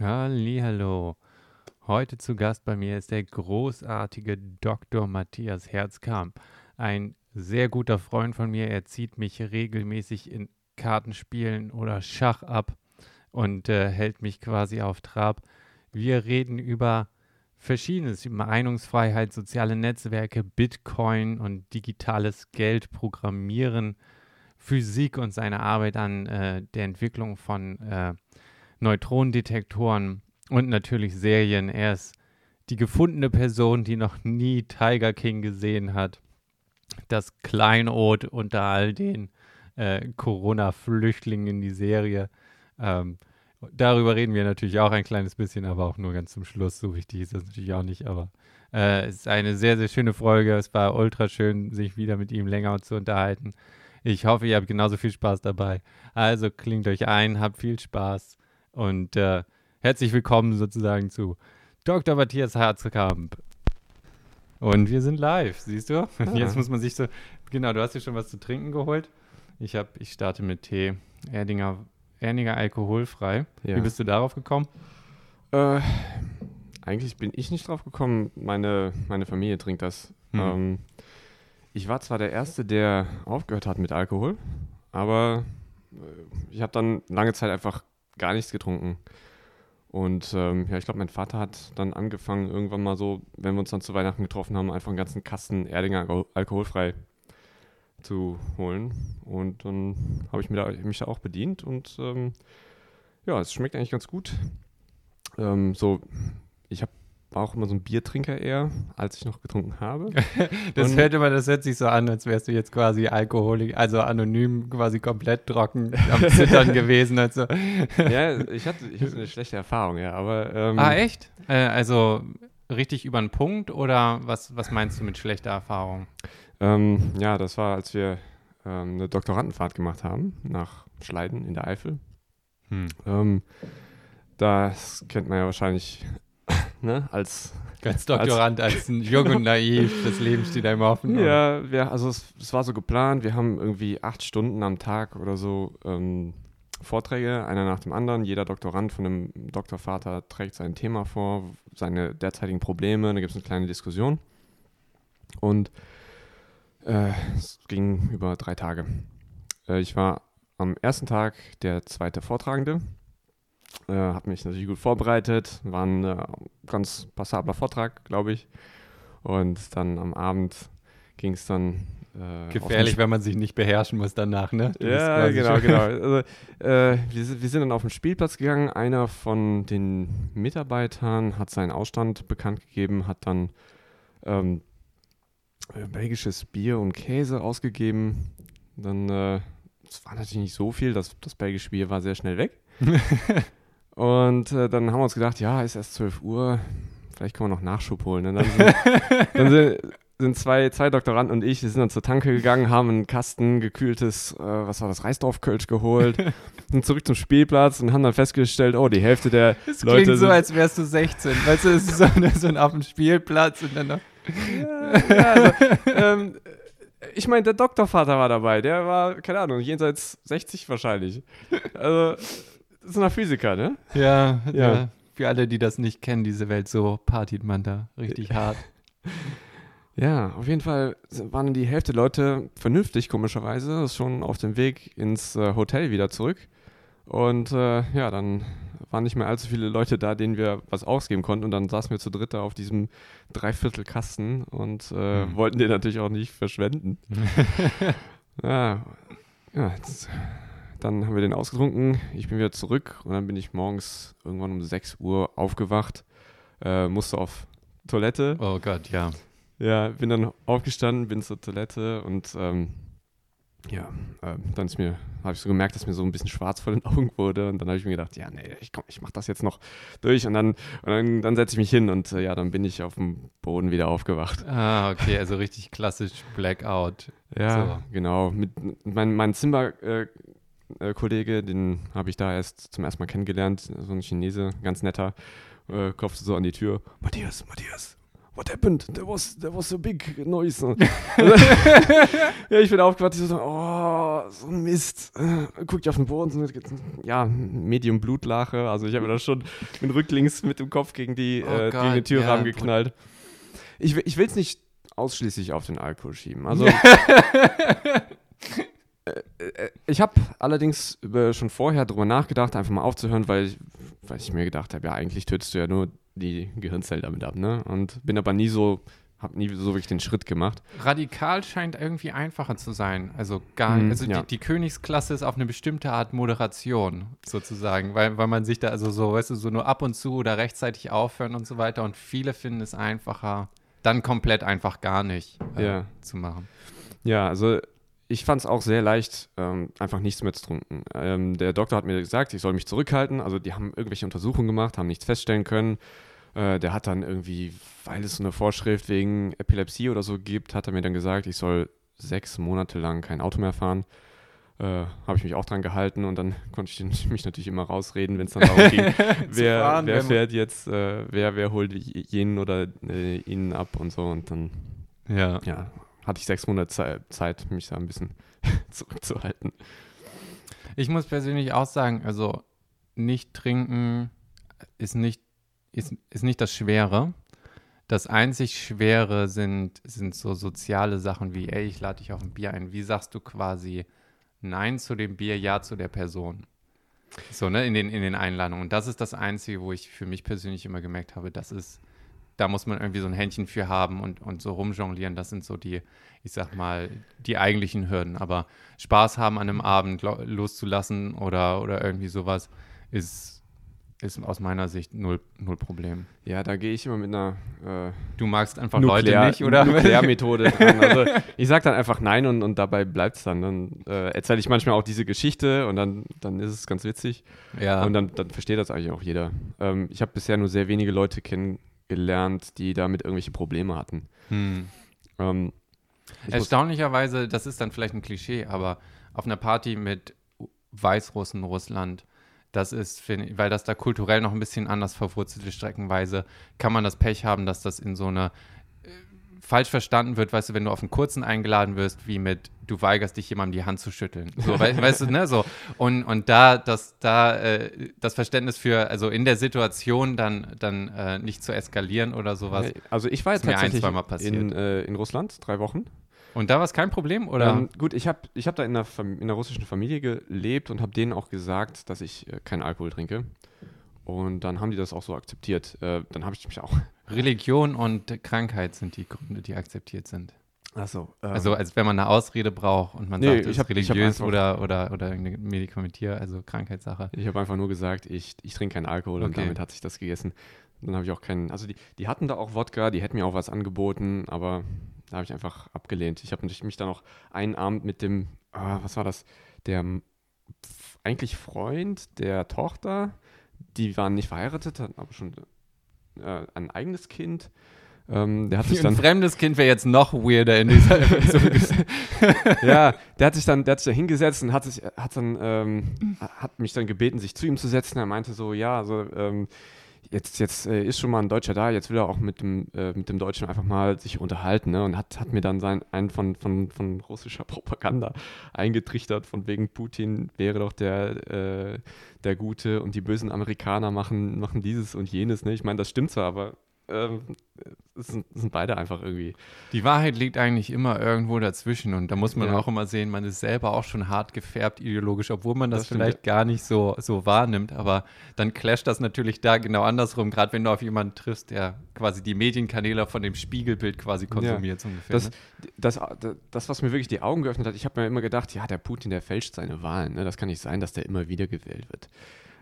Hallo. Heute zu Gast bei mir ist der großartige Dr. Matthias Herzkamp. Ein sehr guter Freund von mir. Er zieht mich regelmäßig in Kartenspielen oder Schach ab und äh, hält mich quasi auf Trab. Wir reden über Verschiedenes, über Meinungsfreiheit, soziale Netzwerke, Bitcoin und digitales Geld, Programmieren, Physik und seine Arbeit an äh, der Entwicklung von äh, Neutronendetektoren und natürlich Serien. Er ist die gefundene Person, die noch nie Tiger King gesehen hat. Das Kleinod unter all den äh, Corona-Flüchtlingen in die Serie. Ähm, darüber reden wir natürlich auch ein kleines bisschen, aber auch nur ganz zum Schluss. So wichtig ist das natürlich auch nicht. Aber äh, es ist eine sehr, sehr schöne Folge. Es war ultra schön, sich wieder mit ihm länger zu unterhalten. Ich hoffe, ihr habt genauso viel Spaß dabei. Also klingt euch ein, habt viel Spaß und äh, herzlich willkommen sozusagen zu Dr. Matthias Herzkamp. Und wir sind live, siehst du? Ah. Jetzt muss man sich so. Genau, du hast dir schon was zu trinken geholt. Ich, hab, ich starte mit Tee. Erdinger, Erdinger alkoholfrei. Ja. Wie bist du darauf gekommen? Äh, eigentlich bin ich nicht drauf gekommen. Meine, meine Familie trinkt das. Hm. Ähm, ich war zwar der Erste, der aufgehört hat mit Alkohol, aber äh, ich habe dann lange Zeit einfach gar nichts getrunken. Und ähm, ja, ich glaube, mein Vater hat dann angefangen, irgendwann mal so, wenn wir uns dann zu Weihnachten getroffen haben, einfach einen ganzen Kasten Erdinger Al alkoholfrei zu holen. Und dann habe ich da, mich da auch bedient und ähm, ja, es schmeckt eigentlich ganz gut. Ähm, so, ich habe war auch immer so ein Biertrinker eher, als ich noch getrunken habe. das und hört immer, das hört sich so an, als wärst du jetzt quasi Alkoholik, also anonym, quasi komplett trocken am Zittern gewesen. Also. ja, ich hatte, ich hatte eine schlechte Erfahrung, ja, aber. Ähm, ah, echt? Äh, also richtig über den Punkt oder was, was meinst du mit schlechter Erfahrung? Ähm, ja, das war, als wir ähm, eine Doktorandenfahrt gemacht haben nach Schleiden in der Eifel. Hm. Ähm, das kennt man ja wahrscheinlich ne? Als, als Doktorand, als, als jung und naiv, das Leben steht einem offen. Ja, wir, also es, es, war so geplant, wir haben irgendwie acht Stunden am Tag oder so ähm, Vorträge, einer nach dem anderen. Jeder Doktorand von einem Doktorvater trägt sein Thema vor, seine derzeitigen Probleme, da gibt es eine kleine Diskussion. Und äh, es ging über drei Tage. Äh, ich war am ersten Tag der zweite Vortragende äh, habe mich natürlich gut vorbereitet, war ein äh, ganz passabler Vortrag, glaube ich. Und dann am Abend ging es dann. Äh, Gefährlich, wenn man sich nicht beherrschen muss danach, ne? Du ja, genau, genau. Also, äh, wir, wir, sind dann auf den Spielplatz gegangen. Einer von den Mitarbeitern hat seinen Ausstand bekannt gegeben, hat dann ähm, äh, belgisches Bier und Käse ausgegeben. Dann, äh, es war natürlich nicht so viel, das, das belgische Bier war sehr schnell weg. Und äh, dann haben wir uns gedacht, ja, ist erst 12 Uhr, vielleicht können wir noch Nachschub holen. Und dann sind, dann sind, sind, zwei, zwei Doktoranden und ich, wir sind dann zur Tanke gegangen, haben einen Kasten gekühltes, äh, was war das, Reisdorfkölsch geholt, sind zurück zum Spielplatz und haben dann festgestellt, oh, die Hälfte der das Leute. klingt so, als wärst du 16. Weißt du, es ist so, so ein auf dem Spielplatz und dann noch. Ja, ja also, ähm, ich meine, der Doktorvater war dabei, der war, keine Ahnung, jenseits 60 wahrscheinlich. Also so ein Physiker, ne? Ja, ja, ja. Für alle, die das nicht kennen, diese Welt, so partyt man da richtig hart. Ja, auf jeden Fall waren die Hälfte der Leute vernünftig, komischerweise, schon auf dem Weg ins äh, Hotel wieder zurück. Und äh, ja, dann waren nicht mehr allzu viele Leute da, denen wir was ausgeben konnten. Und dann saßen wir zu dritt da auf diesem Dreiviertelkasten und äh, hm. wollten den natürlich auch nicht verschwenden. ja, ja jetzt dann haben wir den ausgetrunken. Ich bin wieder zurück und dann bin ich morgens irgendwann um 6 Uhr aufgewacht, äh, musste auf Toilette. Oh Gott, ja. Ja, bin dann aufgestanden, bin zur Toilette und ähm, ja, äh, dann ist mir, habe ich so gemerkt, dass mir so ein bisschen schwarz vor den Augen wurde und dann habe ich mir gedacht, ja, nee, ich komm, ich mach das jetzt noch durch und dann, und dann, dann setze ich mich hin und äh, ja, dann bin ich auf dem Boden wieder aufgewacht. Ah, okay, also richtig klassisch Blackout. Ja, so. genau. Mit, mein, mein Zimmer äh, äh, Kollege, den habe ich da erst zum ersten Mal kennengelernt, so ein Chinese, ganz netter, äh, klopfte so an die Tür. Matthias, Matthias, what happened? There was, there was a big noise. ja, ich bin aufgewacht, ich so, oh, so ein Mist. Äh, guck ich auf den Boden, so, ja, Medium Blutlache. Also ich habe mir da schon mit rücklings mit dem Kopf gegen die, oh äh, gegen den Türrahmen ja, geknallt. Ich, ich will es nicht ausschließlich auf den Alkohol schieben. Also ich habe allerdings schon vorher darüber nachgedacht, einfach mal aufzuhören, weil ich, weil ich mir gedacht habe, ja, eigentlich tötest du ja nur die Gehirnzellen damit ab, ne? Und bin aber nie so, habe nie so wirklich den Schritt gemacht. Radikal scheint irgendwie einfacher zu sein. Also gar mhm, also ja. die, die, Königsklasse ist auf eine bestimmte Art Moderation sozusagen, weil, weil man sich da also so, weißt du, so nur ab und zu oder rechtzeitig aufhören und so weiter und viele finden es einfacher, dann komplett einfach gar nicht äh, ja. zu machen. Ja, also ich fand es auch sehr leicht, ähm, einfach nichts mehr zu trinken. Ähm, der Doktor hat mir gesagt, ich soll mich zurückhalten. Also die haben irgendwelche Untersuchungen gemacht, haben nichts feststellen können. Äh, der hat dann irgendwie, weil es so eine Vorschrift wegen Epilepsie oder so gibt, hat er mir dann gesagt, ich soll sechs Monate lang kein Auto mehr fahren. Äh, habe ich mich auch dran gehalten und dann konnte ich mich natürlich immer rausreden, wenn es dann darum ging, wer, fahren, wer fährt jetzt, äh, wer, wer holt jenen oder äh, ihn ab und so und dann ja. ja, hatte ich sechs Monate Zeit, mich da ein bisschen zurückzuhalten. Ich muss persönlich auch sagen, also nicht trinken ist nicht, ist, ist nicht das Schwere. Das einzig Schwere sind, sind so soziale Sachen wie, ey, ich lade dich auf ein Bier ein. Wie sagst du quasi Nein zu dem Bier, Ja zu der Person? So, ne, in den, in den Einladungen. Und das ist das Einzige, wo ich für mich persönlich immer gemerkt habe, das ist da muss man irgendwie so ein Händchen für haben und, und so rumjonglieren. Das sind so die, ich sag mal, die eigentlichen Hürden. Aber Spaß haben an einem Abend loszulassen oder, oder irgendwie sowas ist, ist aus meiner Sicht null, null Problem. Ja, da gehe ich immer mit einer. Äh, du magst einfach Nuklear, Leute nicht, oder? Nuklearmethode dran. Also ich sage dann einfach nein und, und dabei bleibt es dann. Dann äh, erzähle ich manchmal auch diese Geschichte und dann, dann ist es ganz witzig. Ja. Und dann, dann versteht das eigentlich auch jeder. Ähm, ich habe bisher nur sehr wenige Leute kennengelernt gelernt, die damit irgendwelche Probleme hatten. Hm. Ähm, Erstaunlicherweise, das ist dann vielleicht ein Klischee, aber auf einer Party mit Weißrussen Russland, das ist, weil das da kulturell noch ein bisschen anders verwurzelt ist, streckenweise, kann man das Pech haben, dass das in so eine falsch verstanden wird, weißt du, wenn du auf einen kurzen eingeladen wirst, wie mit du weigerst dich jemandem die Hand zu schütteln. So, we weißt du, ne, so. Und, und da, das, da, äh, das Verständnis für, also in der Situation dann, dann äh, nicht zu eskalieren oder sowas. Also ich war jetzt tatsächlich ein, in, äh, in Russland, drei Wochen. Und da war es kein Problem, oder? Ähm, gut, ich habe ich hab da in einer, in einer russischen Familie gelebt und habe denen auch gesagt, dass ich äh, keinen Alkohol trinke. Und dann haben die das auch so akzeptiert. Äh, dann habe ich mich auch Religion und Krankheit sind die Gründe, die akzeptiert sind. Achso. Ähm, also als wenn man eine Ausrede braucht und man nee, sagt, es ist religiös oder, oder, oder eine Medikamentier, also Krankheitssache. Ich habe einfach nur gesagt, ich, ich trinke keinen Alkohol okay. und damit hat sich das gegessen. dann habe ich auch keinen, also die, die hatten da auch Wodka, die hätten mir auch was angeboten, aber da habe ich einfach abgelehnt. Ich habe mich dann auch einen Abend mit dem, ah, was war das, der eigentlich Freund der Tochter, die waren nicht verheiratet, hatten aber schon äh, ein eigenes Kind. Ähm, der hat sich dann, ein fremdes Kind wäre jetzt noch weirder in dieser Episode. ja, der hat sich dann, der hat sich da hingesetzt und hat sich, hat dann, ähm, hat mich dann gebeten, sich zu ihm zu setzen. Er meinte so, ja, also ähm, jetzt, jetzt äh, ist schon mal ein Deutscher da, jetzt will er auch mit dem, äh, mit dem Deutschen einfach mal sich unterhalten, ne? Und hat, hat mir dann sein, einen von, von, von russischer Propaganda eingetrichtert, von wegen Putin wäre doch der, äh, der Gute und die bösen Amerikaner machen, machen dieses und jenes, ne? Ich meine, das stimmt zwar, aber ähm, sind, sind, beide einfach irgendwie. Die Wahrheit liegt eigentlich immer irgendwo dazwischen und da muss man ja. auch immer sehen, man ist selber auch schon hart gefärbt ideologisch, obwohl man das, das vielleicht stimmt, gar nicht so, so wahrnimmt, aber dann clasht das natürlich da genau andersrum, gerade wenn du auf jemanden triffst, der quasi die Medienkanäle von dem Spiegelbild quasi konsumiert ja. ungefähr. Das, ne? das, das, das, was mir wirklich die Augen geöffnet hat, ich habe mir immer gedacht, ja, der Putin, der fälscht seine Wahlen, ne? das kann nicht sein, dass der immer wieder gewählt wird.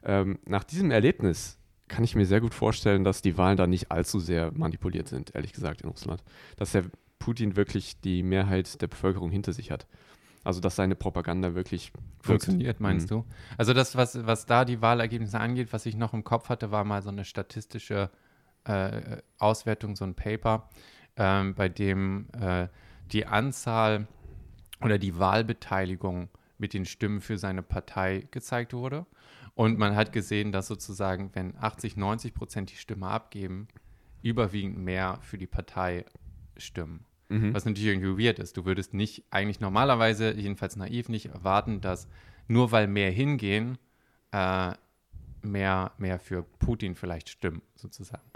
Ähm, nach diesem Erlebnis kann ich mir sehr gut vorstellen, dass die Wahlen da nicht allzu sehr manipuliert sind, ehrlich gesagt, in Russland. Dass der Putin wirklich die Mehrheit der Bevölkerung hinter sich hat. Also, dass seine Propaganda wirklich funktioniert, meinst mhm. du? Also, das, was, was da die Wahlergebnisse angeht, was ich noch im Kopf hatte, war mal so eine statistische äh, Auswertung, so ein Paper, ähm, bei dem äh, die Anzahl oder die Wahlbeteiligung mit den Stimmen für seine Partei gezeigt wurde. Und man hat gesehen, dass sozusagen, wenn 80, 90 Prozent die Stimme abgeben, überwiegend mehr für die Partei stimmen. Mhm. Was natürlich irgendwie weird ist. Du würdest nicht, eigentlich normalerweise, jedenfalls naiv, nicht erwarten, dass nur weil mehr hingehen, äh, mehr, mehr für Putin vielleicht stimmen, sozusagen.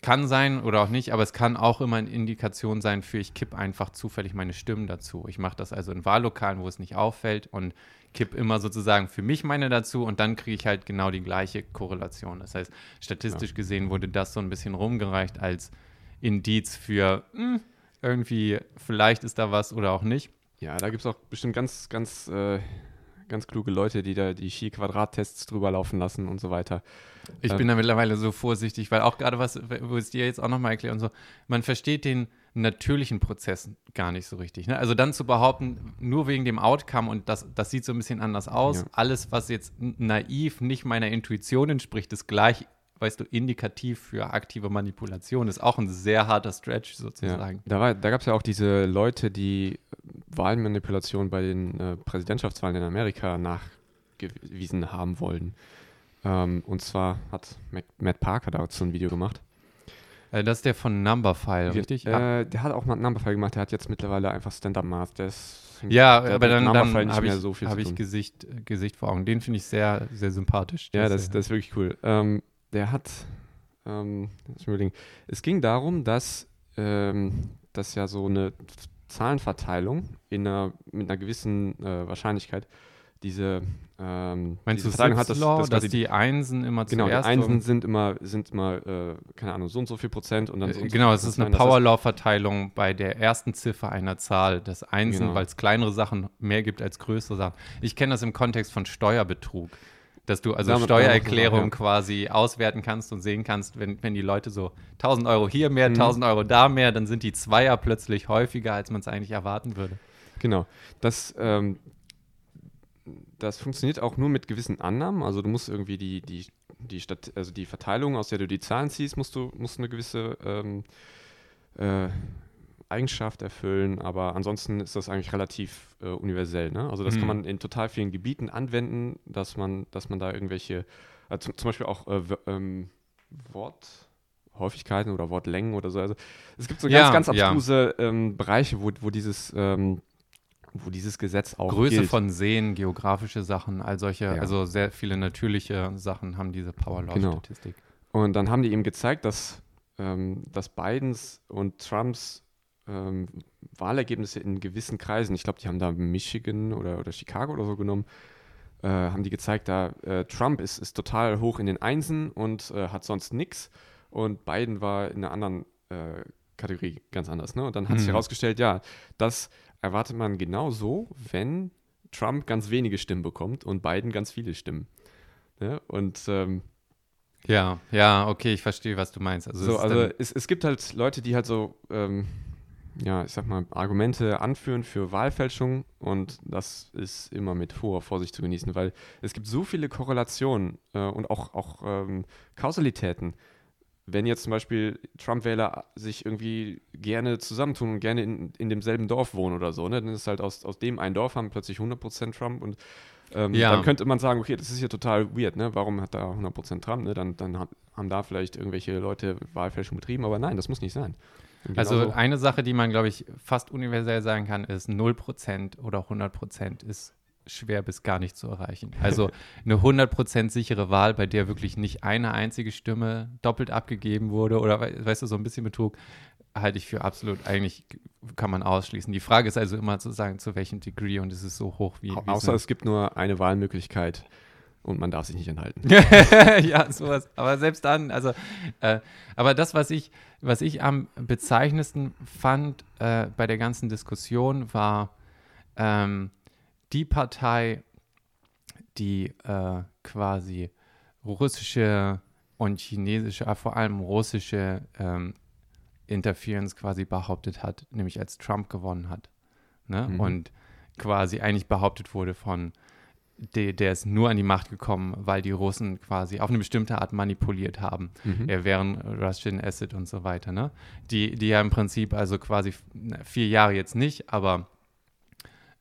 Kann sein oder auch nicht, aber es kann auch immer eine Indikation sein für, ich kipp einfach zufällig meine Stimmen dazu. Ich mache das also in Wahllokalen, wo es nicht auffällt und kipp immer sozusagen für mich meine dazu und dann kriege ich halt genau die gleiche Korrelation. Das heißt, statistisch ja. gesehen wurde das so ein bisschen rumgereicht als Indiz für mh, hm, irgendwie, vielleicht ist da was oder auch nicht. Ja, da gibt es auch bestimmt ganz, ganz, äh, ganz kluge Leute, die da die Ski-Quadrat-Tests drüber laufen lassen und so weiter. Ich ähm, bin da mittlerweile so vorsichtig, weil auch gerade was, wo es dir jetzt auch nochmal erklärt und so, man versteht den natürlichen Prozess gar nicht so richtig. Ne? Also dann zu behaupten, nur wegen dem Outcome und das, das sieht so ein bisschen anders aus, ja. alles, was jetzt naiv nicht meiner Intuition entspricht, ist gleich weißt du, indikativ für aktive Manipulation. Ist auch ein sehr harter Stretch sozusagen. Ja, da da gab es ja auch diese Leute, die Wahlmanipulation bei den äh, Präsidentschaftswahlen in Amerika nachgewiesen haben wollen. Ähm, und zwar hat Mac Matt Parker dazu ein Video gemacht. Äh, das ist der von Numberfile, richtig? Äh, der hat auch mal Numberfile gemacht, der hat jetzt mittlerweile einfach Stand-Up-Maß. Ja, der, aber dann, dann habe ich, so hab ich Gesicht, Gesicht vor Augen. Den finde ich sehr, sehr sympathisch. Ja, das, das ist wirklich cool. Ähm, der hat, ähm, es ging darum, dass ähm, das ja so eine Zahlenverteilung in einer, mit einer gewissen äh, Wahrscheinlichkeit diese ähm, Meinst diese du Verteilung hat, das, Law, das dass die Einsen immer genau, zuerst Genau, die Einsen sind immer, sind immer äh, keine Ahnung, so und so viel Prozent und dann äh, so und Genau, so es ist eine Power Law-Verteilung bei der ersten Ziffer einer Zahl, das Einsen, genau. weil es kleinere Sachen mehr gibt als größere Sachen. Ich kenne das im Kontext von Steuerbetrug dass du also Damit Steuererklärung quasi auswerten kannst und sehen kannst, wenn, wenn die Leute so 1000 Euro hier mehr, mhm. 1000 Euro da mehr, dann sind die Zweier plötzlich häufiger, als man es eigentlich erwarten würde. Genau. Das, ähm, das funktioniert auch nur mit gewissen Annahmen. Also du musst irgendwie die, die, die, Stat also die Verteilung, aus der du die Zahlen ziehst, musst du musst eine gewisse ähm, äh, Eigenschaft erfüllen, aber ansonsten ist das eigentlich relativ äh, universell. Ne? Also das mhm. kann man in total vielen Gebieten anwenden, dass man, dass man da irgendwelche, äh, zum, zum, Beispiel auch äh, ähm, Worthäufigkeiten oder Wortlängen oder so. Also es gibt so ja, ganz, ganz abstruse ja. ähm, Bereiche, wo, wo dieses ähm, wo dieses Gesetz auch Größe gilt. von Seen, geografische Sachen, all solche, ja. also sehr viele natürliche Sachen haben diese Power Law Statistik. Genau. Und dann haben die eben gezeigt, dass, ähm, dass Bidens und Trumps ähm, Wahlergebnisse in gewissen Kreisen, ich glaube, die haben da Michigan oder, oder Chicago oder so genommen, äh, haben die gezeigt, da äh, Trump ist, ist total hoch in den Einsen und äh, hat sonst nichts und Biden war in einer anderen äh, Kategorie ganz anders. Ne? Und dann hat mhm. sich herausgestellt, ja, das erwartet man genau so, wenn Trump ganz wenige Stimmen bekommt und Biden ganz viele Stimmen. Ja? Ne? Und ähm, ja, ja, okay, ich verstehe, was du meinst. Also, so, also es, es, gibt halt Leute, die halt so ähm, ja, ich sag mal, Argumente anführen für Wahlfälschung und das ist immer mit hoher Vorsicht zu genießen, weil es gibt so viele Korrelationen äh, und auch, auch ähm, Kausalitäten. Wenn jetzt zum Beispiel Trump-Wähler sich irgendwie gerne zusammentun und gerne in, in demselben Dorf wohnen oder so, ne, dann ist halt aus, aus dem ein Dorf haben plötzlich 100% Trump und ähm, ja. dann könnte man sagen, okay, das ist hier total weird, ne? Warum hat da 100% Trump? Ne? Dann, dann haben da vielleicht irgendwelche Leute Wahlfälschung betrieben, aber nein, das muss nicht sein. Genau also so. eine Sache, die man, glaube ich, fast universell sagen kann, ist 0% oder 100% ist schwer bis gar nicht zu erreichen. Also eine 100% sichere Wahl, bei der wirklich nicht eine einzige Stimme doppelt abgegeben wurde oder, weißt du, so ein bisschen Betrug, halte ich für absolut, eigentlich kann man ausschließen. Die Frage ist also immer zu sagen, zu welchem Degree und ist es so hoch wie. wie Außer es gibt nur eine Wahlmöglichkeit und man darf sich nicht enthalten. ja, sowas. Aber selbst dann, also, äh, aber das, was ich, was ich am bezeichnendsten fand äh, bei der ganzen Diskussion, war ähm, die Partei, die äh, quasi russische und chinesische, aber vor allem russische ähm, Interference quasi behauptet hat, nämlich als Trump gewonnen hat. Ne? Mhm. Und quasi eigentlich behauptet wurde von der, der ist nur an die Macht gekommen, weil die Russen quasi auf eine bestimmte Art manipuliert haben. Mhm. Er wären Russian Acid und so weiter. Ne? Die, die ja im Prinzip also quasi vier Jahre jetzt nicht, aber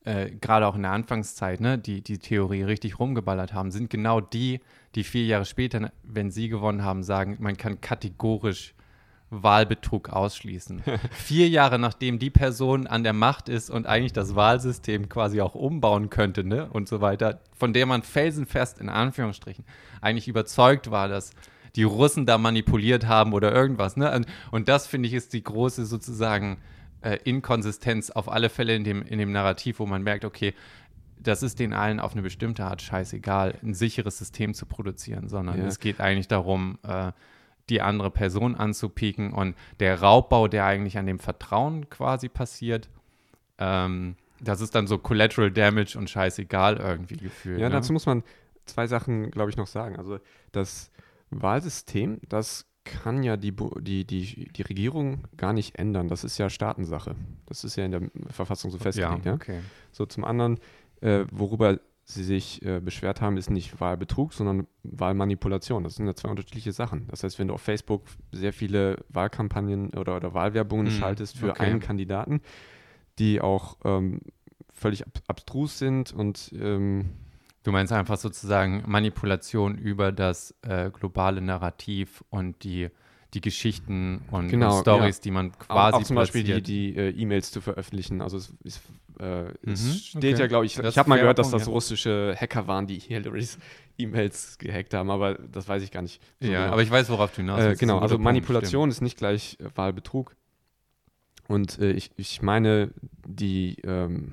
äh, gerade auch in der Anfangszeit, ne, die die Theorie richtig rumgeballert haben, sind genau die, die vier Jahre später, wenn sie gewonnen haben, sagen, man kann kategorisch Wahlbetrug ausschließen. Vier Jahre nachdem die Person an der Macht ist und eigentlich das Wahlsystem quasi auch umbauen könnte, ne, und so weiter, von der man felsenfest in Anführungsstrichen eigentlich überzeugt war, dass die Russen da manipuliert haben oder irgendwas, ne? Und, und das finde ich ist die große sozusagen äh, Inkonsistenz auf alle Fälle in dem, in dem Narrativ, wo man merkt, okay, das ist den allen auf eine bestimmte Art scheißegal, ein sicheres System zu produzieren, sondern ja. es geht eigentlich darum, äh, die andere Person anzupieken und der Raubbau, der eigentlich an dem Vertrauen quasi passiert, ähm, das ist dann so Collateral Damage und scheißegal irgendwie gefühlt. Ja, ne? dazu muss man zwei Sachen, glaube ich, noch sagen. Also das Wahlsystem, das kann ja die, die, die, die Regierung gar nicht ändern. Das ist ja Staatensache. Das ist ja in der Verfassung so festgelegt. Ja, okay. So zum anderen, äh, worüber sie sich äh, beschwert haben, ist nicht Wahlbetrug, sondern Wahlmanipulation. Das sind ja zwei unterschiedliche Sachen. Das heißt, wenn du auf Facebook sehr viele Wahlkampagnen oder, oder Wahlwerbungen hm, schaltest für okay. einen Kandidaten, die auch ähm, völlig ab abstrus sind und ähm, Du meinst einfach sozusagen Manipulation über das äh, globale Narrativ und die, die Geschichten und, genau, Stories, ja. die man quasi auch, auch zum Beispiel die, die äh, E-Mails zu veröffentlichen. Also es, es, äh, mhm, es steht okay. ja, glaube ich, das ich habe mal gehört, dass das russische Hacker waren, die Hillarys E-Mails gehackt haben, aber das weiß ich gar nicht. So ja, genau. aber ich weiß, worauf du hinaus äh, Genau, also Manipulation Punkt, ist nicht gleich äh, Wahlbetrug. Und äh, ich, ich meine, die ähm,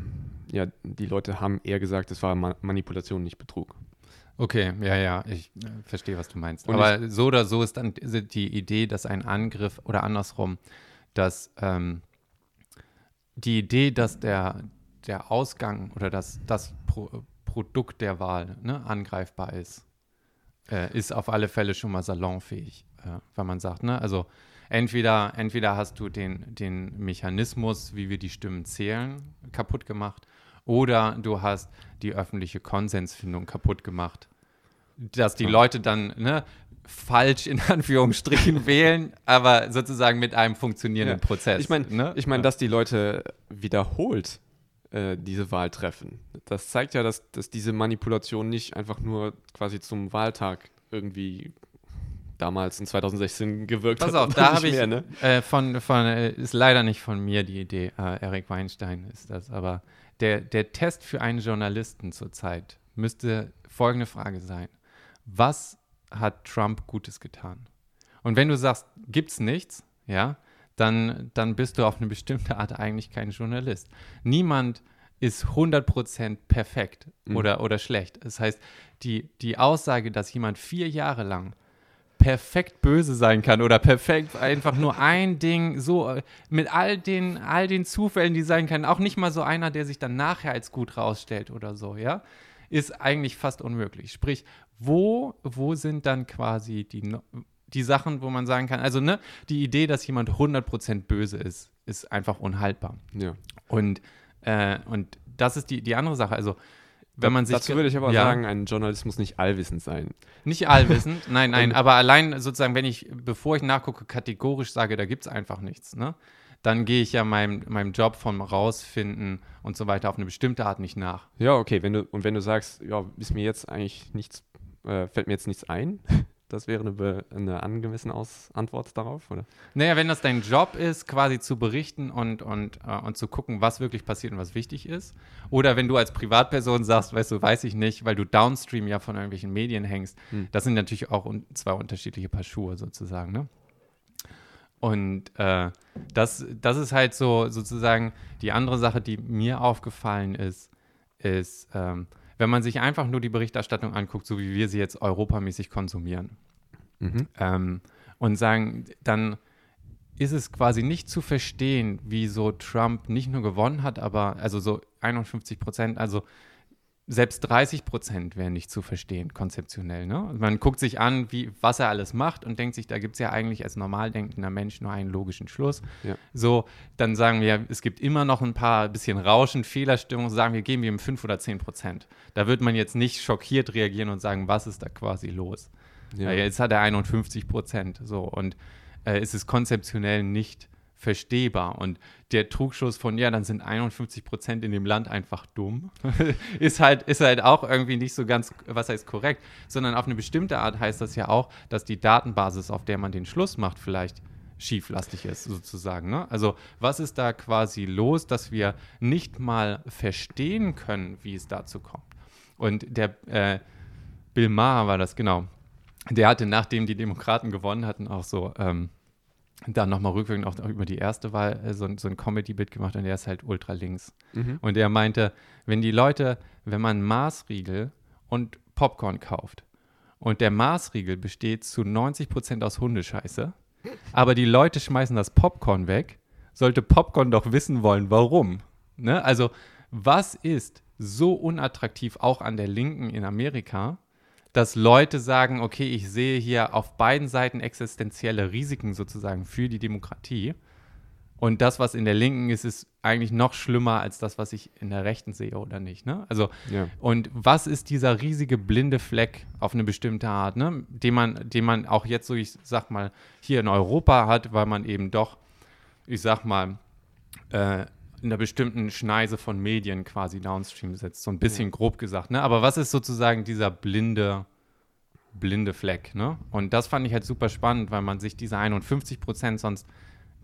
ja, die Leute haben eher gesagt, es war Ma Manipulation, nicht Betrug. Okay, ja, ja, ich äh, verstehe, was du meinst. Und Aber so oder so ist dann die Idee, dass ein Angriff oder andersrum, dass ähm, die Idee, dass der, der Ausgang oder dass das Pro Produkt der Wahl ne, angreifbar ist, äh, ist auf alle Fälle schon mal salonfähig, äh, weil man sagt, ne, also entweder, entweder hast du den, den Mechanismus, wie wir die Stimmen zählen, kaputt gemacht, oder du hast die öffentliche Konsensfindung kaputt gemacht. Dass die Leute dann ne, falsch in Anführungsstrichen wählen, aber sozusagen mit einem funktionierenden ja. Prozess. Ich meine, ne? ich mein, dass die Leute wiederholt äh, diese Wahl treffen. Das zeigt ja, dass, dass diese Manipulation nicht einfach nur quasi zum Wahltag irgendwie damals in 2016 gewirkt Pass hat. Pass auf, da habe ich ne? äh, von, von äh, ist leider nicht von mir die Idee. Äh, Eric Weinstein ist das, aber der, der Test für einen Journalisten zurzeit müsste folgende Frage sein. Was hat Trump Gutes getan? Und wenn du sagst, gibt's nichts, ja, dann, dann bist du auf eine bestimmte Art eigentlich kein Journalist. Niemand ist 100% perfekt mhm. oder, oder schlecht. Das heißt, die, die Aussage, dass jemand vier Jahre lang perfekt böse sein kann oder perfekt einfach nur ein Ding so äh, mit all den all den Zufällen, die sein können, auch nicht mal so einer, der sich dann nachher als gut rausstellt oder so, ja, ist eigentlich fast unmöglich. Sprich, wo wo sind dann quasi die die Sachen, wo man sagen kann, also ne, die Idee, dass jemand 100% böse ist, ist einfach unhaltbar. Ja. Und äh, und das ist die die andere Sache, also wenn man sich Dazu würde ich aber ja. sagen, ein Journalist muss nicht allwissend sein. Nicht allwissend, nein, nein, aber allein sozusagen, wenn ich, bevor ich nachgucke, kategorisch sage, da gibt es einfach nichts, ne? Dann gehe ich ja meinem, meinem Job vom Rausfinden und so weiter auf eine bestimmte Art nicht nach. Ja, okay, wenn du, und wenn du sagst, ja, ist mir jetzt eigentlich nichts, äh, fällt mir jetzt nichts ein, das wäre eine, eine angemessene Aus Antwort darauf, oder? Naja, wenn das dein Job ist, quasi zu berichten und, und, äh, und zu gucken, was wirklich passiert und was wichtig ist. Oder wenn du als Privatperson sagst, weißt du, weiß ich nicht, weil du downstream ja von irgendwelchen Medien hängst. Hm. Das sind natürlich auch un zwei unterschiedliche Paar Schuhe sozusagen, ne? Und äh, das, das ist halt so sozusagen die andere Sache, die mir aufgefallen ist, ist, ähm, wenn man sich einfach nur die Berichterstattung anguckt, so wie wir sie jetzt europamäßig konsumieren, mhm. ähm, und sagen, dann ist es quasi nicht zu verstehen, wieso Trump nicht nur gewonnen hat, aber also so 51 Prozent, also selbst 30 Prozent wären nicht zu verstehen, konzeptionell. Ne? Man guckt sich an, wie, was er alles macht und denkt sich, da gibt es ja eigentlich als normal denkender Mensch nur einen logischen Schluss. Ja. So, dann sagen wir, es gibt immer noch ein paar bisschen Rauschen, Fehlerstimmung, sagen wir, geben wir ihm 5 oder 10 Prozent. Da wird man jetzt nicht schockiert reagieren und sagen, was ist da quasi los? Ja. jetzt hat er 51 Prozent. So, und äh, es ist konzeptionell nicht verstehbar. Und der Trugschluss von, ja, dann sind 51 Prozent in dem Land einfach dumm, ist, halt, ist halt auch irgendwie nicht so ganz, was heißt korrekt, sondern auf eine bestimmte Art heißt das ja auch, dass die Datenbasis, auf der man den Schluss macht, vielleicht schieflastig ist, sozusagen. Ne? Also was ist da quasi los, dass wir nicht mal verstehen können, wie es dazu kommt? Und der äh, Bill Maher war das, genau. Der hatte, nachdem die Demokraten gewonnen hatten, auch so ähm, dann nochmal rückwirkend auch über die erste Wahl äh, so, so ein Comedy-Bit gemacht und der ist halt ultra links. Mhm. Und der meinte, wenn die Leute, wenn man Maßriegel und Popcorn kauft und der Maßriegel besteht zu 90% aus Hundescheiße, aber die Leute schmeißen das Popcorn weg, sollte Popcorn doch wissen wollen, warum. Ne? Also, was ist so unattraktiv auch an der Linken in Amerika, dass Leute sagen, okay, ich sehe hier auf beiden Seiten existenzielle Risiken sozusagen für die Demokratie. Und das, was in der Linken ist, ist eigentlich noch schlimmer als das, was ich in der Rechten sehe, oder nicht? Ne? Also, Ja. und was ist dieser riesige blinde Fleck auf eine bestimmte Art, ne? den, man, den man auch jetzt so, ich sag mal, hier in Europa hat, weil man eben doch, ich sag mal, äh, in einer bestimmten Schneise von Medien quasi downstream setzt, so ein bisschen grob gesagt. Ne? Aber was ist sozusagen dieser blinde, blinde Fleck? Ne? Und das fand ich halt super spannend, weil man sich diese 51 Prozent sonst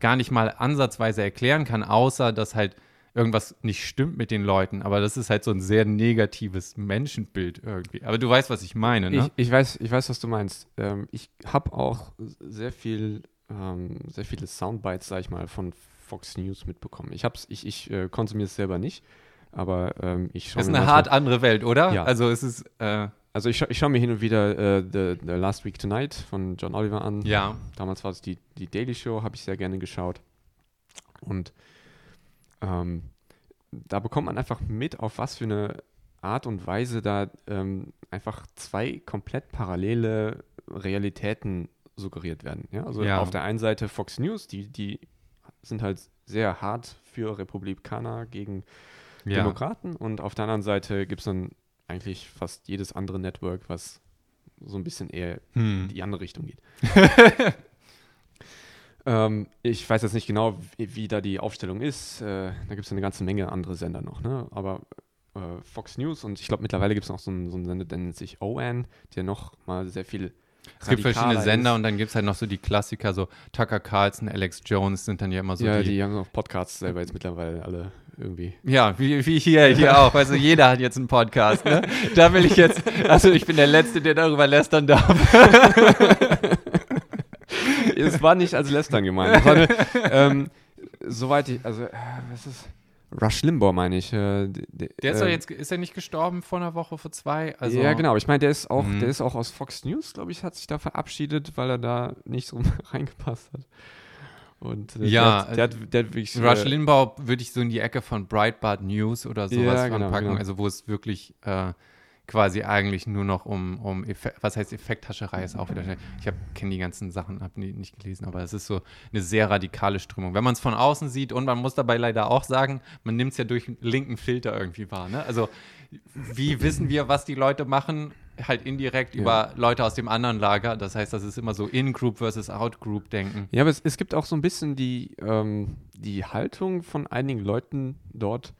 gar nicht mal ansatzweise erklären kann, außer dass halt irgendwas nicht stimmt mit den Leuten. Aber das ist halt so ein sehr negatives Menschenbild irgendwie. Aber du weißt, was ich meine, ne? Ich, ich, weiß, ich weiß, was du meinst. Ähm, ich habe auch sehr viel, ähm, sehr viele Soundbites, sag ich mal, von Fox News mitbekommen. Ich hab's, ich, ich äh, konsumiere es selber nicht, aber ähm, ich schaue das ist eine hart andere Welt, oder? Ja. Also es ist, äh, Also ich, scha ich schaue mir hin und wieder äh, the, the Last Week Tonight von John Oliver an. ja. Damals war es die, die Daily Show, habe ich sehr gerne geschaut. Und ähm, da bekommt man einfach mit, auf was für eine Art und Weise da ähm, einfach zwei komplett parallele Realitäten suggeriert werden. Ja? Also Ja. auf der einen Seite Fox News, die, die sind halt sehr hart für Republikaner gegen ja. Demokraten und auf der anderen Seite gibt es dann eigentlich fast jedes andere Network, was so ein bisschen eher Hm. in die andere Richtung geht. ähm, ich weiß jetzt nicht genau, wie, wie da die Aufstellung ist. Äh, da gibt es eine ganze Menge andere Sender noch, ne? Aber äh, Fox News und ich glaube mittlerweile gibt es noch so einen, so einen Sender, der nennt sich OAN, der noch mal sehr viel Es gibt verschiedene Sender ist. und dann gibt es halt noch so die Klassiker, so Tucker Carlson, Alex Jones sind dann ja immer so ja, die, die haben auch Podcasts selber jetzt mittlerweile alle irgendwie. Ja, wie, wie hier, hier auch. Also jeder hat jetzt einen Podcast, ne? Da will ich jetzt, also ich bin der Letzte, der darüber lästern darf. es war nicht als Lästern gemeint. Es war eine, ähm, soweit ich, also, äh, was ist. Rush Limbaugh meine ich. Äh, Der ist äh, doch jetzt, ist er nicht gestorben vor einer Woche, vor zwei? Also, ja, genau. Ich meine, der ist auch, Mhm. der ist auch aus Fox News, glaube ich, hat sich da verabschiedet, weil er da nicht so reingepasst hat. Und äh, Ja, der, hat, der, hat, der hat wirklich. Rush äh, Limbaugh würde ich so in die Ecke von Breitbart News oder sowas Ja, genau, anpacken, genau. also wo es wirklich äh, quasi eigentlich nur noch um, um Effe was heißt Effekthascherei ist auch wieder schnell. Ich kenne die ganzen Sachen, habe nicht gelesen, aber es ist so eine sehr radikale Strömung. Wenn man es von außen sieht und man muss dabei leider auch sagen, man nimmt es ja durch einen linken Filter irgendwie wahr. Ne? Also wie wissen wir, was die Leute machen? Halt indirekt Ja. über Leute aus dem anderen Lager. Das heißt, das ist immer so In-Group versus Out-Group-Denken. Ja, aber es, es gibt auch so ein bisschen die, ähm, die Haltung von einigen Leuten dort,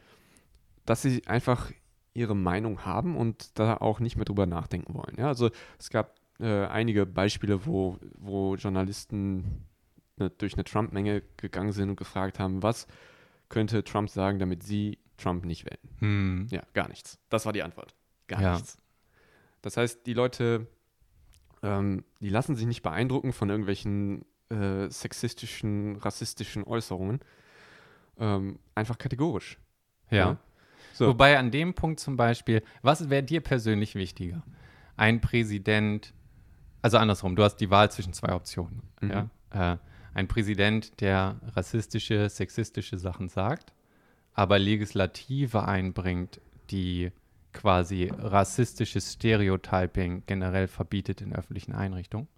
dass sie einfach ihre Meinung haben und da auch nicht mehr drüber nachdenken wollen. Ja, also es gab äh, einige Beispiele, wo, wo Journalisten ne, durch eine Trump-Menge gegangen sind und gefragt haben, was könnte Trump sagen, damit sie Trump nicht wählen. Hm. Ja, gar nichts. Das war die Antwort. Gar Ja. nichts. Das heißt, die Leute, ähm, die lassen sich nicht beeindrucken von irgendwelchen äh, sexistischen, rassistischen Äußerungen. Ähm, einfach kategorisch. ja. So. Wobei an dem Punkt zum Beispiel, was wäre dir persönlich wichtiger? Ein Präsident, also andersrum, du hast die Wahl zwischen zwei Optionen. Mhm. Ja? Äh, ein Präsident, der rassistische, sexistische Sachen sagt, aber Legislative einbringt, die quasi rassistisches Stereotyping generell verbietet in öffentlichen Einrichtungen.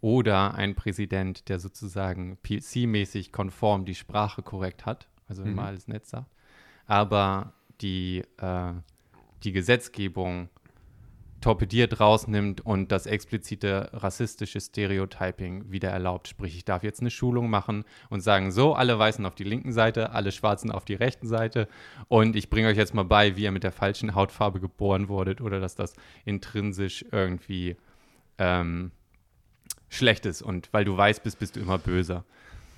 Oder ein Präsident, der sozusagen PC-mäßig konform die Sprache korrekt hat, also immer Mhm. alles nett sagt, aber die, äh, die Gesetzgebung torpediert rausnimmt und das explizite rassistische Stereotyping wieder erlaubt. Sprich, ich darf jetzt eine Schulung machen und sagen, so, alle Weißen auf die linken Seite, alle Schwarzen auf die rechten Seite und ich bringe euch jetzt mal bei, wie ihr mit der falschen Hautfarbe geboren wurdet oder dass das intrinsisch irgendwie ähm, Schlechtes und weil du weiß bist, bist du immer böser.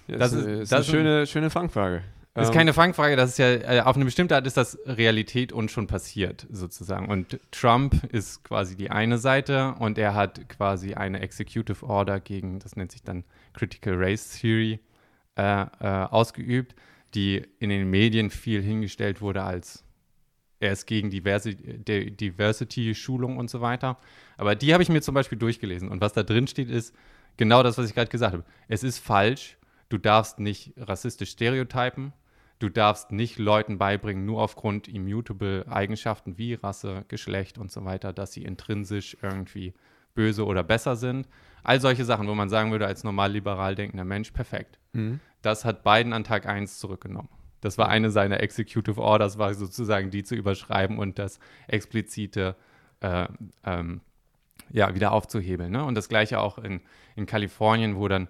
Ja, Das das, ist- ist, ist das eine ist- schöne, schöne Fangfrage. Das ist Ähm, keine Fangfrage, das ist ja, äh, auf eine bestimmte Art ist das Realität und schon passiert, sozusagen. Und Trump ist quasi die eine Seite und er hat quasi eine Executive Order gegen, das nennt sich dann Critical Race Theory, äh, äh, ausgeübt, die in den Medien viel hingestellt wurde als er ist gegen Diversity-Schulung und so weiter. Aber die habe ich mir zum Beispiel durchgelesen. Und was da drin steht, ist genau das, was ich gerade gesagt habe. Es ist falsch. Du darfst nicht rassistisch stereotypen. Du darfst nicht Leuten beibringen, nur aufgrund immutable Eigenschaften wie Rasse, Geschlecht und so weiter, dass sie intrinsisch irgendwie böse oder besser sind. All solche Sachen, wo man sagen würde, als normal liberal denkender Mensch, perfekt. Mhm. Das hat Biden an Tag 1 zurückgenommen. Das war eine seiner Executive Orders, war sozusagen die zu überschreiben und das explizite äh, ähm, ja, wieder aufzuhebeln. Ne? Und das gleiche auch in, in Kalifornien, wo dann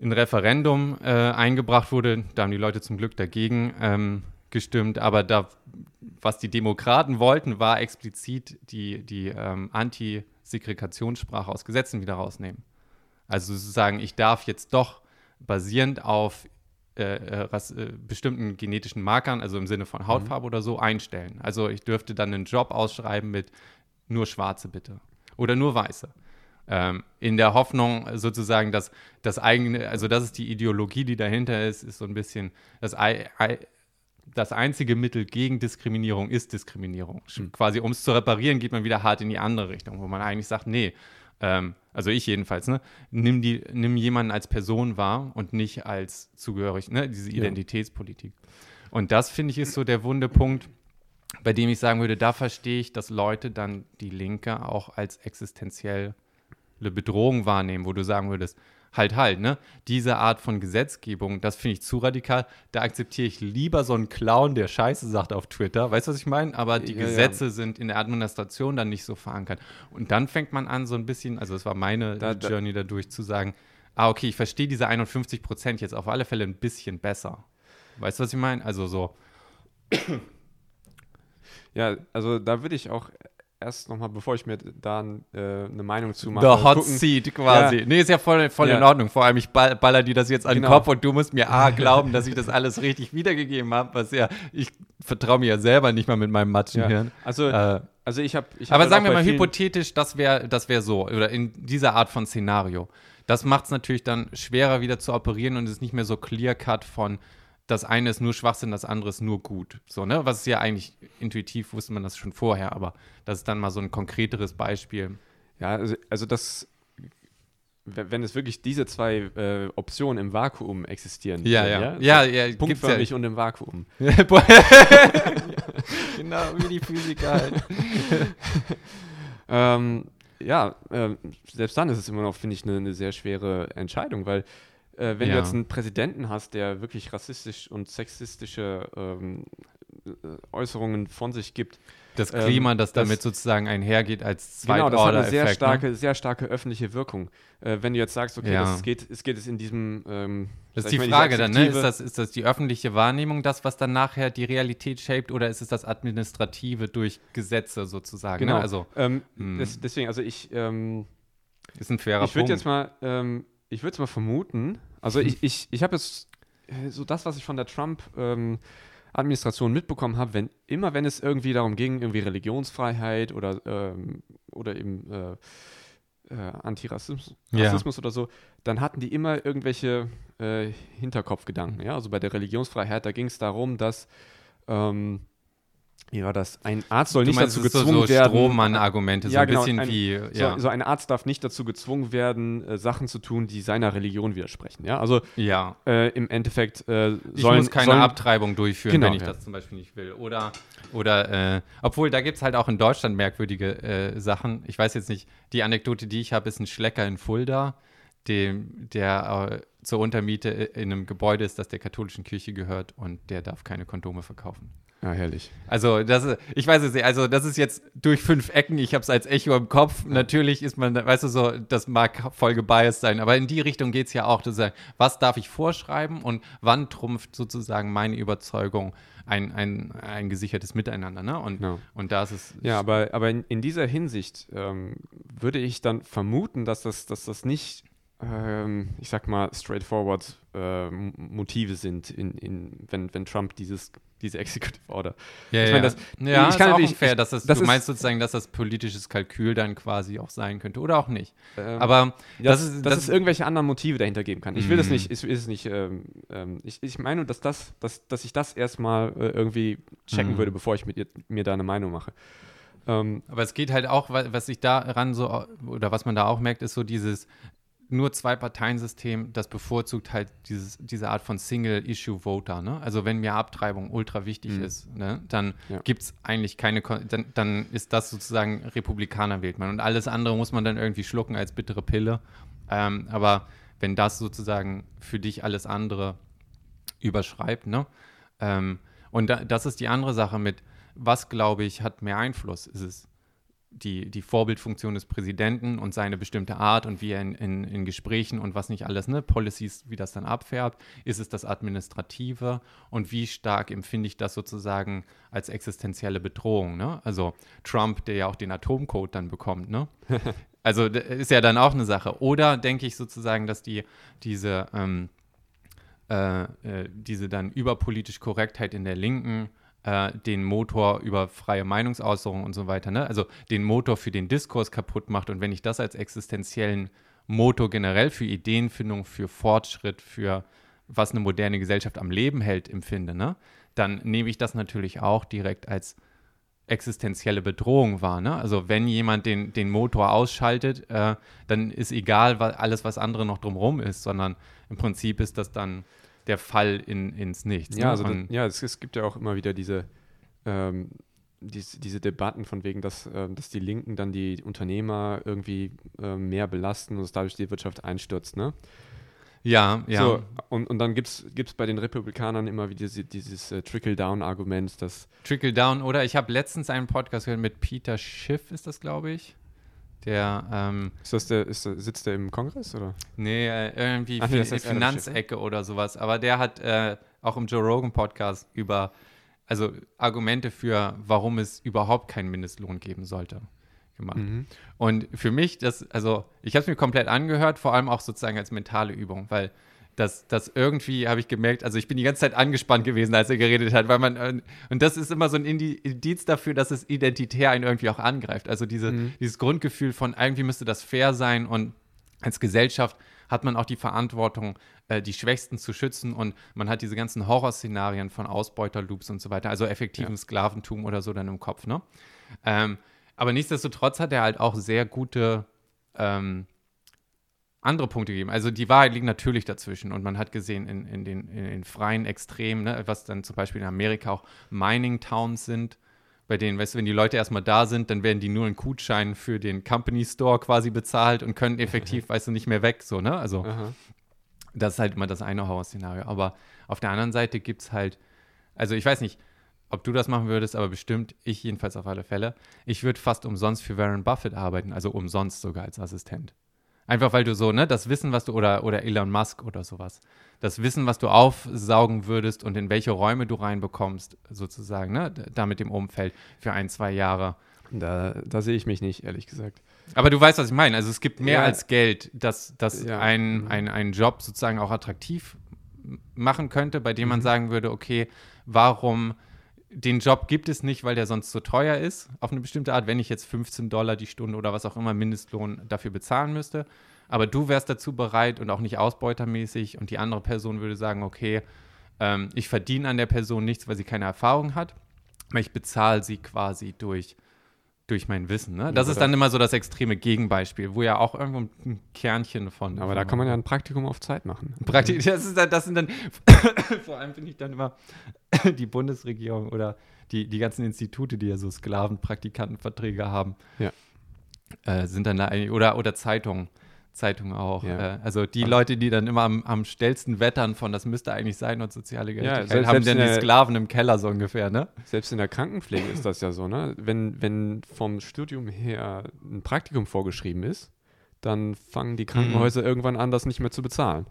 ein Referendum äh, eingebracht wurde. Da haben die Leute zum Glück dagegen ähm, gestimmt. Aber da, was die Demokraten wollten, war explizit die, die ähm, Anti-Segregationssprache aus Gesetzen wieder rausnehmen. Also sozusagen, ich darf jetzt doch basierend auf äh, äh, äh, bestimmten genetischen Markern, also im Sinne von Hautfarbe oder so, einstellen. Also ich dürfte dann einen Job ausschreiben mit nur Schwarze bitte oder nur Weiße. Ähm, in der Hoffnung sozusagen, dass das eigene, also das ist die Ideologie, die dahinter ist, ist so ein bisschen das, Ei, Ei, das einzige Mittel gegen Diskriminierung ist Diskriminierung. Sch- Quasi, um es zu reparieren, geht man wieder hart in die andere Richtung, wo man eigentlich sagt, nee, ähm, also ich jedenfalls, ne, nimm, die, nimm jemanden als Person wahr und nicht als zugehörig, ne, diese Ja. Identitätspolitik. Und das, finde ich, ist so der wunde Punkt, bei dem ich sagen würde, da verstehe ich, dass Leute dann die Linke auch als existenzielle Bedrohung wahrnehmen, wo du sagen würdest, halt, halt, ne? Diese Art von Gesetzgebung, das finde ich zu radikal. Da akzeptiere ich lieber so einen Clown, der Scheiße sagt auf Twitter. Weißt du, was ich meine? Aber die Ja, ja. Gesetze sind in der Administration dann nicht so verankert. Und dann fängt man an, so ein bisschen, also es war meine Da- da- Journey dadurch zu sagen, ah, okay, ich verstehe diese 51 Prozent jetzt auf alle Fälle ein bisschen besser. Weißt du, was ich meine? Also so, Ja, also da würde ich auch erst nochmal, bevor ich mir da äh, eine Meinung zu The mache, Hot gucken- Seat quasi. Ja. Nee, ist ja voll, voll in Ja. Ordnung. Vor allem, ich ball, baller dir das jetzt an den Genau. Kopf und du musst mir A, glauben, dass ich das alles richtig wiedergegeben habe, was ja, ich vertraue mir ja selber nicht mal mit meinem Matschenhirn. Also, Äh, also ich habe. Hab aber halt sagen wir mal hypothetisch, das wäre das wär so, oder in dieser Art von Szenario. Das macht es natürlich dann schwerer wieder zu operieren und es ist nicht mehr so clear-cut von, das eine ist nur Schwachsinn, das andere ist nur gut. So, ne? Was ist ja eigentlich intuitiv, wusste man das schon vorher, aber das ist dann mal so ein konkreteres Beispiel. Ja, also, also das. Wenn es wirklich diese zwei äh, Optionen im Vakuum existieren. Ja, würden, ja. Ja, So ja, gibt's Punktförmig ja. und im Vakuum. genau, wie die Physiker halt. Ähm, ja, ähm, selbst dann ist es immer noch, finde ich, eine eine sehr schwere Entscheidung, weil äh, wenn Ja. du jetzt einen Präsidenten hast, der wirklich rassistisch und sexistische ähm, äh, Äußerungen von sich gibt, Das Ähm, Klima, das, das- damit sozusagen einhergeht als genau, das hat eine sehr Zweitorder-Effekt. starke, Ne? sehr starke öffentliche Wirkung. Äh, wenn du jetzt sagst, okay, Ja. das geht, es geht es in diesem ähm, Das ist die mal, Frage dann, ne? Ist das, ist das die öffentliche Wahrnehmung, das, was dann nachher die Realität shaped, oder ist es das Administrative durch Gesetze sozusagen? Genau. Ne? Also, ähm, Hm. des, deswegen, also ich, ähm, ist ein fairer ich würde Punkt. jetzt mal, ähm, ich würde jetzt mal vermuten, also ich, ich, ich habe jetzt äh, so das, was ich von der Trump ähm, Administration mitbekommen habe, wenn immer wenn es irgendwie darum ging, irgendwie Religionsfreiheit oder ähm, oder eben äh, äh, Antirassismus Ja. Oder so, dann hatten die immer irgendwelche äh, Hinterkopfgedanken. Ja, also bei der Religionsfreiheit, da ging es darum, dass ähm, wie war das? Ein Arzt soll du nicht meinst, dazu gezwungen so, so werden. Strohmann-Argumente, so Ja, ein genau, bisschen ein- wie, ja. So, so ein Arzt darf nicht dazu gezwungen werden, äh, Sachen zu tun, die seiner Religion widersprechen. Ja, also ja. äh, im Endeffekt äh, Ich sollen, muss keine sollen, Abtreibung durchführen, Genau, wenn ich ja. das zum Beispiel nicht will. Oder, oder äh, obwohl, da gibt es halt auch in Deutschland merkwürdige äh, Sachen. Ich weiß jetzt nicht, die Anekdote, die ich habe, ist ein Schlecker in Fulda, dem, der äh, zur Untermiete in einem Gebäude ist, das der katholischen Kirche gehört und der darf keine Kondome verkaufen. Ja, herrlich. Also, das ist, ich weiß es nicht, also das ist jetzt durch fünf Ecken, ich habe es als Echo im Kopf. Ja. Natürlich ist man, weißt du so, das mag voll gebiased sein, aber in die Richtung geht es ja auch, zu sagen, was darf ich vorschreiben und wann trumpft sozusagen meine Überzeugung ein, ein, ein gesichertes Miteinander. Ne? Und, ja. und da ist es. Ja, aber, aber in, in dieser Hinsicht ähm, würde ich dann vermuten, dass das, dass das nicht ähm, ich sag mal, straightforward äh, Motive sind, in, in, wenn, wenn Trump dieses, diese Executive Order. Ja, ich ja. das, ja, ich kann ist auch ich, fair, dass das, das du meinst sozusagen, dass das politisches Kalkül dann quasi auch sein könnte oder auch nicht. Ähm, Aber das, das, ist, dass es irgendwelche anderen Motive dahinter geben kann. Ich will das mhm. nicht, ich will es nicht, ähm, ähm, ich, ich meine dass das, dass, dass ich das erstmal äh, irgendwie checken mhm. würde, bevor ich mit ihr, mir da eine Meinung mache. Ähm, Aber es geht halt auch, was sich daran so, oder was man da auch merkt, ist so dieses, nur Zwei-Parteien-System, das bevorzugt halt dieses, diese Art von Single-Issue-Voter. Ne? Also wenn mir Abtreibung ultra wichtig mhm. ist, ne, dann ja. gibt es eigentlich keine, dann, dann ist das sozusagen Republikaner wählt man. Und alles andere muss man dann irgendwie schlucken als bittere Pille. Ähm, aber wenn das sozusagen für dich alles andere überschreibt, ne? Ähm, und da, das ist die andere Sache mit, was glaube ich, hat mehr Einfluss? Ist es die, die Vorbildfunktion des Präsidenten und seine bestimmte Art und wie er in, in, in, Gesprächen und was nicht alles, ne, Policies, wie das dann abfärbt, ist es das Administrative und wie stark empfinde ich das sozusagen als existenzielle Bedrohung, ne? Also Trump, der ja auch den Atomcode dann bekommt, ne? also ist ja dann auch eine Sache. Oder denke ich sozusagen, dass die, diese, ähm, äh, äh, diese dann überpolitische Korrektheit in der Linken äh, den Motor über freie Meinungsäußerung und so weiter, ne? also den Motor für den Diskurs kaputt macht. Und wenn ich das als existenziellen Motor generell für Ideenfindung, für Fortschritt, für was eine moderne Gesellschaft am Leben hält, empfinde, ne? dann nehme ich das natürlich auch direkt als existenzielle Bedrohung wahr. Ne? Also wenn jemand den, den Motor ausschaltet, äh, dann ist egal was, alles, was andere noch drumherum ist, sondern im Prinzip ist das dann der Fall in, ins Nichts. Ja, ne? also das, ja es, es, gibt ja auch immer wieder diese, ähm, diese, diese Debatten von wegen, dass, ähm, dass die Linken dann die Unternehmer irgendwie ähm, mehr belasten und es dadurch die Wirtschaft einstürzt, ne? Ja, ja. So, und, und dann gibt es bei den Republikanern immer wieder diese, dieses äh, Trickle-Down-Argument, dass. Trickle-Down, oder? Ich habe letztens einen Podcast gehört mit Peter Schiff, ist das, glaube ich. Der, ähm, ist das der, ist sitzt der im Kongress oder? Nee, äh, irgendwie Ach, nee, fin Finanzecke oder sowas. Aber der hat äh, auch im Joe Rogan Podcast über, also Argumente für, warum es überhaupt keinen Mindestlohn geben sollte, gemacht. Mhm. Und für mich, das, also ich habe es mir komplett angehört, vor allem auch sozusagen als mentale Übung, weil dass das irgendwie, habe ich gemerkt, also ich bin die ganze Zeit angespannt gewesen, als er geredet hat, weil man, äh, und das ist immer so ein Indiz dafür, dass es identitär einen irgendwie auch angreift. Also diese, mhm. dieses Grundgefühl von, irgendwie müsste das fair sein und als Gesellschaft hat man auch die Verantwortung, äh, die Schwächsten zu schützen und man hat diese ganzen Horrorszenarien von Ausbeuterloops und so weiter, also effektivem ja. Sklaventum oder so dann im Kopf, ne? Ähm, aber nichtsdestotrotz hat er halt auch sehr gute ähm, andere Punkte gegeben. Also die Wahrheit liegt natürlich dazwischen und man hat gesehen in, in, den, in den, freien Extremen, ne, was dann zum Beispiel in Amerika auch Mining Towns sind, bei denen, weißt du, wenn die Leute erstmal da sind, dann werden die nur einen Gutschein für den Company Store quasi bezahlt und können effektiv, weißt du, nicht mehr weg, so, ne? Also Aha. das ist halt immer das eine Horrorszenario. Aber auf der anderen Seite gibt es halt, also ich weiß nicht, ob du das machen würdest, aber bestimmt, ich jedenfalls auf alle Fälle. Ich würde fast umsonst für Warren Buffett arbeiten, also umsonst sogar als Assistent. Einfach weil du so, ne, das Wissen, was du, oder, oder Elon Musk oder sowas, das Wissen, was du aufsaugen würdest und in welche Räume du reinbekommst, sozusagen, ne, da mit dem Umfeld für ein, zwei Jahre. Da, da sehe ich mich nicht, ehrlich gesagt. Aber du weißt, was ich meine. Also es gibt mehr ja. als Geld, dass, dass ja. ein, mhm. ein, ein Job sozusagen auch attraktiv machen könnte, bei dem man mhm. sagen würde, okay, warum den Job gibt es nicht, weil der sonst zu teuer ist, auf eine bestimmte Art, wenn ich jetzt 15 Dollar die Stunde oder was auch immer Mindestlohn dafür bezahlen müsste. Aber du wärst dazu bereit und auch nicht ausbeutermäßig und die andere Person würde sagen, okay, ähm, ich verdiene an der Person nichts, weil sie keine Erfahrung hat, aber ich bezahle sie quasi durch durch mein Wissen. Ne? Das ja, ist dann immer so das extreme Gegenbeispiel, wo ja auch irgendwo ein Kernchen von. Aber da kann man ja ein Praktikum auf Zeit machen. Praktik das, ist, das sind dann, vor allem finde ich dann immer die Bundesregierung oder die, die ganzen Institute, die ja so Sklavenpraktikantenverträge haben, ja. äh, sind dann da, oder, oder Zeitungen. Zeitung auch. Ja. Äh, also die Leute, die dann immer am, am schnellsten wettern von, das müsste eigentlich sein und soziale Gerechtigkeit, selbst- haben dann die Sklaven im Keller so ungefähr, ne? Selbst in der Krankenpflege ist das ja so, ne? Wenn, wenn vom Studium her ein Praktikum vorgeschrieben ist, dann fangen die Krankenhäuser irgendwann an, das nicht mehr zu bezahlen.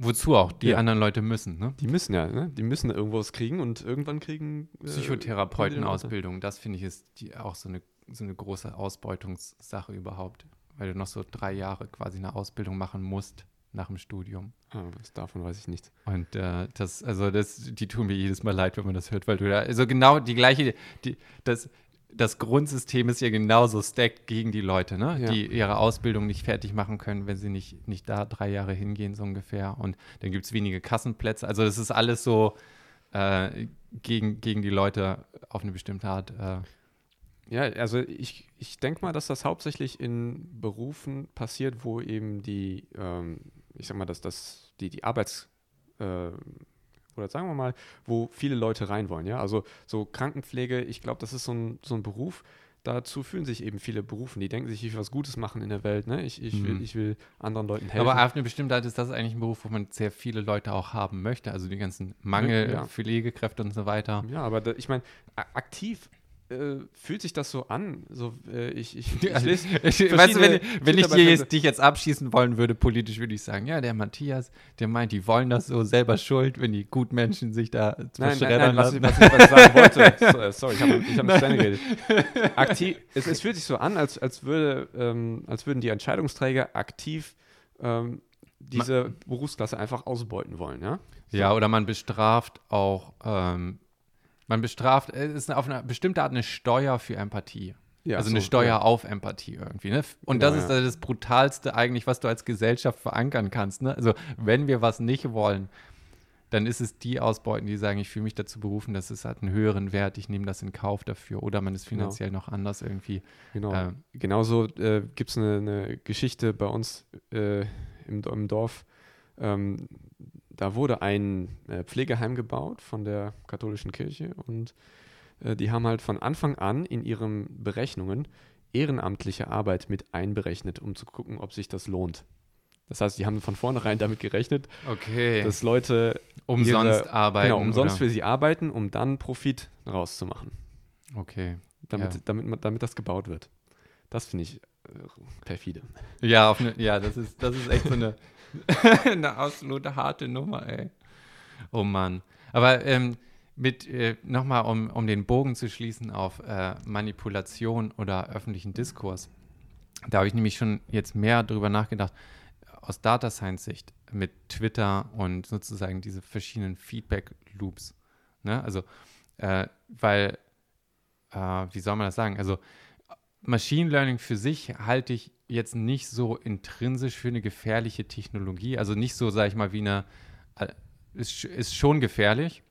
Wozu auch? Die Ja. anderen Leute müssen, ne? Die müssen ja, ne? Die müssen irgendwas kriegen und irgendwann kriegen. äh, Psychotherapeutenausbildung, das finde ich ist die, auch so eine, so eine große Ausbeutungssache überhaupt, weil du noch so drei Jahre quasi eine Ausbildung machen musst nach dem Studium. Ah, was davon weiß ich nicht. Und äh, das, also das, die tun mir jedes Mal leid, wenn man das hört, weil du da, also genau die gleiche, die, das, das Grundsystem ist ja genauso stacked gegen die Leute, ne? Ja. die ihre Ausbildung nicht fertig machen können, wenn sie nicht, nicht da drei Jahre hingehen, so ungefähr. Und dann gibt es wenige Kassenplätze. Also das ist alles so äh, gegen, gegen die Leute auf eine bestimmte Art. Äh, Ja, also ich, ich denke mal, dass das hauptsächlich in Berufen passiert, wo eben die, ähm, ich sag mal, dass das, die, die Arbeits, äh, oder sagen wir mal, wo viele Leute rein wollen, ja. Also so Krankenpflege, ich glaube, das ist so ein, so ein Beruf, dazu fühlen sich eben viele Berufen, die denken sich, ich will was Gutes machen in der Welt, ne? Ich, ich, will, Mhm. ich will anderen Leuten helfen. aber auf eine bestimmte Art ist das eigentlich ein Beruf, wo man sehr viele Leute auch haben möchte. Also die ganzen Mangel, Ja. Pflegekräfte und so weiter. ja, aber da, ich meine, aktiv äh, fühlt sich das so an. So, äh, ich, ich, ich Also, ich, weißt du, wenn, wenn ich dir jetzt, dich jetzt abschießen wollen würde, politisch, würde ich sagen, ja, der Matthias, der meint, die wollen das so selber schuld, wenn die Gutmenschen sich da Nein, nein, nein, lassen. was, was ich sagen wollte. So, äh, sorry, ich habe ich hab nicht zu geredet. Aktiv, es, es fühlt sich so an, als, als, würde, ähm, als würden die Entscheidungsträger aktiv ähm, diese Berufsklasse einfach ausbeuten wollen, ja? Ja, oder man bestraft auch, ähm, man bestraft, es ist auf eine bestimmte Art eine Steuer für Empathie. ja also so, eine Steuer Ja. auf Empathie irgendwie. Ne? Und Genau, das ist also das Brutalste eigentlich, was du als Gesellschaft verankern kannst. Ne? Also wenn wir was nicht wollen, dann ist es die Ausbeuten, die sagen, ich fühle mich dazu berufen, das ist halt einen höheren Wert, ich nehme das in Kauf dafür. Oder man ist Genau. finanziell noch anders irgendwie. Genau. Ähm. Genauso äh, gibt es eine, eine Geschichte bei uns äh, im, im Dorf. Ähm, da wurde ein äh, Pflegeheim gebaut von der katholischen Kirche und äh, die haben halt von Anfang an in ihren Berechnungen ehrenamtliche Arbeit mit einberechnet, um zu gucken, ob sich das lohnt. Das heißt, die haben von vornherein damit gerechnet, Okay. dass Leute umsonst ihre- arbeiten. genau, umsonst oder? für sie arbeiten, um dann Profit rauszumachen, Okay. damit, Ja. damit, damit das gebaut wird. Das finde ich äh, perfide. Ja, eine, ja, das ist, das ist echt so eine, eine absolute harte Nummer, ey. Oh Mann. Aber ähm, mit, äh, nochmal, um, um den Bogen zu schließen auf äh, Manipulation oder öffentlichen Diskurs. Da habe ich nämlich schon jetzt mehr drüber nachgedacht, aus Data Science Sicht mit Twitter und sozusagen diese verschiedenen Feedback-Loops. Ne? Also, äh, weil, äh, wie soll man das sagen? Also, Machine Learning für sich halte ich jetzt nicht so intrinsisch für eine gefährliche Technologie. Also nicht so, sage ich mal, wie eine, äh, ist, ist schon gefährlich,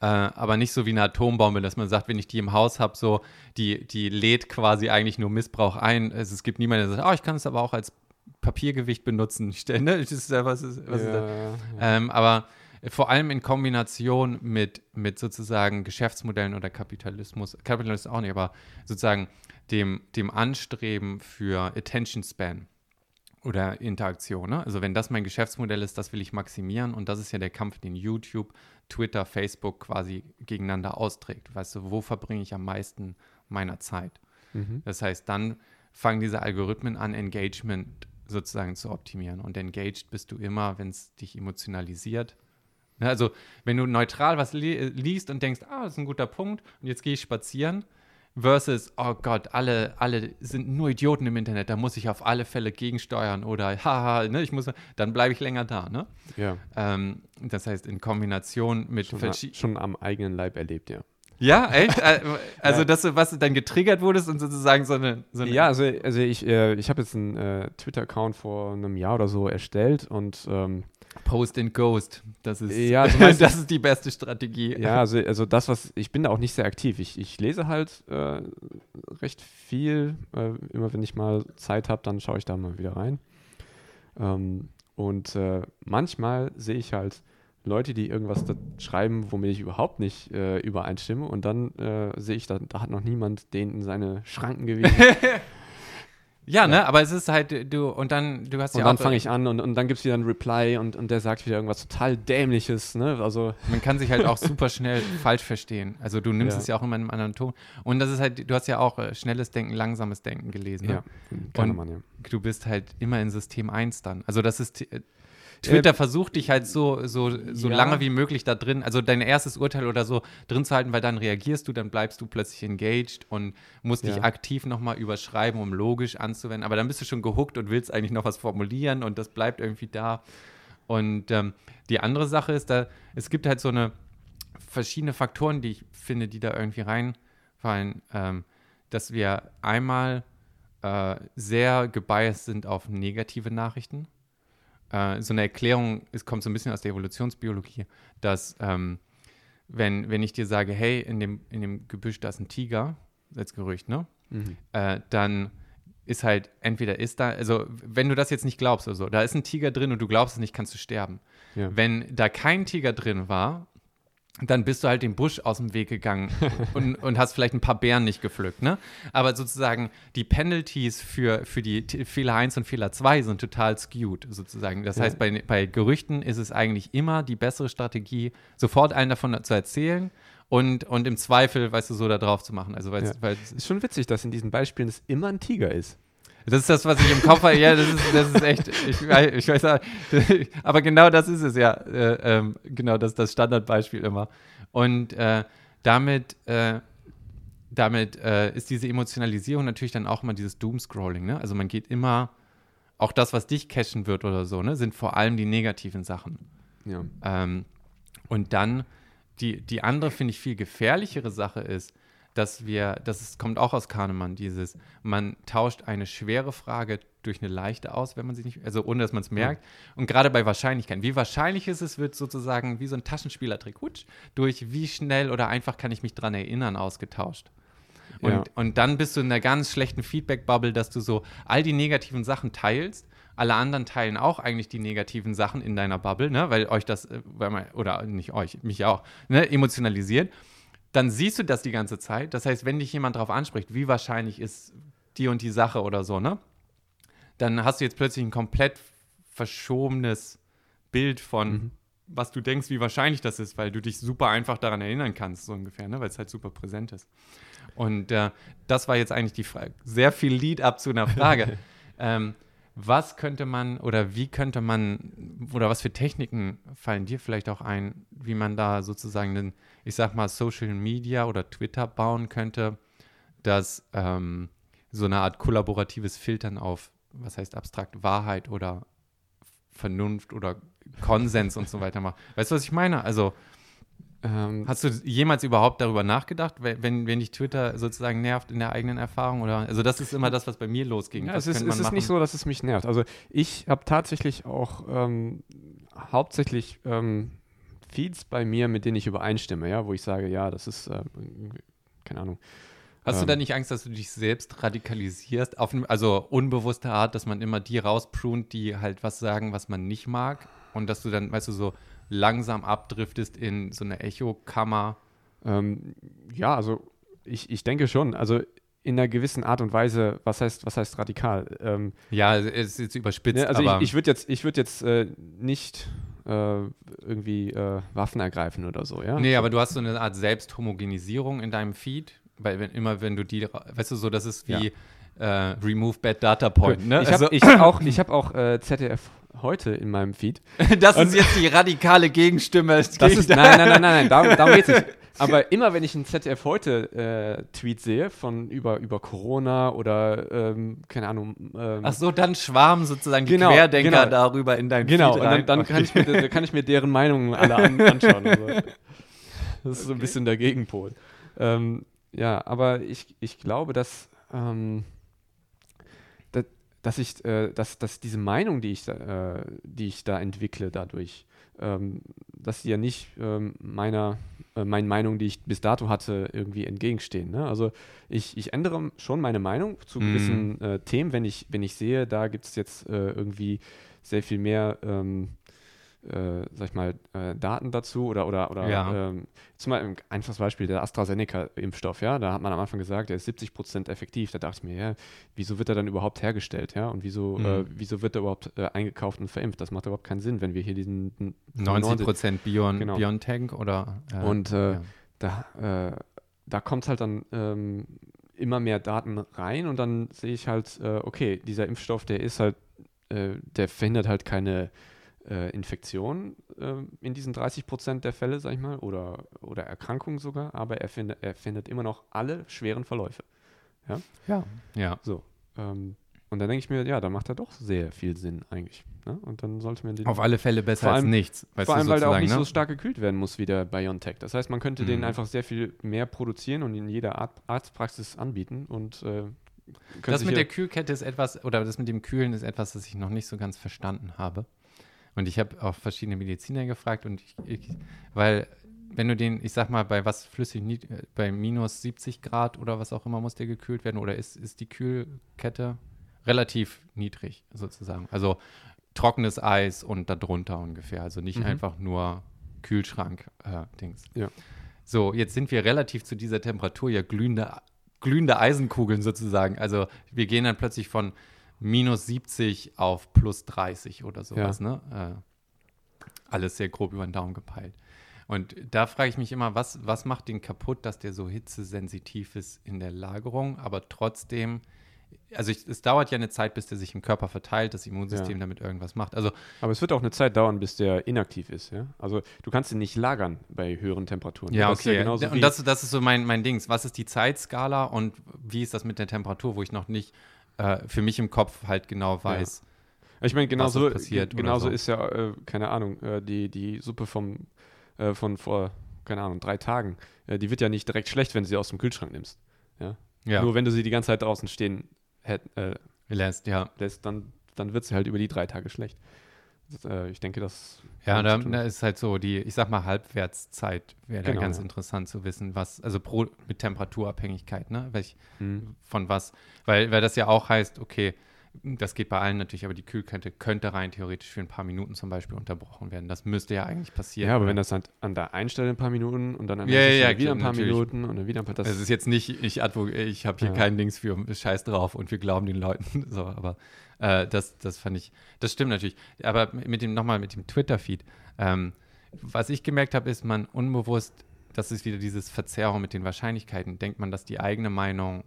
äh, aber nicht so wie eine Atombombe, dass man sagt, wenn ich die im Haus habe, so, die, die lädt quasi eigentlich nur Missbrauch ein. Also es gibt niemanden, der sagt, oh, ich kann es aber auch als Papiergewicht benutzen. Ne? Das ist, ja- was ist, was ist das? ja. Ähm, aber vor allem in Kombination mit, mit sozusagen Geschäftsmodellen oder Kapitalismus, Kapitalismus auch nicht, aber sozusagen dem, dem Anstreben für Attention Span oder Interaktion. Ne? Also wenn das mein Geschäftsmodell ist, das will ich maximieren und das ist ja der Kampf, den YouTube, Twitter, Facebook quasi gegeneinander austrägt. Weißt du, wo verbringe ich am meisten meiner Zeit? Mhm. Das heißt, dann fangen diese Algorithmen an, Engagement sozusagen zu optimieren. Und engaged bist du immer, wenn es dich emotionalisiert. Ne, Also, wenn du neutral was li liest und denkst, ah, das ist ein guter Punkt, und jetzt gehe ich spazieren, versus, oh Gott, alle, alle sind nur Idioten im Internet, da muss ich auf alle Fälle gegensteuern oder haha, ne, ich muss, dann bleibe ich länger da. Ne? Ja, Ähm, das heißt, in Kombination mit verschiedenen. schon am eigenen Leib erlebt, ja. Ja, echt? Äh, Also, Ja. dass du, was dann getriggert wurdest und sozusagen so eine. So eine Ja, also, also ich, äh, ich habe jetzt einen äh, Twitter-Account vor einem Jahr oder so erstellt und ähm, Post and Ghost. Das ist, Ja, du meinst- das ist die beste Strategie. ja, also, also das, was, ich bin da auch nicht sehr aktiv. Ich, ich lese halt äh, recht viel. Äh, immer wenn ich mal Zeit habe, dann schaue ich da mal wieder rein. Ähm, und äh, manchmal sehe ich halt Leute, die irgendwas da schreiben, womit ich überhaupt nicht äh, übereinstimme. Und dann äh, sehe ich, da, da hat noch niemand den in seine Schranken gewiesen. Ja, ne, aber es ist halt, du, und dann, du hast Und ja dann auch. fange ich an und, und dann gibt es wieder ein Reply und, und der sagt wieder irgendwas total Dämliches, ne? Also, Man kann sich halt auch super schnell falsch verstehen. Also du nimmst Ja. es ja auch immer in einem anderen Ton. Und das ist halt, du hast ja auch äh, schnelles Denken, langsames Denken gelesen. Ne? ja, keine Und- Mann, ja. Du bist halt immer in System 1 dann. Also das ist, äh, Twitter Äh, versucht dich halt so, so, so ja. lange wie möglich da drin, also dein erstes Urteil oder so drin zu halten, weil dann reagierst du, dann bleibst du plötzlich engaged und musst dich Ja. aktiv nochmal überschreiben, um logisch anzuwenden. Aber dann bist du schon gehuckt und willst eigentlich noch was formulieren und das bleibt irgendwie da. Und ähm, die andere Sache ist, da, es gibt halt so eine verschiedene Faktoren, die ich finde, die da irgendwie reinfallen, ähm, dass wir einmal äh, sehr gebiased sind auf negative Nachrichten. Äh, so eine Erklärung, es kommt so ein bisschen aus der Evolutionsbiologie, dass ähm, wenn, wenn ich dir sage, hey, in dem, in dem Gebüsch, da ist ein Tiger, als Gerücht, ne? Mhm. äh, dann ist halt, entweder ist da, also wenn du das jetzt nicht glaubst oder so, da ist ein Tiger drin und du glaubst es nicht, kannst du sterben. Ja. Wenn da kein Tiger drin war, dann bist du halt den Busch aus dem Weg gegangen und, und hast vielleicht ein paar Beeren nicht gepflückt, ne? Aber sozusagen die Penalties für, für die T- Fehler 1 und Fehler 2 sind total skewed, sozusagen. Das Ja. heißt, bei, bei Gerüchten ist es eigentlich immer die bessere Strategie, sofort einen davon zu erzählen und, und im Zweifel, weißt du, so da drauf zu machen. Also, weil, Ja. weil Ist schon witzig, dass in diesen Beispielen es immer ein Tiger ist. Das ist das, was ich im Kopf habe. Ja, das ist, das ist echt. Ich, ich weiß auch, aber genau das ist es ja. Äh, ähm, genau, das ist das Standardbeispiel immer. Und äh, damit, äh, damit äh, ist diese Emotionalisierung natürlich dann auch immer dieses Doomscrolling. Ne? Also man geht immer, auch das, was dich cashen wird oder so, ne, sind vor allem die negativen Sachen. Ja. Ähm, und dann die, die andere, finde ich, viel gefährlichere Sache ist, dass wir, das ist, kommt auch aus Kahnemann, dieses, man tauscht eine schwere Frage durch eine leichte aus, wenn man sie nicht, also ohne dass man es merkt. Und gerade bei Wahrscheinlichkeiten, wie wahrscheinlich ist es, wird sozusagen wie so ein Taschenspielertrick, hutsch, durch wie schnell oder einfach kann ich mich dran erinnern, ausgetauscht. Und, Ja. und dann bist du in einer ganz schlechten Feedback-Bubble, dass du so all die negativen Sachen teilst. Alle anderen teilen auch eigentlich die negativen Sachen in deiner Bubble, ne? weil euch das, äh, weil man, oder nicht euch, mich auch, ne? emotionalisiert. Dann siehst du das die ganze Zeit. Das heißt, wenn dich jemand darauf anspricht, wie wahrscheinlich ist die und die Sache oder so, ne? Dann hast du jetzt plötzlich ein komplett verschobenes Bild von, Mhm. was du denkst, wie wahrscheinlich das ist, weil du dich super einfach daran erinnern kannst, so ungefähr, ne? weil es halt super präsent ist. Und äh, das war jetzt eigentlich die Frage, sehr viel Lead-up zu einer Frage. ähm, was könnte man oder wie könnte man oder was für Techniken fallen dir vielleicht auch ein, wie man da sozusagen einen, ich sag mal, Social Media oder Twitter bauen könnte, dass ähm, so eine Art kollaboratives Filtern auf, was heißt abstrakt, Wahrheit oder Vernunft oder Konsens und so weiter macht. Weißt du, was ich meine? Also, Ähm, Hast du jemals überhaupt darüber nachgedacht, wenn, wenn dich Twitter sozusagen nervt in der eigenen Erfahrung? Oder also das ist immer das, was bei mir losging. Ja, es ist, es ist nicht so, dass es mich nervt. Also ich habe tatsächlich auch ähm, hauptsächlich ähm, Feeds bei mir, mit denen ich übereinstimme, ja, wo ich sage, ja, das ist, äh, keine Ahnung. Hast du ähm, da nicht Angst, dass du dich selbst radikalisierst? Auf, also unbewusste Art, dass man immer die rausprunt, die halt was sagen, was man nicht mag? Und dass du dann, weißt du, so langsam abdriftest in so eine Echokammer? Ähm, ja, also ich, ich denke schon, also in einer gewissen Art und Weise, was heißt, was heißt radikal? Ähm, Ja, es ist jetzt überspitzt, ne, also aber ich, ich würde jetzt, ich würd jetzt äh, nicht äh, irgendwie äh, Waffen ergreifen oder so, ja? Nee, aber du hast so eine Art Selbsthomogenisierung in deinem Feed, weil wenn, immer wenn du die, weißt du, so, das ist wie äh, Remove Bad Data Point, ne? Ich habe Also, hab auch, ich hab auch äh, ZDF heute in meinem Feed. das ist jetzt die radikale Gegenstimme. Das ist, nein, nein, nein, nein, nein, darum, darum geht's nicht. Aber immer wenn ich einen ZDF heute äh, Tweet sehe von über, über Corona oder ähm, keine Ahnung, ähm, Ach so, dann schwarmen sozusagen die Genau, Querdenker genau. darüber in dein genau, Feed und dann, dann kann, ich mir, kann ich mir deren Meinungen alle an, anschauen. Das ist so ein bisschen der Gegenpol. Ähm, ja, aber ich, ich glaube, dass, da, dass ich, äh, dass, dass diese Meinung, die ich, da, äh, die ich da entwickle dadurch, ähm, dass die ja nicht ähm, meiner, äh, meinen Meinungen, die ich bis dato hatte, irgendwie entgegenstehen. Ne? Also ich, ich ändere schon meine Meinung zu Mhm. gewissen äh, Themen, wenn ich, wenn ich sehe, da gibt es jetzt äh, irgendwie sehr viel mehr ähm, äh, sag ich mal, äh, Daten dazu oder, oder, oder Ja. ähm, zum Beispiel ein einfaches Beispiel, der AstraZeneca-Impfstoff, ja, da hat man am Anfang gesagt, der ist 70 Prozent effektiv. Da dachte ich mir, ja, wieso wird er dann überhaupt hergestellt, ja? Und wieso, Mhm. äh, wieso wird er überhaupt äh, eingekauft und verimpft? Das macht überhaupt keinen Sinn, wenn wir hier diesen 90 Prozent Bion, Genau. BioNTech oder äh, Und, äh, ja. da, äh, da kommt halt dann ähm, immer mehr Daten rein und dann sehe ich halt, äh, okay, dieser Impfstoff, der ist halt, äh, der verhindert halt keine äh, Infektion äh, in diesen 30 Prozent der Fälle, sag ich mal, oder, oder Erkrankungen sogar, aber er, findet, er verhindert immer noch alle schweren Verläufe. ja, ja. So. Ähm, und dann denke ich mir, ja, da macht er doch sehr viel Sinn eigentlich. Ne? Und dann sollte man den. Auf alle Fälle besser Vor als allem- nichts. Vor allem, weil der auch nicht ne? so stark gekühlt werden muss wie der BioNTech. Das heißt, man könnte den Mhm. einfach sehr viel mehr produzieren und in jeder Art Arztpraxis anbieten und äh, Das mit der Kühlkette ist etwas, oder das mit dem Kühlen ist etwas, das ich noch nicht so ganz verstanden habe. Und ich habe auch verschiedene Mediziner gefragt und ich, ich, weil wenn du den, ich sag mal, bei was flüssig, äh, bei minus 70 Grad oder was auch immer muss der gekühlt werden oder ist, ist die Kühlkette relativ niedrig sozusagen. Also trockenes Eis und darunter ungefähr. Also nicht Mhm. einfach nur Kühlschrank-Dings. Ja. So, jetzt sind wir relativ zu dieser Temperatur ja glühende, glühende Eisenkugeln sozusagen. Also wir gehen dann plötzlich von minus 70 auf plus 30 oder sowas, ne? Äh, alles sehr grob über den Daumen gepeilt. Und da frage ich mich immer, was, was macht den kaputt, dass der so hitzesensitiv ist in der Lagerung, aber trotzdem, also ich, es dauert ja eine Zeit, bis der sich im Körper verteilt, das Immunsystem Ja. damit irgendwas macht. Also Aber es wird auch eine Zeit dauern, bis der inaktiv ist. Ja? Also du kannst ihn nicht lagern bei höheren Temperaturen. Ja, Das okay. genauso wie- und das, das ist so mein, mein Dings. Was ist die Zeitskala und wie ist das mit der Temperatur, wo ich noch nicht äh, für mich im Kopf halt genau weiß. ich meine, genauso, passiert genauso so. ist ja, äh, keine Ahnung, äh, die, die Suppe vom, äh, von vor, keine Ahnung, drei Tagen, äh, die wird ja nicht direkt schlecht, wenn du sie aus dem Kühlschrank nimmst. Ja, Nur wenn du sie die ganze Zeit draußen stehen hätt, äh, lässt, ja. lässt, dann, dann wird sie halt über die drei Tage schlecht. Äh, ich denke, das. Ja, da, da ist halt so die, ich sag mal, Halbwertszeit wäre da Genau, ganz ja. interessant zu wissen, was, also pro, mit Temperaturabhängigkeit, ne? Welch, Hm. von was, weil, weil das ja auch heißt, okay, das geht bei allen natürlich, aber die Kühlkette könnte rein theoretisch für ein paar Minuten zum Beispiel unterbrochen werden. Das müsste ja eigentlich passieren. Ja, aber wenn das halt an der einen Stelle ein paar Minuten und dann an Ja, der ja, ja, Stelle wieder ein paar natürlich. Minuten und dann wieder ein paar. Das, Es ist jetzt nicht, ich, ich habe hier Ja. kein Dings für Scheiß drauf und wir glauben den Leuten. So, aber äh, das, das fand ich, das stimmt natürlich. Aber mit dem, nochmal mit dem Twitter-Feed, ähm, was ich gemerkt habe, ist man unbewusst, das ist wieder dieses Verzerrung mit den Wahrscheinlichkeiten, denkt man, dass die eigene Meinung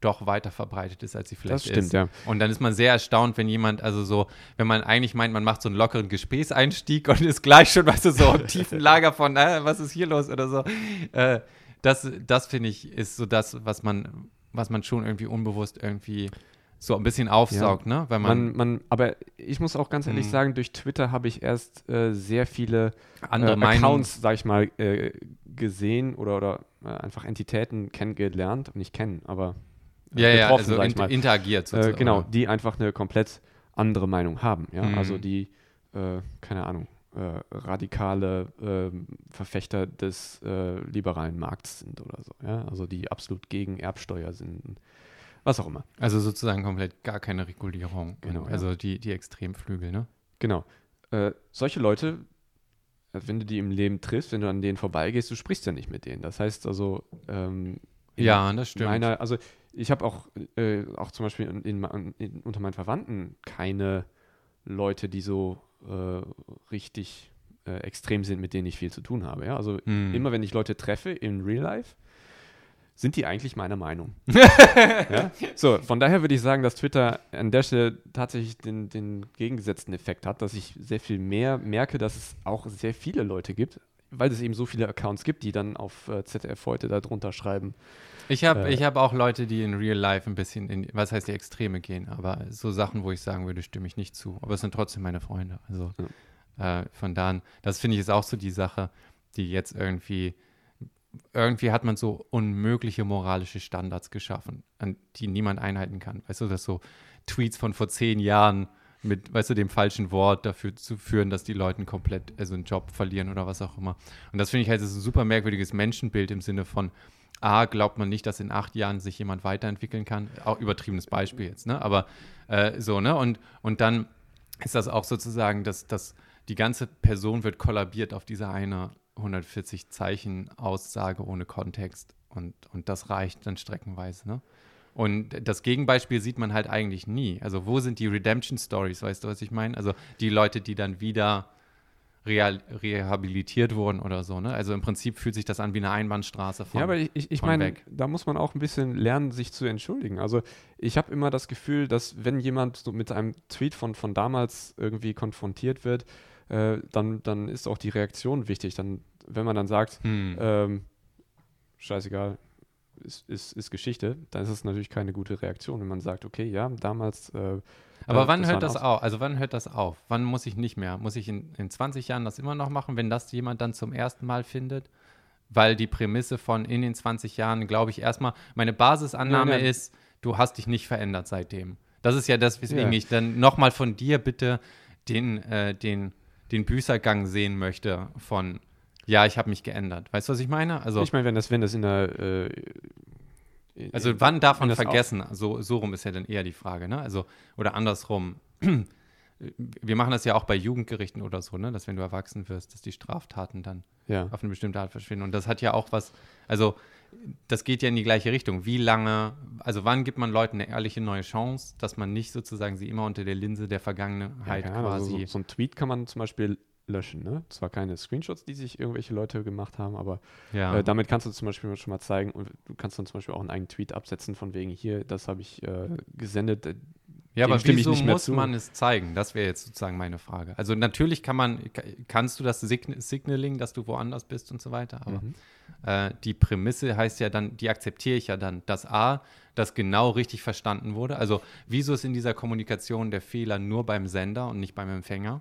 doch weiter verbreitet ist, als sie vielleicht das stimmt, ist. ja. Und dann ist man sehr erstaunt, wenn jemand, also so, wenn man eigentlich meint, man macht so einen lockeren Gesprächseinstieg und ist gleich schon, weißt du, so im tiefen Lager von, äh, was ist hier los oder so. Äh, das, das finde ich, ist so das, was man, was man schon irgendwie unbewusst irgendwie so ein bisschen aufsaugt, ne? Weil man, Man, man, aber ich muss auch ganz ehrlich Mhm. sagen, durch Twitter habe ich erst äh, sehr viele andere äh. Accounts, sag ich mal, äh, gesehen oder, oder äh, einfach Entitäten kennengelernt, nicht kennen, aber äh, ja, ja, also in, interagiert Äh, sozusagen. genau, die einfach eine komplett andere Meinung haben. Ja? Mhm. Also die, keine Ahnung, radikale ähm, Verfechter des liberalen Markts sind oder so. Ja? Also die absolut gegen Erbsteuer sind. Was auch immer. Also sozusagen komplett gar keine Regulierung. Genau, ja. Also die, die Extremflügel, ne? Genau. Äh, solche Leute, äh, wenn du die im Leben triffst, wenn du an denen vorbeigehst, du sprichst ja nicht mit denen. Das heißt also, ähm, Ja, das stimmt. meiner, also ich habe auch, äh, auch zum Beispiel in, in, in, unter meinen Verwandten keine Leute, die so äh, richtig äh, extrem sind, mit denen ich viel zu tun habe. Ja? Also Hm. immer wenn ich Leute treffe in Real Life, sind die eigentlich meiner Meinung. ja? So, von daher würde ich sagen, dass Twitter an der Stelle tatsächlich den, den gegengesetzten Effekt hat, dass ich sehr viel mehr merke, dass es auch sehr viele Leute gibt, weil es eben so viele Accounts gibt, die dann auf äh, ZDF heute da drunter schreiben. Ich habe Äh, ich hab auch Leute, die in Real Life ein bisschen in, was heißt die Extreme gehen, aber so Sachen, wo ich sagen würde, stimme ich nicht zu. Aber es sind trotzdem meine Freunde. Also äh, von da an, das finde ich ist auch so die Sache, die jetzt irgendwie, irgendwie hat man so unmögliche moralische Standards geschaffen, an die niemand einhalten kann. Weißt du, dass so Tweets von vor zehn Jahren mit, weißt du, dem falschen Wort dafür zu führen, dass die Leute komplett, also einen Job verlieren oder was auch immer. Und das finde ich halt das ist ein super merkwürdiges Menschenbild im Sinne von, A, glaubt man nicht, dass in acht Jahren sich jemand weiterentwickeln kann. Auch übertriebenes Beispiel jetzt, ne? Aber äh, so, ne? Und, und dann ist das auch sozusagen, dass, dass die ganze Person wird kollabiert auf diese eine 140 Zeichen Aussage ohne Kontext und, und das reicht dann streckenweise, ne? Und das Gegenbeispiel sieht man halt eigentlich nie. Also wo sind die Redemption Stories, weißt du, was ich meine? Also die Leute, die dann wieder real, rehabilitiert wurden oder so, ne? Also im Prinzip fühlt sich das an wie eine Einbahnstraße von Ja, aber ich, ich, ich meine, weg. da muss man auch ein bisschen lernen, sich zu entschuldigen. Also ich habe immer das Gefühl, dass wenn jemand so mit einem Tweet von, von damals irgendwie konfrontiert wird, äh, dann, dann ist auch die Reaktion wichtig. Dann, wenn man dann sagt, Hm. ähm, scheißegal, ist, ist, ist Geschichte, dann ist es natürlich keine gute Reaktion, wenn man sagt, okay, ja, damals. Äh, Aber äh, wann hört das auf? Also wann hört das auf? Wann muss ich nicht mehr? Muss ich in, in 20 Jahren das immer noch machen, wenn das jemand dann zum ersten Mal findet? Weil die Prämisse von in den 20 Jahren, glaube ich, erstmal, meine Basisannahme Nein, nein. ist, du hast dich nicht verändert seitdem. Das ist ja das, weswegen Ja. ich dann nochmal von dir bitte den, äh, den, den Büßergang sehen möchte von, ja, ich habe mich geändert. Weißt du, was ich meine? Also, Ich meine, wenn das, wenn das in der. Äh, in- also wann darf man vergessen? So, so rum ist ja dann eher die Frage, ne? Also, oder andersrum. Wir machen das ja auch bei Jugendgerichten oder so, ne? Dass wenn du erwachsen wirst, dass die Straftaten dann Ja. auf eine bestimmte Art verschwinden. Und das hat ja auch was, also das geht ja in die gleiche Richtung. Wie lange, also wann gibt man Leuten eine ehrliche neue Chance, dass man nicht sozusagen sie immer unter der Linse der Vergangenheit ja, also quasi. so, so ein Tweet kann man zum Beispiel löschen. Ne? Zwar keine Screenshots, die sich irgendwelche Leute gemacht haben, aber ja. äh, damit kannst du zum Beispiel schon mal zeigen und du kannst dann zum Beispiel auch einen eigenen Tweet absetzen von wegen hier, das habe ich äh, gesendet. Ja, dem aber stimme ich wieso nicht mehr muss zu. man es zeigen? Das wäre jetzt sozusagen meine Frage. Also natürlich kann man, ka- kannst du das Sign Signaling, dass du woanders bist und so weiter, aber Mhm. äh, die Prämisse heißt ja dann, die akzeptiere ich ja dann, dass A, das genau richtig verstanden wurde. Also wieso ist in dieser Kommunikation der Fehler nur beim Sender und nicht beim Empfänger?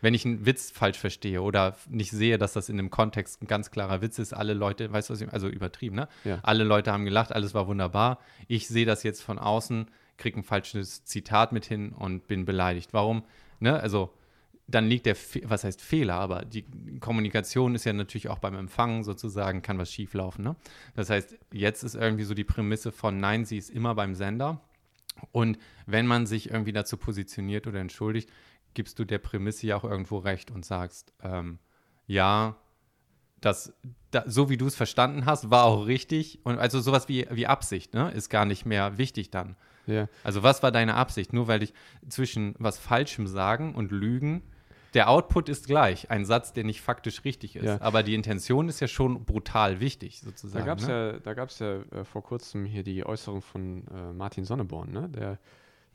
Wenn ich einen Witz falsch verstehe oder nicht sehe, dass das in einem Kontext ein ganz klarer Witz ist, alle Leute, weißt du was ich, also übertrieben, ne? Ja. Alle Leute haben gelacht, alles war wunderbar. Ich sehe das jetzt von außen, kriege ein falsches Zitat mit hin und bin beleidigt. Warum? Ne? Also dann liegt der, Fe was heißt Fehler, aber die Kommunikation ist ja natürlich auch beim Empfangen sozusagen, kann was schieflaufen. Ne? Das heißt, jetzt ist irgendwie so die Prämisse von Nein, sie ist immer beim Sender. Und wenn man sich irgendwie dazu positioniert oder entschuldigt, gibst du der Prämisse ja auch irgendwo recht und sagst, ähm, ja, das, da, so wie du es verstanden hast, war auch richtig. Und also sowas wie, wie Absicht, ne, ist gar nicht mehr wichtig dann. Ja. Also was war deine Absicht? Nur weil ich zwischen was Falschem sagen und Lügen, der Output ist gleich, ein Satz, der nicht faktisch richtig ist. Ja. Aber die Intention ist ja schon brutal wichtig, Da sozusagen. gab es ne? ja, da gab's ja äh, vor kurzem hier die Äußerung von äh, Martin Sonneborn, ne? Der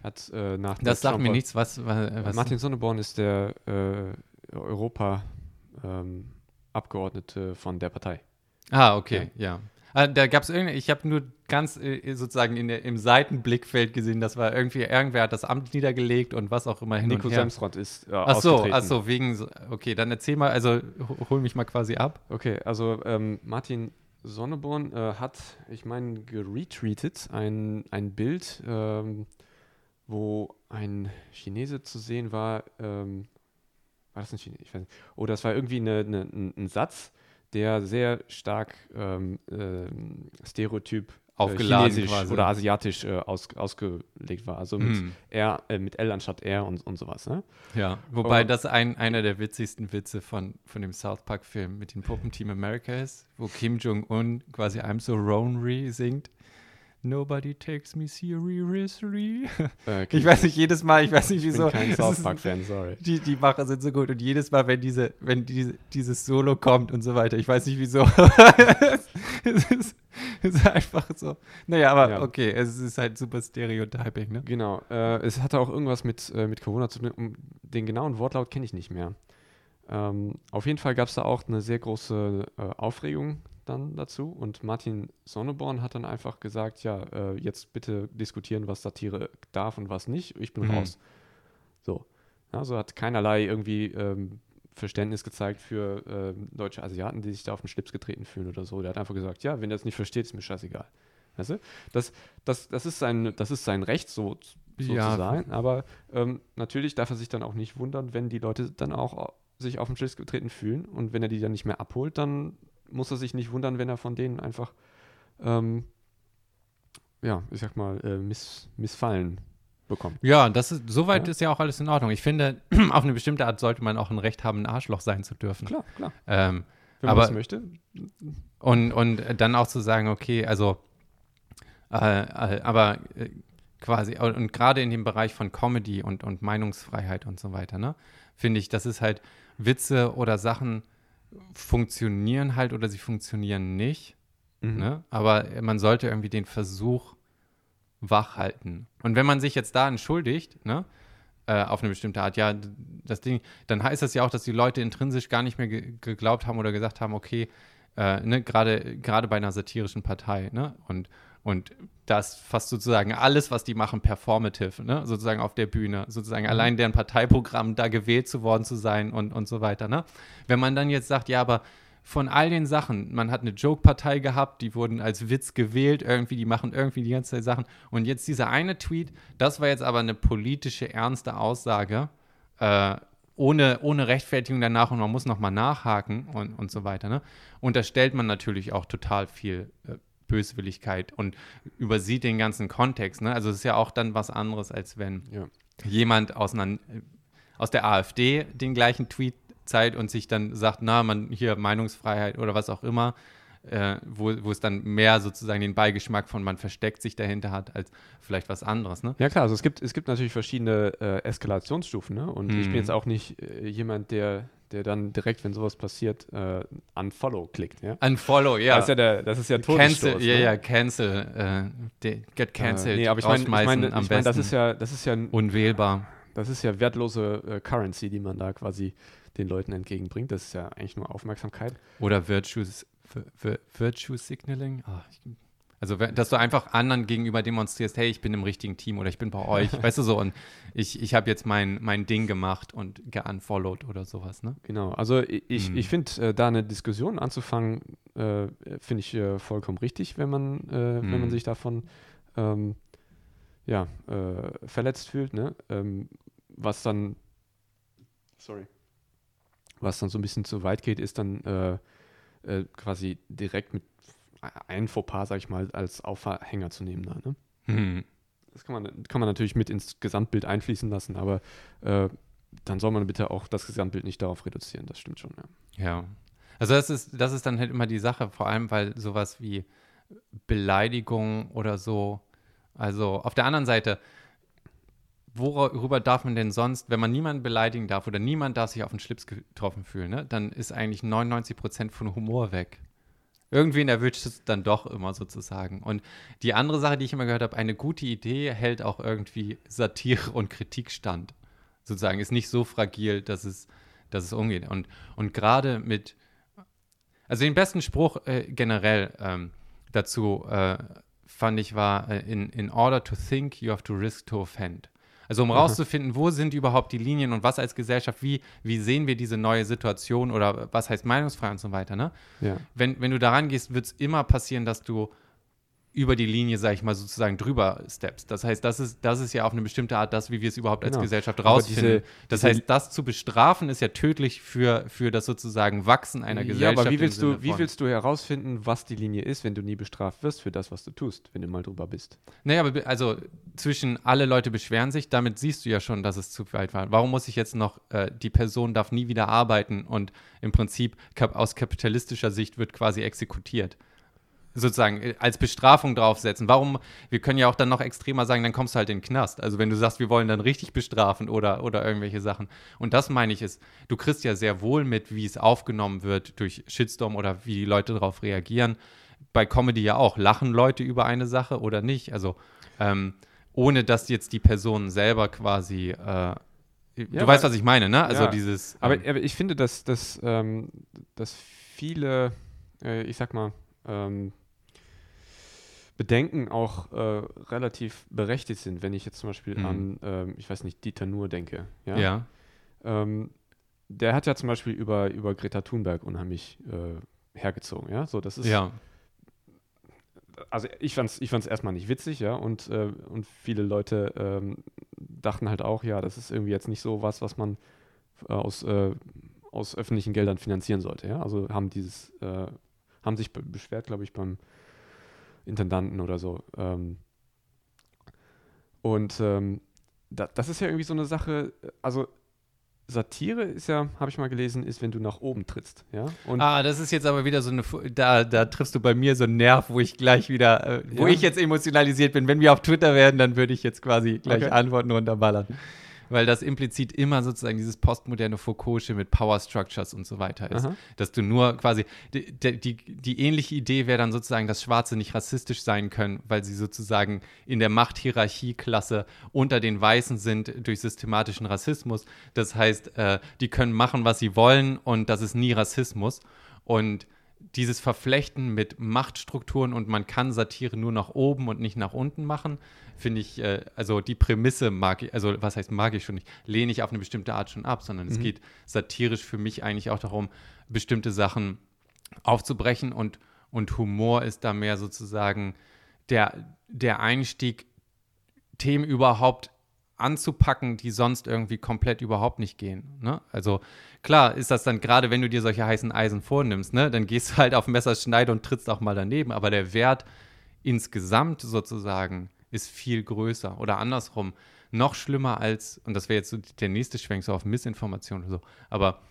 hat äh, nach Das sagt mir Trump- nichts, was, was, Äh, was Martin Sonneborn ist der äh, Europa-Abgeordnete von der Partei. Ah, okay, ja. Ah, da gab es irgendwie, ich habe nur ganz äh, sozusagen in der, im Seitenblickfeld gesehen, das war irgendwie, irgendwer hat das Amt niedergelegt und was auch immer hin Nico und her. Semsrott ist äh, Ach so, ach so, wegen, so- okay, dann erzähl mal, also ho- hol mich mal quasi ab. Okay, also ähm, Martin Sonneborn äh, hat, ich meine, geretweetet ein, ein Bild, ähm, wo ein Chinese zu sehen war. Ähm, war das ein Chinese? Ich weiß nicht. Oh, das war irgendwie eine, eine, ein, Satz, der sehr stark ähm, ähm, Stereotyp äh, Aufgeladen chinesisch oder asiatisch äh, aus, ausgelegt war. Also mit, Hm. R, äh, mit L anstatt R und, und sowas. Ne? Ja, wobei Oh. das ein, einer der witzigsten Witze von, von dem South Park-Film mit dem Puppenteam America ist, wo Kim Jong-un quasi I'm so lonely singt. Nobody takes me seriously. Äh, Ich weiß nicht, jedes Mal, ich weiß nicht, ich wieso. bin kein South Park-Fan, sorry. Die, die Macher sind so gut und jedes Mal, wenn diese, wenn diese, dieses Solo kommt und so weiter, ich weiß nicht wieso. es, ist, ist einfach so. Naja, aber Ja. okay, es ist halt super Stereotyping, ne? Genau. Äh, es hatte auch irgendwas mit, äh, mit Corona zu tun. Um, den genauen Wortlaut kenne ich nicht mehr. Ähm, auf jeden Fall gab es da auch eine sehr große äh, Aufregung dann dazu. Und Martin Sonneborn hat dann einfach gesagt, ja, äh, jetzt bitte diskutieren, was Satire darf und was nicht. Ich bin Mhm. raus. So. Also hat keinerlei irgendwie ähm, Verständnis gezeigt für ähm, deutsche Asiaten, die sich da auf den Schlips getreten fühlen oder so. Der hat einfach gesagt, ja, wenn er es nicht versteht, ist mir scheißegal. Weißt du? Das, das, das, ist, sein, das ist sein Recht, so, so Ja. zu sein. Aber ähm, natürlich darf er sich dann auch nicht wundern, wenn die Leute dann auch au- sich auf den Schlips getreten fühlen. Und wenn er die dann nicht mehr abholt, dann muss er sich nicht wundern, wenn er von denen einfach, ähm, ja, ich sag mal, äh, miss, missfallen bekommt. Ja, das ist, soweit Ja. ist ja auch alles in Ordnung. Ich finde, auf eine bestimmte Art sollte man auch ein Recht haben, ein Arschloch sein zu dürfen. Klar, klar. Ähm, Wenn man Aber- das möchte. und, und dann auch zu sagen, okay, also, äh, äh, aber äh, quasi, und, und gerade in dem Bereich von Comedy und, und Meinungsfreiheit und so weiter, ne, finde ich, das ist halt Witze oder Sachen funktionieren halt oder sie funktionieren nicht. Mhm. Ne? Aber man sollte irgendwie den Versuch wach halten. Und wenn man sich jetzt da entschuldigt, ne, äh, auf eine bestimmte Art, ja, das Ding, dann heißt das ja auch, dass die Leute intrinsisch gar nicht mehr ge geglaubt haben oder gesagt haben, okay, äh, ne, gerade gerade bei einer satirischen Partei, ne, und und das fast sozusagen alles, was die machen, performative, ne, sozusagen auf der Bühne, sozusagen Mhm. allein deren Parteiprogramm, da gewählt zu worden zu sein und, und so weiter, ne. Wenn man dann jetzt sagt, ja, aber von all den Sachen, man hat eine Joke-Partei gehabt, die wurden als Witz gewählt, irgendwie, die machen irgendwie die ganze Zeit Sachen. Und jetzt dieser eine Tweet, das war jetzt aber eine politische, ernste Aussage, äh, ohne, ohne Rechtfertigung danach und man muss nochmal nachhaken und, und so weiter. Ne? Und da stellt man natürlich auch total viel äh, Böswilligkeit und übersieht den ganzen Kontext. Ne? Also es ist ja auch dann was anderes, als wenn Ja. jemand aus, einer, aus der AfD den gleichen Tweet zeigt und sich dann sagt, na, man hier Meinungsfreiheit oder was auch immer, äh, wo, wo es dann mehr sozusagen den Beigeschmack von man versteckt sich dahinter hat, als vielleicht was anderes. Ne? Ja klar, also es gibt, es gibt natürlich verschiedene äh, Eskalationsstufen, ne? Und ich bin Mhm. jetzt auch nicht äh, jemand, der, der dann direkt, wenn sowas passiert, äh, unfollow klickt, ja. Unfollow, ja. Das ist ja der, das ist ja Cancel, ja, ne? ja, cancel, äh, get cancelled, Äh, nee, aber ich meine, ich rausschmeißen meine, am ich mein, das besten. ist ja, das ist ja, unwählbar. das ist ja wertlose äh, Currency, die man da quasi den Leuten entgegenbringt. Das ist ja eigentlich nur Aufmerksamkeit. Oder Virtues, vi- vi- Virtue Signaling. Ah, ich, also, dass du einfach anderen gegenüber demonstrierst, hey, ich bin im richtigen Team oder ich bin bei euch, weißt du so, und ich, ich habe jetzt mein, mein Ding gemacht und geunfollowed oder sowas, ne? Genau, also ich, Mhm. ich finde, äh, da eine Diskussion anzufangen, äh, finde ich äh, vollkommen richtig, wenn man, äh, wenn man Mhm. sich davon ähm, ja, äh, verletzt fühlt, ne? Ähm, was dann, sorry, was dann so ein bisschen zu weit geht, ist dann äh, äh, quasi direkt mit ein Fauxpas, sag ich mal, als Aufhänger zu nehmen da, ne? Hm. Das kann man, kann man natürlich mit ins Gesamtbild einfließen lassen, aber äh, dann soll man bitte auch das Gesamtbild nicht darauf reduzieren, das stimmt schon, ja. Ja. Also das ist, das ist dann halt immer die Sache, vor allem weil sowas wie Beleidigung oder so, also auf der anderen Seite, worüber darf man denn sonst, wenn man niemanden beleidigen darf oder niemand darf sich auf den Schlips getroffen fühlen, ne, dann ist eigentlich 99 Prozent von Humor weg. Irgendwen erwischt es dann doch immer sozusagen. Und die andere Sache, die ich immer gehört habe, eine gute Idee hält auch irgendwie Satire und Kritik stand. Sozusagen ist nicht so fragil, dass es, dass es umgeht. Und, und gerade mit, also den besten Spruch äh, generell ähm, dazu äh, fand ich war, äh, in, in order to think, you have to risk to offend. Also um rauszufinden, wo sind überhaupt die Linien und was als Gesellschaft, wie, wie sehen wir diese neue Situation oder was heißt meinungsfrei und so weiter, ne? Ja. wenn, wenn du daran gehst, wird es immer passieren, dass du über die Linie, sag ich mal, sozusagen drüber steppst. Das heißt, das ist, das ist ja auf eine bestimmte Art das, wie wir es überhaupt als Genau. Gesellschaft rausfinden. diese- das diese- heißt, das zu bestrafen ist ja tödlich für, für das sozusagen Wachsen einer Ja, Gesellschaft. aber wie willst, du, wie willst du herausfinden, was die Linie ist, wenn du nie bestraft wirst für das, was du tust, wenn du mal drüber bist? Naja, aber be- also zwischen alle Leute beschweren sich, damit siehst du ja schon, dass es zu weit war. Warum muss ich jetzt noch, äh, die Person darf nie wieder arbeiten und im Prinzip aus kapitalistischer Sicht wird quasi exekutiert? Sozusagen äh, als Bestrafung draufsetzen. Warum, wir können ja auch dann noch extremer sagen, dann kommst du halt in den Knast. Also wenn du sagst, wir wollen dann richtig bestrafen oder, oder irgendwelche Sachen. Und das meine ich ist, du kriegst ja sehr wohl mit, wie es aufgenommen wird durch Shitstorm oder wie die Leute darauf reagieren. Bei Comedy ja auch. Lachen Leute über eine Sache oder nicht? Also ähm, ohne dass jetzt die Person selber quasi, äh, du Ja, weißt, aber- was ich meine, ne? Also Ja, dieses. Aber, ähm, aber ich finde, dass, dass, ähm, dass viele, äh, ich sag mal, ähm, Bedenken auch äh, relativ berechtigt sind, wenn ich jetzt zum Beispiel Mhm. an, ähm, ich weiß nicht, Dieter Nuhr denke. Ja. ja. Ähm, der hat ja zum Beispiel über, über Greta Thunberg unheimlich äh, hergezogen, ja. So, das ist, Ja. also ich fand's, ich fand's erstmal nicht witzig, ja, und, äh, und viele Leute ähm, dachten halt auch, ja, das ist irgendwie jetzt nicht so was, was man äh, aus, äh, aus öffentlichen Geldern finanzieren sollte, ja. Also haben dieses, äh, haben sich be beschwert, glaube ich, beim Intendanten oder so. Ähm, und ähm, da, das ist ja irgendwie so eine Sache, also Satire ist ja, habe ich mal gelesen, ist, wenn du nach oben trittst. Ja? Und ah, das ist jetzt aber wieder so eine, da, da triffst du bei mir so einen Nerv, wo ich gleich wieder, äh, wo ja. ich jetzt emotionalisiert bin. Wenn wir auf Twitter werden, dann würde ich jetzt quasi gleich okay. Antworten runterballern weil das implizit immer sozusagen dieses postmoderne Foucault'sche mit Power Structures und so weiter ist. Aha. Dass du nur quasi, die, die, die ähnliche Idee wäre dann sozusagen, dass Schwarze nicht rassistisch sein können, weil sie sozusagen in der Machthierarchieklasse unter den Weißen sind durch systematischen Rassismus. Das heißt, äh, die können machen, was sie wollen und das ist nie Rassismus. Und dieses Verflechten mit Machtstrukturen und man kann Satire nur nach oben und nicht nach unten machen, finde ich, äh, also die Prämisse mag ich, also was heißt mag ich schon nicht, lehne ich auf eine bestimmte Art schon ab, sondern mhm. es geht satirisch für mich eigentlich auch darum, bestimmte Sachen aufzubrechen und, und Humor ist da mehr sozusagen der, der Einstieg, Themen überhaupt anzupacken, die sonst irgendwie komplett überhaupt nicht gehen. Ne? Also klar ist das dann gerade, wenn du dir solche heißen Eisen vornimmst, ne, dann gehst du halt auf Messerschneide und trittst auch mal daneben, aber der Wert insgesamt sozusagen ist viel größer oder andersrum noch schlimmer als, und das wäre jetzt so der nächste Schwenk so auf Missinformation oder so, aber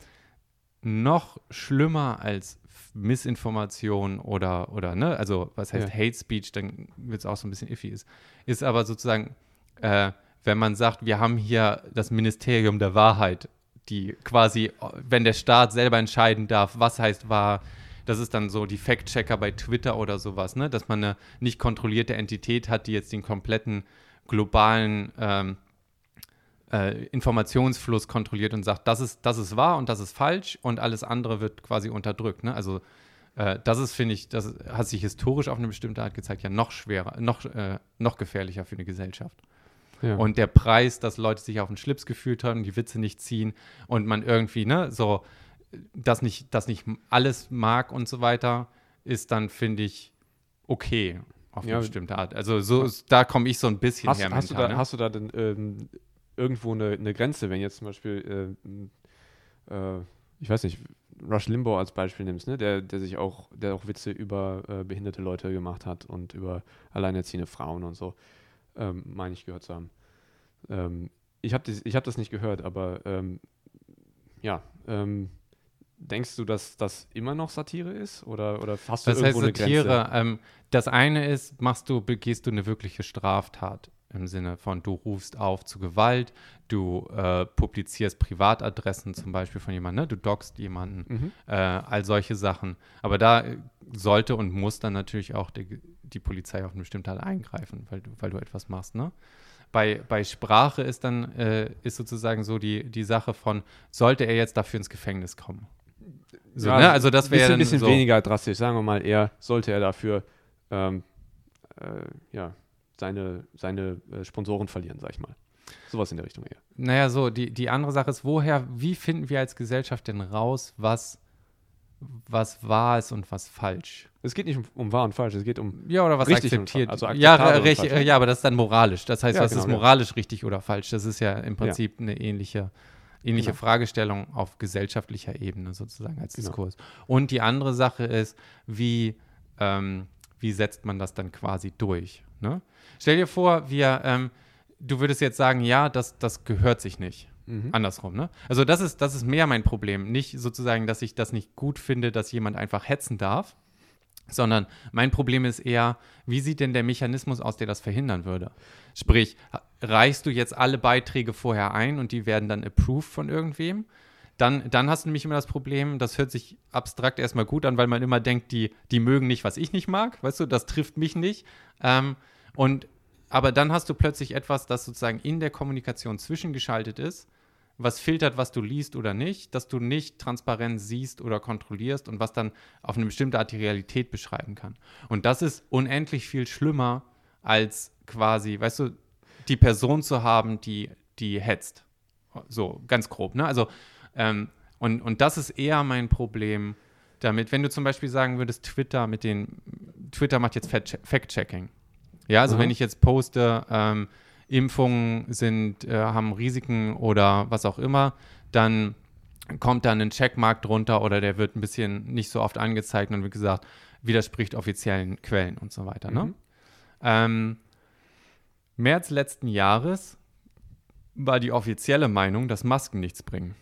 noch schlimmer als Missinformation oder, oder ne, also was heißt ja. Hate Speech, dann wird es auch so ein bisschen iffy ist, ist aber sozusagen, äh, wenn man sagt, wir haben hier das Ministerium der Wahrheit, die quasi, wenn der Staat selber entscheiden darf, was heißt wahr, das ist dann so die Fact-Checker bei Twitter oder sowas, ne? dass man eine nicht kontrollierte Entität hat, die jetzt den kompletten globalen ähm, äh, Informationsfluss kontrolliert und sagt, das ist, das ist wahr und das ist falsch und alles andere wird quasi unterdrückt. Ne? Also äh, das ist, finde ich, das hat sich historisch auf eine bestimmte Art gezeigt, ja noch schwerer, noch, äh, noch gefährlicher für eine Gesellschaft. Ja. Und der Preis, dass Leute sich auf den Schlips gefühlt haben, die Witze nicht ziehen und man irgendwie, ne, so, das nicht, das nicht alles mag und so weiter, ist dann, finde ich, okay auf ja. eine bestimmte Art. Also so, da komme ich so ein bisschen hast, her. Hast, mental, du da, ne? hast du da denn ähm, irgendwo eine, eine, Grenze, wenn jetzt zum Beispiel, äh, äh, ich weiß nicht, Rush Limbaugh als Beispiel nimmst, ne? der, der sich auch, der auch Witze über äh, behinderte Leute gemacht hat und über alleinerziehende Frauen und so ähm, meine ich gehört zu haben. Ähm, ich habe das, hab das nicht gehört, aber ähm, ja, ähm, denkst du, dass das immer noch Satire ist? Oder, oder hast du das irgendwo heißt Satire, ähm, das eine ist, machst du, begehst du eine wirkliche Straftat im Sinne von, du rufst auf zu Gewalt, du äh, publizierst Privatadressen zum Beispiel von jemandem, ne? du dockst jemanden, mhm. äh, all solche Sachen. Aber da sollte und muss dann natürlich auch die, die Polizei auf eine bestimmte Art eingreifen, weil du, weil du etwas machst. Ne? Bei, bei Sprache ist dann äh, ist sozusagen so die, die Sache von, sollte er jetzt dafür ins Gefängnis kommen? So, ja, ne? Also das wäre ein bisschen, bisschen so weniger drastisch, sagen wir mal eher, sollte er dafür ähm, äh, ja, seine, seine äh, Sponsoren verlieren, sag ich mal. Sowas in der Richtung eher. Naja, so, die, die andere Sache ist, woher, wie finden wir als Gesellschaft denn raus, was was wahr ist und was falsch. Es geht nicht um, um wahr und falsch, es geht um ja oder was akzeptiert. Also ja, recht, ja, aber das ist dann moralisch. Das heißt, ja, was genau, ist moralisch ja. richtig oder falsch? Das ist ja im Prinzip ja. eine ähnliche, ähnliche genau. Fragestellung auf gesellschaftlicher Ebene sozusagen als genau. Diskurs. Und die andere Sache ist, wie ähm, wie setzt man das dann quasi durch? Ne? Stell dir vor, wir, ähm, du würdest jetzt sagen, ja, das, das gehört sich nicht. Mhm. Andersrum, ne? Also das ist, das ist mehr mein Problem. Nicht sozusagen, dass ich das nicht gut finde, dass jemand einfach hetzen darf, sondern mein Problem ist eher, wie sieht denn der Mechanismus aus, der das verhindern würde? Sprich, reichst du jetzt alle Beiträge vorher ein und die werden dann approved von irgendwem? Dann, dann hast du nämlich immer das Problem, das hört sich abstrakt erstmal gut an, weil man immer denkt, die, die mögen nicht, was ich nicht mag, weißt du, das trifft mich nicht. Ähm, und aber dann hast du plötzlich etwas, das sozusagen in der Kommunikation zwischengeschaltet ist, was filtert, was du liest oder nicht, dass du nicht transparent siehst oder kontrollierst und was dann auf eine bestimmte Art die Realität beschreiben kann. Und das ist unendlich viel schlimmer, als quasi, weißt du, die Person zu haben, die, die hetzt. So, ganz grob, ne? Also, ähm, und, und das ist eher mein Problem damit, wenn du zum Beispiel sagen würdest, Twitter mit den, Twitter macht jetzt Fact-Checking. Ja, also mhm. wenn ich jetzt poste, ähm, Impfungen sind, äh, haben Risiken oder was auch immer, dann kommt dann ein Checkmark drunter oder der wird ein bisschen nicht so oft angezeigt und wie gesagt, widerspricht offiziellen Quellen und so weiter. Ne? Mhm. Ähm, März letzten Jahres war die offizielle Meinung, dass Masken nichts bringen.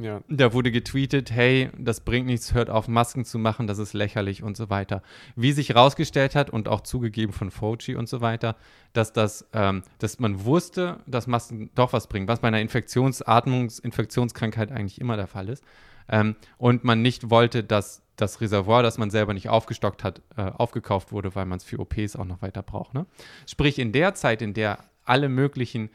Ja. Da wurde getweetet, hey, das bringt nichts, hört auf, Masken zu machen, das ist lächerlich und so weiter. Wie sich herausgestellt hat und auch zugegeben von Fauci und so weiter, dass, das, ähm, dass man wusste, dass Masken doch was bringen, was bei einer Infektionsatmungs-, Infektionskrankheit eigentlich immer der Fall ist. Ähm, und man nicht wollte, dass das Reservoir, das man selber nicht aufgestockt hat, äh, aufgekauft wurde, weil man es für OPs auch noch weiter braucht. Ne? Sprich, in der Zeit, in der alle möglichen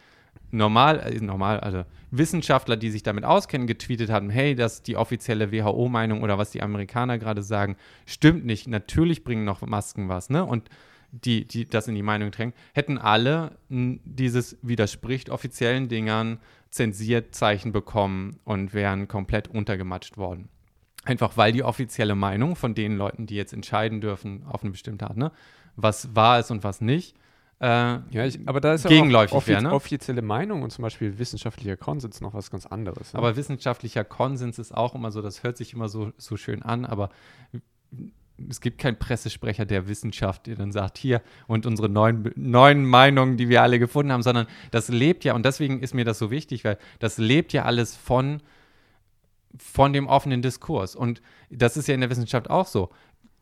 normal, äh, normal, also Wissenschaftler, die sich damit auskennen, getweetet haben, hey, dass die offizielle WHO-Meinung oder was die Amerikaner gerade sagen, stimmt nicht. Natürlich bringen noch Masken was, ne? Und die, die das in die Meinung drängen, hätten alle dieses widerspricht offiziellen Dingern zensiert Zeichen bekommen und wären komplett untergematscht worden. Einfach weil die offizielle Meinung von den Leuten, die jetzt entscheiden dürfen auf eine bestimmte Art, ne, was wahr ist und was nicht, äh, Ja, ich, aber da ist ja Gegenläufig auch offi wäre, ne? offizielle Meinung und zum Beispiel wissenschaftlicher Konsens noch was ganz anderes. ne? Aber wissenschaftlicher Konsens ist auch immer so, das hört sich immer so, so schön an, aber es gibt keinen Pressesprecher der Wissenschaft, der dann sagt, hier und unsere neuen, neuen Meinungen, die wir alle gefunden haben, sondern das lebt ja, und deswegen ist mir das so wichtig, weil das lebt ja alles von, von dem offenen Diskurs. Und das ist ja in der Wissenschaft auch so.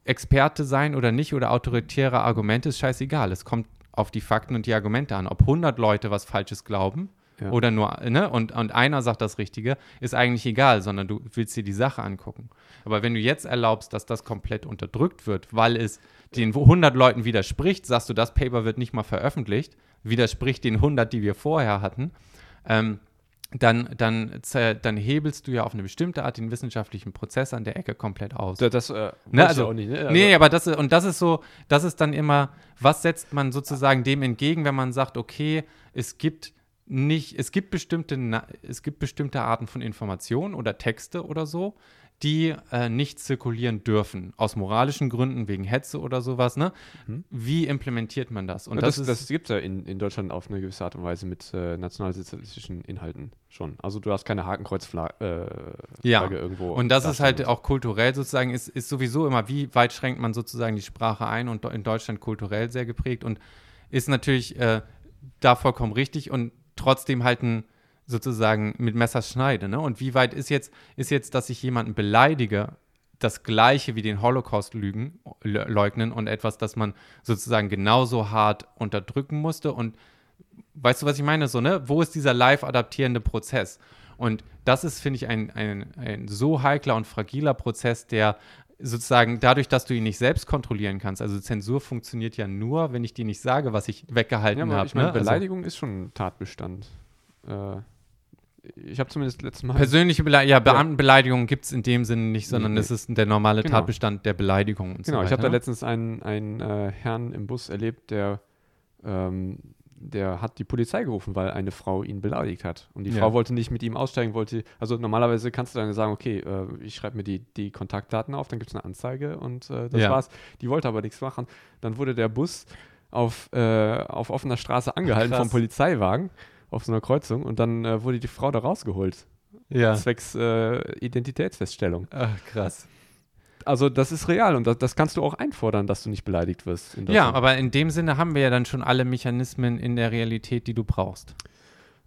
Experte sein oder nicht oder autoritäre Argumente ist scheißegal. Es kommt auf die Fakten und die Argumente an. Ob 100 Leute was Falsches glauben Ja. oder nur, ne, und, und einer sagt das Richtige, ist eigentlich egal, sondern du willst dir die Sache angucken. Aber wenn du jetzt erlaubst, dass das komplett unterdrückt wird, weil es den 100 Leuten widerspricht, sagst du, das Paper wird nicht mal veröffentlicht, widerspricht den 100, die wir vorher hatten, ähm, dann, dann, dann hebelst du ja auf eine bestimmte Art den wissenschaftlichen Prozess an der Ecke komplett aus. Da- das äh, Ne, also, auch nicht. Ne? Also, nee, aber das ist, und das ist so, das ist dann immer, was setzt man sozusagen dem entgegen, wenn man sagt, okay, es gibt nicht, es gibt bestimmte, es gibt bestimmte Arten von Informationen oder Texte oder so, die äh, nicht zirkulieren dürfen, aus moralischen Gründen, wegen Hetze oder sowas, ne? Wie implementiert man das? Und ja, das, das, das gibt es ja in, in Deutschland auf eine gewisse Art und Weise mit äh, nationalsozialistischen Inhalten schon. Also du hast keine Hakenkreuzflagge äh, Ja. Irgendwo. Und das ist halt auch kulturell sozusagen, ist, ist sowieso immer, wie weit schränkt man sozusagen die Sprache ein und in Deutschland kulturell sehr geprägt und ist natürlich äh, da vollkommen richtig und trotzdem halt ein sozusagen mit Messers schneide. Ne? Und wie weit ist jetzt, ist jetzt, dass ich jemanden beleidige, das Gleiche wie den Holocaust lügen, le- leugnen und etwas, das man sozusagen genauso hart unterdrücken musste und weißt du, was ich meine? So, ne? Wo ist dieser live adaptierende Prozess? Und das ist, finde ich, ein, ein, ein so heikler und fragiler Prozess, der sozusagen dadurch, dass du ihn nicht selbst kontrollieren kannst, also Zensur funktioniert ja nur, wenn ich dir nicht sage, was ich Ja, weggehalten habe. ich meine, ne? Also Beleidigung ist schon ein Tatbestand. Äh, ich habe zumindest letztes Mal. persönliche Beleidigung, ja, Beamtenbeleidigung gibt es in dem Sinne nicht, sondern Nee. es ist der normale Genau. Tatbestand der Beleidigung und Genau, so ich habe da ne? letztens einen, einen äh, Herrn im Bus erlebt, der, ähm, der hat die Polizei gerufen, weil eine Frau ihn beleidigt hat. Und die Ja. Frau wollte nicht mit ihm aussteigen, wollte, also normalerweise kannst du dann sagen, okay, äh, ich schreibe mir die, die Kontaktdaten auf, dann gibt es eine Anzeige und äh, das Ja. war's. Die wollte aber nichts machen. Dann wurde der Bus auf, äh, auf offener Straße angehalten Krass. vom Polizeiwagen auf so einer Kreuzung und dann äh, wurde die Frau da rausgeholt, Ja. zwecks äh, Identitätsfeststellung. Ach, krass. Also das ist real und das, das kannst du auch einfordern, dass du nicht beleidigt wirst. Ja, aber in dem Sinne haben wir ja dann schon alle Mechanismen in der Realität, die du brauchst.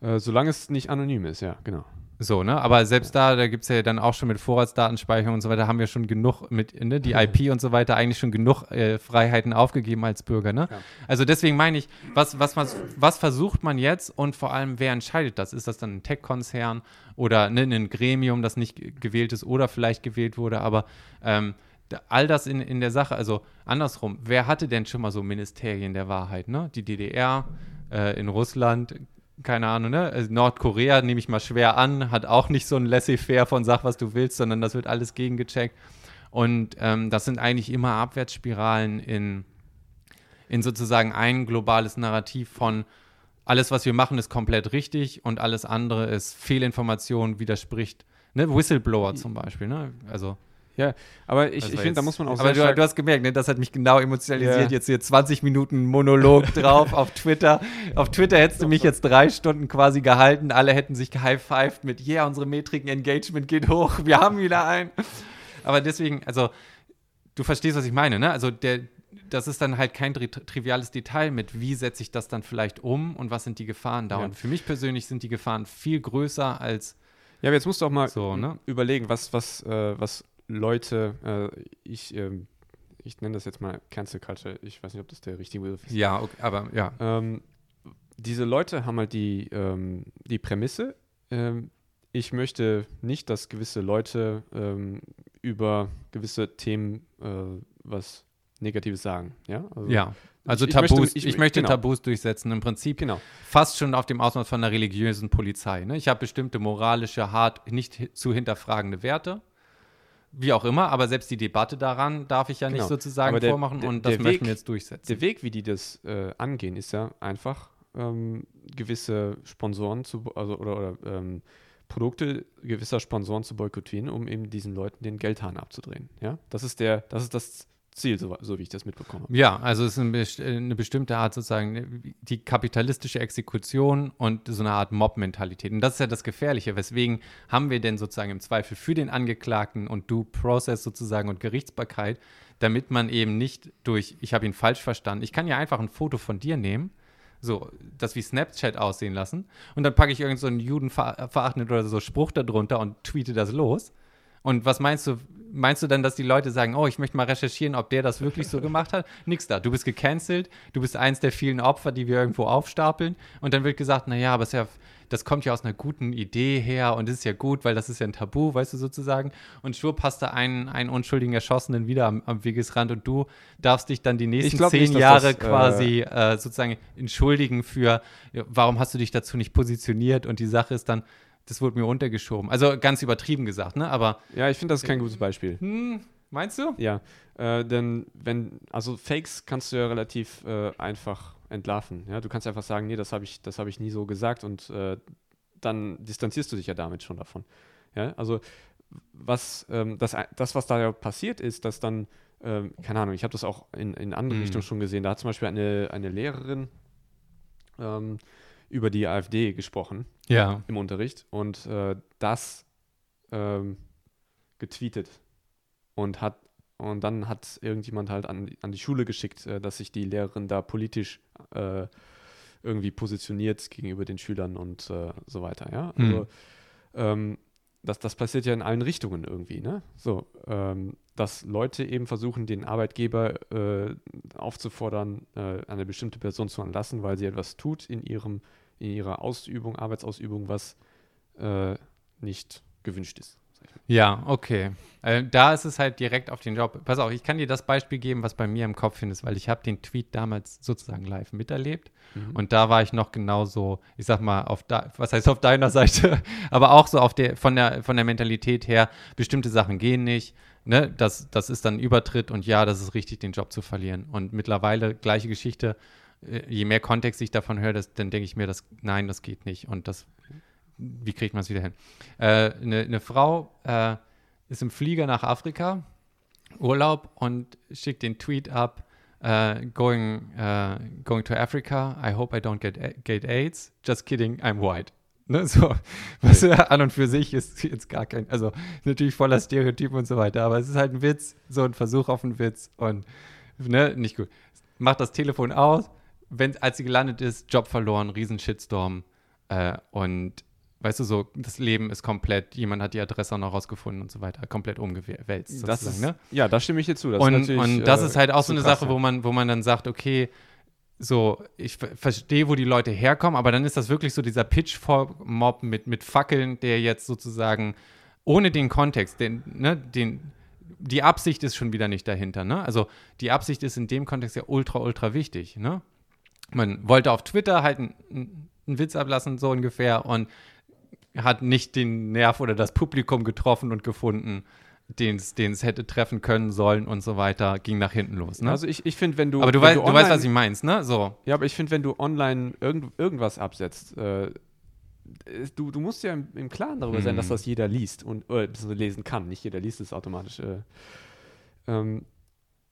Äh, solange es nicht anonym ist, ja, genau. So, ne? Aber selbst da, da gibt es ja dann auch schon mit Vorratsdatenspeicherung und so weiter, haben wir schon genug mit, ne, die IP und so weiter, eigentlich schon genug äh, Freiheiten aufgegeben als Bürger, ne? Ja. Also deswegen meine ich, was, was, was, was versucht man jetzt und vor allem, wer entscheidet das? Ist das dann ein Tech-Konzern oder ne, ein Gremium, das nicht ge- gewählt ist oder vielleicht gewählt wurde, aber ähm, all das in, in der Sache, also andersrum, wer hatte denn schon mal so Ministerien der Wahrheit, ne? Die DDR, äh, in Russland, keine Ahnung, ne? Also Nordkorea nehme ich mal schwer an, hat auch nicht so ein Laissez-faire von sag, was du willst, sondern das wird alles gegengecheckt. Und ähm, das sind eigentlich immer Abwärtsspiralen in, in sozusagen ein globales Narrativ von alles, was wir machen, ist komplett richtig und alles andere ist Fehlinformation, widerspricht. Ne? Whistleblower zum Beispiel, ne? Also, Ja, aber ich, das ich finde, da muss man auch Aber sehr du, du hast gemerkt, ne? das hat mich genau emotionalisiert. Ja. Jetzt hier 20 Minuten Monolog drauf auf Twitter. Auf Twitter hättest du mich jetzt drei Stunden quasi gehalten. Alle hätten sich gehighfived mit, yeah, unsere Metriken Engagement geht hoch, wir haben wieder einen. Aber deswegen, also, du verstehst, was ich meine, ne? Also, der, das ist dann halt kein tri triviales Detail mit, wie setze ich das dann vielleicht um und was sind die Gefahren da. Ja. Und für mich persönlich sind die Gefahren viel größer als Ja, aber jetzt musst du auch mal so, ne? überlegen, was, was, äh, was Leute, äh, ich, ähm, ich nenne das jetzt mal Cancel Culture, ich weiß nicht, ob das der richtige Begriff ist. Ja, okay, aber ja. Ähm, diese Leute haben halt die, ähm, die Prämisse, ähm, ich möchte nicht, dass gewisse Leute ähm, über gewisse Themen äh, was Negatives sagen. Ja, also, Ja. Also ich Tabus, möchte- ich, ich- möchte genau. Tabus durchsetzen. Im Prinzip Genau. fast schon auf dem Ausmaß von einer religiösen Polizei. Ne? Ich habe bestimmte moralische, hart nicht zu hinterfragende Werte. Wie auch immer, aber selbst die Debatte daran darf ich ja nicht Genau. sozusagen Aber der- vormachen der- und das der möchten Weg- wir jetzt durchsetzen. Der Weg, wie die das äh, angehen, ist ja einfach ähm, gewisse Sponsoren zu, also oder, oder ähm, Produkte gewisser Sponsoren zu boykottieren, um eben diesen Leuten den Geldhahn abzudrehen. Ja, das ist der, das ist das Ziel, so, so wie ich das mitbekommen habe. Ja, also es ist eine, eine bestimmte Art sozusagen, die kapitalistische Exekution und so eine Art Mob-Mentalität. Und das ist ja das Gefährliche. Weswegen haben wir denn sozusagen im Zweifel für den Angeklagten und Due Process sozusagen und Gerichtsbarkeit, damit man eben nicht durch, ich habe ihn falsch verstanden, ich kann ja einfach ein Foto von dir nehmen, so, das wie Snapchat aussehen lassen und dann packe ich irgend so einen judenverachtenden oder so Spruch darunter und tweete das los. Und was meinst du, meinst du dann, dass die Leute sagen, oh, ich möchte mal recherchieren, ob der das wirklich so gemacht hat? Nix da. Du bist gecancelt, du bist eins der vielen Opfer, die wir irgendwo aufstapeln. Und dann wird gesagt, naja, aber ja, das kommt ja aus einer guten Idee her und das ist ja gut, weil das ist ja ein Tabu, weißt du sozusagen. Und schwupp hast du einen, einen unschuldigen Erschossenen wieder am, am Wegesrand und du darfst dich dann die nächsten zehn nicht, Jahre das, äh, quasi äh, sozusagen entschuldigen für, warum hast du dich dazu nicht positioniert? Und die Sache ist dann, das wurde mir untergeschoben. Also ganz übertrieben gesagt, ne? Aber Ja, ich finde, das ist kein gutes Beispiel. hm, meinst du? Ja, äh, denn wenn, also Fakes kannst du ja relativ äh, einfach entlarven. Ja, du kannst einfach sagen, nee, das habe ich, das habe ich nie so gesagt und äh, dann distanzierst du dich ja damit schon davon. Ja, also was, ähm, das, das, was da ja passiert ist, dass dann, ähm, keine Ahnung, ich habe das auch in, in andere Mhm. Richtungen schon gesehen. Da hat zum Beispiel eine, eine Lehrerin ähm, über die AfD gesprochen Ja. im Unterricht und äh, das ähm, getweetet und hat und dann hat irgendjemand halt an, die- an die Schule geschickt, äh, dass sich die Lehrerin da politisch äh, irgendwie positioniert gegenüber den Schülern und äh, so weiter, ja. Hm. Also ähm, das, das passiert ja in allen Richtungen irgendwie, ne? So, ähm, dass Leute eben versuchen, den Arbeitgeber äh, aufzufordern, äh, eine bestimmte Person zu entlassen, weil sie etwas tut in ihrem, in ihrer Ausübung, Arbeitsausübung, was äh, nicht gewünscht ist. Ja, okay. Äh, da ist es halt direkt auf den Job. Pass auf, ich kann dir das Beispiel geben, was bei mir im Kopf ist, weil ich habe den Tweet damals sozusagen live miterlebt. Mhm. Und da war ich noch genauso, ich sag mal, auf da, was heißt auf deiner Seite, aber auch so auf der, von der, von der Mentalität her, bestimmte Sachen gehen nicht. Ne? Das, das ist dann ein Übertritt und ja, das ist richtig, den Job zu verlieren. Und mittlerweile gleiche Geschichte. Äh, Je mehr Kontext ich davon höre, das, dann denke ich mir, das, nein, das geht nicht. Und das, wie kriegt man es wieder hin? Äh, Eine ne Frau äh, ist im Flieger nach Afrika, Urlaub und schickt den Tweet ab, äh, going, äh, going to Africa, I hope I don't get, get AIDS, just kidding, I'm white. Ne, so, was ja an und für sich ist jetzt gar kein, also natürlich voller Stereotypen und so weiter, aber es ist halt ein Witz, so ein Versuch auf einen Witz und ne, nicht gut. Macht das Telefon aus, wenn, als sie gelandet ist, Job verloren, riesen Shitstorm äh, und weißt du so, das Leben ist komplett, jemand hat die Adresse auch noch rausgefunden und so weiter, komplett umgewälzt. Das ist, ne? Ja, da stimme ich dir zu. Das und, und das äh, ist halt auch so eine krass, Sache, wo man, wo man dann sagt, okay, so, ich ver- verstehe, wo die Leute herkommen, aber dann ist das wirklich so dieser Pitchfork-Mob mit, mit Fackeln, der jetzt sozusagen ohne den Kontext, den, ne, den, die Absicht ist schon wieder nicht dahinter, ne? Also die Absicht ist in dem Kontext ja ultra, ultra wichtig, ne? Man wollte auf Twitter halt einen, einen Witz ablassen, so ungefähr, und hat nicht den Nerv oder das Publikum getroffen und gefunden, den es hätte treffen können sollen und so weiter, ging nach hinten los. Ne? Also ich, ich finde, wenn du. aber du, weißt, du online, weißt, was ich meinst, ne? So. Ja, aber ich finde, wenn du online irgend, irgendwas absetzt, äh, es- du, du musst ja im, im Klaren darüber sein, Mhm. dass das jeder liest und äh, lesen kann. Nicht jeder liest es automatisch. Äh, ähm,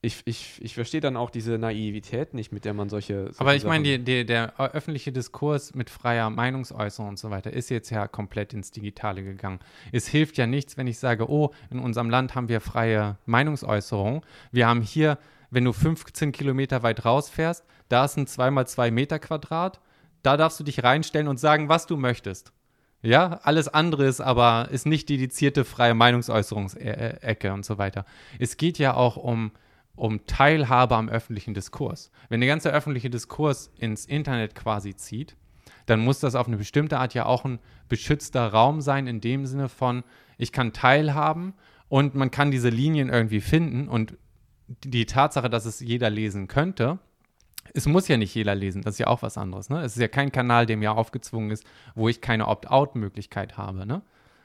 ich ich, ich verstehe dann auch diese Naivität nicht, mit der man solche. solche Aber ich meine, die, die, der öffentliche Diskurs mit freier Meinungsäußerung und so weiter ist jetzt ja komplett ins Digitale gegangen. Es hilft ja nichts, wenn ich sage, oh, in unserem Land haben wir freie Meinungsäußerung. Wir haben hier wenn du 15 Kilometer weit rausfährst, da ist ein 2x2 Meter Quadrat, da darfst du dich reinstellen und sagen, was du möchtest. Ja, alles andere ist aber ist nicht dedizierte freie Meinungsäußerungsecke und so weiter. Es geht ja auch um, um Teilhabe am öffentlichen Diskurs. Wenn der ganze öffentliche Diskurs ins Internet quasi zieht, dann muss das auf eine bestimmte Art ja auch ein beschützter Raum sein, in dem Sinne von, ich kann teilhaben und man kann diese Linien irgendwie finden und die Tatsache, dass es jeder lesen könnte, es muss ja nicht jeder lesen, das ist ja auch was anderes. Ne? Es ist ja kein Kanal, der mir aufgezwungen ist, wo ich keine Opt-out-Möglichkeit habe. Ne?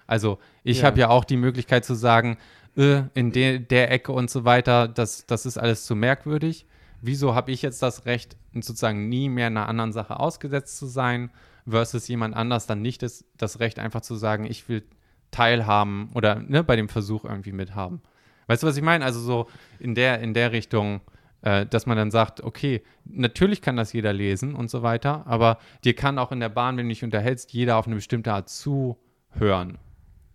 Also ich ja. habe ja auch die Möglichkeit zu sagen, äh, in de der Ecke und so weiter, das, das ist alles zu merkwürdig. Wieso habe ich jetzt das Recht, sozusagen nie mehr einer anderen Sache ausgesetzt zu sein, versus jemand anders dann nicht das, das Recht, einfach zu sagen, ich will teilhaben oder ne, bei dem Versuch irgendwie mithaben. Weißt du, was ich meine? Also so in der, in der Richtung äh, dass man dann sagt, okay, natürlich kann das jeder lesen und so weiter, aber dir kann auch in der Bahn, wenn du dich unterhältst, jeder auf eine bestimmte Art zuhören.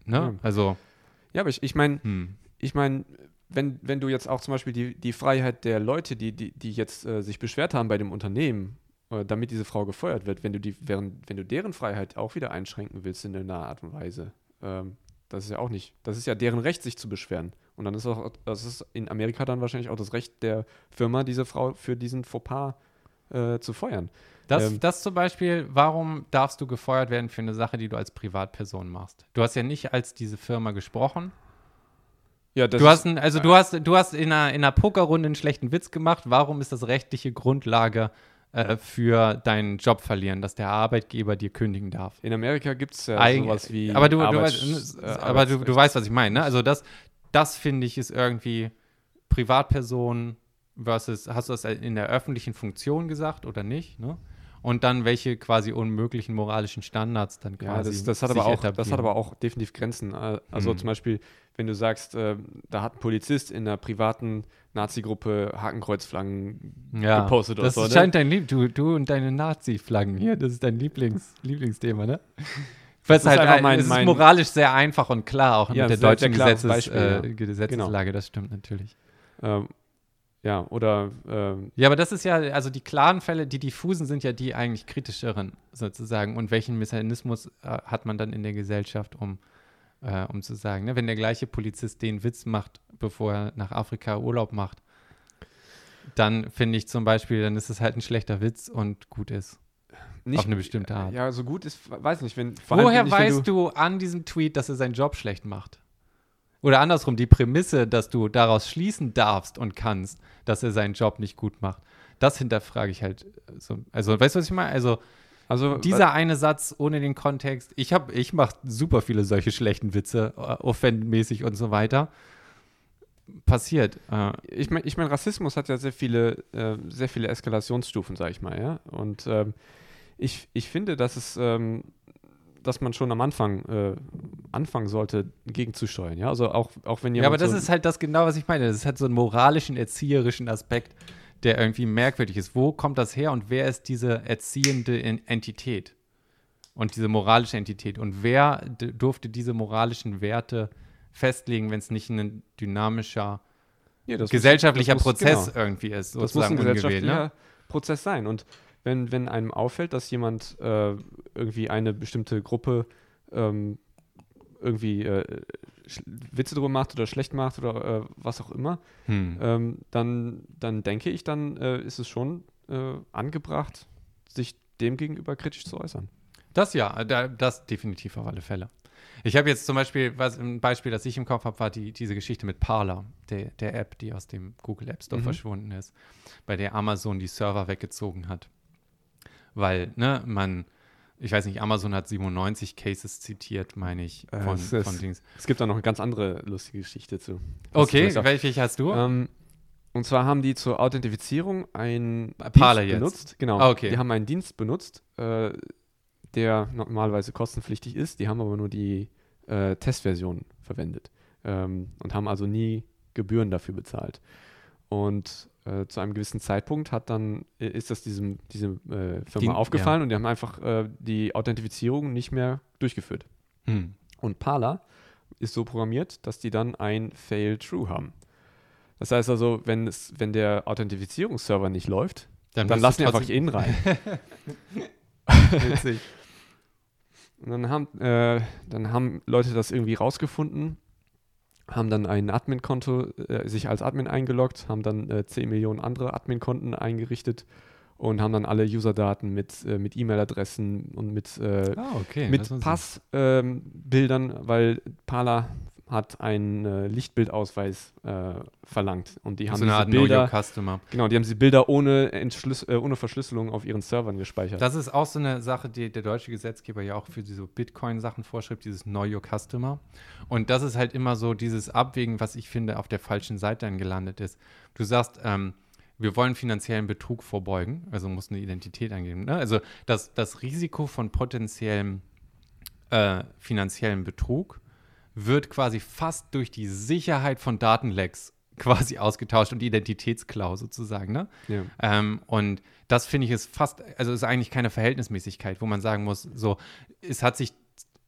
Ne? Ja. Also. Ja, aber ich, ich meine, hm. ich meine, wenn, wenn du jetzt auch zum Beispiel die, die Freiheit der Leute, die, die, die jetzt äh, sich beschwert haben bei dem Unternehmen, äh, damit diese Frau gefeuert wird, wenn du die, während, wenn du deren Freiheit auch wieder einschränken willst in einer Art und Weise, ähm, das ist ja auch nicht, das ist ja deren Recht, sich zu beschweren. Und dann ist auch, das ist in Amerika dann wahrscheinlich auch das Recht der Firma, diese Frau für diesen Fauxpas äh, zu feuern. Das, ähm, das zum Beispiel, warum darfst du gefeuert werden für eine Sache, die du als Privatperson machst? Du hast ja nicht als diese Firma gesprochen. Ja, das du hast ein, also du hast, du hast in einer, in einer Pokerrunde einen schlechten Witz gemacht. Warum ist das rechtliche Grundlage äh, für deinen Job verlieren, dass der Arbeitgeber dir kündigen darf? In Amerika gibt es ja Eig sowas wie. Aber du, du, weißt, äh, aber du, du weißt, was ich meine. Ne? Also das, das finde ich ist irgendwie Privatperson versus, hast du das in der öffentlichen Funktion gesagt oder nicht? Ne? Und dann welche quasi unmöglichen moralischen Standards dann quasi. Ja, das, das hat, aber auch, das hat aber auch definitiv Grenzen. Äh, also mhm. zum Beispiel, wenn du sagst, äh, da hat ein Polizist in einer privaten Nazi-Gruppe Hakenkreuzflaggen ja, gepostet oder so. Das scheint ne? dein Lieb, du, du und deine Nazi-Flaggen hier, das ist dein Lieblings, Lieblingsthema, ne? Das ist, halt, mein, es ist moralisch sehr einfach und klar, auch ja, mit der deutschen Gesetzes, äh. Gesetzeslage, genau. das stimmt natürlich. Ähm, ja, oder. Ähm, ja, aber das ist ja, also die klaren Fälle, die diffusen sind ja die eigentlich kritischeren sozusagen. Und welchen Mechanismus äh, hat man dann in der Gesellschaft, um, äh, um zu sagen, ne? wenn der gleiche Polizist den Witz macht, bevor er nach Afrika Urlaub macht, dann finde ich zum Beispiel, dann ist es halt ein schlechter Witz und gut ist. Nicht, auf eine bestimmte Art. Ja, so gut ist, weiß nicht, wenn. Woher nicht, weißt wenn du, du an diesem Tweet, dass er seinen Job schlecht macht? Oder andersrum, die Prämisse, dass du daraus schließen darfst und kannst, dass er seinen Job nicht gut macht. Das hinterfrage ich halt. So. Also, weißt du, was ich meine? Also, also dieser eine Satz ohne den Kontext. Ich habe, ich mache super viele solche schlechten Witze, äh, offendmäßig und so weiter. Passiert. Äh, ich meine, ich mein, Rassismus hat ja sehr viele, äh, sehr viele Eskalationsstufen, sag ich mal, ja. Und ähm, ich, ich finde, dass es, ähm, dass man schon am Anfang äh, anfangen sollte, gegenzusteuern. Ja, also auch, auch wenn jemand. Ja, aber das so ist halt das genau, was ich meine. Das hat so einen moralischen, erzieherischen Aspekt, der irgendwie merkwürdig ist. Wo kommt das her und wer ist diese erziehende Entität? Und diese moralische Entität. Und wer durfte diese moralischen Werte festlegen, wenn es nicht ein dynamischer ja, gesellschaftlicher muss, Prozess genau. irgendwie ist? Das muss ein ne? gesellschaftlicher ne? Prozess sein. Und wenn, wenn einem auffällt, dass jemand äh, irgendwie eine bestimmte Gruppe ähm, irgendwie äh, Witze drüber macht oder schlecht macht oder äh, was auch immer, hm. ähm, dann, dann denke ich, dann äh, ist es schon äh, angebracht, sich dem gegenüber kritisch zu äußern. Das ja, das definitiv auf alle Fälle. Ich habe jetzt zum Beispiel, was ein Beispiel, das ich im Kopf habe, war die, diese Geschichte mit Parler, der, der App, die aus dem Google App Store mhm. verschwunden ist, bei der Amazon die Server weggezogen hat weil, ne, man, ich weiß nicht, Amazon hat 97 Cases zitiert, meine ich, äh, von, äh, es, von Dings. Es gibt da noch eine ganz andere lustige Geschichte zu. Okay, welche hast du? Ähm, und zwar haben die zur Authentifizierung einen Parler Dienst benutzt. Genau. Ah, okay. Die haben einen Dienst benutzt, äh, der normalerweise kostenpflichtig ist. Die haben aber nur die äh, Testversion verwendet ähm, und haben also nie Gebühren dafür bezahlt. Und äh, zu einem gewissen Zeitpunkt hat dann, ist das diesem, diesem äh, Firma die, aufgefallen ja. und die haben einfach äh, die Authentifizierung nicht mehr durchgeführt. Hm. Und Parler ist so programmiert, dass die dann ein Fail True haben. Das heißt also, wenn, es, wenn der Authentifizierungsserver nicht läuft, Dann, dann lassen die einfach innen rein. Witzig. Und dann haben, äh, dann haben Leute das irgendwie rausgefunden, haben dann ein Admin-Konto, äh, sich als Admin eingeloggt, haben dann äh, 10 Millionen andere Admin-Konten eingerichtet und haben dann alle Userdaten mit, äh, mit E-Mail-Adressen und mit, äh, Ah, okay. mit Passbildern, Bildern, weil Parler hat einen äh, Lichtbildausweis äh, verlangt und die haben so diese Bilder, genau, die haben diese Bilder ohne, äh, ohne Verschlüsselung auf ihren Servern gespeichert. Das ist auch so eine Sache, die der deutsche Gesetzgeber ja auch für diese Bitcoin-Sachen vorschreibt, dieses Know Your Customer. Und das ist halt immer so dieses Abwägen, was ich finde, auf der falschen Seite dann gelandet ist. Du sagst, ähm, wir wollen finanziellen Betrug vorbeugen, also muss eine Identität angeben. Ne? Also das, das Risiko von potenziellem äh, finanziellen Betrug wird quasi fast durch die Sicherheit von Datenlecks quasi ausgetauscht und Identitätsklau sozusagen. Ne? ja. Ähm, und das finde ich ist fast, also ist eigentlich keine Verhältnismäßigkeit, wo man sagen muss, so, es hat sich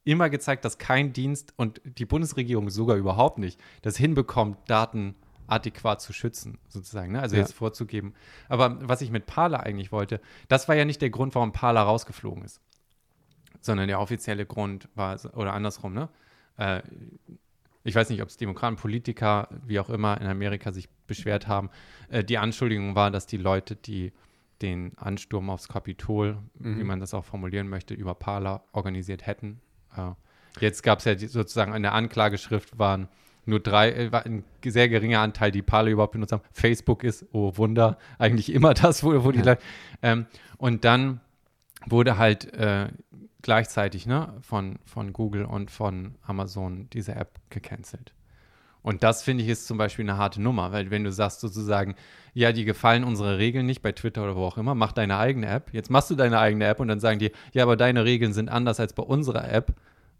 immer gezeigt, dass kein Dienst und die Bundesregierung sogar überhaupt nicht das hinbekommt, Daten adäquat zu schützen, sozusagen, ne? also Ja. jetzt vorzugeben. Aber was ich mit Parler eigentlich wollte, das war ja nicht der Grund, warum Parler rausgeflogen ist, sondern der offizielle Grund war, oder andersrum, ne? Äh, ich weiß nicht, ob es Demokraten, Politiker, wie auch immer, in Amerika sich beschwert haben. Äh, die Anschuldigung war, dass die Leute, die den Ansturm aufs Kapitol, Mhm. wie man das auch formulieren möchte, über Parler organisiert hätten. Äh, jetzt gab es ja die, sozusagen in der Anklageschrift waren nur drei, äh, war ein sehr geringer Anteil, die Parler überhaupt benutzt haben. Facebook ist, oh Wunder, eigentlich immer das, wo, wo die. Leute. Ähm, und dann wurde halt äh, gleichzeitig ne, von, von Google und von Amazon diese App gecancelt. Und das finde ich ist zum Beispiel eine harte Nummer, weil wenn du sagst sozusagen, ja, die gefallen unsere Regeln nicht bei Twitter oder wo auch immer, mach deine eigene App. Jetzt machst du deine eigene App und dann sagen die, ja, aber deine Regeln sind anders als bei unserer App.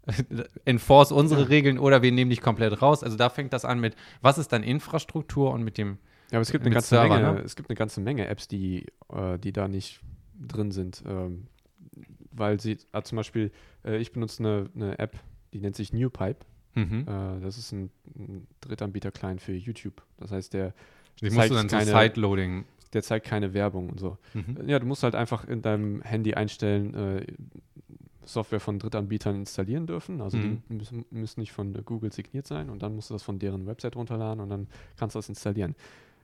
Enforce unsere Ja. Regeln oder wir nehmen dich komplett raus. Also da fängt das an mit, was ist dann Infrastruktur und mit dem, Ja, aber es gibt, eine ganze Server, Menge, ne? es gibt eine ganze Menge Apps, die, äh, die da nicht drin sind. Ähm, weil sie, ah, zum Beispiel, äh, ich benutze eine, eine App, die nennt sich NewPipe. mhm. Äh, das ist ein, ein Drittanbieter-Client für YouTube. Das heißt, der, die musst zeigt du dann so keine- Sideloading. der zeigt keine Werbung und so. Mhm. Ja, du musst halt einfach in deinem Handy einstellen, äh, Software von Drittanbietern installieren dürfen. Also Mhm. die müssen, müssen nicht von Google signiert sein und dann musst du das von deren Website runterladen und dann kannst du das installieren.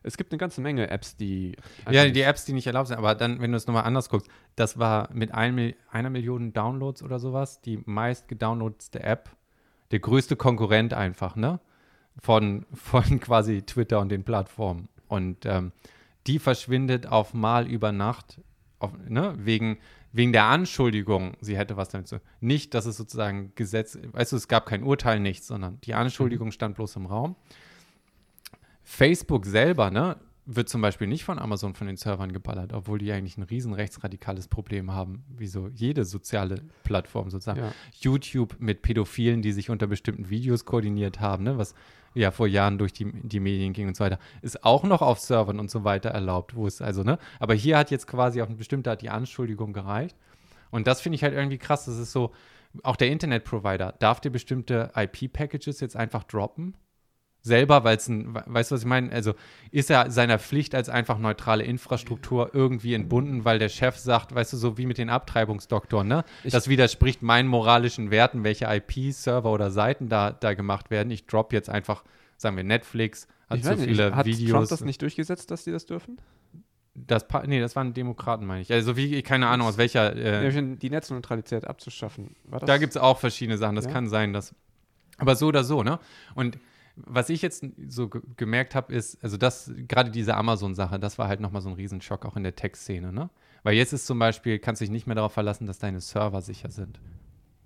Es gibt eine ganze Menge Apps, die. Ja, die nicht- Apps, die nicht erlaubt sind, aber dann, wenn du es nochmal anders guckst, das war mit ein, einer Million Downloads oder sowas die meist gedownloadete App, der größte Konkurrent einfach, ne? Von, von quasi Twitter und den Plattformen. Und ähm, die verschwindet auf mal über Nacht, auf, ne? Wegen, wegen der Anschuldigung, sie hätte was damit zu Nicht, dass es sozusagen Gesetz, weißt du, es gab kein Urteil, nichts, sondern die Anschuldigung stand bloß im Raum. Facebook selber, ne, wird zum Beispiel nicht von Amazon von den Servern geballert, obwohl die eigentlich ein riesen rechtsradikales Problem haben, wie so jede soziale Plattform sozusagen. Ja. YouTube mit Pädophilen, die sich unter bestimmten Videos koordiniert haben, ne, was ja vor Jahren durch die, die Medien ging und so weiter, ist auch noch auf Servern und so weiter erlaubt, wo es also, ne, aber hier hat jetzt quasi auf eine bestimmte Art die Anschuldigung gereicht. Und das finde ich halt irgendwie krass. Das ist so, auch der Internetprovider darf dir bestimmte IP-Packages jetzt einfach droppen selber, weil es ein, we- weißt du, was ich meine? Also ist er seiner Pflicht als einfach neutrale Infrastruktur irgendwie entbunden, weil der Chef sagt, weißt du, so wie mit den Abtreibungsdoktoren, ne? Ich- das widerspricht meinen moralischen Werten, welche IP-Server oder Seiten da, da gemacht werden. Ich drop jetzt einfach, sagen wir, Netflix hat Ich so viele hat Videos. Trump das nicht durchgesetzt, dass die das dürfen? Das, pa- nee, das waren Demokraten, meine ich. Also wie, keine Ahnung, aus welcher. Äh, die Netzneutralität abzuschaffen. Da gibt es auch verschiedene Sachen. Das Ja. kann sein, dass. Aber so oder so, ne? Und was ich jetzt so ge gemerkt habe, ist, also das, gerade diese Amazon-Sache, das war halt nochmal so ein Riesenschock auch in der Tech-Szene, ne? Weil jetzt ist zum Beispiel, kannst du dich nicht mehr darauf verlassen, dass deine Server sicher sind.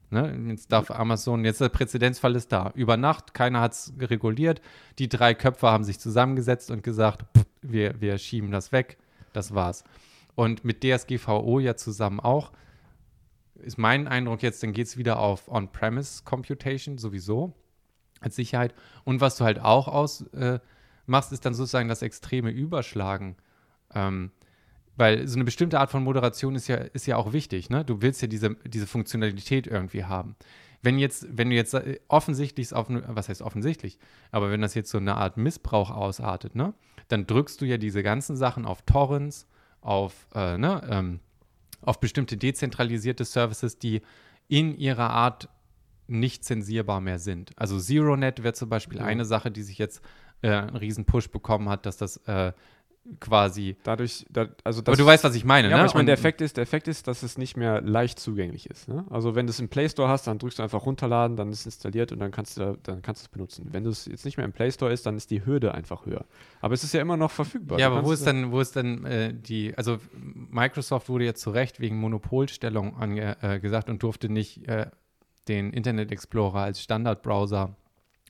Ne? Jetzt darf Amazon, jetzt der Präzedenzfall ist da. Über Nacht, keiner hat es reguliert. Die drei Köpfe haben sich zusammengesetzt und gesagt, pff, wir, wir schieben das weg. Das war's. Und mit DSGVO ja zusammen auch, ist mein Eindruck jetzt, dann geht es wieder auf On-Premise Computation sowieso als Sicherheit. Und was du halt auch aus äh, machst, ist dann sozusagen das extreme Überschlagen. Ähm, weil so eine bestimmte Art von Moderation ist ja, ist ja auch wichtig. Ne? Du willst ja diese, diese Funktionalität irgendwie haben. wenn jetzt, wenn du jetzt äh, offensichtlich auf, was heißt offensichtlich, aber wenn das jetzt so eine Art Missbrauch ausartet, ne, dann drückst du ja diese ganzen Sachen auf Torrents, auf, äh, ne, ähm, auf bestimmte dezentralisierte Services, die in ihrer Art nicht zensierbar mehr sind. Also ZeroNet wäre zum Beispiel ja. eine Sache, die sich jetzt äh, einen riesen Push bekommen hat, dass das äh, quasi. Dadurch, da, also aber du weißt, was ich meine, ja, ne? Aber ich meine, der Effekt ist, der Effekt ist, dass es nicht mehr leicht zugänglich ist. Ne? Also wenn du es im Play Store hast, dann drückst du einfach runterladen, dann ist es installiert und dann kannst du, dann kannst du es benutzen. Wenn es jetzt nicht mehr im Play Store ist, dann ist die Hürde einfach höher. Aber es ist ja immer noch verfügbar. Ja, aber wo ist dann, wo ist dann äh, die, also Microsoft wurde ja zu Recht wegen Monopolstellung ange, äh, gesagt und durfte nicht äh, den Internet Explorer als Standardbrowser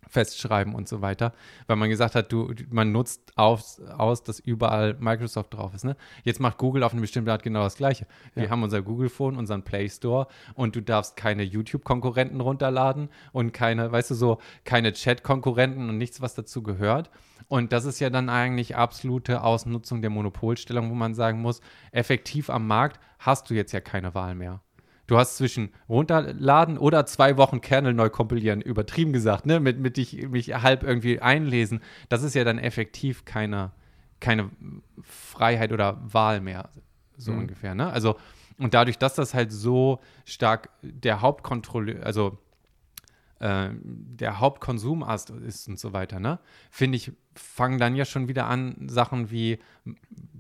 festschreiben und so weiter, weil man gesagt hat, du, man nutzt aus, aus, dass überall Microsoft drauf ist. Ne? Jetzt macht Google auf eine bestimmte Art genau das Gleiche. Wir haben unser Google Phone, unseren Play Store und du darfst keine YouTube-Konkurrenten runterladen und keine, weißt du, so keine Chat-Konkurrenten und nichts, was dazu gehört. Und das ist ja dann eigentlich absolute Ausnutzung der Monopolstellung, wo man sagen muss, effektiv am Markt hast du jetzt ja keine Wahl mehr. Du hast zwischen runterladen oder zwei Wochen Kernel neu kompilieren, übertrieben gesagt, ne? Mit, mit dich, mich halb irgendwie einlesen. Das ist ja dann effektiv keine, keine Freiheit oder Wahl mehr, so mhm. ungefähr, ne? Also, und dadurch, dass das halt so stark der Hauptkontrolle, also äh, der Hauptkonsumast ist und so weiter, ne? Finde ich, fangen dann ja schon wieder an, Sachen wie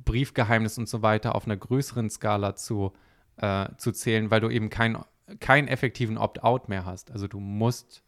Briefgeheimnis und so weiter auf einer größeren Skala zu äh, zu zählen, weil du eben keinen keinen effektiven Opt-out mehr hast. Also du musst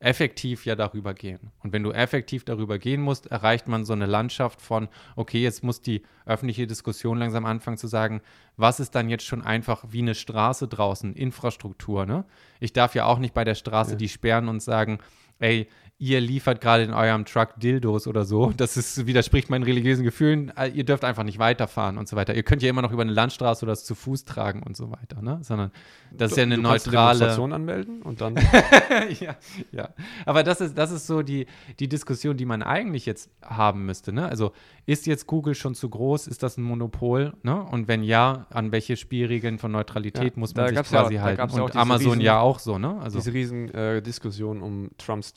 effektiv ja darüber gehen. Und wenn du effektiv darüber gehen musst, erreicht man so eine Landschaft von, okay, jetzt muss die öffentliche Diskussion langsam anfangen zu sagen, was ist dann jetzt schon einfach wie eine Straße draußen, Infrastruktur, ne? Ich darf ja auch nicht bei der Straße ja. die sperren und sagen, ey, ihr liefert gerade in eurem Truck Dildos oder so. Das ist, widerspricht meinen religiösen Gefühlen. Äh, ihr dürft einfach nicht weiterfahren und so weiter. Ihr könnt ja immer noch über eine Landstraße oder das zu Fuß tragen und so weiter, ne? Sondern das du, ist ja eine du neutrale. Demonstration anmelden und dann. ja, ja. Aber das ist, das ist so die, die Diskussion, die man eigentlich jetzt haben müsste, ne? Also ist jetzt Google schon zu groß? Ist das ein Monopol? Ne? Und wenn ja, an welche Spielregeln von Neutralität ja, muss man sich quasi ja, halten? Und Amazon riesen, ja auch so, ne? Also diese riesen äh, Diskussion um Trumps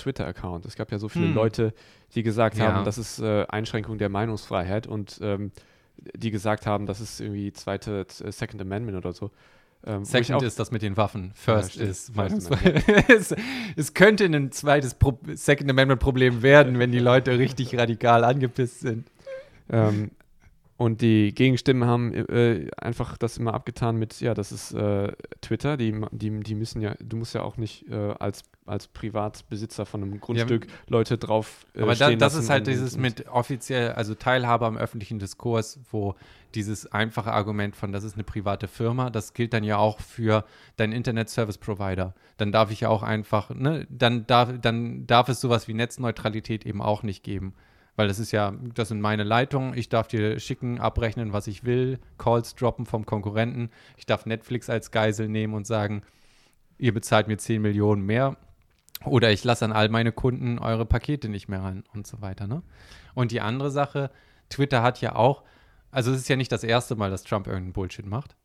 Twitter-Account. Es gab ja so viele hm. Leute, die gesagt ja. haben, das ist äh, Einschränkung der Meinungsfreiheit und ähm, die gesagt haben, das ist irgendwie zweite äh, Second Amendment oder so. Ähm, Second ist das mit den Waffen. First ja, ist Meinungsfreiheit. es, es, könnte ein zweites Pro Second Amendment Problem werden, wenn die Leute richtig radikal angepisst sind. Ähm, und die Gegenstimmen haben äh, einfach das immer abgetan mit, ja, das ist äh, Twitter, die, die, die müssen ja, du musst ja auch nicht äh, als, als Privatbesitzer von einem Grundstück ja, Leute drauf äh, Aber da, das ist halt dieses mit offiziell, also Teilhabe am öffentlichen Diskurs, wo dieses einfache Argument von, das ist eine private Firma, das gilt dann ja auch für deinen Internet Service Provider. Dann darf ich ja auch einfach, ne, dann darf, dann darf es sowas wie Netzneutralität eben auch nicht geben. Weil das ist ja, das sind meine Leitungen. Ich darf dir schicken, abrechnen, was ich will, Calls droppen vom Konkurrenten. Ich darf Netflix als Geisel nehmen und sagen, ihr bezahlt mir 10 Millionen mehr. Oder ich lasse an all meine Kunden eure Pakete nicht mehr ran und so weiter. Ne? Und die andere Sache, Twitter hat ja auch, also es ist ja nicht das erste Mal, dass Trump irgendeinen Bullshit macht.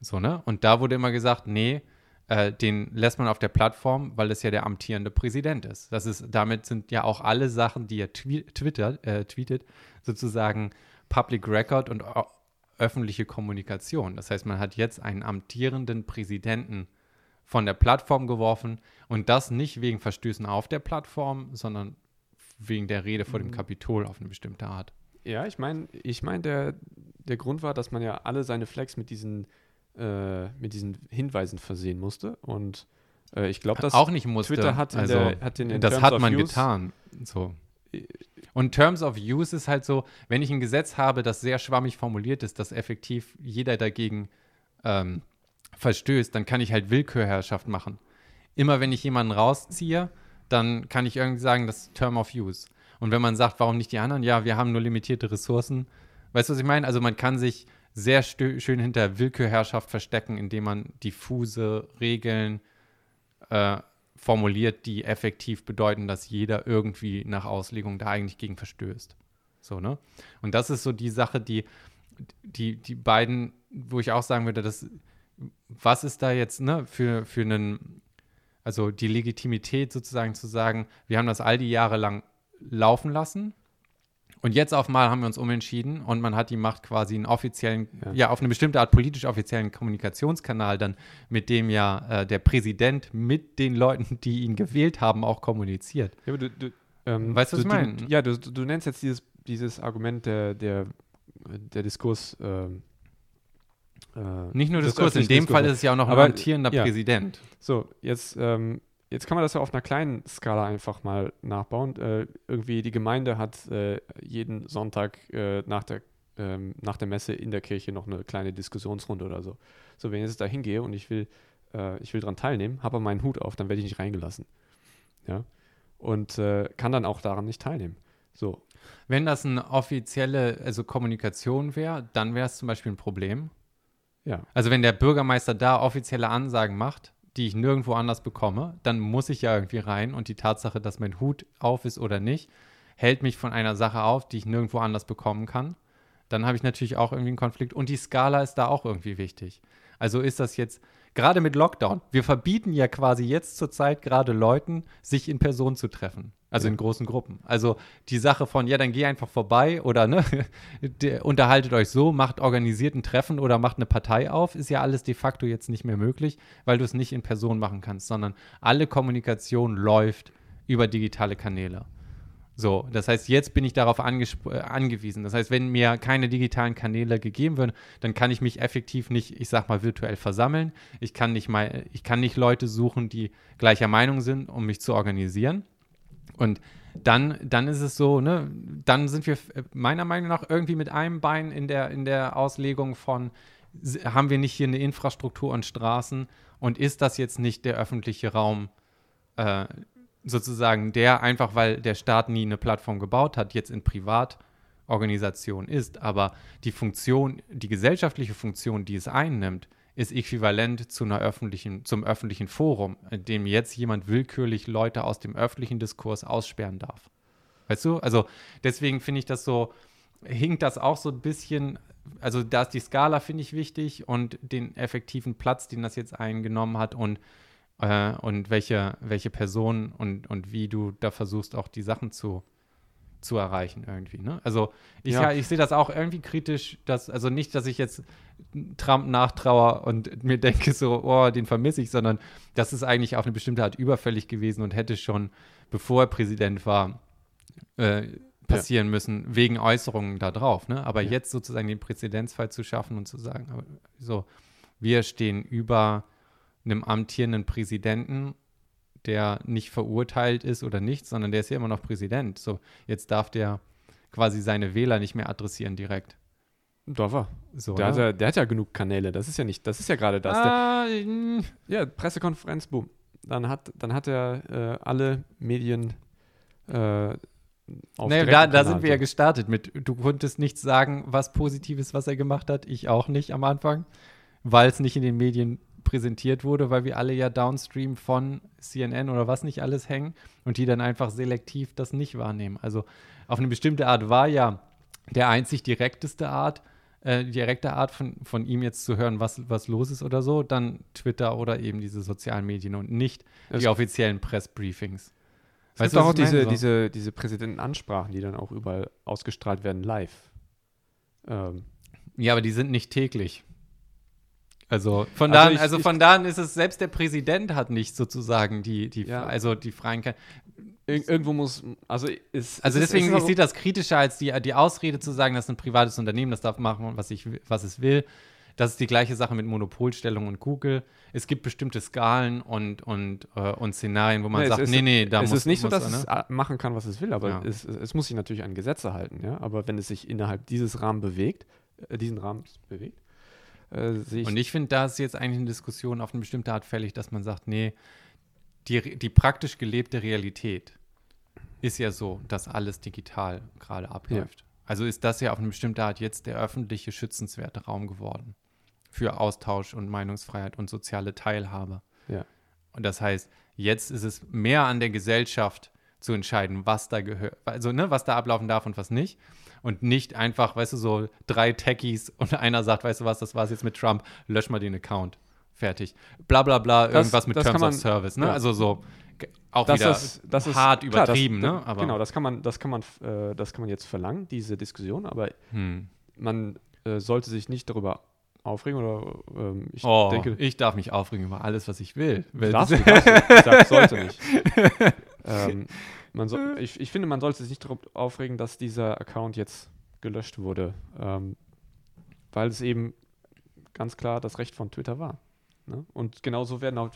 So, ne? Und da wurde immer gesagt, nee, äh, den lässt man auf der Plattform, weil es ja der amtierende Präsident ist. Das ist, damit sind ja auch alle Sachen, die er twi twittert, äh, tweetet, sozusagen Public Record und öffentliche Kommunikation. Das heißt, man hat jetzt einen amtierenden Präsidenten von der Plattform geworfen und das nicht wegen Verstößen auf der Plattform, sondern wegen der Rede vor dem mhm. Kapitol auf eine bestimmte Art. Ja, ich meine, ich mein, der, der Grund war, dass man ja alle seine Flex mit diesen äh, mit diesen Hinweisen versehen musste. Und äh, ich glaube, dass auch nicht musste. Twitter hat, also, der, hat den in Das Terms hat man getan. So. Und Terms of Use ist halt so, wenn ich ein Gesetz habe, das sehr schwammig formuliert ist, dass effektiv jeder dagegen ähm, verstößt, dann kann ich halt Willkürherrschaft machen. Immer wenn ich jemanden rausziehe, dann kann ich irgendwie sagen, das ist Term of Use. Und wenn man sagt, warum nicht die anderen? Ja, wir haben nur limitierte Ressourcen. Weißt du, was ich meine? Also man kann sich sehr schön hinter Willkürherrschaft verstecken, indem man diffuse Regeln äh, formuliert, die effektiv bedeuten, dass jeder irgendwie nach Auslegung da eigentlich gegen verstößt. So, ne? Und das ist so die Sache, die, die, die beiden, wo ich auch sagen würde, dass, was ist da jetzt, ne, für, für einen, also die Legitimität sozusagen zu sagen, wir haben das all die Jahre lang laufen lassen und jetzt auf mal haben wir uns umentschieden und man hat die Macht quasi einen offiziellen, ja, ja auf eine bestimmte Art politisch offiziellen Kommunikationskanal dann, mit dem ja äh, der Präsident mit den Leuten, die ihn gewählt haben, auch kommuniziert. Ja, aber du, du ähm, weißt du, was ich meine? Ja, du, du nennst jetzt dieses, dieses Argument der, der, der Diskurs. Ähm, äh, Nicht nur Diskurs, in dem Diskurs. Fall ist es ja auch noch ein amtierender ja. Präsident. So, jetzt ähm, Jetzt kann man das ja auf einer kleinen Skala einfach mal nachbauen. Äh, irgendwie die Gemeinde hat äh, jeden Sonntag äh, nach, der, ähm, nach der Messe in der Kirche noch eine kleine Diskussionsrunde oder so. So, wenn ich jetzt da hingehe und ich will, äh, ich will daran teilnehmen, habe aber meinen Hut auf, dann werde ich nicht reingelassen. Ja. Und äh, kann dann auch daran nicht teilnehmen. So. Wenn das eine offizielle also Kommunikation wäre, dann wäre es zum Beispiel ein Problem. Ja. Also wenn der Bürgermeister da offizielle Ansagen macht, die ich nirgendwo anders bekomme, dann muss ich ja irgendwie rein und die Tatsache, dass mein Hut auf ist oder nicht, hält mich von einer Sache auf, die ich nirgendwo anders bekommen kann. Dann habe ich natürlich auch irgendwie einen Konflikt und die Skala ist da auch irgendwie wichtig. Also ist das jetzt gerade mit Lockdown. Wir verbieten ja quasi jetzt zurzeit gerade Leuten, sich in Person zu treffen. Also ja. in großen Gruppen. Also die Sache von, ja, dann geh einfach vorbei oder ne, unterhaltet euch so, macht organisierten Treffen oder macht eine Partei auf, ist ja alles de facto jetzt nicht mehr möglich, weil du es nicht in Person machen kannst, sondern alle Kommunikation läuft über digitale Kanäle. So, das heißt, jetzt bin ich darauf äh, angewiesen. Das heißt, wenn mir keine digitalen Kanäle gegeben werden, dann kann ich mich effektiv nicht, ich sag mal, virtuell versammeln. Ich kann nicht mal, ich kann nicht Leute suchen, die gleicher Meinung sind, um mich zu organisieren. Und dann, dann ist es so, ne, dann sind wir meiner Meinung nach irgendwie mit einem Bein in der, in der Auslegung von, haben wir nicht hier eine Infrastruktur und Straßen und ist das jetzt nicht der öffentliche Raum, äh, sozusagen der einfach, weil der Staat nie eine Plattform gebaut hat, jetzt in Privatorganisation ist, aber die Funktion, die gesellschaftliche Funktion, die es einnimmt, ist äquivalent zu einer öffentlichen, zum öffentlichen Forum, in dem jetzt jemand willkürlich Leute aus dem öffentlichen Diskurs aussperren darf. Weißt du? Also deswegen finde ich das so, hinkt das auch so ein bisschen, also da ist die Skala, finde ich, wichtig und den effektiven Platz, den das jetzt eingenommen hat und äh, und welche, welche Person und, und wie du da versuchst, auch die Sachen zu, zu erreichen irgendwie. Ne? Also ich, ja. ich sehe das auch irgendwie kritisch, dass, also nicht, dass ich jetzt Trump nachtrauer und mir denke so, oh, den vermisse ich, sondern das ist eigentlich auf eine bestimmte Art überfällig gewesen und hätte schon, bevor er Präsident war, äh, passieren ja. müssen, wegen Äußerungen da drauf. Ne? Aber ja. jetzt sozusagen den Präzedenzfall zu schaffen und zu sagen, so, wir stehen über einem amtierenden Präsidenten, der nicht verurteilt ist oder nicht, sondern der ist ja immer noch Präsident. So, jetzt darf der quasi seine Wähler nicht mehr adressieren direkt. Darf er. So, der, hat ja, der, hat ja, genug Kanäle. Das ist ja nicht, das ist ja gerade das. Ah, der, ja, Pressekonferenz, boom. Dann hat, dann hat er äh, alle Medien äh, auf nee, da, da sind wir ja gestartet mit, du konntest nichts sagen, was Positives, was er gemacht hat. Ich auch nicht am Anfang, weil es nicht in den Medien präsentiert wurde, weil wir alle ja downstream von CNN oder was nicht alles hängen und die dann einfach selektiv das nicht wahrnehmen. Also auf eine bestimmte Art war ja der einzig direkteste Art, äh, direkte Art von, von ihm jetzt zu hören, was, was los ist oder so, dann Twitter oder eben diese sozialen Medien und nicht das die offiziellen Pressbriefings. Es weißt gibt auch diese, diese, diese Präsidentenansprachen, die dann auch überall ausgestrahlt werden, live. Ähm. Ja, aber die sind nicht täglich. Also von also da, ich, also von da an ist es, selbst der Präsident hat nicht sozusagen die, die, ja. also die freien Ir irgendwo muss, also ist, Also deswegen, ist, ist ich sehe das kritischer als die, die Ausrede zu sagen, das ist ein privates Unternehmen, das darf machen, was, ich, was es will. Das ist die gleiche Sache mit Monopolstellung und Google. Es gibt bestimmte Skalen und, und, äh, und Szenarien, wo man nee, sagt, ist, nee, nee, da es muss Es ist nicht muss, so, dass ne? es machen kann, was es will, aber ja. es, es, muss sich natürlich an Gesetze halten. Ja? Aber wenn es sich innerhalb dieses Rahmens bewegt, äh, diesen Rahmens bewegt, äh, ich Und ich finde, da ist jetzt eigentlich eine Diskussion auf eine bestimmte Art fällig, dass man sagt, nee, die, die praktisch gelebte Realität ist ja so, dass alles digital gerade abläuft. Ja. Also ist das ja auf eine bestimmte Art jetzt der öffentliche schützenswerte Raum geworden für Austausch und Meinungsfreiheit und soziale Teilhabe. Ja. Und das heißt, jetzt ist es mehr an der Gesellschaft zu entscheiden, was da gehört, also ne, was da ablaufen darf und was nicht und nicht einfach, weißt du, so drei Techies und einer sagt, weißt du was, das war es jetzt mit Trump, lösch mal den Account. fertig. Bla bla bla, Das- irgendwas mit Terms kann of man- Service, ne? ja. Also so auch Das wieder ist, das ist hart klar, das- übertrieben, das, ne? Aber, Genau, das kann man, das kann man, äh, das kann man jetzt verlangen, diese Diskussion, aber hm. man äh, sollte sich nicht darüber aufregen oder ähm, ich Oh, denke, ich darf mich aufregen über alles, was ich will. Darfst du, darfst du. Ich sag, sollte nicht. ähm, man so, ich, ich finde, man sollte sich nicht darüber aufregen, dass dieser Account jetzt gelöscht wurde, ähm, weil es eben ganz klar das Recht von Twitter war. Ne? Und genauso werden auch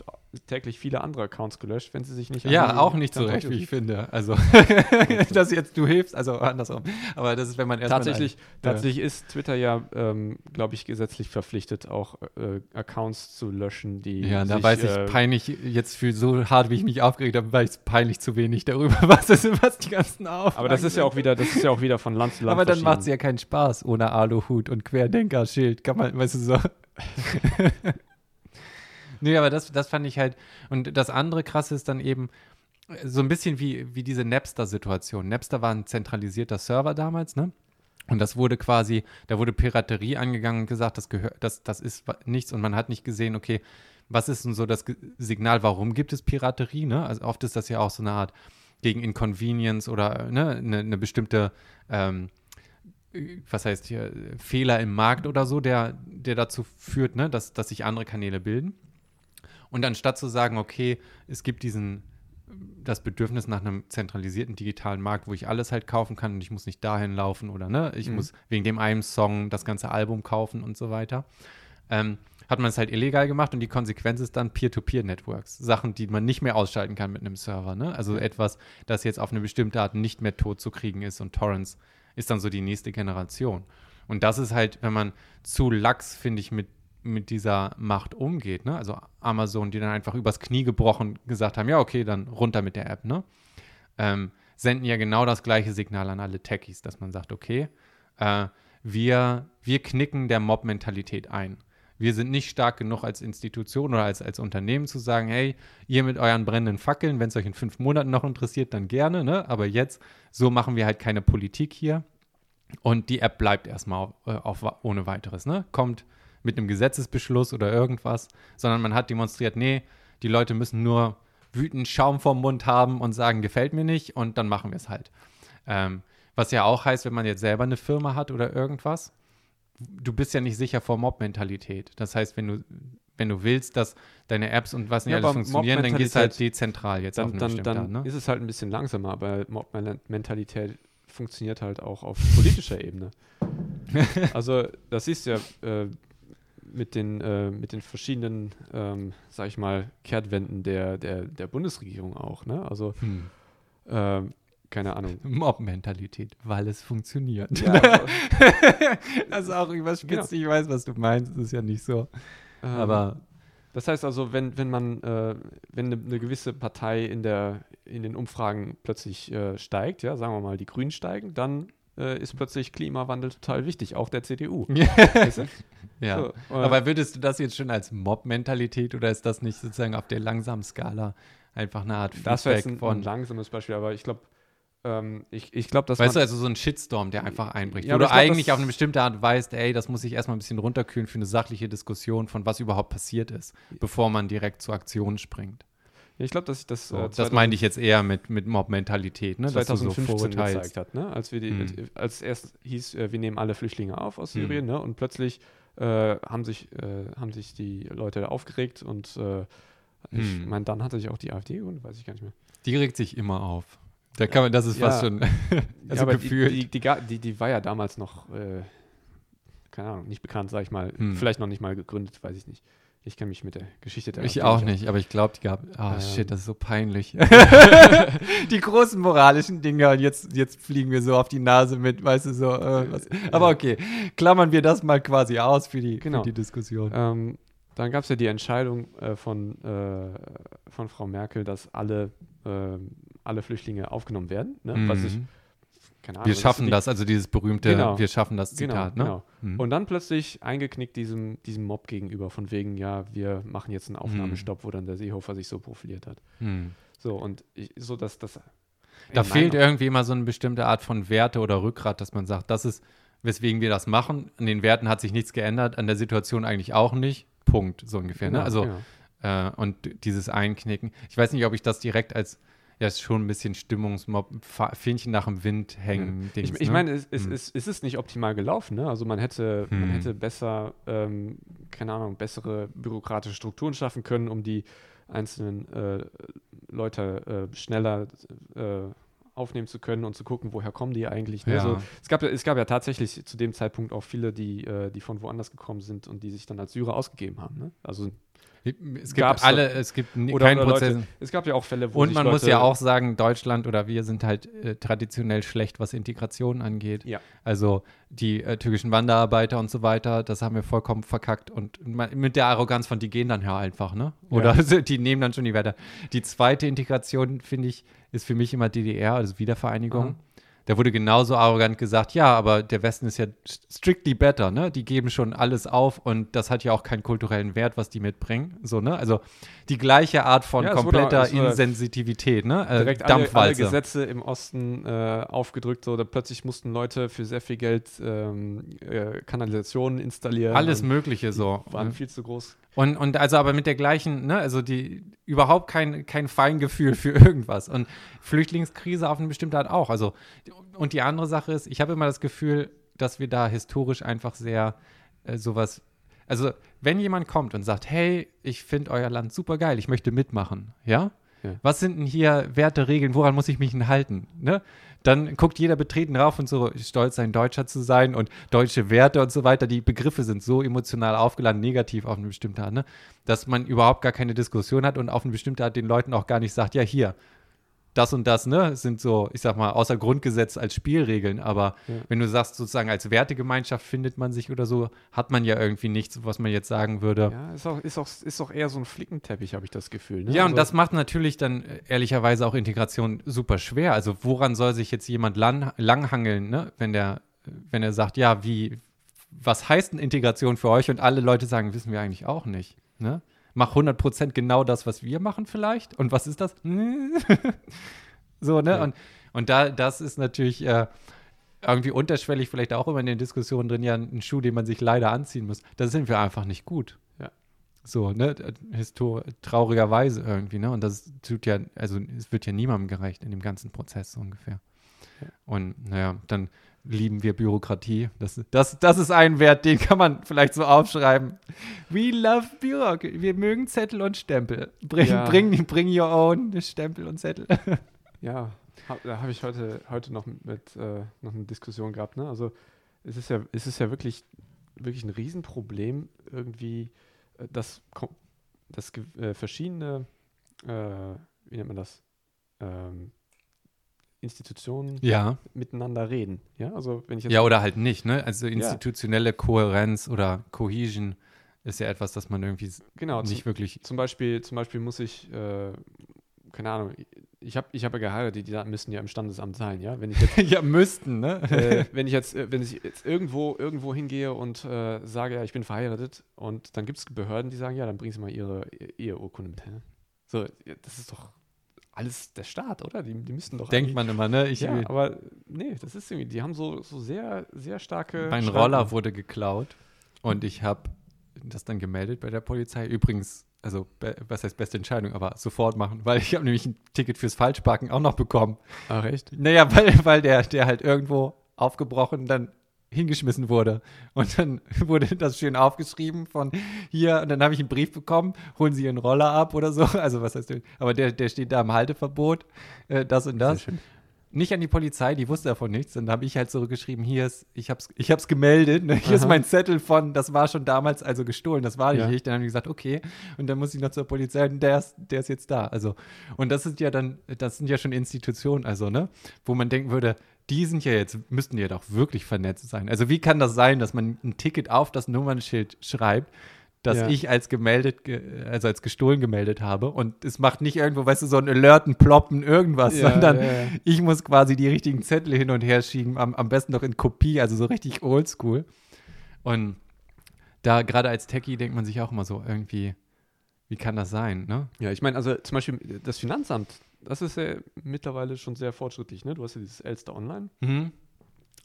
täglich viele andere Accounts gelöscht, wenn sie sich nicht Ja, auch nicht so recht, wie ich finde. Also, dass jetzt du hilfst, also andersrum. Aber das ist, wenn man erstmal. Tatsächlich, tatsächlich ist Twitter ja, ähm, glaube ich, gesetzlich verpflichtet, auch äh, Accounts zu löschen, die. Ja, da sich, weiß ich äh, peinlich, jetzt für so hart, wie ich mich aufgeregt habe, weiß ich peinlich zu wenig darüber, was, ist, was die ganzen Auflagen Aber das ist ja auch wieder, das ist ja auch wieder von Land zu Land. Aber dann macht es ja keinen Spaß ohne Aluhut und Querdenker-Schild. Kann man, weißt du so. Nee, aber das, das fand ich halt. Und das andere krasse ist dann eben äh, so ein bisschen wie, wie diese Napster-Situation. Napster war ein zentralisierter Server damals, ne? Und das wurde quasi, da wurde Piraterie angegangen und gesagt, das gehört, das, das ist nichts und man hat nicht gesehen, okay, was ist denn so das Signal, warum gibt es Piraterie, ne? Also oft ist das ja auch so eine Art gegen Inconvenience oder ne, eine, eine bestimmte ähm, was heißt hier, Fehler im Markt oder so, der, der dazu führt, ne, dass, dass sich andere Kanäle bilden. Und anstatt zu sagen, okay, es gibt diesen, das Bedürfnis nach einem zentralisierten digitalen Markt, wo ich alles halt kaufen kann und ich muss nicht dahin laufen oder ne, ich Mhm. muss wegen dem einen Song das ganze Album kaufen und so weiter, ähm, hat man es halt illegal gemacht und die Konsequenz ist dann Peer-to-Peer-Networks. Sachen, die man nicht mehr ausschalten kann mit einem Server. Ne? Also etwas, das jetzt auf eine bestimmte Art nicht mehr tot zu kriegen ist und Torrents ist dann so die nächste Generation. Und das ist halt, wenn man zu lax, finde ich, mit, mit dieser Macht umgeht. Ne? Also Amazon, die dann einfach übers Knie gebrochen gesagt haben, ja, okay, dann runter mit der App. Ne? Ähm, senden ja genau das gleiche Signal an alle Techies, dass man sagt, okay, äh, wir, wir knicken der Mob-Mentalität ein. Wir sind nicht stark genug als Institution oder als, als Unternehmen zu sagen, hey, ihr mit euren brennenden Fackeln, wenn es euch in fünf Monaten noch interessiert, dann gerne, ne? Aber jetzt, so machen wir halt keine Politik hier. Und die App bleibt erstmal auf, äh, auf, ohne weiteres, ne? Kommt mit einem Gesetzesbeschluss oder irgendwas, sondern man hat demonstriert, nee, die Leute müssen nur wütend Schaum vorm Mund haben und sagen, gefällt mir nicht und dann machen wir es halt. Ähm, was ja auch heißt, wenn man jetzt selber eine Firma hat oder irgendwas, du bist ja nicht sicher vor Mob-Mentalität. Das heißt, wenn du, wenn du willst, dass deine Apps und was nicht Ja, alles funktionieren, dann gehst du halt dezentral jetzt auf dann, eine dann, dann ne? ist es halt ein bisschen langsamer, aber Mob-Mentalität funktioniert halt auch auf politischer Ebene. also das ist ja äh, mit, den, äh, mit den verschiedenen, ähm, sag ich mal, Kehrtwenden der, der, der Bundesregierung auch. Ne? Also Hm. ähm, keine Ahnung. Mob-Mentalität, weil es funktioniert. Ja, also auch überspitzt, Genau. ich weiß, was du meinst, das ist ja nicht so. ähm, Aber Das heißt also, wenn, wenn man, äh, wenn eine, eine gewisse Partei in, der, in den Umfragen plötzlich äh, steigt, ja, sagen wir mal, die Grünen steigen, dann äh, ist plötzlich Klimawandel total wichtig, auch der CDU. Weißt du? ja. So, Aber würdest du das jetzt schon als Mob-Mentalität oder ist das nicht sozusagen auf der langsamen Skala einfach eine Art das wäre jetzt Feedback ein, ein von. langsames Beispiel, aber ich glaube, ähm, ich, ich glaube, dass Weißt du, also so ein Shitstorm, der einfach einbricht. Ja, wo du glaub, eigentlich auf eine bestimmte Art weißt, ey, das muss ich erstmal ein bisschen runterkühlen für eine sachliche Diskussion von was überhaupt passiert ist, bevor man direkt zur Aktion springt. Ja, ich glaube, dass ich das, So, äh, das meinte ich jetzt eher mit, mit Mob-Mentalität, ne? dass du so 2015 vorurteilst. gezeigt hat, ne? als wir die, Hm. als erst hieß, äh, wir nehmen alle Flüchtlinge auf aus Hm. Syrien, ne? und plötzlich äh, haben sich äh, haben sich die Leute aufgeregt und äh, ich Hm. meine, dann hatte sich auch die AfD und weiß ich gar nicht mehr. Die regt sich immer auf. Da kann man, das ist fast Ja. schon, ja, also aber gefühlt. Die, die, die, die, die war ja damals noch, keine Ahnung, nicht bekannt, sag ich mal. Hm. Vielleicht noch nicht mal gegründet, weiß ich nicht. Ich kenne mich mit der Geschichte der Ich auch nicht, aber ich glaube, die gab. Ah, Ähm. shit, das ist so peinlich. die großen moralischen Dinge und jetzt, jetzt fliegen wir so auf die Nase mit, weißt du, so. Äh. Aber okay, klammern wir das mal quasi aus für die, Genau. für die Diskussion. Ähm, dann gab es ja die Entscheidung äh, von, äh, von Frau Merkel, dass alle, äh, alle Flüchtlinge aufgenommen werden. Ne? Was ich, Mhm. Keine Ahnung, wir schaffen das, also dieses berühmte, Genau. wir schaffen das Genau, Zitat, ne? genau. Mhm. Und dann plötzlich eingeknickt diesem, diesem Mob gegenüber, von wegen, ja, wir machen jetzt einen Aufnahmestopp, wo dann der Seehofer sich so profiliert hat. Mhm. So, und ich, so, dass das. Da fehlt irgendwie immer so eine bestimmte Art von Werte oder Rückgrat, dass man sagt, das ist, weswegen wir das machen. An den Werten hat sich nichts geändert, an der Situation eigentlich auch nicht. Punkt, so ungefähr. Ne? Genau, Also, genau. äh, und dieses Einknicken. Ich weiß nicht, ob ich das direkt als, ja, ist schon ein bisschen Stimmungsmob, Fähnchen nach dem Wind hängen. Ich, Dings, ich ne? meine, es, es, Hm. es, es ist nicht optimal gelaufen. Ne? Also man hätte, man Hm. hätte besser, ähm, keine Ahnung, bessere bürokratische Strukturen schaffen können, um die einzelnen äh, Leute äh, schneller äh, aufnehmen zu können und zu gucken, woher kommen die eigentlich. Ne? Ja. So, es, gab, ja- es gab ja tatsächlich zu dem Zeitpunkt auch viele, die, äh, die von woanders gekommen sind und die sich dann als Syrer ausgegeben haben. Ne? Also Es gibt Gab's alle, es gibt oder, keinen oder Prozess. Leute, es gab ja auch Fälle, wo Und man Leute, muss ja auch sagen, Deutschland oder wir sind halt äh, traditionell schlecht, was Integration angeht. Ja. Also die äh, türkischen Wanderarbeiter und so weiter, das haben wir vollkommen verkackt. Und man, mit der Arroganz von, die gehen dann ja einfach, ne? Oder die nehmen dann schon die Werte. Die zweite Integration, finde ich, ist für mich immer DDR, also Wiedervereinigung. Mhm. Da wurde genauso arrogant gesagt, ja, aber der Westen ist ja strictly better, ne? Die geben schon alles auf und das hat ja auch keinen kulturellen Wert, was die mitbringen. So, ne? Also die gleiche Art von Ja, kompletter wurde Insensitivität, ne? Äh, direkt alle, alle Dampfwalze. Gesetze im Osten äh, aufgedrückt. So, da plötzlich mussten Leute für sehr viel Geld ähm, äh, Kanalisationen installieren. Alles Mögliche so. Waren viel zu groß. Und, und also aber mit der gleichen, ne, also die überhaupt kein, kein Feingefühl für irgendwas. Und Flüchtlingskrise auf eine bestimmte Art auch. Also, und die andere Sache ist, ich habe immer das Gefühl, dass wir da historisch einfach sehr äh, sowas. Also, wenn jemand kommt und sagt, hey, ich finde euer Land super geil, ich möchte mitmachen, ja? Ja. Was sind denn hier Werte, Regeln, woran muss ich mich denn halten? Ne? Dann guckt jeder betreten rauf und so stolz sein, Deutscher zu sein und deutsche Werte und so weiter. Die Begriffe sind so emotional aufgeladen, negativ auf eine bestimmte Art, ne? dass man überhaupt gar keine Diskussion hat und auf eine bestimmte Art den Leuten auch gar nicht sagt, ja, hier, das und das, ne, sind so, ich sag mal, außer Grundgesetz als Spielregeln. Aber Ja. wenn du sagst, sozusagen als Wertegemeinschaft findet man sich oder so, hat man ja irgendwie nichts, was man jetzt sagen würde. Ja, ist auch, ist auch, ist auch eher so ein Flickenteppich, habe ich das Gefühl. Ne? Ja, und Also- das macht natürlich dann äh, ehrlicherweise auch Integration super schwer. Also woran soll sich jetzt jemand lang, langhangeln, ne? wenn der, wenn er sagt, ja, wie, was heißt denn Integration für euch? Und alle Leute sagen, wissen wir eigentlich auch nicht. Ne? Mach 100% genau das, was wir machen vielleicht. Und was ist das? so, ne? Ja. Und, und da, das ist natürlich äh, irgendwie unterschwellig vielleicht auch immer in den Diskussionen drin, ja, ein Schuh, den man sich leider anziehen muss. Da sind wir einfach nicht gut. Ja. So, ne, Histor traurigerweise irgendwie, ne? Und das tut ja, also es wird ja niemandem gerecht in dem ganzen Prozess so ungefähr. Ja. Und naja, dann lieben wir Bürokratie. Das, das, das ist ein Wert, den kann man vielleicht so aufschreiben. We love Bürokratie. Wir mögen Zettel und Stempel. Bring, Ja. bring, bring your own Stempel und Zettel. Ja, hab, da habe ich heute, heute noch mit äh, noch eine Diskussion gehabt. Ne? Also es ist ja, es ist ja wirklich, wirklich ein Riesenproblem, irgendwie, äh, dass, dass äh, verschiedene, äh, wie nennt man das, ähm, Institutionen Ja. miteinander reden. Ja, also wenn ich jetzt Ja, oder halt nicht, ne? Also institutionelle Kohärenz oder Cohesion ist ja etwas, das man irgendwie genau zum, nicht wirklich. zum Beispiel, zum Beispiel muss ich, äh, keine Ahnung, ich habe ich hab ja geheiratet, die Daten müssen ja im Standesamt sein, ja. Wenn ich jetzt ja, müssten, ne? äh, wenn ich jetzt, äh, wenn ich jetzt irgendwo, irgendwo hingehe und äh, sage, ja, ich bin verheiratet und dann gibt es Behörden, die sagen, ja, dann bringen Sie mal Ihre Eheurkunde mit. Hä? So, ja, das ist doch alles der Staat, oder? Die, die müssten doch Denkt man immer, ne? Ich, ja, aber nee, das ist irgendwie, die haben so, so sehr, sehr starke. mein Schranken. Roller wurde geklaut und ich habe das dann gemeldet bei der Polizei. Übrigens, also was heißt beste Entscheidung, aber sofort machen, weil ich habe nämlich ein Ticket fürs Falschparken auch noch bekommen. Ach, echt? Naja, weil, weil der, der halt irgendwo aufgebrochen dann hingeschmissen wurde. Und dann wurde das schön aufgeschrieben von hier, und dann habe ich einen Brief bekommen, holen Sie Ihren Roller ab oder so. Also was heißt, aber der, der steht da im Halteverbot, äh, das und das. Nicht an die Polizei, die wusste davon nichts. Dann habe ich halt zurückgeschrieben, hier ist, ich hab's, ich hab's gemeldet, ne? hier ist Aha. mein Zettel von, das war schon damals also gestohlen, das war Ja. nicht. Dann haben die gesagt, okay. Und dann muss ich noch zur Polizei und der ist, der ist jetzt da. Also, und das sind ja dann, das sind ja schon Institutionen, also, ne, wo man denken würde, die sind ja jetzt, müssten ja doch wirklich vernetzt sein. Also, wie kann das sein, dass man ein Ticket auf das Nummernschild schreibt, dass Ja. ich als gemeldet, ge- also als gestohlen gemeldet habe und es macht nicht irgendwo, weißt du, so ein Alerten, Ploppen, irgendwas, Ja, sondern ja. ich muss quasi die richtigen Zettel hin und her schieben, am, am besten noch in Kopie, also so richtig oldschool. Und da gerade als Techie denkt man sich auch immer so irgendwie, wie kann das sein, ne? Ja, ich meine, also zum Beispiel das Finanzamt, das ist ja mittlerweile schon sehr fortschrittlich, ne? Du hast ja dieses Elster Online. Mhm.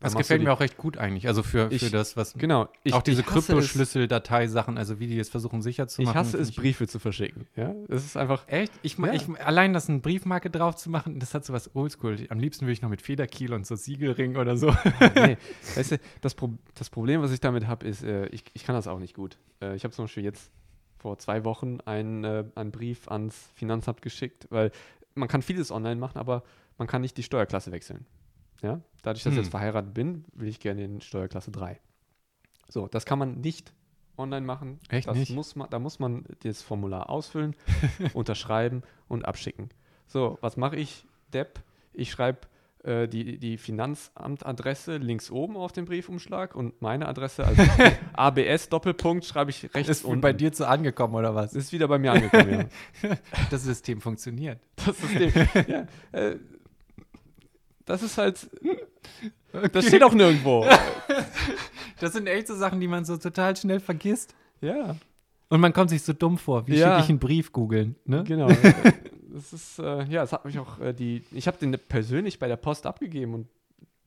Das gefällt mir auch recht gut eigentlich. Also für, für Ich- das, was. Genau. Ich, auch diese ich Kryptoschlüssel-Dateisachen, also wie die jetzt versuchen sicher zu Ich machen. hasse es, ich- Briefe zu verschicken. Ja, es ist einfach. Echt? Ich, Ja. ich, allein das eine Briefmarke drauf zu machen, das hat so was oldschool. Am liebsten würde ich noch mit Federkiel und so Siegelring oder so. nee, weißt du, das, Pro das Problem, was ich damit habe, ist, äh, ich, ich kann das auch nicht gut. Äh, ich habe zum Beispiel jetzt vor zwei Wochen einen, äh, einen Brief ans Finanzamt geschickt, weil man kann vieles online machen, aber man kann nicht die Steuerklasse wechseln. Ja? Dadurch, dass ich Hm. jetzt verheiratet bin, will ich gerne in Steuerklasse 3. So, das kann man nicht online machen. Echt das nicht? Muss man, da muss man das Formular ausfüllen, unterschreiben und abschicken. So, was mache ich, Depp? Ich schreibe äh, die, die Finanzamtadresse links oben auf dem Briefumschlag und meine Adresse, also ABS Doppelpunkt, schreibe ich rechts Ist unten. bei dir zu angekommen oder was? ist wieder bei mir angekommen, ja. Das System funktioniert. Das System. ja, äh, das ist halt. Das steht auch nirgendwo. Das sind echt so Sachen, die man so total schnell vergisst. ja, Und man kommt sich so dumm vor. Wie Ja. schicke ich einen Brief googeln? Ne? genau. Das ist, äh, ja, es hat mich auch äh, die. Ich habe den persönlich bei der Post abgegeben und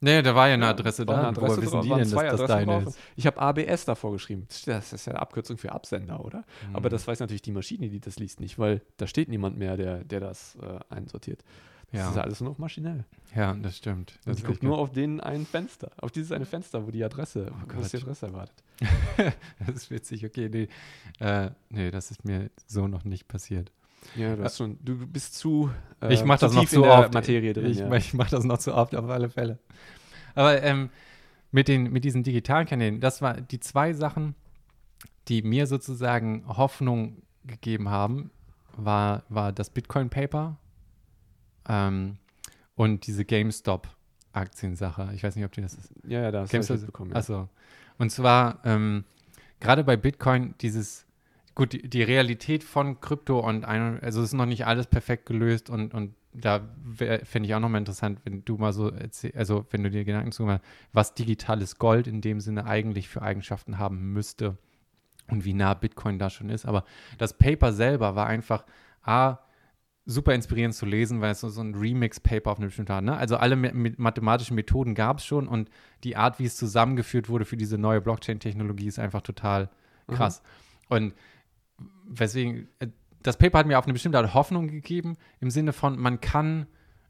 Nee, da war ja eine Adresse war da. eine Adresse Woher wissen die denn, dass das deine ist? Ich habe ABS davor geschrieben. Das ist ja eine Abkürzung für Absender, oder? Mhm. Aber das weiß natürlich die Maschine, die das liest, nicht, weil da steht niemand mehr, der, der das äh, einsortiert. Das Ja. ist alles nur noch maschinell. Ja, das stimmt. Das ist ich gucke nur auf den einen Fenster, auf dieses eine Fenster, wo die Adresse, Oh wo die. Adresse erwartet. Das ist witzig, okay, nee. Äh, nee, das ist mir so noch nicht passiert. Ja, du, hast schon, du bist zu, äh, ich mache das noch zu oft. Materie drin. Ich, ja. ich mache das noch zu oft, auf alle Fälle. Aber ähm, mit, den, mit diesen digitalen Kanälen, das war die zwei Sachen, die mir sozusagen Hoffnung gegeben haben, war, war das Bitcoin-Paper ähm, und diese GameStop-Aktiensache. Ich weiß nicht, ob die das ist. ja, ja, da hast du GameStop, recht bekommen. Ja. Also, und zwar ähm, gerade bei Bitcoin dieses, gut, die, die Realität von Krypto und ein, also es ist noch nicht alles perfekt gelöst und, und da fände ich auch nochmal interessant, wenn du mal so erzähl, also wenn du dir Gedanken zu machst, was digitales Gold in dem Sinne eigentlich für Eigenschaften haben müsste und wie nah Bitcoin da schon ist. Aber das Paper selber war einfach A, super inspirierend zu lesen, weil es so, ein Remix-Paper auf eine bestimmte Art, ne? Also alle me mathematischen Methoden gab es schon und die Art, wie es zusammengeführt wurde für diese neue Blockchain-Technologie, ist einfach total krass. Und weswegen, äh, das Paper hat mir auf eine bestimmte Art Hoffnung gegeben, im Sinne von, man kann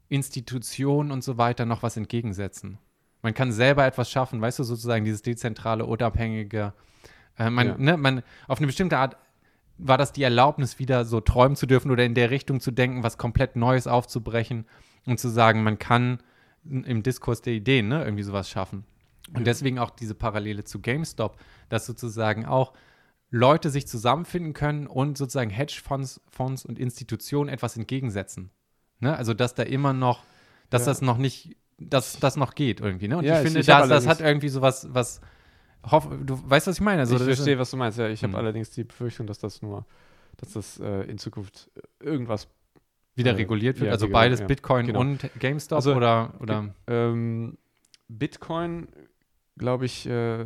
Institutionen und so weiter noch was entgegensetzen. Man kann selber etwas schaffen, weißt du, sozusagen dieses dezentrale, unabhängige, äh, man, Ja. ne, man, auf eine bestimmte Art war das die Erlaubnis, wieder so träumen zu dürfen oder in der Richtung zu denken, was komplett Neues aufzubrechen und zu sagen, man kann im Diskurs der Ideen ne, irgendwie sowas schaffen. Und deswegen auch diese Parallele zu GameStop, dass sozusagen auch Leute sich zusammenfinden können und sozusagen Hedgefonds Fonds und Institutionen etwas entgegensetzen. Ne? Also, dass da immer noch, dass Ja. das noch nicht, dass das noch geht irgendwie. Ne? Und Ja, ich finde, ich das, das hat irgendwie sowas, was, hoff, du weißt, was ich meine? Also, ich verstehe, was du meinst. Ja, ich habe Hm. allerdings die Befürchtung, dass das nur, dass das äh, in Zukunft irgendwas. wieder äh, reguliert wird. ja, also beides. Bitcoin Genau. und GameStop Also, oder, oder Ähm, Bitcoin, glaube ich, äh,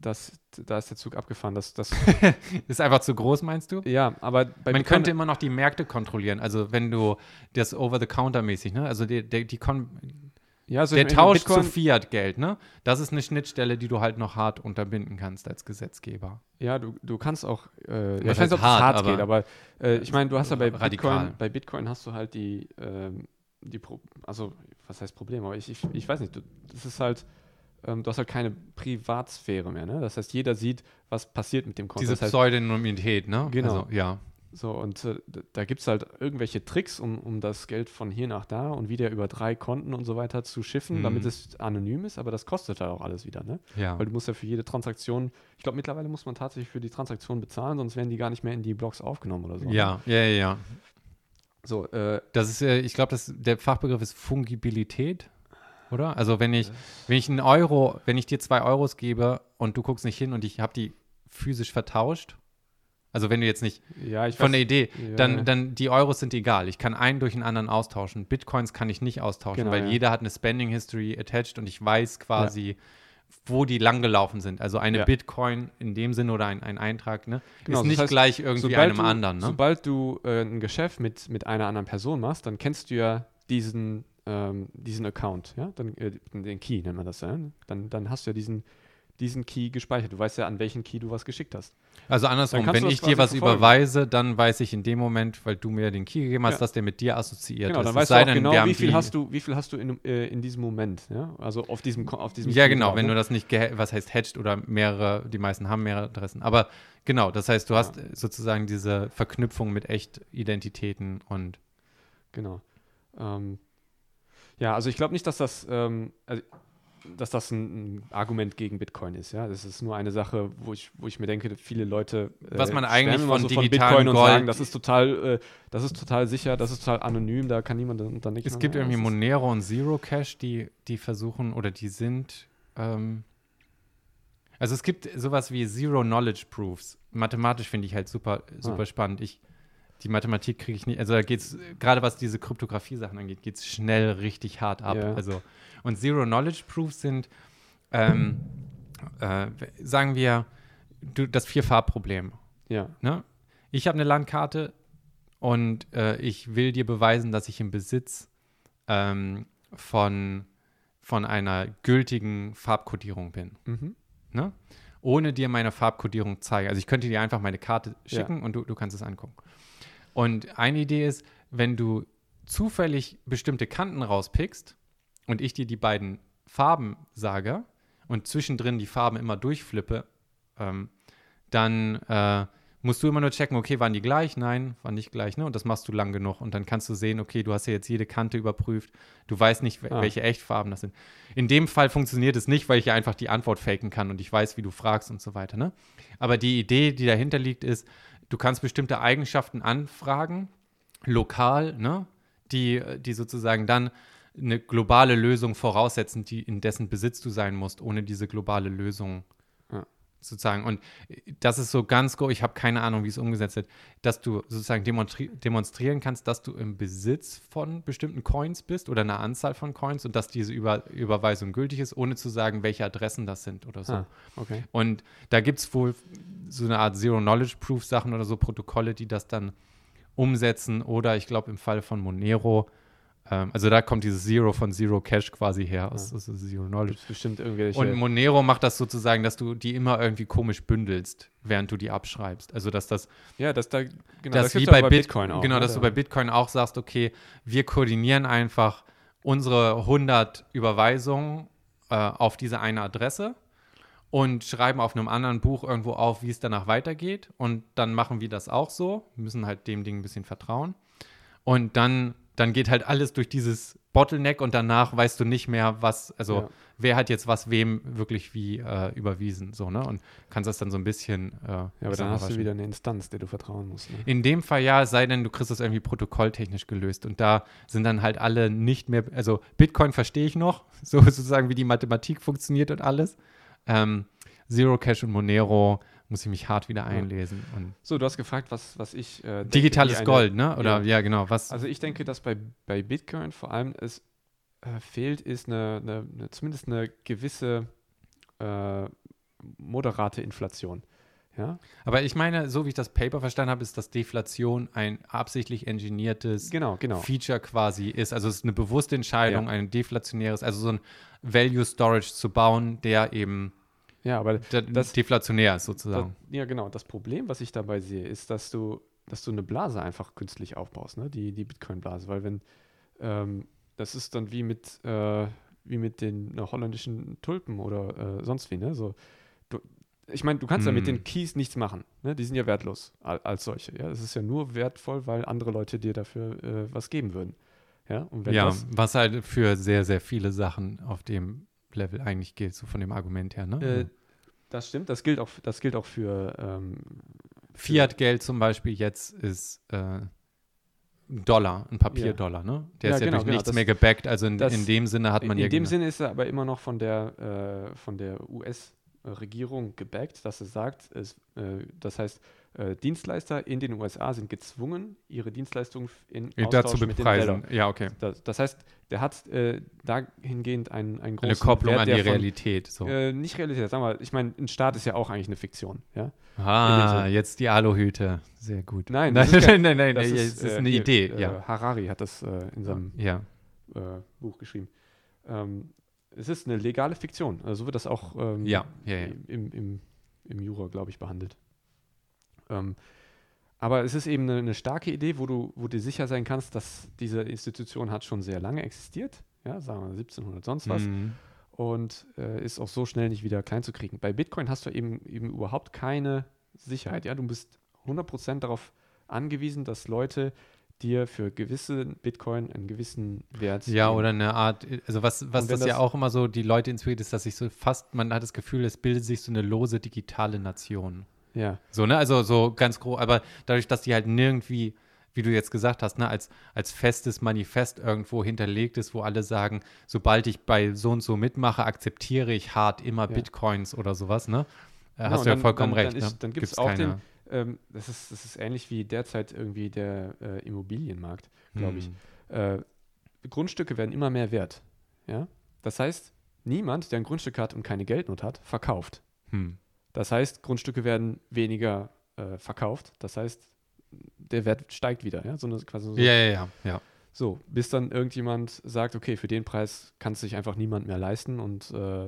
das, da ist der Zug abgefahren. Das, das, ist einfach zu groß, meinst du? ja, aber Man Bitcoin, könnte immer noch die Märkte kontrollieren. Also wenn du das Over-the-Counter-mäßig, ne? Also die, die, die ja, also der Tausch Bitcoin, zu Fiat-Geld, ne? Das ist eine Schnittstelle, die du halt noch hart unterbinden kannst als Gesetzgeber. Ja, du, du kannst auch, äh, ja, ich weiß nicht, ob es hart, hart aber- geht, aber äh, ich meine, du hast ja bei Radikal. Bitcoin, bei Bitcoin hast du halt die, ähm, die Pro also was heißt Problem, aber ich, ich, ich weiß nicht, du, das ist halt, ähm, du hast halt keine Privatsphäre mehr, ne? Das heißt, jeder sieht, was passiert mit dem Konto. Diese das heißt, Pseudonymität, ne? Genau. Also, ja. so, und äh, da gibt es halt irgendwelche Tricks, um, um das Geld von hier nach da und wieder über drei Konten und so weiter zu schiffen, Mhm. damit es anonym ist, aber das kostet halt auch alles wieder, ne? Ja. Weil du musst ja für jede Transaktion, ich glaube mittlerweile muss man tatsächlich für die Transaktion bezahlen, sonst werden die gar nicht mehr in die Blocks aufgenommen oder so. ne? Ja, ja, ja, ja. So, äh, Das ist, äh, ich glaube, der Fachbegriff ist Fungibilität, oder? Also wenn ich, wenn ich einen Euro, wenn ich dir zwei Euros gebe und du guckst nicht hin und ich habe die physisch vertauscht, also wenn du jetzt nicht ja, von weiß, der Idee, ja. dann, dann die Euros sind egal. Ich kann einen durch einen anderen austauschen. Bitcoins kann ich nicht austauschen, Genau, weil ja. jeder hat eine Spending History attached und ich weiß quasi, wo die langgelaufen sind. Also eine. Bitcoin in dem Sinne oder ein, ein Eintrag, ne, Genau, ist das nicht heißt, gleich irgendwie einem du, anderen, ne? Sobald du äh, ein Geschäft mit, mit einer anderen Person machst, dann kennst du ja diesen, ähm, diesen Account, ja, dann äh, den Key nennt man das ja, dann, dann hast du ja diesen, diesen Key gespeichert. Du weißt ja, an welchen Key du was geschickt hast. Also andersrum, wenn ich dir was verfolgen. überweise, dann weiß ich in dem Moment, weil du mir den Key gegeben hast, Ja. dass der mit dir assoziiert Genau, ist. dann weißt du denn, genau, wie viel hast du, wie viel hast du in, äh, in diesem Moment, ja, also auf diesem, auf diesem Ja, Key genau, drauf, wenn ne? du das nicht, was heißt hatched oder mehrere, die meisten haben mehrere Adressen. Aber genau, das heißt, du Ja. hast sozusagen diese Verknüpfung mit Echt-Identitäten und Genau. Ähm, ja, also ich glaube nicht, dass das, ähm, also, dass das ein, ein Argument gegen Bitcoin ist. Ja, das ist nur eine Sache, wo ich, wo ich mir denke, viele Leute äh, Was man eigentlich von so von Bitcoin und Gold- sagen, das ist total, äh, das ist total sicher, das ist total anonym, da kann niemand dann nichts Es gibt irgendwie Monero und Zero Cash, die, die versuchen oder die sind. Ähm, also es gibt sowas wie Zero Knowledge Proofs. Mathematisch finde ich halt super, super Ah. spannend. Ich, die Mathematik kriege ich nicht, also da geht es, gerade was diese Kryptographie-Sachen angeht, geht es schnell richtig hart ab. Ja. Also, und Zero Knowledge Proofs sind, ähm, äh, sagen wir, du, das Vier-Farb-Problem. Ja, Ne? Ich habe eine Landkarte und äh, ich will dir beweisen, dass ich im Besitz ähm, von, von einer gültigen Farbkodierung bin. mhm. Ne? Ohne dir meine Farbkodierung zeigen. Also ich könnte dir einfach meine Karte Ja. schicken und du, du kannst es angucken. Und eine Idee ist, wenn du zufällig bestimmte Kanten rauspickst und ich dir die beiden Farben sage und zwischendrin die Farben immer durchflippe, ähm, dann äh, musst du immer nur checken, okay, waren die gleich? Nein, waren nicht gleich, ne? Und das machst du lang genug. Und dann kannst du sehen, okay, du hast ja jetzt jede Kante überprüft. Du weißt nicht, Ah. welche Echtfarben das sind. In dem Fall funktioniert es nicht, weil ich ja einfach die Antwort faken kann und ich weiß, wie du fragst und so weiter, ne? Aber die Idee, die dahinter liegt, ist, du kannst bestimmte Eigenschaften anfragen, lokal, ne? Die, die sozusagen dann eine globale Lösung voraussetzen, die in dessen Besitz du sein musst, ohne diese globale Lösung. Sozusagen. Und das ist so ganz go, ich habe keine Ahnung, wie es umgesetzt wird, dass du sozusagen demonstri demonstrieren kannst, dass du im Besitz von bestimmten Coins bist oder einer Anzahl von Coins und dass diese Über Überweisung gültig ist, ohne zu sagen, welche Adressen das sind oder so. Ah, okay. Und da gibt es wohl so eine Art Zero-Knowledge-Proof-Sachen oder so Protokolle, die das dann umsetzen. Oder ich glaube im Fall von Monero, also da kommt dieses Zero von Zero Cash quasi her, aus, aus Zero Knowledge. Bestimmt irgendwelche. Und Monero macht das sozusagen, dass du die immer irgendwie komisch bündelst, während du die abschreibst. Also dass das ja, dass da, genau, dass das wie gibt's bei, auch Bitcoin auch. Genau, ne? dass du bei Bitcoin auch sagst, okay, wir koordinieren einfach unsere 100 Überweisungen äh, auf diese eine Adresse und schreiben auf einem anderen Buch irgendwo auf, wie es danach weitergeht. Und dann machen wir das auch so. Wir müssen halt dem Ding ein bisschen vertrauen. Und dann, dann geht halt alles durch dieses Bottleneck und danach weißt du nicht mehr, was, also Ja. wer hat jetzt was wem wirklich wie äh, überwiesen, so, ne? Und kannst das dann so ein bisschen. Äh, Ja, aber dann hast du wieder eine Instanz, der du vertrauen musst. Ne? In dem Fall ja, es sei denn, du kriegst das irgendwie protokolltechnisch gelöst. Und da sind dann halt alle nicht mehr, also Bitcoin verstehe ich noch, so sozusagen wie die Mathematik funktioniert und alles. Ähm, Zero Cash und Monero muss ich mich hart wieder einlesen. So, du hast gefragt, was, was ich. Äh, denke, digitales eine- Gold, ne? Oder Ja. ja, genau. Was? Also ich denke, dass bei, bei Bitcoin vor allem es äh, fehlt, ist eine, eine, eine, zumindest eine gewisse äh, moderate Inflation. Ja, Aber ich meine, so wie ich das Paper verstanden habe, ist, dass Deflation ein absichtlich engineertes genau, genau. Feature quasi ist. Also es ist eine bewusste Entscheidung, Ja. ein deflationäres, also so ein Value Storage zu bauen, der eben Ja, aber Das- deflationär ist sozusagen. ja, genau. Das Problem, was ich dabei sehe, ist, dass du, dass du eine Blase einfach künstlich aufbaust, ne? die, die Bitcoin-Blase. Weil wenn, ähm, das ist dann wie mit, äh, wie mit den äh, holländischen Tulpen oder äh, sonst wie, ne? So, du, ich meine, du kannst ja mit Hm. den Keys nichts machen. Ne? Die sind ja wertlos al- als solche. Ja? Es ist ja nur wertvoll, weil andere Leute dir dafür äh, was geben würden. Ja, Ja, das, was halt für sehr, sehr viele Sachen auf dem Level eigentlich gilt, so von dem Argument her. Ne? äh, das stimmt, das gilt auch, das gilt auch für ähm, Fiat-Geld zum Beispiel jetzt ist äh, ein Dollar, ein Papierdollar, ne? Der Ja, ist ja genau, durch genau, nichts das- mehr gebackt. Also in, das- in dem Sinne hat man in ja dem genau- Sinne ist er aber immer noch von der, äh, von der US-Regierung gebackt, dass es sagt, es, äh, das heißt, äh, Dienstleister in den USA sind gezwungen, ihre Dienstleistungen in dazu Austausch den bepreisen. Ja, okay. Das, das heißt, der hat äh, dahingehend einen, einen großen Eine Kopplung Wert, an die von, Realität. So. Äh, nicht Realität, sagen wir, ich meine, ein Staat ist ja auch eigentlich eine Fiktion, ja? ah, jetzt die Aluhüte. Sehr gut. Nein, nein, kein- nein, nein, Das nein, ist, ist äh, eine Idee, äh, ja. Harari hat das in seinem Ja. Buch geschrieben. Ähm, es ist eine legale Fiktion. Also so wird das auch ähm, Ja, ja, ja. Im, im, im Jura, glaube ich, behandelt. Ähm, aber es ist eben eine, eine starke Idee, wo du, wo du sicher sein kannst, dass diese Institution hat schon sehr lange existiert. Ja, sagen wir 1700 sonst was. Mhm. Und äh, ist auch so schnell nicht wieder klein zu kriegen. Bei Bitcoin hast du eben, eben überhaupt keine Sicherheit. Ja, du bist 100% darauf angewiesen, dass Leute dir für gewisse Bitcoin einen gewissen Wert Ja, oder eine Art, also was, was wenn das, ja das- auch immer so die Leute inspiriert, ist, dass sich so fast, man hat das Gefühl, es bildet sich so eine lose digitale Nation. Ja, So, ne? Also so ganz groß, aber dadurch, dass die halt nirgendwie, wie du jetzt gesagt hast, ne, als, als festes Manifest irgendwo hinterlegt ist, wo alle sagen, sobald ich bei so und so mitmache, akzeptiere ich hart immer Ja. Bitcoins oder sowas, ne? Äh, Genau, hast du ja dann- vollkommen dann- recht. dann ist- ne? dann gibt's Gibt's auch keine- den- ähm, das, ist, das ist ähnlich wie derzeit irgendwie der äh, Immobilienmarkt, glaube ich. Hm. Äh, Grundstücke werden immer mehr wert. Ja? Das heißt, niemand, der ein Grundstück hat und keine Geldnot hat, verkauft. Hm. Das heißt, Grundstücke werden weniger äh, verkauft. Das heißt, der Wert steigt wieder. Ja? So eine, quasi so, Ja, ja, ja, ja. so, bis dann irgendjemand sagt, okay, für den Preis kann es sich einfach niemand mehr leisten und äh,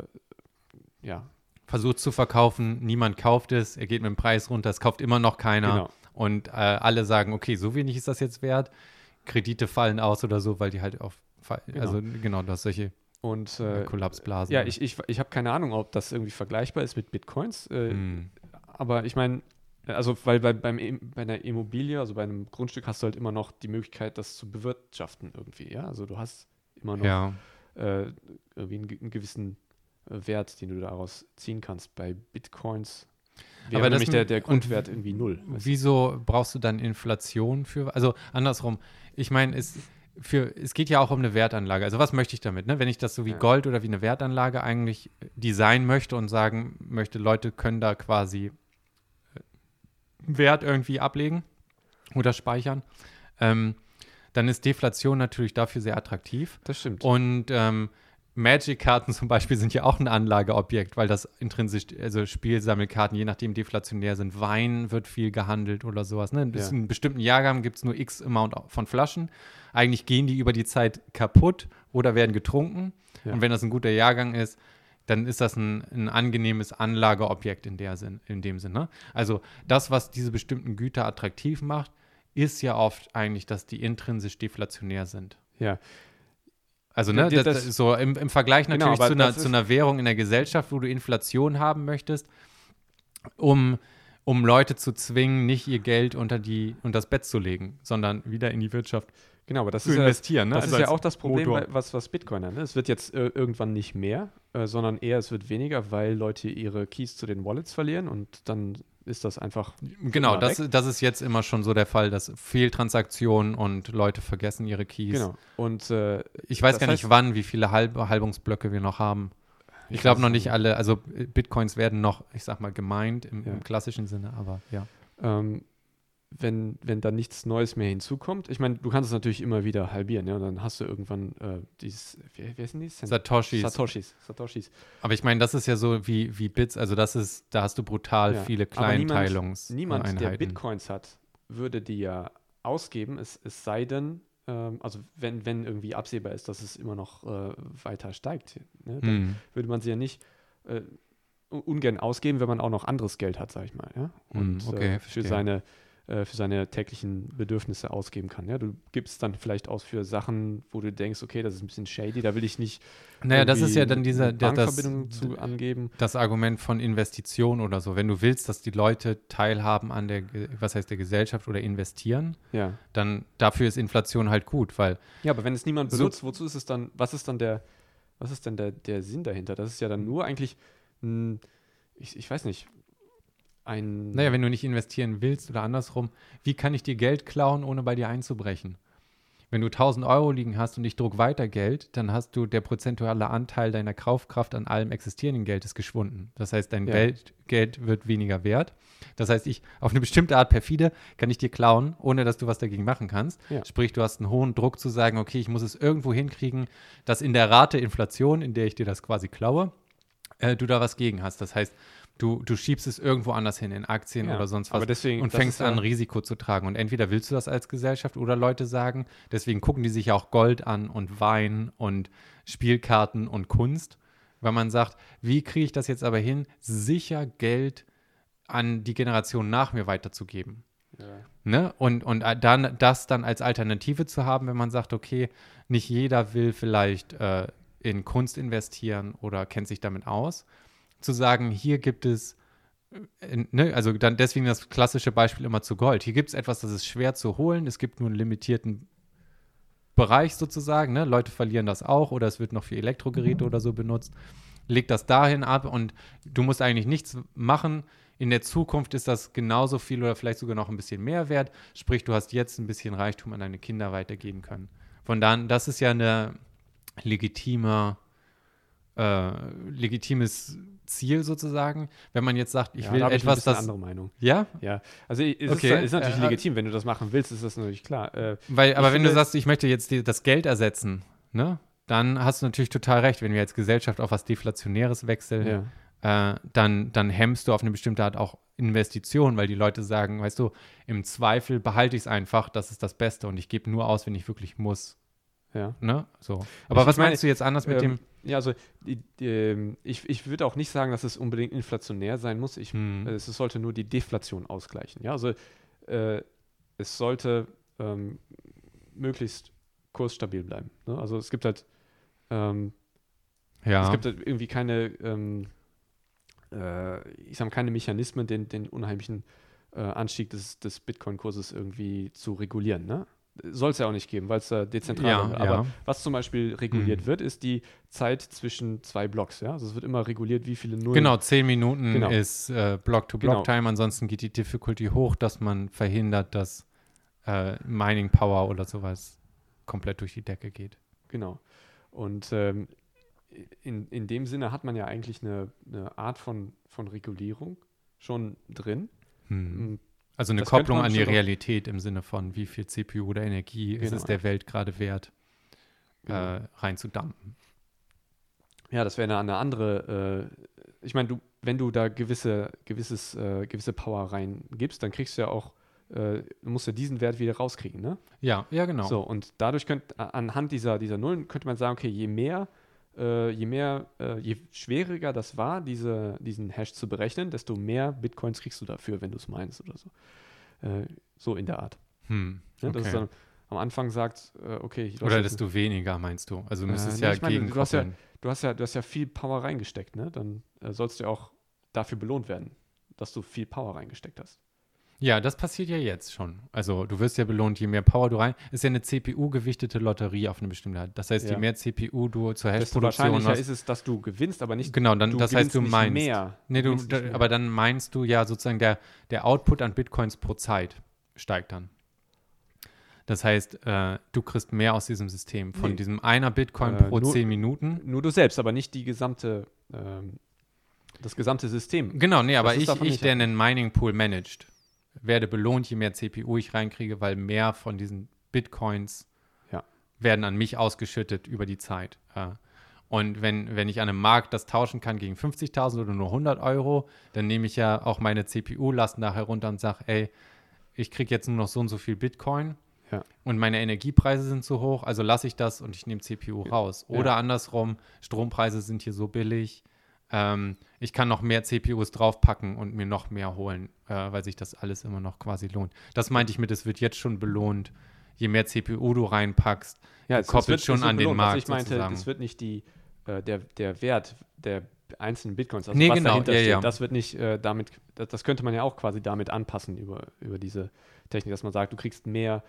ja, Versucht zu verkaufen, niemand kauft es, er geht mit dem Preis runter, es kauft immer noch keiner. genau. Und äh, alle sagen, okay, so wenig ist das jetzt wert. Kredite fallen aus oder so, weil die halt auf, Genau. also genau, du hast solche Und äh, Kollapsblasen. ja, ich, ich, ich habe keine Ahnung, ob das irgendwie vergleichbar ist mit Bitcoins. Äh, Hm. Aber ich meine, also weil bei, beim, Im- bei einer Immobilie, also bei einem Grundstück hast du halt immer noch die Möglichkeit, das zu bewirtschaften irgendwie, ja. Also du hast immer noch Ja, äh, irgendwie einen, einen gewissen äh, Wert, den du daraus ziehen kannst. Bei Bitcoins wäre Aber nämlich der, der und Grundwert irgendwie null. wieso brauchst du dann Inflation für, also andersrum, ich meine, es, für, es geht ja auch um eine Wertanlage. Also was möchte ich damit? Ne? Wenn ich das so wie Ja. Gold oder wie eine Wertanlage eigentlich designen möchte und sagen möchte, Leute können da quasi äh, Wert irgendwie ablegen oder speichern, ähm, dann ist Deflation natürlich dafür sehr attraktiv. Das stimmt. Und ähm, Magic-Karten zum Beispiel sind ja auch ein Anlageobjekt, weil das intrinsisch, also Spielsammelkarten, je nachdem deflationär sind. Wein wird viel gehandelt oder sowas. Ne? Ja. in einem bestimmten Jahrgang gibt es nur x Amount von Flaschen. Eigentlich gehen die über die Zeit kaputt oder werden getrunken. Ja. Und wenn das ein guter Jahrgang ist, dann ist das ein, ein angenehmes Anlageobjekt in, der Sinn, in dem Sinne. Also das, was diese bestimmten Güter attraktiv macht, ist ja oft eigentlich, dass die intrinsisch deflationär sind. ja. Also, ne, das, das- so im, im Vergleich Genau, natürlich aber zu, einer, zu einer Währung in der Gesellschaft, wo du Inflation haben möchtest, um, um Leute zu zwingen, nicht ihr Geld unter, die, unter das Bett zu legen, sondern wieder in die Wirtschaft Genau, aber das zu ist ja, investieren. Ne? das Also ist ja auch das Problem, Motor. was, was Bitcoin hat. Ne? Es wird jetzt äh, irgendwann nicht mehr, äh, sondern eher es wird weniger, weil Leute ihre Keys zu den Wallets verlieren und dann ist das einfach Genau, das, das ist jetzt immer schon so der Fall, dass Fehltransaktionen und Leute vergessen ihre Keys. Genau. Und äh, Ich weiß gar nicht, heißt- wann, wie viele Halb Halbungsblöcke wir noch haben. Ich, Ich glaube noch nicht alle, also Bitcoins werden noch, ich sag mal, gemeint im, Ja. im klassischen Sinne, aber ja. ähm, wenn, wenn da nichts Neues mehr hinzukommt, ich meine, du kannst es natürlich immer wieder halbieren, ja, und dann hast du irgendwann äh, dieses, wie, wie heißen die? Satoshis. Satoshis. Satoshis. Aber ich meine, das ist ja so wie, wie Bits, also das ist, da hast du brutal Ja, viele aber niemand- Kleinteilungs Niemand, der. Bitcoins hat, würde die ja ausgeben, es, es sei denn, ähm, also wenn, wenn irgendwie absehbar ist, dass es immer noch äh, weiter steigt, ne, dann Hm. würde man sie ja nicht äh, ungern ausgeben, wenn man auch noch anderes Geld hat, sag ich mal. Ja? Hm, Und okay, äh, für, seine, äh, für seine täglichen Bedürfnisse ausgeben kann. Ja? Du gibst dann vielleicht aus für Sachen, wo du denkst, okay, das ist ein bisschen shady, da will ich nicht Naja, das ist ja dann dieser, der, das, zu angeben. das Argument von Investition oder so. Wenn du willst, dass die Leute teilhaben an der, was heißt der Gesellschaft oder investieren, Ja. dann dafür ist Inflation halt gut, weil Ja, aber wenn es niemand So- benutzt, wozu ist es dann, was ist dann der, was ist denn der, der Sinn dahinter? Das ist ja dann nur eigentlich, ein, ich, ich weiß nicht, ein, Naja, wenn du nicht investieren willst oder andersrum, wie kann ich dir Geld klauen, ohne bei dir einzubrechen? Wenn du 1000 Euro liegen hast und ich druck weiter Geld, dann hast du der prozentuale Anteil deiner Kaufkraft an allem existierenden Geld ist geschwunden. Das heißt, dein Ja. Geld, Geld wird weniger wert. Das heißt, ich auf eine bestimmte Art perfide kann ich dir klauen, ohne dass du was dagegen machen kannst. Ja. Sprich, du hast einen hohen Druck zu sagen, okay, ich muss es irgendwo hinkriegen, dass in der Rate Inflation, in der ich dir das quasi klaue, äh, du da was gegen hast. Das heißt, du, du schiebst es irgendwo anders hin, in Aktien Ja, oder sonst was deswegen, und fängst ja- an, Risiko zu tragen. Und entweder willst du das als Gesellschaft oder Leute sagen, deswegen gucken die sich ja auch Gold an und Wein und Spielkarten und Kunst, weil man sagt, wie kriege ich das jetzt aber hin, sicher Geld an die Generation nach mir weiterzugeben? Ne? Und, und äh, dann das dann als Alternative zu haben, wenn man sagt, okay, nicht jeder will vielleicht äh, in Kunst investieren oder kennt sich damit aus, zu sagen, hier gibt es, äh, ne, also dann deswegen das klassische Beispiel immer zu Gold. Hier gibt es etwas, das ist schwer zu holen, es gibt nur einen limitierten Bereich sozusagen, ne? Leute verlieren das auch oder es wird noch für Elektrogeräte oder so benutzt. Leg das dahin ab und du musst eigentlich nichts machen. In der Zukunft ist das genauso viel oder vielleicht sogar noch ein bisschen mehr wert. Sprich, du hast jetzt ein bisschen Reichtum an deine Kinder weitergeben können. Von dann, das ist ja eine legitime, äh, legitimes Ziel sozusagen. Wenn man jetzt sagt, ich ja, will da etwas, ich ein das. andere Meinung. Ja, Ja, also es Okay, ist, ist natürlich äh, legitim, wenn du das machen willst, ist das natürlich klar. Äh, Weil, aber wenn du sagst, ich möchte jetzt die, das Geld ersetzen, ne, dann hast du natürlich total recht. Wenn wir als Gesellschaft auf was Deflationäres wechseln, ja. äh, dann, dann hemmst du auf eine bestimmte Art auch Investitionen, weil die Leute sagen, weißt du, im Zweifel behalte ich es einfach, das ist das Beste und ich gebe nur aus, wenn ich wirklich muss. Ja. Ne? So. Aber Ich was meine, meinst du jetzt anders mit ähm, Ja, also ähm, ich, ich würde auch nicht sagen, dass es unbedingt inflationär sein muss. Ich, dem. äh, Hm. Es sollte nur die Deflation ausgleichen. Ja, also äh, es sollte ähm, möglichst kursstabil bleiben. Ne? Also es gibt halt ähm, Ja. es gibt halt irgendwie keine, ähm, äh, ich sag mal, keine Mechanismen, den, den unheimlichen äh, Anstieg des, des Bitcoin-Kurses irgendwie zu regulieren. Ne? Soll es ja auch nicht geben, weil es da dezentral ja, ist. Aber ja. was zum Beispiel reguliert Mhm. wird, ist die Zeit zwischen zwei Blocks. Ja? Also es wird immer reguliert, wie viele Nullen. Genau, zehn Minuten Genau. ist äh, Block-to-Block-Time, ansonsten geht die Difficulty hoch, dass man verhindert, dass äh, Mining Power oder sowas komplett durch die Decke geht. Genau. Und ähm, in, in dem Sinne hat man ja eigentlich eine, eine Art von, von Regulierung schon drin. Hm. Also eine Das könnte Kopplung an die Realität im Sinne von, wie viel CPU oder Energie ist Genau. es der Welt gerade wert, Genau. äh, reinzudumpen. Ja, das wäre eine, eine andere. Äh, ich meine, du, wenn du da gewisse, gewisses, äh, gewisse Power reingibst, dann kriegst du ja auch, äh, du musst ja diesen Wert wieder rauskriegen, ne? Ja, ja, genau. So, und dadurch könnt, a- anhand dieser, dieser Nullen könnte man sagen, okay, je mehr, äh, je mehr, äh, je schwieriger das war, diese, diesen Hash zu berechnen, desto mehr Bitcoins kriegst du dafür, wenn du es meinst oder so. Äh, so in der Art. Hm, Ne? Dass es okay. dann am Anfang sagt, äh, okay, ich Oder desto weniger, meinst du? Also du Äh, müsstest nee, ja ich meine, du hast ja- du hast ja, du hast ja viel Power reingesteckt, ne? Dann äh, sollst du ja auch dafür belohnt werden, dass du viel Power reingesteckt hast. Ja, das passiert ja jetzt schon. Also du wirst ja belohnt, je mehr Power du rein. Ist ja eine CPU-gewichtete Lotterie auf eine bestimmte Art. Das heißt, je Ja. mehr CPU du zur Hashproduktion hast. ist es, dass du gewinnst, aber nicht. Genau, dann, du das heißt, du meinst. mehr. Nee, du, da, mehr. aber dann meinst du ja sozusagen, der, der Output an Bitcoins pro Zeit steigt dann. Das heißt, äh, du kriegst mehr aus diesem System. Von Nee. diesem einer Bitcoin Äh, pro nur- 10 Minuten. Nur du selbst, aber nicht die gesamte, ähm, das gesamte System. Genau, nee, aber ich, ich, der einen Mining Pool managt, werde belohnt, je mehr CPU ich reinkriege, weil mehr von diesen Bitcoins Ja. werden an mich ausgeschüttet über die Zeit. Äh, Und wenn, wenn ich an einem Markt das tauschen kann gegen 50.000 oder nur 100 Euro, dann nehme ich ja auch meine CPU-Last nachher runter und sage, ey, ich kriege jetzt nur noch so und so viel Bitcoin Ja. und meine Energiepreise sind zu hoch, also lasse ich das und ich nehme CPU raus. Ja. Oder andersrum, Strompreise sind hier so billig, ähm, ich kann noch mehr CPUs draufpacken und mir noch mehr holen, äh, weil sich das alles immer noch quasi lohnt. Das meinte ich mit, es wird jetzt schon belohnt, je mehr CPU du reinpackst. Ja, Du koppelst schon wird an den belohnt. Also Markt ich meinte, sozusagen. das wird nicht die, äh, der, der Wert der einzelnen Bitcoins, also Nee, was genau, dahinter ja, steht, ja. das wird nicht äh, damit, das, das könnte man ja auch quasi damit anpassen über, über diese Technik, dass man sagt, du kriegst mehr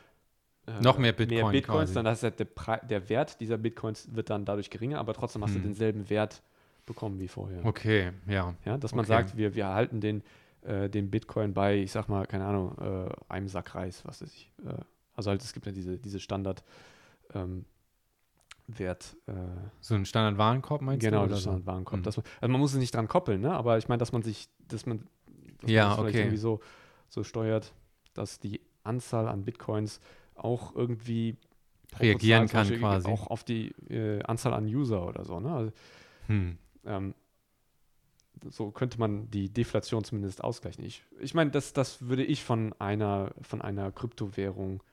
äh, Noch mehr Bitcoin mehr Bitcoins quasi. dann heißt der, Pre- der Wert dieser Bitcoins wird dann dadurch geringer, aber trotzdem hast Hm. du denselben Wert bekommen wie vorher. Okay, ja. Ja, dass man Okay. sagt, wir, wir halten den, äh, den Bitcoin bei, ich sag mal, keine Ahnung, äh, einem Sack Reis, was weiß ich. Äh, also halt, es gibt ja diese, diese Standard ähm, Wert, äh, So ein Standardwarenkorb meinst genau, du? so? Standardwarenkorb. Mhm. Dass man, also man muss es nicht dran koppeln, ne? aber ich meine, dass man sich, dass man, dass Ja, man das okay. irgendwie so, so steuert, dass die Anzahl an Bitcoins auch irgendwie Reagieren kann quasi. Auch auf die äh, Anzahl an User oder so. Ne? Also, Hm. Ähm, so könnte man die Deflation zumindest ausgleichen. Ich, ich meine, das, das würde ich von einer, von einer Kryptowährung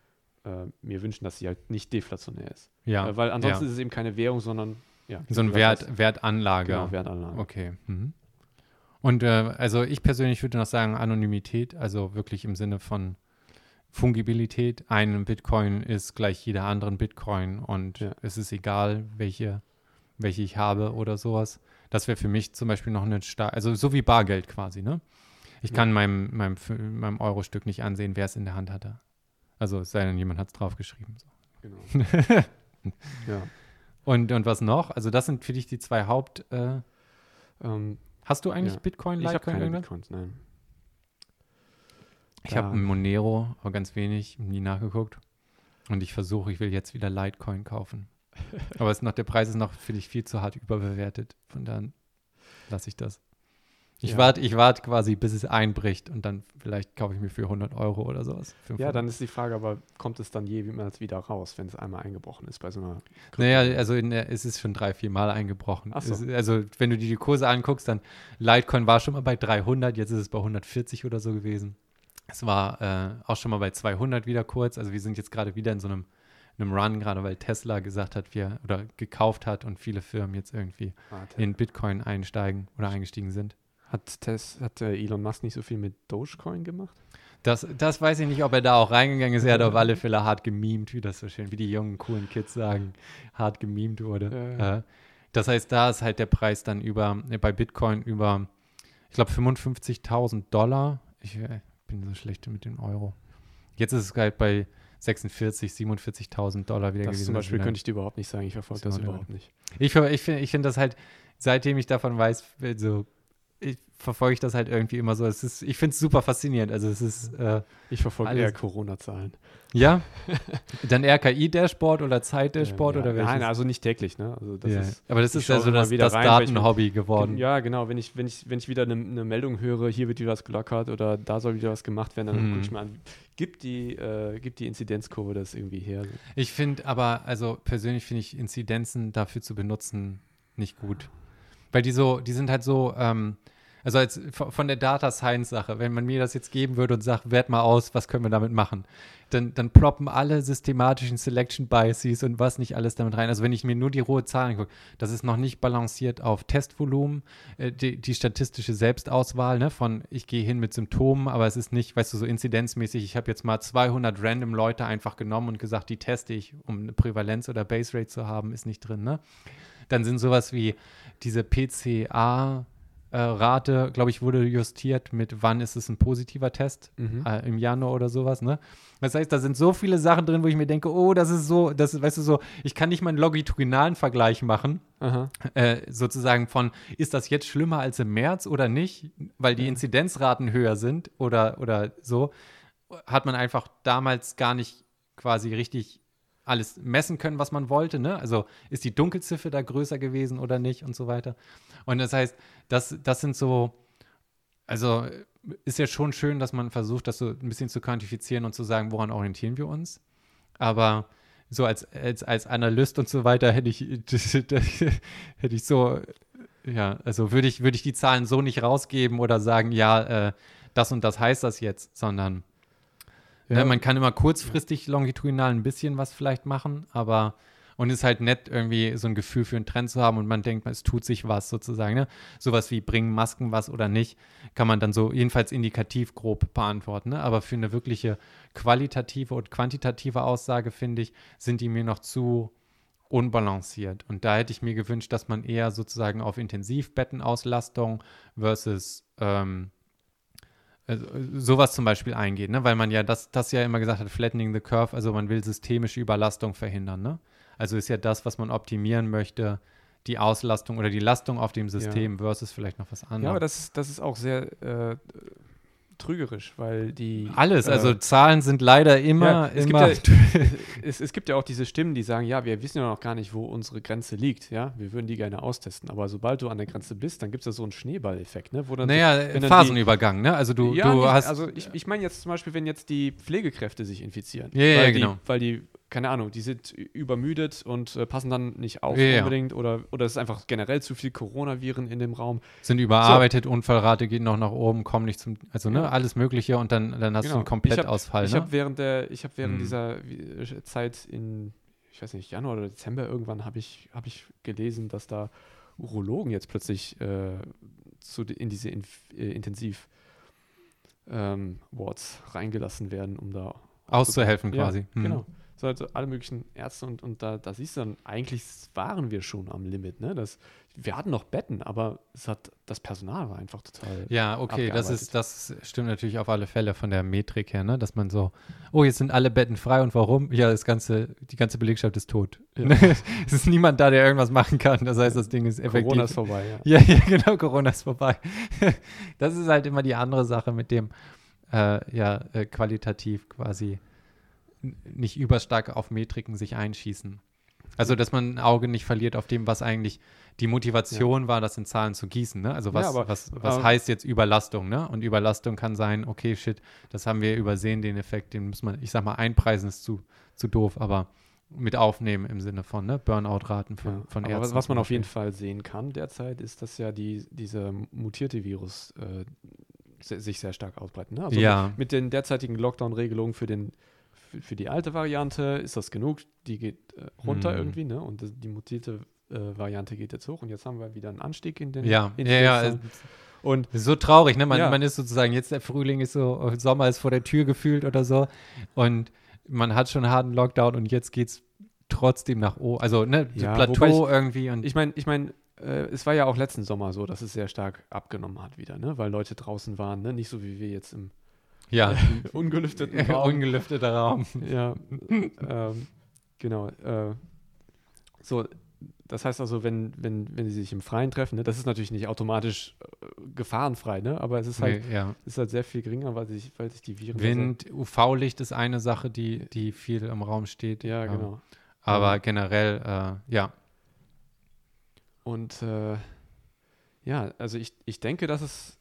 äh, mir wünschen, dass sie halt nicht deflationär ist. Ja. Äh, weil ansonsten ja. ist es eben keine Währung, sondern ja, So ein Wert, heißt- Wertanlage. Genau, Wertanlage. Okay. Mhm. Und äh, also ich persönlich würde noch sagen Anonymität, also wirklich im Sinne von Fungibilität. Ein Bitcoin ist gleich jeder anderen Bitcoin und Ja. es ist egal, welche, welche ich habe oder sowas. Das wäre für mich zum Beispiel noch eine starke, also so wie Bargeld quasi, ne? Ich Ja. kann meinem, meinem, meinem Euro-Stück nicht ansehen, wer es in der Hand hatte. Also es sei denn, jemand hat es draufgeschrieben. So. Genau. ja. Und, und was noch? Also das sind für dich die zwei Haupt. Äh, Ähm, hast du eigentlich Ja. Bitcoin, ich habe Litecoin, keine? Bitcoins, nein. Ich habe ein Monero, aber ganz wenig, nie nachgeguckt. Und ich versuche, ich will jetzt wieder Litecoin kaufen. Aber noch, der Preis ist noch, finde ich, viel zu hart überbewertet. Von daher lasse ich das. Ich Ja. warte ich wart quasi, bis es einbricht und dann vielleicht kaufe ich mir für 100 Euro oder sowas. Ja, 500. dann ist die Frage, aber kommt es dann jemals wieder raus, wenn es einmal eingebrochen ist bei so einer Naja, Kryptowährung? also in der, es ist schon drei, vier Mal eingebrochen. So. Es, also wenn du dir die Kurse anguckst, dann Litecoin war schon mal bei 300, jetzt ist es bei 140 oder so gewesen. Es war äh, auch schon mal bei 200 wieder kurz. Also wir sind jetzt gerade wieder in so einem, einem Run, gerade weil Tesla gesagt hat, wir oder gekauft hat und viele Firmen jetzt irgendwie Warte. in Bitcoin einsteigen oder eingestiegen sind. Hat, Tes, hat äh, Elon Musk nicht so viel mit Dogecoin gemacht? Das, das weiß ich nicht, ob er da auch reingegangen ist. Er hat auf alle Fälle hart gemimt, wie das so schön, wie die jungen, coolen Kids sagen, hart gemimt wurde. Ja. Äh, das heißt, da ist halt der Preis dann über, äh, bei Bitcoin über, ich glaube, 55.000 Dollar. Ich äh, bin so schlecht mit dem Euro. Jetzt ist es halt bei 46, 47.000 Dollar wieder Das gewesen. zum Beispiel könnte ich dir überhaupt nicht sagen. Ich verfolge das ja. überhaupt nicht. ich ich finde ich find das halt, seitdem ich davon weiß, so, ich verfolge ich das halt irgendwie immer so. Es ist, ich finde es super faszinierend. Also es ist, äh, Ich verfolge Alles- eher Corona-Zahlen. ja, dann RKI-Dashboard oder Zeit-Dashboard Ähm, oder ja. welches? Nein, also nicht täglich, ne? Also das ja. ist Aber das ist ja so das, wieder das Datenhobby geworden. Ja, genau. Wenn ich, wenn ich, wenn ich wieder eine, eine Meldung höre, hier wird wieder was gelockert oder da soll wieder was gemacht werden, dann Mhm. gucke ich mir an, gibt die, äh, gibt die Inzidenzkurve das irgendwie her? Ich finde aber, also persönlich finde ich Inzidenzen dafür zu benutzen nicht gut. Weil die so, die sind halt so, ähm, also als von der Data Science Sache, wenn man mir das jetzt geben würde und sagt, wert mal aus, was können wir damit machen, dann, dann ploppen alle systematischen Selection Biases und was nicht alles damit rein. Also wenn ich mir nur die rohe Zahl angucke, das ist noch nicht balanciert auf Testvolumen, äh, die, die statistische Selbstauswahl, ne, von ich gehe hin mit Symptomen, aber es ist nicht, weißt du, so inzidenzmäßig, ich habe jetzt mal 200 random Leute einfach genommen und gesagt, die teste ich, um eine Prävalenz oder Base Rate zu haben, ist nicht drin, ne? Dann sind sowas wie diese PCA äh, Rate, glaube ich, wurde justiert mit wann ist es ein positiver Test Mhm. äh, im Januar oder sowas, ne? Das heißt, da sind so viele Sachen drin, wo ich mir denke, oh, das ist so, das ist, weißt du, so, ich kann nicht mal einen longitudinalen Vergleich machen, äh, sozusagen von, ist das jetzt schlimmer als im März oder nicht, weil die Inzidenzraten höher sind oder, oder so, hat man einfach damals gar nicht quasi richtig alles messen können, was man wollte. Ne? Also ist die Dunkelziffer da größer gewesen oder nicht und so weiter. Und das heißt, das, das sind so, also ist ja schon schön, dass man versucht, das so ein bisschen zu quantifizieren und zu sagen, woran orientieren wir uns. Aber so als, als, als Analyst und so weiter hätte ich, hätte ich so, ja, also würde ich, würde ich die Zahlen so nicht rausgeben oder sagen, ja, äh, das und das heißt das jetzt, sondern ne, man kann immer kurzfristig longitudinal ein bisschen was vielleicht machen, aber und es ist halt nett, irgendwie so ein Gefühl für einen Trend zu haben und man denkt, es tut sich was sozusagen. Ne? Sowas wie bringen Masken was oder nicht, kann man dann so jedenfalls indikativ grob beantworten. Ne? Aber für eine wirkliche qualitative und quantitative Aussage, finde ich, sind die mir noch zu unbalanciert. Und da hätte ich mir gewünscht, dass man eher sozusagen auf Intensivbettenauslastung versus ähm, also, sowas zum Beispiel eingeht, ne? weil man ja das, das ja immer gesagt hat, flattening the curve, also man will systemische Überlastung verhindern. Ne? Also ist ja das, was man optimieren möchte, die Auslastung oder die Lastung auf dem System versus vielleicht noch was anderes. Ja, aber das ist, das ist auch sehr äh, trügerisch, weil die. Alles, äh, also Zahlen sind leider immer, Ja, es, immer gibt ja, es, es gibt ja auch diese Stimmen, die sagen, ja, wir wissen ja noch gar nicht, wo unsere Grenze liegt, ja, wir würden die gerne austesten, aber sobald du an der Grenze bist, dann gibt es ja so einen Schneeballeffekt, ne, wo dann naja, dann Phasenübergang, ne? Also du, ja, du nicht, hast also ich, ich meine jetzt zum Beispiel, wenn jetzt die Pflegekräfte sich infizieren, Ja, ja, weil ja, die, genau. weil die keine Ahnung, die sind übermüdet und äh, passen dann nicht auf Ja, ja. unbedingt oder, oder es ist einfach generell zu viel Coronaviren in dem Raum. Sind überarbeitet, Unfallrate geht noch nach oben, kommen nicht zum, also ne, Ja. alles Mögliche und dann, dann hast du Genau. einen Komplettausfall. Ich ne? habe während der, ich habe während Mhm. dieser äh, Zeit in, ich weiß nicht, Januar oder Dezember irgendwann habe ich, habe ich gelesen, dass da Urologen jetzt plötzlich äh, zu, in diese Inf äh, Intensiv ähm, Wards reingelassen werden, um da Auszuhelfen Ja, quasi. Mhm. Genau. So, also alle möglichen Ärzte und, und da, da siehst du dann, eigentlich waren wir schon am Limit. Ne? Das, wir hatten noch Betten, aber es hat, das Personal war einfach total. Ja, okay, das ist, das stimmt natürlich auf alle Fälle von der Metrik her, ne? Dass man so, oh, jetzt sind alle Betten frei und warum? Ja, das ganze, die ganze Belegschaft ist tot. Ja. es ist niemand da, der irgendwas machen kann. Das heißt, das Ding ist effektiv. Corona ist vorbei, ja. Ja, ja, genau, Corona ist vorbei. das ist halt immer die andere Sache mit dem, äh, ja, äh, qualitativ quasi nicht überstark auf Metriken sich einschießen. Also, dass man ein Auge nicht verliert auf dem, was eigentlich die Motivation war, das in Zahlen zu gießen. Ne? Also, was, aber- was, was aber- heißt jetzt Überlastung? Ne? Und Überlastung kann sein, okay, shit, das haben wir übersehen, den Effekt, den muss man, ich sag mal, einpreisen ist zu, zu doof, aber mit aufnehmen im Sinne von ne? Burnout-Raten von, Ja, von aber was, Ärzten. man auf jeden. Fall sehen kann derzeit, ist, dass ja die, dieser mutierte Virus äh, sich sehr stark ausbreitet. Ne? Also Ja. mit den derzeitigen Lockdown-Regelungen für, den, für, für die alte Variante ist das genug. Die geht äh, runter Mhm. irgendwie, ne? Und das, die mutierte äh, Variante geht jetzt hoch und jetzt haben wir wieder einen Anstieg in den Ja, ja, ja. Inzidenzzahlen. Und so traurig, ne? Man, Ja. man ist sozusagen, jetzt der Frühling ist so, Sommer ist vor der Tür gefühlt oder so. Und man hat schon einen harten Lockdown und jetzt geht's trotzdem nach oben. Also, ne, Ja, Plateau wobei irgendwie und ich meine, ich meine, äh, es war ja auch letzten Sommer so, dass es sehr stark abgenommen hat wieder, ne? Weil Leute draußen waren, ne? Nicht so wie wir jetzt im ja, ungelüfteten Raum. ungelüfteter Raum. Ja, ähm, genau. Äh, so, das heißt also, wenn, wenn, wenn sie sich im Freien treffen, ne, das ist natürlich nicht automatisch äh, gefahrenfrei, ne? aber es ist halt, Nee, ja. ist halt sehr viel geringer, weil sich, weil sich die Viren. Wind, UV-Licht ist eine Sache, die, die viel im Raum steht. Ja, genau. Aber generell, äh, ja. Und äh, ja, also ich, ich denke, dass es.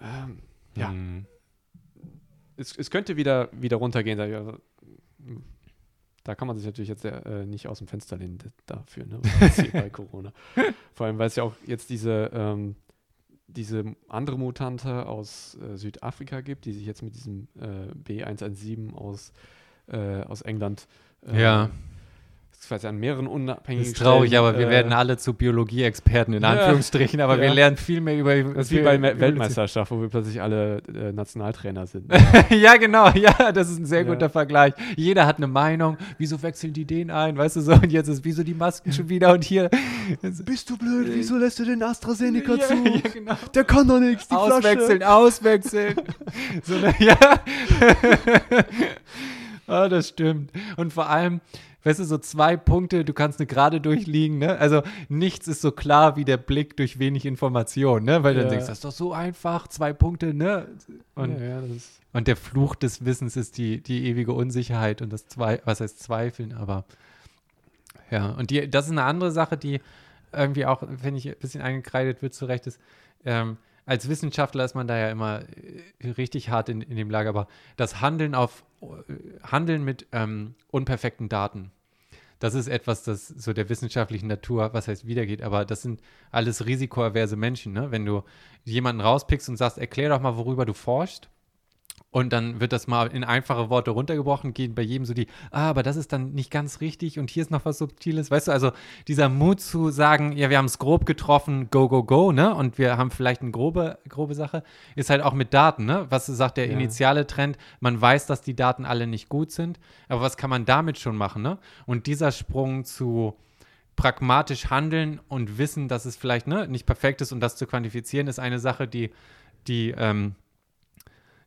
Ähm, ja, Hm. Es, es könnte wieder, wieder runtergehen. ich, Also, hm, da kann man sich natürlich jetzt äh, nicht aus dem Fenster lehnen dafür, ne? bei Corona. Vor allem, weil es ja auch jetzt diese, ähm, diese andere Mutante aus äh, Südafrika gibt, die sich jetzt mit diesem äh, B117 aus, äh, aus England äh, Ja. Quasi an mehreren Das unabhängigen ist traurig, Stellen, aber wir äh, werden alle zu Biologie-Experten in Ja. Anführungsstrichen, aber wir Ja. lernen viel mehr über. Das ist wie bei Me- Weltmeisterschaft, wo wir plötzlich alle äh, Nationaltrainer sind. ja, genau, ja, das ist ein sehr Ja. guter Vergleich. Jeder hat eine Meinung. Wieso wechseln die den ein? Weißt du so? Und jetzt ist wieso die Masken schon wieder und hier. Bist du blöd? Wieso lässt du den AstraZeneca ja, ja, genau. Der kann doch nichts, die Auswechseln, auswechseln. so, ne, ja. Ah, das stimmt. Und vor allem, weißt du, so zwei Punkte, du kannst eine gerade durchliegen, ne? Also nichts ist so klar wie der Blick durch wenig Information, ne? Weil du dann Ja. denkst, das ist doch so einfach, zwei Punkte, ne? Und, ja, ja, und der Fluch des Wissens ist die, die ewige Unsicherheit und das Zwei, was heißt Zweifeln, aber ja, und die, das ist eine andere Sache, die irgendwie auch, wenn ich ein bisschen eingekreidet wird, zu Recht ist. Ähm, als Wissenschaftler ist man da ja immer äh, richtig hart in, in dem Lager, aber das Handeln auf äh, Handeln mit ähm, unperfekten Daten, das ist etwas, das so der wissenschaftlichen Natur, was heißt wiedergeht, aber das sind alles risikoaverse Menschen, ne? Wenn du jemanden rauspickst und sagst, erklär doch mal, worüber du forschst, und dann wird das mal in einfache Worte runtergebrochen, gehen bei jedem so die, ah, aber das ist dann nicht ganz richtig und hier ist noch was Subtiles. Weißt du, also dieser Mut zu sagen, ja, wir haben es grob getroffen, go, go, go, ne? Und wir haben vielleicht eine grobe, grobe Sache, ist halt auch mit Daten, ne? Was sagt der Ja. initiale Trend? Man weiß, dass die Daten alle nicht gut sind, aber was kann man damit schon machen, ne? Und dieser Sprung zu pragmatisch handeln und wissen, dass es vielleicht ne, nicht perfekt ist und das zu quantifizieren, ist eine Sache, die, die, ähm,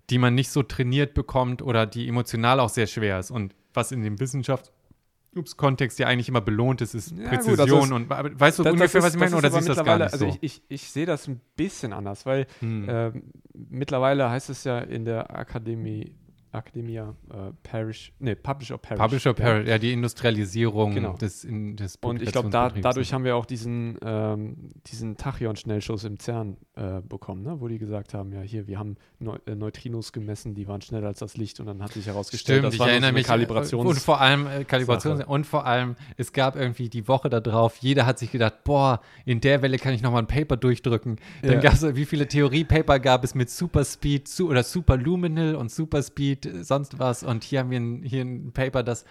die man nicht so trainiert bekommt oder die emotional auch sehr schwer ist. Und was in dem Wissenschaftskontext ja eigentlich immer belohnt ist, ist Ja, gut, Präzision. das ist- und weißt du das- ungefähr, das was ich meine? ist Oder siehst du das gar nicht Also so? ich, ich, ich sehe das ein bisschen anders, weil Hm. ähm, mittlerweile heißt es ja in der Akademie Academia äh, Parish, nee, Publisher Parish. Publisher Parish, ja, die Industrialisierung Genau. des, in, des Und ich glaube, da, dadurch haben wir auch diesen, ähm, diesen Tachyon-Schnellschuss im CERN äh, bekommen, ne? wo die gesagt haben, ja hier, wir haben Neu äh, Neutrinos gemessen, die waren schneller als das Licht und dann hat sich herausgestellt, Stimmt, das ich war so erinnere eine mich. Kalibrations und vor allem äh, Kalibrations Sache. und vor allem, es gab irgendwie die Woche darauf, jeder hat sich gedacht, boah, in der Welle kann ich nochmal ein Paper durchdrücken. Dann Ja. gab es, wie viele Theorie-Paper gab es mit Superspeed zu, oder Superluminal und Superspeed, äh, sonst was. Und hier haben wir ein, hier ein Paper, das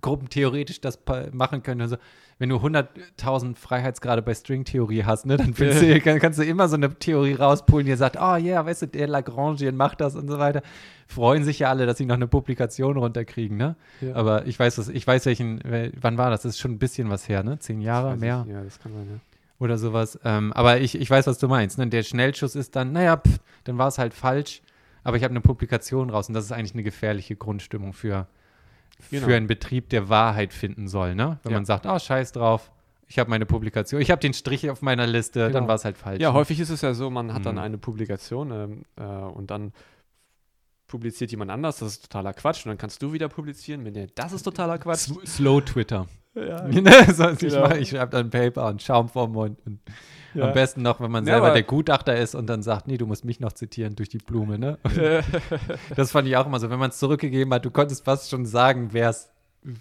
gruppentheoretisch das pa- machen könnte. Also, wenn du 100.000 Freiheitsgrade bei Stringtheorie hast, ne, dann du, kann, kannst du immer so eine Theorie rauspullen, die sagt, oh ja, weißt du, der Lagrangian macht das und so weiter. Freuen sich ja alle, dass sie noch eine Publikation runterkriegen, ne? Ja. Aber ich weiß, was, ich weiß welchen, wel- wann war das? Das ist schon ein bisschen was her, ne? Zehn Jahre mehr ich, Ja, das kann sein, ja. oder sowas. Ähm, aber ich, ich weiß, was du meinst. Ne? Der Schnellschuss ist dann, naja, pff, dann war es halt falsch. Aber ich habe eine Publikation raus und das ist eigentlich eine gefährliche Grundstimmung für, Genau. für einen Betrieb, der Wahrheit finden soll. Ne? Wenn Ja. man sagt, oh, scheiß drauf, ich habe meine Publikation, ich habe den Strich auf meiner Liste, dann Genau. war es halt falsch. Ja, ne? häufig ist es ja so, man hat dann Mhm. eine Publikation ähm, äh, und dann publiziert jemand anders, das ist totaler Quatsch und dann kannst du wieder publizieren, wenn der, das ist totaler Quatsch. S- Slow Twitter. Ja, ich Genau. mach- ich schreibe dann ein Paper und Schaum vorm Mund. Und Ja. Am besten noch, wenn man Ja, selber der Gutachter ist und dann sagt, nee, du musst mich noch zitieren durch die Blume. Ne? Das fand ich auch immer so, wenn man es zurückgegeben hat, du konntest fast schon sagen, wer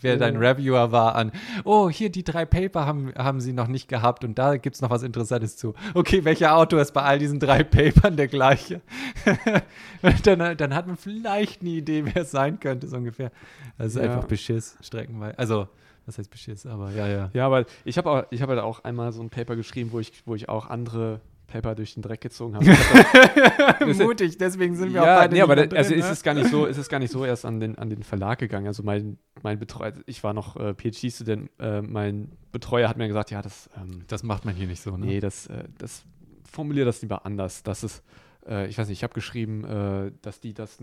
Ja. dein Reviewer war an, oh, hier die drei Paper haben, haben sie noch nicht gehabt und da gibt es noch was Interessantes zu. Okay, welcher Autor ist bei all diesen drei Papern der gleiche? dann, dann hat man vielleicht eine Idee, wer es sein könnte, so ungefähr. Das ist Ja. einfach Beschiss, streckenweise. Also, was heißt Beschiss, aber ja, ja. Ja, aber ich habe auch, ich habe halt auch einmal so ein Paper geschrieben, wo ich, wo ich auch andere Paper durch den Dreck gezogen habe. Hab da- Mutig, deswegen sind wir auch ja, beide nee, aber da, also drin, ist ne? es gar nicht so, ist es gar nicht so erst an den, an den Verlag gegangen. Also mein, mein Betreuer, ich war noch äh, PhD-Student, äh, mein Betreuer hat mir gesagt, ja, das, ähm, Das macht man hier nicht so, ne? nee, das, äh, das formulier das lieber anders. Das ist, äh, ich weiß nicht, ich habe geschrieben, äh, dass die das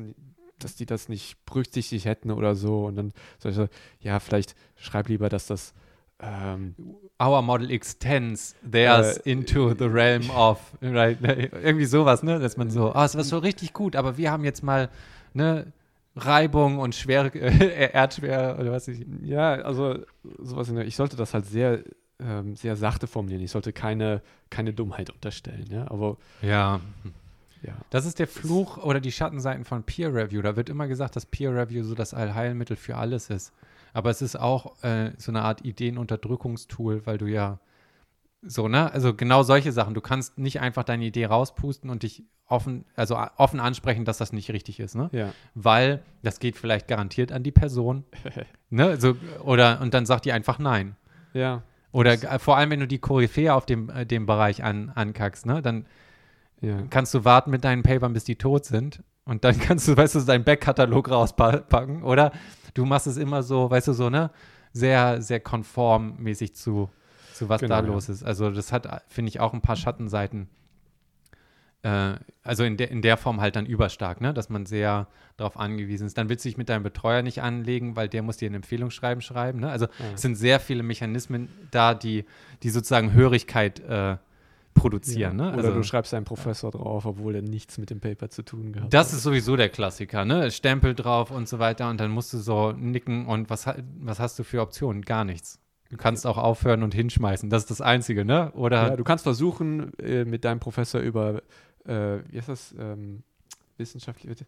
dass die das nicht berücksichtigt hätten oder so. Und dann sag ich so, ja, vielleicht schreib lieber, dass das ähm, Our Model extends theirs Äh, into the realm of, right, ne, irgendwie sowas, ne, dass man so, ah, es war so richtig gut, aber wir haben jetzt mal, ne, Reibung und schwere, äh, Erdschwere oder was ich, Ja, also sowas in der, ich sollte das halt sehr, ähm, sehr sachte formulieren. Ich sollte keine, keine Dummheit unterstellen, ja. Aber ja, ja. das ist der Fluch oder die Schattenseiten von Peer Review. Da wird immer gesagt, dass Peer Review so das Allheilmittel für alles ist. Aber es ist auch äh, so eine Art Ideenunterdrückungstool, weil du ja so, ne? Also genau solche Sachen. Du kannst nicht einfach deine Idee rauspusten und dich offen, also offen ansprechen, dass das nicht richtig ist, ne? Ja. Weil das geht vielleicht garantiert an die Person, ne? So, oder und dann sagt die einfach nein. Ja. Oder vor allem, wenn du die Koryphäe auf dem, äh, dem Bereich an, ankackst, ne? Dann Ja. kannst du warten mit deinen Papern, bis die tot sind. Und dann kannst du, weißt du, deinen Backkatalog rauspacken. Oder du machst es immer so, weißt du, so, ne? Sehr, sehr konformmäßig zu, zu was Genau, da ja. los ist. Also, das hat, finde ich, auch ein paar Schattenseiten. Äh, also in der, in der Form halt dann überstark, ne? Dass man sehr darauf angewiesen ist. Dann willst du dich mit deinem Betreuer nicht anlegen, weil der muss dir ein Empfehlungsschreiben schreiben, ne? Also Ja. es sind sehr viele Mechanismen da, die, die sozusagen Hörigkeit äh, produzieren, Ja. ne? Oder also, du schreibst einen Professor drauf, obwohl er nichts mit dem Paper zu tun gehabt Das hat. ist sowieso der Klassiker, ne? Stempel drauf und so weiter und dann musst du so nicken und was, was hast du für Optionen? Gar nichts. Du kannst auch aufhören und hinschmeißen. Das ist das Einzige, ne? Oder Ja, du kannst versuchen, äh, mit deinem Professor über, äh, wie heißt das, ähm, wissenschaftliche,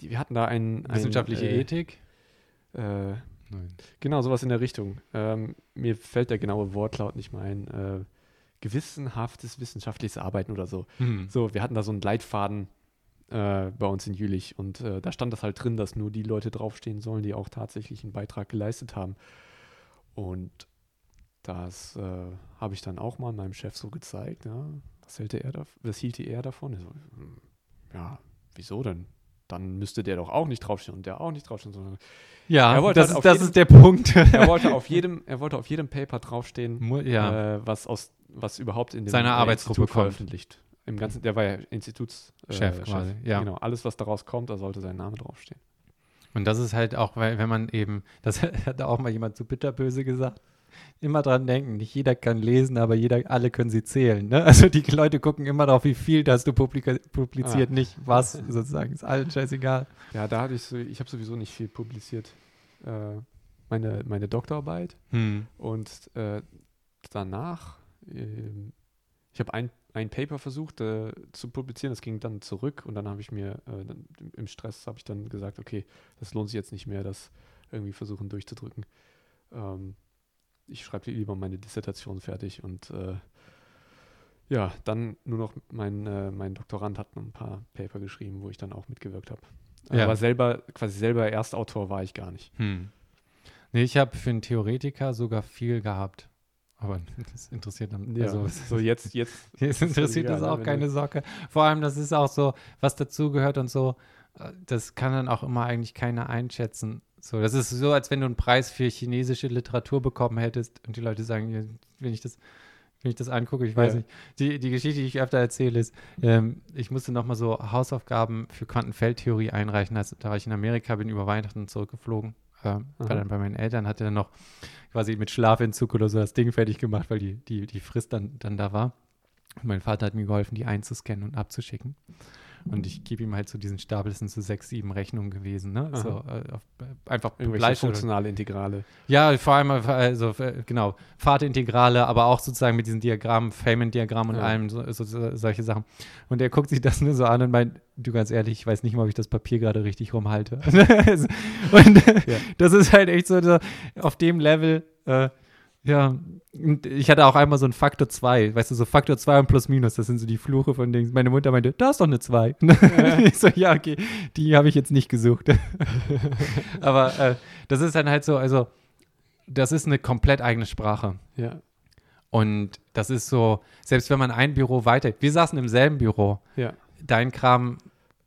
wir hatten da einen, ein, wissenschaftliche äh, Ethik? Äh, Nein. genau, sowas in der Richtung. Ähm, mir fällt der genaue Wortlaut nicht mehr ein. Gewissenhaftes wissenschaftliches Arbeiten oder so. Hm. So, wir hatten da so einen Leitfaden äh, bei uns in Jülich und äh, da stand das halt drin, dass nur die Leute draufstehen sollen, die auch tatsächlich einen Beitrag geleistet haben. Und das äh, habe ich dann auch mal meinem Chef so gezeigt. Ja. Was, hält er da, was hielt er davon? So, hm, ja, wieso denn? Dann müsste der doch auch nicht draufstehen und der auch nicht draufstehen. Sondern Ja, das, halt auf das jeden- ist der Punkt. er, wollte auf jedem, er wollte auf jedem Paper draufstehen, ja. äh, was, aus, was überhaupt in Seiner äh, Arbeitsgruppe Institut veröffentlicht. Im ganzen, der war ja Institutschef Chef quasi, ja. Genau, alles, was daraus kommt, da sollte sein Name draufstehen. Und das ist halt auch, weil, wenn man eben, das hat auch mal jemand zu bitterböse gesagt. Immer dran denken, nicht jeder kann lesen, aber jeder, alle können sie zählen. Ne? Also die Leute gucken immer darauf, wie viel hast du publiziert, Ah. nicht was sozusagen. Ist allen scheißegal. Ja, da hatte ich so, ich habe sowieso nicht viel publiziert. Äh, meine, meine Doktorarbeit Hm. und äh, danach, ähm, ich habe ein, ein Paper versucht äh, zu publizieren, das ging dann zurück und dann habe ich mir, äh, dann, im Stress habe ich dann gesagt, okay, das lohnt sich jetzt nicht mehr, das irgendwie versuchen durchzudrücken. Ähm, ich schreibe lieber meine Dissertation fertig und äh, ja, dann nur noch mein, äh, mein Doktorand hat noch ein paar Paper geschrieben, wo ich dann auch mitgewirkt habe. Ja. Aber selber, quasi selber Erstautor war ich gar nicht. Hm. Nee, ich habe für einen Theoretiker sogar viel gehabt. Aber das interessiert dann. Ja, Also, so jetzt, jetzt Jetzt interessiert egal, das auch keine du- Socke. Vor allem, das ist auch so, was dazugehört und so, äh, das kann dann auch immer eigentlich keiner einschätzen. So, das ist so, als wenn du einen Preis für chinesische Literatur bekommen hättest und die Leute sagen, wenn ich das, wenn ich das angucke, ich weiß Ja. nicht. Die, die Geschichte, die ich öfter erzähle, ist, ähm, ich musste nochmal so Hausaufgaben für Quantenfeldtheorie einreichen. Also, da war ich in Amerika, bin über Weihnachten zurückgeflogen. Ähm, war dann bei meinen Eltern, hatte dann noch quasi mit Schlafentzug oder so das Ding fertig gemacht, weil die, die, die Frist dann, dann da war. Und mein Vater hat mir geholfen, die einzuscannen und abzuschicken. Und ich gebe ihm halt so diesen Stapel, das sind so sechs, sieben Rechnungen gewesen, ne? So, äh, auf, äh, einfach irgendwelche funktionale Integrale. ja, vor allem, also äh, genau, Fahrtintegrale, aber auch sozusagen mit diesen Diagrammen, Feynman-Diagramm und Ja. allem, so, so, so, solche Sachen. Und er guckt sich das nur so an und meint, du ganz ehrlich, ich weiß nicht mal, ob ich das Papier gerade richtig rumhalte. und Ja. das ist halt echt so, so auf dem Level, äh, ja, und ich hatte auch einmal so ein Faktor 2, weißt du, so Faktor 2 und plus minus, das sind so die Fluche von Dings. Meine Mutter meinte, da ist doch eine 2. ich so, ja, okay, die habe ich jetzt nicht gesucht. Aber äh, das ist dann halt so, also, das ist eine komplett eigene Sprache. Ja, Und das ist so, selbst wenn man ein Büro weiter, wir saßen im selben Büro, ja. dein Kram,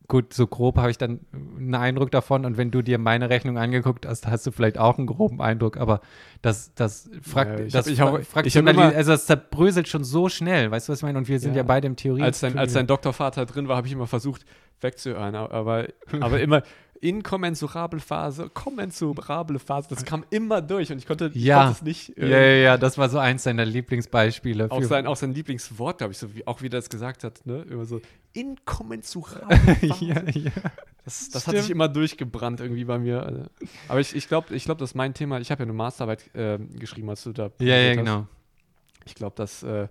gut, so grob habe ich dann einen Eindruck davon und wenn du dir meine Rechnung angeguckt hast, hast du vielleicht auch einen groben Eindruck, aber das, das, fragt, Ja, ich das hab- ich hab- ich hab immer- also das zerbröselt schon so schnell, weißt du, was ich meine? Und wir sind ja, Ja. beide im Theorie. Als dein, als dein Doktorvater drin war, habe ich immer versucht wegzuhören, aber, aber immer inkommensurable Phase, kommensurable Phase, das kam immer durch und ich konnte, Ja. konnte es nicht. ja, äh, ja, ja, das war so eins deiner Lieblingsbeispiele. Auch sein, auch sein Lieblingswort, glaube ich, so wie, auch wie er das gesagt hat, ne? Immer so inkommensurable Phase. ja, ja. Das, das hat sich immer durchgebrannt irgendwie bei mir. Aber ich, ich glaube, ich glaub, das ist mein Thema. Ich habe ja eine Masterarbeit ähm, geschrieben, als du da Ja, ja, hast. genau. Ich glaube, dass äh,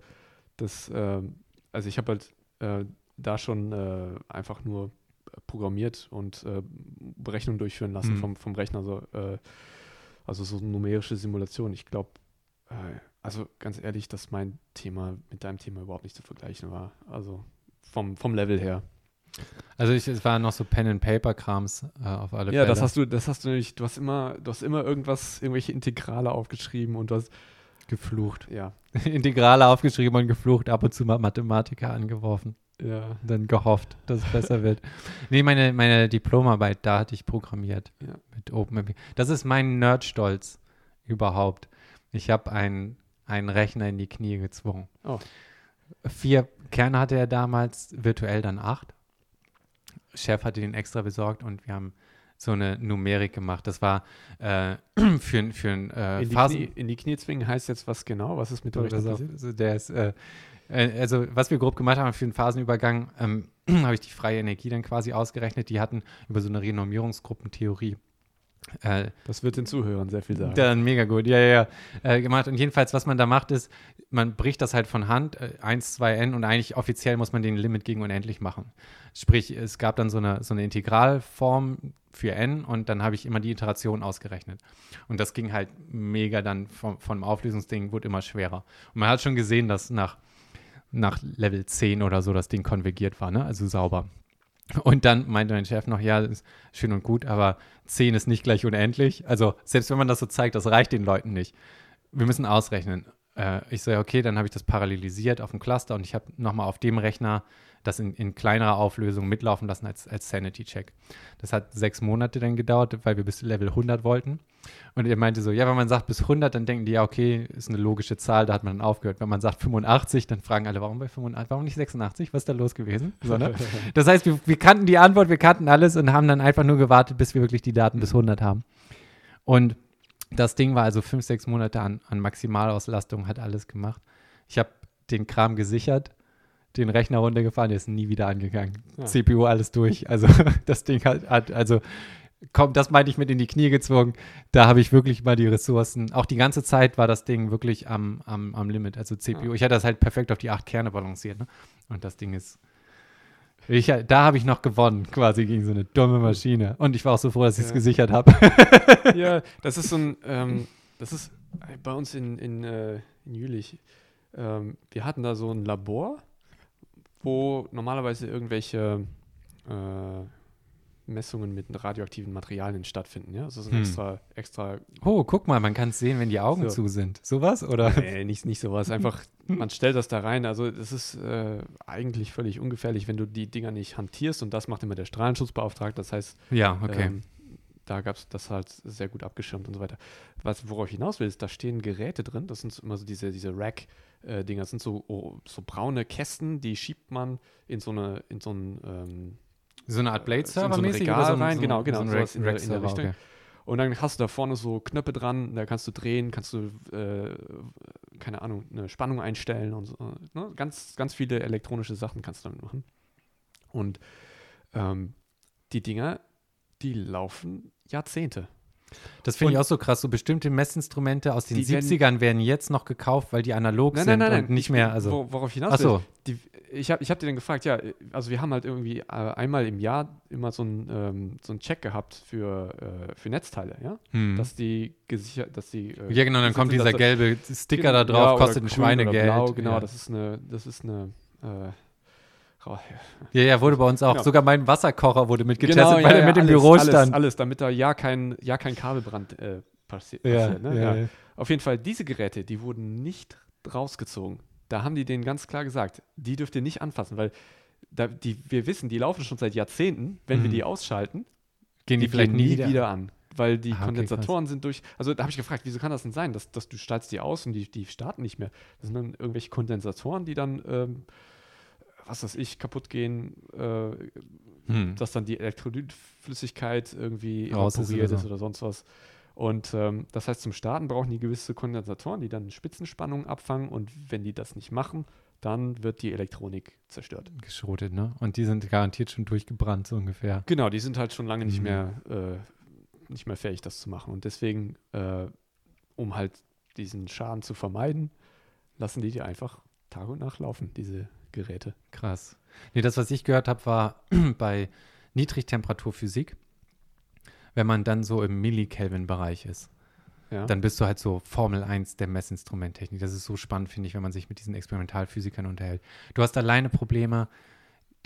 das, ähm, also ich habe halt äh, da schon äh, einfach nur programmiert und äh, Berechnungen durchführen lassen Mhm. vom, vom Rechner, so, äh, also so numerische Simulation. Ich glaube, äh, also ganz ehrlich, dass mein Thema mit deinem Thema überhaupt nicht zu vergleichen war. Also vom, vom Level her. Also ich, es waren noch so Pen-and-Paper-Krams äh, auf alle Ja, Fälle. das hast du, das hast du nämlich, du hast immer, du hast immer irgendwas, irgendwelche Integrale aufgeschrieben und du hast, geflucht. ja, Integrale aufgeschrieben und geflucht, ab und zu mal Mathematiker angeworfen. Ja, Dann gehofft, dass es besser wird. Nee, meine, meine Diplomarbeit, da hatte ich programmiert Ja. mit OpenMP. Das ist mein Nerdstolz überhaupt. Ich habe einen, einen Rechner in die Knie gezwungen. Oh. Vier Kerne hatte er damals, virtuell dann acht. Chef hatte den extra besorgt und wir haben so eine Numerik gemacht. Das war äh, für, für ein äh, in, die Phasen Knie, in die Knie zwingen heißt jetzt was genau? Was ist mit? Also der ist, äh, äh, also was wir grob gemacht haben für den Phasenübergang, ähm, habe ich die freie Energie dann quasi ausgerechnet. Die hatten über so eine Renormierungsgruppentheorie äh, Das wird den Zuhörern sehr viel sagen. dann mega gut, ja, ja, ja, äh, gemacht. Und jedenfalls, was man da macht, ist, man bricht das halt von Hand, äh, 1, 2 n und eigentlich offiziell muss man den Limit gegen unendlich machen. Sprich, es gab dann so eine, so eine Integralform für n und dann habe ich immer die Iteration ausgerechnet. Und das ging halt mega dann vom, vom Auflösungsding, wurde immer schwerer. Und man hat schon gesehen, dass nach, nach Level 10 oder so das Ding konvergiert war, ne? also sauber. Und dann meinte mein Chef noch, ja, das ist schön und gut, aber 10 ist nicht gleich unendlich. Also selbst wenn man das so zeigt, das reicht den Leuten nicht. Wir müssen ausrechnen. Äh, ich so, ja, okay, dann habe ich das parallelisiert auf dem Cluster und ich habe nochmal auf dem Rechner das in, in kleinerer Auflösung mitlaufen lassen als, als Sanity-Check. Das hat sechs Monate dann gedauert, weil wir bis Level 100 wollten. Und er meinte so, ja, wenn man sagt bis 100, dann denken die, ja, okay, ist eine logische Zahl, da hat man dann aufgehört. Wenn man sagt 85, dann fragen alle, warum bei 85, warum nicht 86? Was ist da los gewesen? So, ne? Das heißt, wir, wir kannten die Antwort, wir kannten alles und haben dann einfach nur gewartet, bis wir wirklich die Daten bis 100 haben. Und Das Ding war also fünf, sechs Monate an, an Maximalauslastung, hat alles gemacht. Ich habe den Kram gesichert, den Rechner runtergefahren, der ist nie wieder angegangen. Ja. CPU alles durch. Also das Ding hat, hat also komm, das meinte ich mit in die Knie gezwungen. Da habe ich wirklich mal die Ressourcen. Auch die ganze Zeit war das Ding wirklich am, am, am Limit. Also CPU. Ja. Ich hatte das halt perfekt auf die acht Kerne balanciert. Ne? Und das Ding ist. Ich, da habe ich noch gewonnen, quasi gegen so eine dumme Maschine. Und ich war auch so froh, dass ich es Ja. gesichert habe. ja, das ist so ein, ähm, das ist bei uns in, in, äh, in Jülich. Ähm, wir hatten da so ein Labor, wo normalerweise irgendwelche äh, Messungen mit radioaktiven Materialien stattfinden. Ja, das ist ein Hm. extra, extra, Oh, guck mal, man kann es sehen, wenn die Augen So. zu sind. Sowas? Oder? äh, nicht, nicht sowas, einfach, man stellt das da rein. Also, das ist äh, eigentlich völlig ungefährlich, wenn du die Dinger nicht hantierst und das macht immer der Strahlenschutzbeauftragte. Das heißt, Ja, okay. Ähm, da gab es das halt sehr gut abgeschirmt und so weiter. Was, worauf ich hinaus will, ist, da stehen Geräte drin. Das sind immer so diese, diese Rack-Dinger. das sind so, oh, so braune Kästen, die schiebt man in so eine, in so ein, ähm, so eine Art so so ein Blade-Server-mäßig? Regal oder so ein- rein, so, genau, genau, So ein in in der Richtung. okay. und dann hast du da vorne so Knöpfe dran, da kannst du drehen, kannst du, äh, keine Ahnung, eine Spannung einstellen und so. Ne? Ganz, ganz viele elektronische Sachen kannst du damit machen. Und ähm, die Dinger, die laufen Jahrzehnte. Das finde ich auch so krass. So bestimmte Messinstrumente aus den Die werden- 70ern werden jetzt noch gekauft, weil die analog Nein, sind nein, nein, nein. und nicht ich, mehr. Also, Wor worauf ich hinaus ach will, so. die, ich habe ich hab dir dann gefragt, ja, also wir haben halt irgendwie äh, einmal im Jahr immer so einen ähm, so einen Check gehabt für, äh, für Netzteile, ja, Hm. dass die gesichert, dass die äh, ja, genau, dann kommt dieser gelbe Sticker da Genau, drauf, ja, kostet ein Schweinegeld. Blau, genau, ja. das ist eine, das ist eine äh, ja, ja, wurde bei uns auch. Genau. Sogar mein Wasserkocher wurde mitgetestet, Genau, weil ja, er ja, mit im alles, Büro alles, stand. Alles, damit da ja kein, ja kein Kabelbrand äh, passi passiert. Ne? Auf jeden Fall, diese Geräte, die wurden nicht rausgezogen. Da haben die denen ganz klar gesagt, die dürft ihr nicht anfassen, weil da, die, wir wissen, die laufen schon seit Jahrzehnten. Wenn wir Mhm. die ausschalten, Gehen die, vielleicht gehen nie wieder, wieder. an. Weil die Ah, okay, Kondensatoren sind durch. Also da habe ich gefragt, wieso kann das denn sein, dass, dass du schaltest die aus und die, die starten nicht mehr? Das sind dann irgendwelche Kondensatoren, die dann, ähm, was weiß ich, kaputt gehen, äh, Hm. dass dann die Elektrolytflüssigkeit irgendwie Raus ist ist oder sonst was. Und ähm, das heißt, zum Starten brauchen die gewisse Kondensatoren, die dann Spitzenspannung abfangen und wenn die das nicht machen, dann wird die Elektronik zerstört. Geschrotet, ne? Und die sind garantiert schon durchgebrannt, so ungefähr. Genau, die sind halt schon lange nicht Mhm. mehr äh, nicht mehr fähig, das zu machen. Und deswegen, äh, um halt diesen Schaden zu vermeiden, lassen die die einfach Tag und Nacht laufen, diese Geräte. Krass. Nee, das, was ich gehört habe, war bei Niedrigtemperaturphysik, wenn man dann so im Millikelvin-Bereich ist. Ja. dann bist du halt so Formel 1 der Messinstrumenttechnik. Das ist so spannend, finde ich, wenn man sich mit diesen Experimentalphysikern unterhält. Du hast alleine Probleme,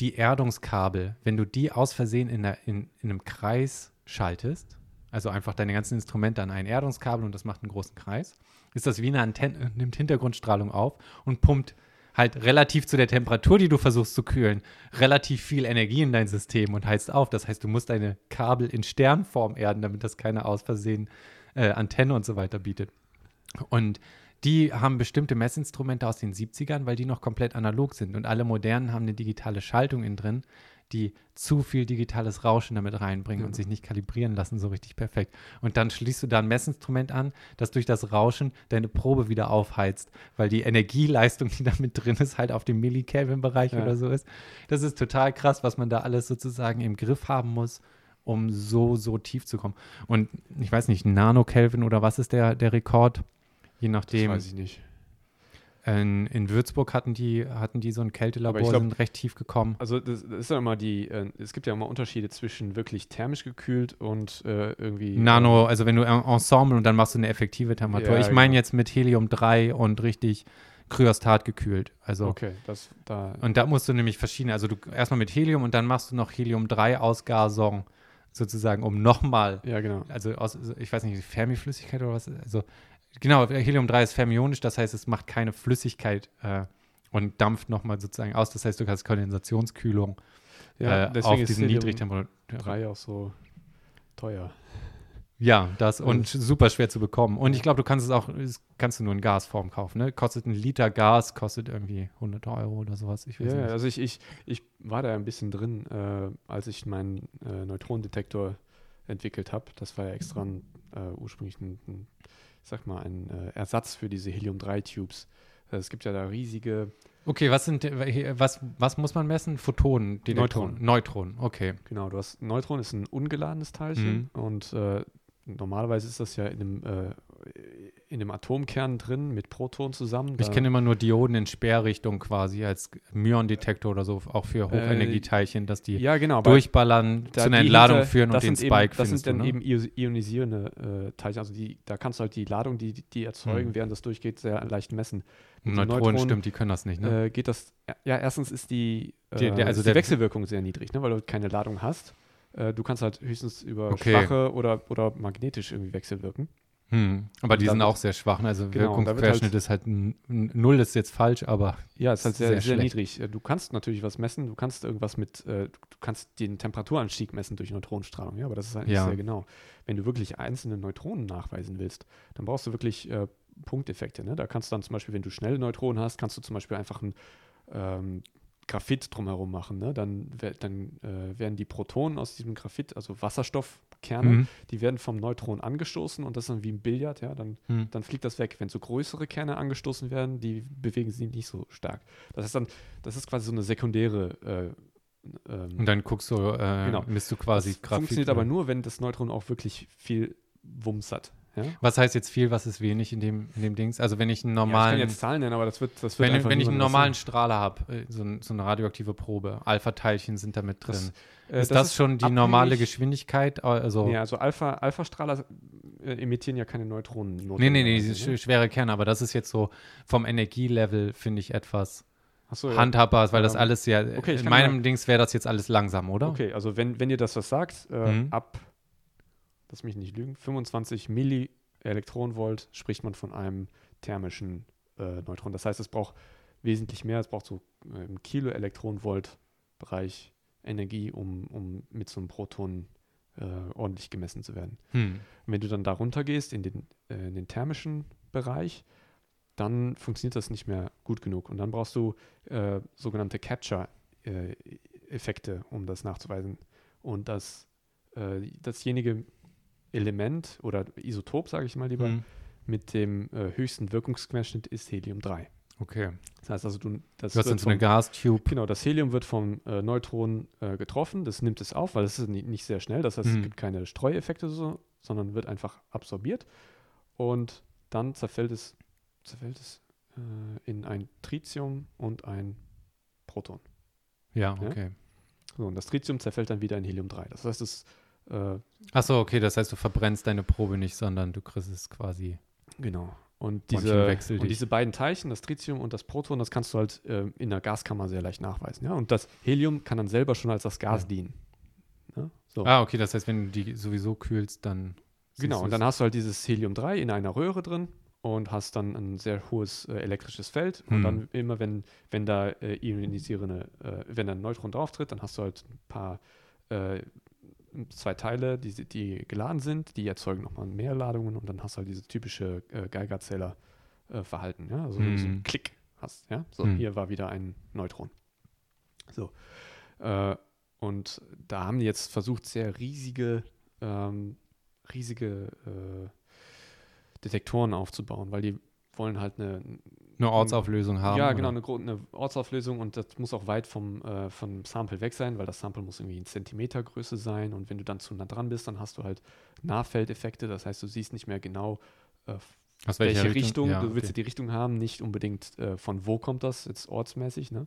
die Erdungskabel, wenn du die aus Versehen in, der, in, in einem Kreis schaltest, also einfach deine ganzen Instrumente an ein Erdungskabel und das macht einen großen Kreis, ist das wie eine Antenne, nimmt Hintergrundstrahlung auf und pumpt halt relativ zu der Temperatur, die du versuchst zu kühlen, relativ viel Energie in dein System und heizt auf. Das heißt, du musst deine Kabel in Sternform erden, damit das keine aus Versehen äh, Antenne und so weiter bietet. Und die haben bestimmte Messinstrumente aus den 70ern, weil die noch komplett analog sind. Und alle modernen haben eine digitale Schaltung innen drin, die zu viel digitales Rauschen damit reinbringen Ja. und sich nicht kalibrieren lassen, so richtig perfekt. Und dann schließt du da ein Messinstrument an, das durch das Rauschen deine Probe wieder aufheizt, weil die Energieleistung, die da mit drin ist, halt auf dem Millikelvin-Bereich Ja. oder so ist. Das ist total krass, was man da alles sozusagen im Griff haben muss, um so, so tief zu kommen. Und ich weiß nicht, Nano-Kelvin oder was ist der, der Rekord? Je das nachdem. weiß ich nicht. In, in Würzburg hatten die, hatten die so ein Kältelabor, glaub- sind recht tief gekommen. Also das, das ist ja immer die, äh, es gibt ja immer Unterschiede zwischen wirklich thermisch gekühlt und äh, irgendwie Nano, also wenn du en- Ensemble und dann machst du eine effektive Temperatur. Ja, ich meine genau. jetzt mit Helium 3 und richtig Kryostat gekühlt. Also Okay, das da Und da musst du nämlich verschiedene, also du erstmal mit Helium und dann machst du noch Helium 3 Ausgasung sozusagen, um nochmal, ja genau. also aus, ich weiß nicht, Fermiflüssigkeit oder was, also genau, Helium 3 ist fermionisch, das heißt, es macht keine Flüssigkeit äh, und dampft nochmal sozusagen aus, das heißt, du hast Kondensationskühlung Ja, äh, auf diesen Helium Niedrigtemperatur. 3 auch so teuer. Ja, das und super schwer zu bekommen. Und ich glaube, du kannst es auch, kannst du nur in Gasform kaufen. Ne? Kostet ein Liter Gas, kostet irgendwie 100 Euro oder sowas. Ich weiß Ja, nicht. also ich, ich, ich war da ein bisschen drin, äh, als ich meinen äh, Neutronendetektor entwickelt habe. Das war ja extra ein, äh, ursprünglich ein, ein, sag mal, ein äh, Ersatz für diese Helium-3-Tubes. Äh, es gibt ja da riesige. Okay, was sind äh, was, was muss man messen? Photonen, Neutronen. Neutronen, okay. Genau, du hast Neutron ist ein ungeladenes Teilchen Mhm. und äh, normalerweise ist das ja in einem, äh, in einem Atomkern drin mit Protonen zusammen. Ich kenne immer nur Dioden in Sperrrichtung quasi als Myon-Detektor oder so, auch für Hochenergieteilchen, dass die ja, genau, durchballern, zu einer Entladung hinter- führen und den Spike eben, Das sind dann du, ne? eben io- ionisierende äh, Teilchen. Also die, da kannst du halt die Ladung, die die erzeugen, Hm. während das durchgeht, sehr leicht messen. Neutronen, Neutronen, stimmt, die können das nicht, ne? Äh, geht das, ja, erstens ist die, äh, Die- der- also ist der- die Wechselwirkung sehr niedrig, ne, weil du keine Ladung hast. Äh, du kannst halt höchstens über Okay. schwache oder, oder magnetisch irgendwie wechselwirken. Hm. Aber die sind auch sehr schwach. ne? Also Genau, Wirkungsquerschnitt ist halt n- n- null ist jetzt falsch, aber Ja, ist halt sehr, Sehr sehr, niedrig. Äh, Du kannst natürlich was messen, du kannst irgendwas mit, äh, du du kannst den Temperaturanstieg messen durch Neutronenstrahlung, ja, aber das ist halt nicht Ja. sehr genau. Wenn du wirklich einzelne Neutronen nachweisen willst, dann brauchst du wirklich äh, Punkteffekte. Ne? Da kannst du dann zum Beispiel, wenn du schnelle Neutronen hast, kannst du zum Beispiel einfach ein ähm, Graphit drumherum machen. Ne? Dann, dann äh, werden die Protonen aus diesem Graphit, also Wasserstoffkerne, Mhm. die werden vom Neutron angestoßen und das ist dann wie ein Billard, ja, dann Hm. dann fliegt das weg. Wenn so größere Kerne angestoßen werden, die bewegen sich nicht so stark. Das ist dann, das ist quasi so eine sekundäre. Äh, ähm, Und dann guckst du, äh, Genau. misst du quasi das Graphit. funktioniert aber nur, wenn das Neutron auch wirklich viel Wumms hat. Ja? Was heißt jetzt viel, was ist wenig in dem, in dem Dings? Also wenn ich einen Ja, ich normalen, kann jetzt Zahlen nennen, aber das wird, das wird wenn, wenn ich einen normalen sagen. Strahler habe, so, ein, so eine radioaktive Probe, Alpha-Teilchen sind da mit drin. Das, äh, ist das, schon die normale Geschwindigkeit? Also, Ja, also Alpha, Alpha-Strahler äh, emittieren ja keine Neutronen. nee, nee, nee, ne? sch- schwere Kerne, aber das ist jetzt so vom Energielevel, finde ich, etwas so, ja. handhabbar, weil das Ähm, alles ja, okay, in meinem mal- Dings wäre das jetzt alles langsam, oder? Okay, also wenn, wenn ihr das was sagt, äh, Mhm. ab, lass mich nicht lügen, 25 Millielektronenvolt spricht man von einem thermischen äh, Neutron. Das heißt, es braucht wesentlich mehr, es braucht so äh, im Kiloelektronenvolt-Bereich Energie, um, um mit so einem Proton äh, ordentlich gemessen zu werden. Hm. Wenn du dann da runter gehst in den, äh, in den thermischen Bereich, dann funktioniert das nicht mehr gut genug. Und dann brauchst du äh, sogenannte Capture-Effekte, um das nachzuweisen. Und das, äh, dasjenige Element oder Isotop, sage ich mal lieber, Hm. mit dem äh, höchsten Wirkungsquerschnitt ist Helium-3. Okay. Das heißt also, du, das Du hast dann so eine Gastube. Genau, das Helium wird vom äh, Neutron äh, getroffen, das nimmt es auf, weil es ist ni- nicht sehr schnell, das heißt, Mhm. es gibt keine Streueffekte, so, sondern wird einfach absorbiert und dann zerfällt es, zerfällt es äh, in ein Tritium und ein Proton. Ja, Ja? okay. So, und das Tritium zerfällt dann wieder in Helium-3. Das heißt, es, äh, Achso, okay, das heißt, du verbrennst deine Probe nicht, sondern du kriegst es quasi. genau. Und diese, und diese beiden Teilchen, das Tritium und das Proton, das kannst du halt äh, in der Gaskammer sehr leicht nachweisen. Ja? Und das Helium kann dann selber schon als das Gas Ja. dienen. Ja? So. Ah, okay, das heißt, wenn du die sowieso kühlst, dann. Genau, und dann hast du halt dieses Helium-3 in einer Röhre drin und hast dann ein sehr hohes äh, elektrisches Feld. Und Hm. dann immer, wenn, wenn da äh, ionisierende, äh, wenn da ein Neutron drauftritt, dann hast du halt ein paar, äh, zwei Teile, die, die geladen sind, die erzeugen nochmal mehr Ladungen und dann hast du halt diese typische äh, Geigerzähler-Verhalten. ja? Also du so einen Hm. Klick hast. Ja? So, Hm. hier war wieder ein Neutron. So. Äh, und da haben die jetzt versucht, sehr riesige, ähm, riesige äh, Detektoren aufzubauen, weil die wollen halt eine, Eine Ortsauflösung haben. ja, genau, eine, eine Ortsauflösung und das muss auch weit vom, äh, vom Sample weg sein, weil das Sample muss irgendwie in Zentimetergröße sein und wenn du dann zu nah dran bist, dann hast du halt Nahfeldeffekte, das heißt, du siehst nicht mehr genau, äh, Aus welche welcher Richtung, Ja, du willst okay. die Richtung haben, nicht unbedingt äh, von wo kommt das, jetzt ortsmäßig, ne?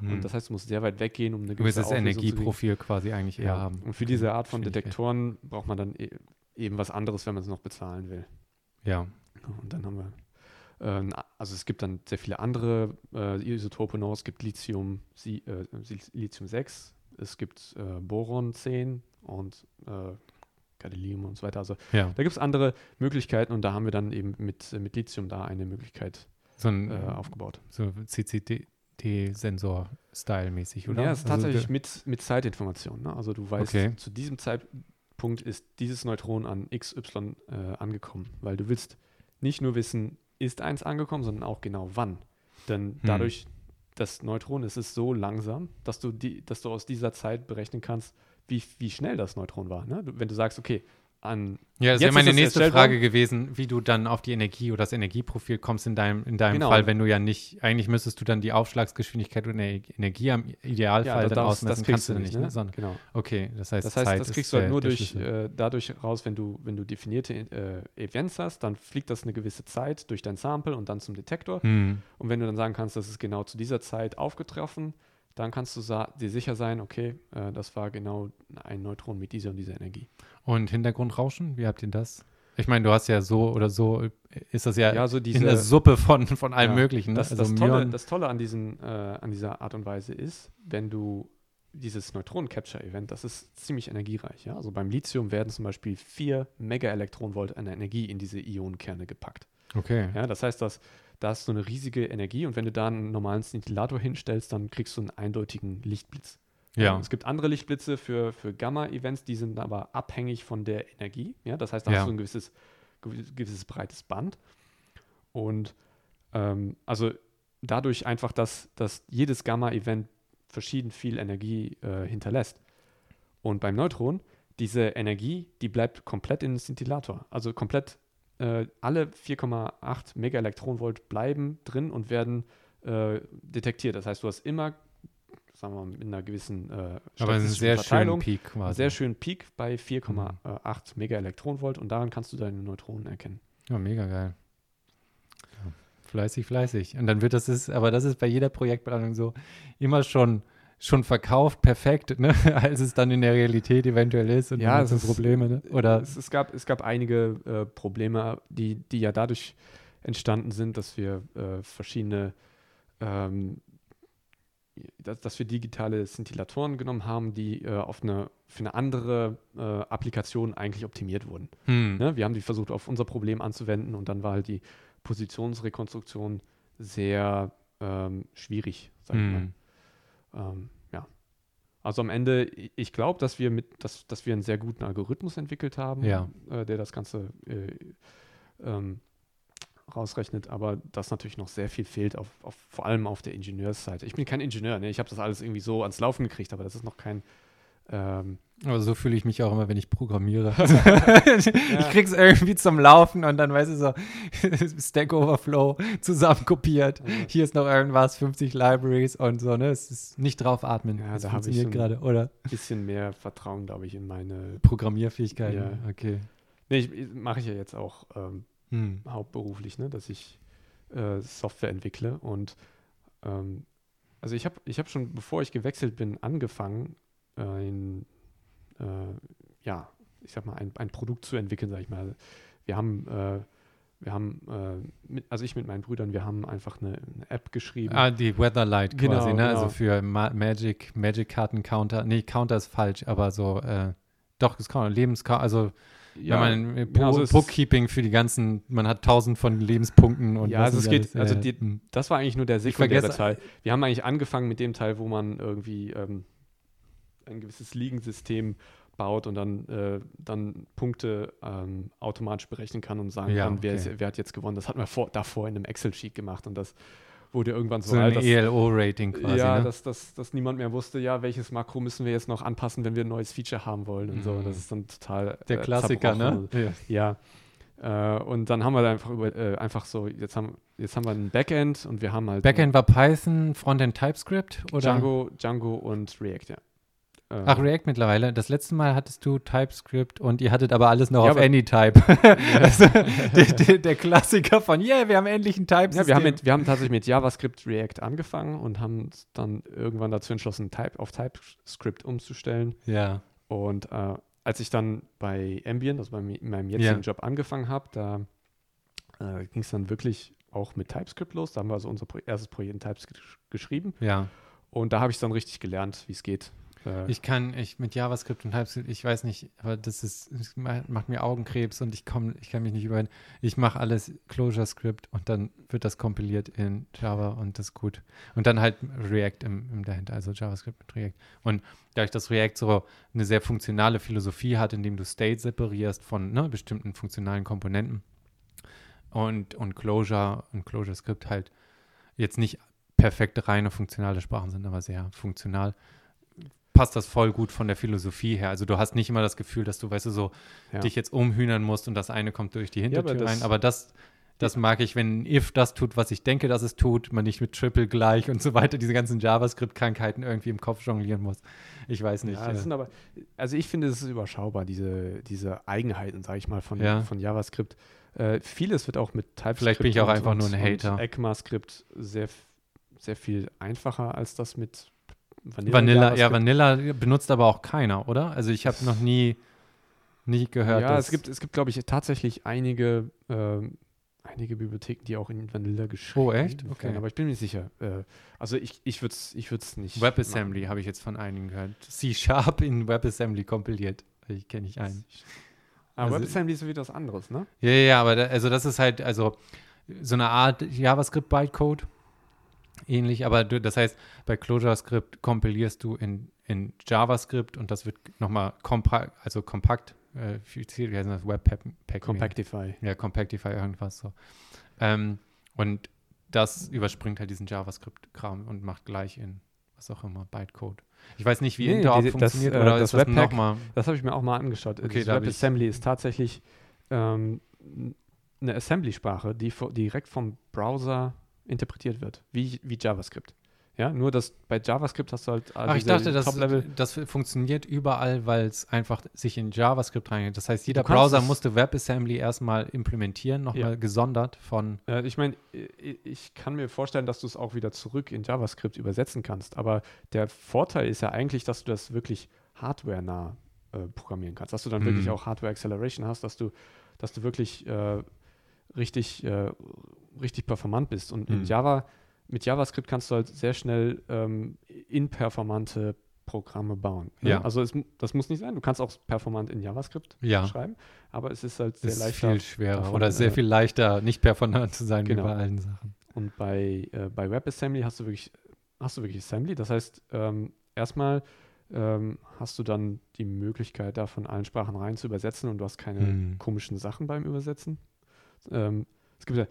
Hm. Und das heißt, du musst sehr weit weggehen, um eine du willst das Auflösung. Energieprofil quasi eigentlich eher Ja. haben. Und für diese Art von Detektoren braucht man dann e eben was anderes, wenn man es noch bezahlen will. Ja. Und dann haben wir, ähm, also es gibt dann sehr viele andere äh, Isotope noch. Es gibt Lithium, äh, Lithium 6, es gibt äh, Boron 10 und Gadolinium und so weiter. Also Ja. da gibt es andere Möglichkeiten und da haben wir dann eben mit, mit Lithium da eine Möglichkeit So ein äh, aufgebaut. so CCD-Sensor-Style-mäßig, oder? Ja, es ist Also tatsächlich der- mit, mit Zeitinformationen. Ne? Also du weißt, Okay. zu diesem Zeitpunkt ist dieses Neutron an XY äh, angekommen, weil du willst nicht nur wissen, ist eins angekommen, sondern auch genau wann. Denn Hm. dadurch, das Neutron es ist so langsam, dass du, die, dass du aus dieser Zeit berechnen kannst, wie, wie schnell das Neutron war. Ne? Wenn du sagst, okay, an. Ja, das wäre meine das nächste Frage gewesen, wie du dann auf die Energie oder das Energieprofil kommst in deinem, in deinem Genau. Fall, wenn du ja nicht, eigentlich müsstest du dann die Aufschlagsgeschwindigkeit und Ener- Energie am Idealfall dann ausmessen, kannst du nicht, ne? Sondern, Genau. okay, das heißt, Das heißt, Zeit das kriegst du halt nur durch, äh, dadurch raus, wenn du, wenn du definierte äh, Events hast, dann fliegt das eine gewisse Zeit durch dein Sample und dann zum Detektor. Hm. Und wenn du dann sagen kannst, das ist genau zu dieser Zeit aufgetroffen, dann kannst du dir sicher sein, okay, äh, das war genau ein Neutron mit dieser und dieser Energie. Und Hintergrundrauschen, wie habt ihr das? Ich meine, du hast ja so oder so, ist das ja, Ja, so in der diese. Suppe von, von allem Ja, Möglichen. Ne? Das, also das, Tolle, das Tolle an, diesen, äh, an dieser Art und Weise ist, wenn du dieses Neutron-Capture-Event, das ist ziemlich energiereich. Ja? Also beim Lithium werden zum Beispiel 4 Megaelektronenvolt an Energie in diese Ionenkerne gepackt. okay. Ja, das heißt, dass, da hast du eine riesige Energie und wenn du da einen normalen Szintillator hinstellst, dann kriegst du einen eindeutigen Lichtblitz. Ja. Es gibt andere Lichtblitze für, für Gamma-Events, die sind aber abhängig von der Energie. Ja, das heißt, da Ja. hast du ein gewisses, gewisses, gewisses breites Band. Und ähm, also dadurch einfach, dass, dass jedes Gamma-Event verschieden viel Energie äh, hinterlässt. Und beim Neutron, diese Energie, die bleibt komplett in den Szintillator. Also komplett äh, alle 4,8 Megaelektronenvolt bleiben drin und werden äh, detektiert. Das heißt, du hast immer, sagen wir mal, mit einer gewissen äh, Aber es ist sehr schöner Verteilung Peak einen quasi. sehr schönen Peak bei 4,8 Megaelektronenvolt und daran kannst du deine Neutronen erkennen. Ja, mega geil. Ja. Fleißig, fleißig. Und dann wird das ist, aber das ist bei jeder Projektplanung so immer schon schon verkauft, perfekt, ne? als es dann in der Realität eventuell ist und Ja, es sind Probleme, ne? Oder es, es, gab, es gab einige äh, Probleme, die, die ja dadurch entstanden sind, dass wir äh, verschiedene, ähm, dass, dass wir digitale Scintillatoren genommen haben, die äh, auf eine, für eine andere äh, Applikation eigentlich optimiert wurden. hm. Ne? Wir haben die versucht, auf unser Problem anzuwenden und dann war halt die Positionsrekonstruktion sehr ähm, schwierig, sag ich mal. Hm. Ähm, ja. Also am Ende, ich glaube, dass wir mit, dass, dass wir einen sehr guten Algorithmus entwickelt haben, Ja. äh, der das Ganze äh, ähm, rausrechnet, aber dass natürlich noch sehr viel fehlt, auf, auf, vor allem auf der Ingenieursseite. Ich bin kein Ingenieur, ne? ich habe das alles irgendwie so ans Laufen gekriegt, aber das ist noch kein ähm, Aber so fühle ich mich auch immer, wenn ich programmiere. Ich krieg's irgendwie zum Laufen und dann, weißt du, so Stack Overflow zusammenkopiert. Ja. Hier ist noch irgendwas, 50 Libraries und so, ne? Es ist nicht drauf atmen. Ja, es da hab ich so ein- gerade. Oder bisschen mehr Vertrauen, glaube ich, in meine. Programmierfähigkeiten. Ja. Okay. Nee, mache ich ja jetzt auch ähm, Hm. hauptberuflich, ne, dass ich äh, Software entwickle und ähm, also ich habe ich hab schon, bevor ich gewechselt bin, angefangen, äh, in, äh, ja, ich sag mal, ein, ein Produkt zu entwickeln, sag ich mal. Wir haben, äh, wir haben, äh, mit, also ich mit meinen Brüdern, wir haben einfach eine, eine App geschrieben. Ah, die Weatherlight Genau, quasi, ne? Also genau. für Ma Magic, Magic-Karten-Counter. Nee, Counter ist falsch, aber so, äh, doch, das kann Lebenscounter, also ja, wenn man genau, Bo so ist es. Bookkeeping für die ganzen, man hat tausend von Lebenspunkten und Ja, also es geht- alles, also die- hm. Das war eigentlich nur der sekundäre Teil. Wir haben eigentlich angefangen mit dem Teil, wo man irgendwie ähm, ein gewisses Ligensystem baut und dann, äh, dann Punkte ähm, automatisch berechnen kann und sagen Ja, kann, wer, okay. ist, wer hat jetzt gewonnen. Das hatten wir vor, davor in einem Excel-Sheet gemacht und das wurde irgendwann so, so ein alt, dass, ELO-Rating quasi, ja, ne? dass, dass, dass niemand mehr wusste, ja, welches Makro müssen wir jetzt noch anpassen, wenn wir ein neues Feature haben wollen und so. Mhm. Das ist dann total Der äh, Klassiker, ne? Ja. Ja. Äh, und dann haben wir da einfach über, äh, einfach so, jetzt haben, jetzt haben wir ein Backend und wir haben halt Backend war Python, Frontend TypeScript oder? Django, Django und React, ja. Äh, Ach, React mittlerweile. Das letzte Mal hattest du TypeScript und ihr hattet aber alles noch Ja, auf aber- Anytype. also, der, der, der Klassiker von, yeah, wir haben endlich ein type ja, wir haben, mit, wir haben tatsächlich mit JavaScript React angefangen und haben uns dann irgendwann dazu entschlossen, Type, auf TypeScript umzustellen. Ja, Und äh, als ich dann bei Ambient, also bei meinem jetzigen Ja. Job angefangen habe, da äh, ging es dann wirklich auch mit TypeScript los. Da haben wir also unser Pro erstes Projekt in TypeScript gesch- geschrieben. ja. Und da habe ich dann richtig gelernt, wie es geht. Äh, Ich kann, ich mit JavaScript und TypeScript, ich weiß nicht, aber das ist, ma- macht mir Augenkrebs und ich komme, ich kann mich nicht überwinden. Ich mache alles ClojureScript und dann wird das kompiliert in Java und das ist gut. Und dann halt React im, im dahinter, also JavaScript mit React. Und dadurch, dass React so eine sehr funktionale Philosophie hat, indem du State separierst von ne, bestimmten funktionalen Komponenten und, und Clojure und ClojureScript halt jetzt nicht perfekte reine funktionale Sprachen sind, aber sehr funktional passt das voll gut von der Philosophie her. Also du hast nicht immer das Gefühl, dass du, weißt du, so Ja. dich jetzt umhühnern musst und das eine kommt durch die Ja, aber Hintertür rein. Aber das, das mag ich, wenn if das tut, was ich denke, dass es tut, man nicht mit Triple gleich und so weiter diese ganzen JavaScript-Krankheiten irgendwie im Kopf jonglieren muss. Ich weiß nicht. Ja, äh, das sind aber, also ich finde, es ist überschaubar, diese, diese Eigenheiten, sage ich mal, von, Ja. von JavaScript. Äh, vieles wird auch mit TypeScript Vielleicht bin ich auch und- einfach nur ein Hater. ECMAScript sehr, sehr viel einfacher als das mit Vanilla. Vanilla, ja. Vanilla benutzt aber auch keiner, oder? Also ich habe noch nie, nie gehört, Ja, es gibt, es gibt, glaube ich, tatsächlich einige, ähm, einige Bibliotheken, die auch in Vanilla geschrieben Oh, echt? werden, Okay. Aber ich bin mir nicht sicher. Äh, also ich, ich würde es ich würd's nicht. WebAssembly habe ich jetzt von einigen gehört. C-Sharp in WebAssembly kompiliert. Ich kenne nicht einen. Aber Also- WebAssembly ist wieder was anderes, ne? Ja, ja, ja, aber da, also das ist halt, also so eine Art JavaScript-Bytecode. Ähnlich, aber du, das heißt, bei ClojureScript kompilierst du in, in JavaScript und das wird nochmal kompa also kompakt, äh, wie heißt das, Webpack? Compactify. Ja, Compactify, irgendwas so. Ähm, und das überspringt halt diesen JavaScript-Kram und macht gleich in was auch immer, Bytecode. Ich weiß nicht, wie Nee, Interop das, funktioniert äh, oder das das Webpack- nochmal. Das habe ich mir auch mal angeschaut. Okay, das WebAssembly ist tatsächlich ähm, eine Assembly-Sprache, die direkt vom Browser interpretiert wird, wie, wie JavaScript. Ja, nur dass bei JavaScript hast du halt Ach, ich diese dachte, das, das funktioniert überall, weil es einfach sich in JavaScript reingeht. Das heißt, jeder Browser musste WebAssembly erstmal implementieren, nochmal Ja. gesondert von. Äh, ich meine, ich, ich kann mir vorstellen, dass du es auch wieder zurück in JavaScript übersetzen kannst. Aber der Vorteil ist ja eigentlich, dass du das wirklich hardware-nah äh, programmieren kannst. Dass du dann Mhm. wirklich auch Hardware Acceleration hast, dass du, dass du wirklich äh, richtig, äh, richtig performant bist. Und Mhm. Java, mit JavaScript kannst du halt sehr schnell ähm, inperformante Programme bauen. ne? Ja. Also es, das muss nicht sein. Du kannst auch performant in JavaScript Ja, schreiben, aber es ist halt sehr ist leicht. viel schwerer davon, oder sehr äh, viel leichter, nicht performant zu sein Genau. wie bei allen Sachen. Und bei, äh, bei WebAssembly hast du wirklich, hast du wirklich Assembly. Das heißt, ähm, erstmal ähm, hast du dann die Möglichkeit, da von allen Sprachen rein zu übersetzen und du hast keine Hm. komischen Sachen beim Übersetzen. Ähm, es gibt ja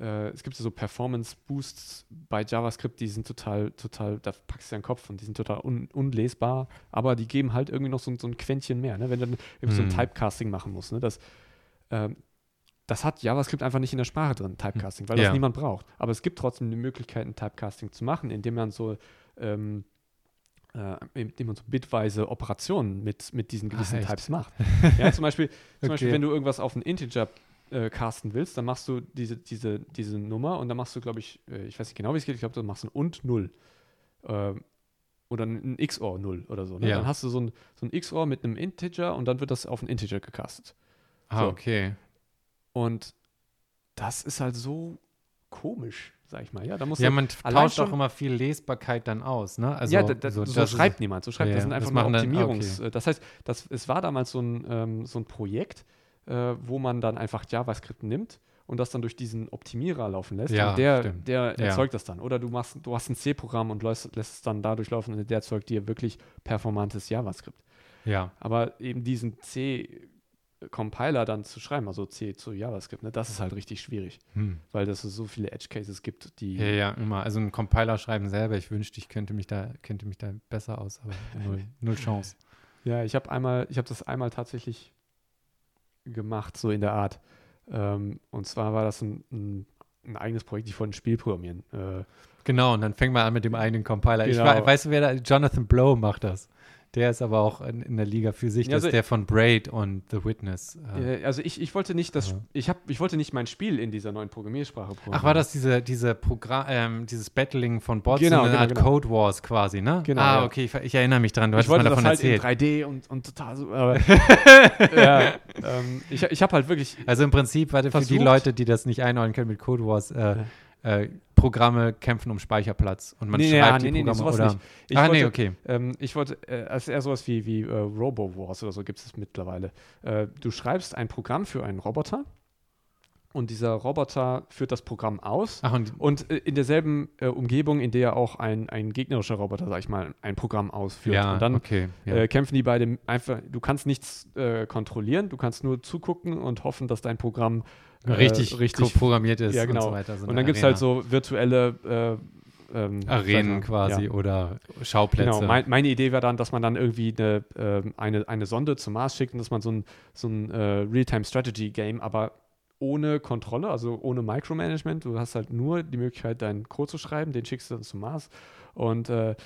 äh, es gibt so Performance-Boosts bei JavaScript, die sind total, total, da packst du deinen Kopf und die sind total un, unlesbar, aber die geben halt irgendwie noch so, ein- so ein Quäntchen mehr, ne? wenn du dann irgendwie so ein Hm. Typecasting machen musst. Ne? Das, ähm, das hat JavaScript einfach nicht in der Sprache drin, Typecasting, weil Ja. das niemand braucht. Aber es gibt trotzdem die Möglichkeit, ein Typecasting zu machen, indem man so ähm, äh, indem man so bitweise Operationen mit, mit diesen gewissen echt? Types macht. Ja, zum Beispiel, zum Beispiel, Okay. wenn du irgendwas auf einen Integer äh, casten willst, dann machst du diese, diese, diese Nummer und dann machst du, glaube ich, äh, ich weiß nicht genau, wie es geht, ich glaube, du machst ein und 0. Ähm, oder ein, ein XOR 0 oder so. Ne? Ja. Dann hast du so ein, so ein XOR mit einem Integer und dann wird das auf einen Integer gecastet. Ah, So. okay. Und das ist halt so komisch, sag ich mal. Ja, da musst Ja, man tauscht auch immer viel Lesbarkeit dann aus, ne? Also, ja, da, da, so, so, das schreibt niemand. So schreibt, Ja, das sind das einfach machen dann- ah, Optimierungs. äh, Das heißt, das, es war damals so ein, ähm, so ein Projekt, äh, wo man dann einfach JavaScript nimmt und das dann durch diesen Optimierer laufen lässt. Ja, und der, der Ja. erzeugt das dann. Oder du machst, du hast ein C-Programm und lässt, lässt es dann dadurch laufen und der erzeugt dir wirklich performantes JavaScript. Ja, Aber eben diesen C-Compiler dann zu schreiben, also C zu JavaScript, ne, das ist halt richtig schwierig, hm. weil es so viele Edge-Cases gibt, die ja, ja, immer. Also ein Compiler schreiben selber. Ich wünschte, ich könnte mich da, könnte mich da besser aus, aber null, null Chance. Ja, ich habe einmal, ich habe das einmal tatsächlich gemacht, so in der Art. Ähm, und zwar war das ein, ein, ein eigenes Projekt, ich ein Spiel programmieren. Äh, Genau, und dann fängt man an mit dem eigenen Compiler. Ich Genau. wei- weißt du, wer da, Jonathan Blow macht das. Der ist aber auch in, in der Liga für sich. Ja, Das also- ist der von Braid und The Witness. Äh. also ich, ich wollte nicht das, Ja. ich habe, ich wollte nicht mein Spiel in dieser neuen Programmiersprache programmieren. Ach, war das diese, diese Programm, ähm, dieses Battling von Bots, Genau, so eine genau, Art genau. Code Wars quasi, ne? Genau, Ah, ja. okay, ich, ich erinnere mich dran. Du ich hast mal wollte das davon halt erzählt. in 3D und, und total so, aber ja, ähm, ich, ich habe halt wirklich, Also im Prinzip, warte, für die. Leute, die das nicht einordnen können mit Code Wars, äh, äh, Programme kämpfen um Speicherplatz und man Nee, schreibt ja, die nee, nee, Programme sowas oder. ich ah, wollte, nee, okay. Ähm, ich wollte, äh, es ist eher sowas wie, wie äh, Robo Wars oder so gibt es mittlerweile. Äh, du schreibst ein Programm für einen Roboter und dieser Roboter führt das Programm aus. Ach, und Und äh, in derselben äh, Umgebung, in der auch ein, ein gegnerischer Roboter, sag ich mal, ein Programm ausführt. ja, und dann okay. Ja. äh, kämpfen die beide einfach, du kannst nichts äh, kontrollieren, du kannst nur zugucken und hoffen, dass dein Programm äh, richtig, richtig programmiert ist ja, und genau. so weiter. So und dann gibt es halt so virtuelle ähm, Arenen quasi ja. oder Schauplätze. Genau, mein, meine Idee war dann, dass man dann irgendwie eine, ähm, eine, eine Sonde zum Mars schickt und dass man so ein, so ein Real-Time-Strategy-Game, aber ohne Kontrolle, also ohne Micromanagement. Du hast halt nur die Möglichkeit, deinen Code zu schreiben, den schickst du dann zum Mars. Und äh,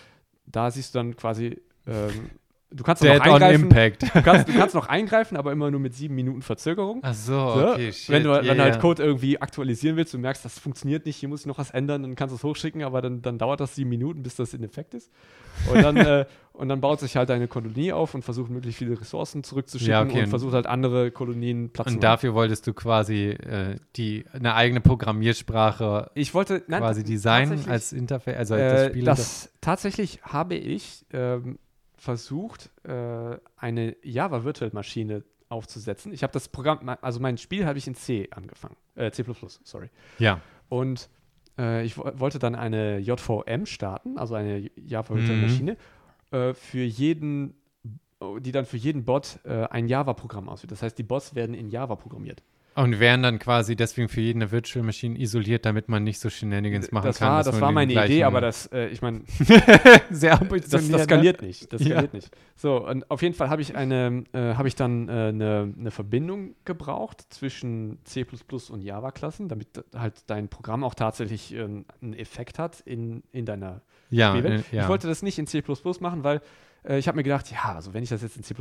da siehst du dann quasi, ähm, du kannst Dead noch on eingreifen. Impact. Du kannst, du kannst noch eingreifen, aber immer nur mit sieben Minuten Verzögerung. Ach so, So, okay, shit. wenn du, ja, wenn du halt. Code irgendwie aktualisieren willst, du merkst, das funktioniert nicht, hier muss ich noch was ändern, dann kannst du es hochschicken, aber dann, dann dauert das sieben Minuten, bis das in Effekt ist. Und dann, äh, und dann baut sich halt eine Kolonie auf und versucht möglichst viele Ressourcen zurückzuschicken Ja, okay, und und- versucht halt andere Kolonien Platz zu Und dafür wolltest du quasi äh, die, eine eigene Programmiersprache Ich wollte nein, quasi designen als Interface, also als das äh, Spiel. das, tatsächlich habe ich ähm, versucht, äh, eine Java-Virtual-Maschine aufzusetzen. Ich habe das Programm, also mein Spiel habe ich in C angefangen, äh, C++, sorry. ja, Und äh, ich wo- wollte dann eine JVM starten, also eine Java Virtual Mhm. Maschine, äh, für jeden, die dann für jeden Bot äh, ein Java-Programm ausführt. Das heißt, die Bots werden in Java programmiert. Und wären dann quasi deswegen für jeden eine Virtual Machine isoliert, damit man nicht so Shenanigans machen das kann. war, das war meine Idee, aber das, äh, ich meine, sehr das, ambitioniert. das ne? skaliert nicht. Das Ja. skaliert nicht. So, und auf jeden Fall habe ich eine, äh, habe ich dann äh, eine, eine Verbindung gebraucht zwischen C und Java-Klassen, damit halt dein Programm auch tatsächlich äh, einen Effekt hat in, in deiner Ja, Spielwelt. äh, ja. Ich wollte das nicht in C machen, weil äh, ich habe mir gedacht, ja, also wenn ich das jetzt in C,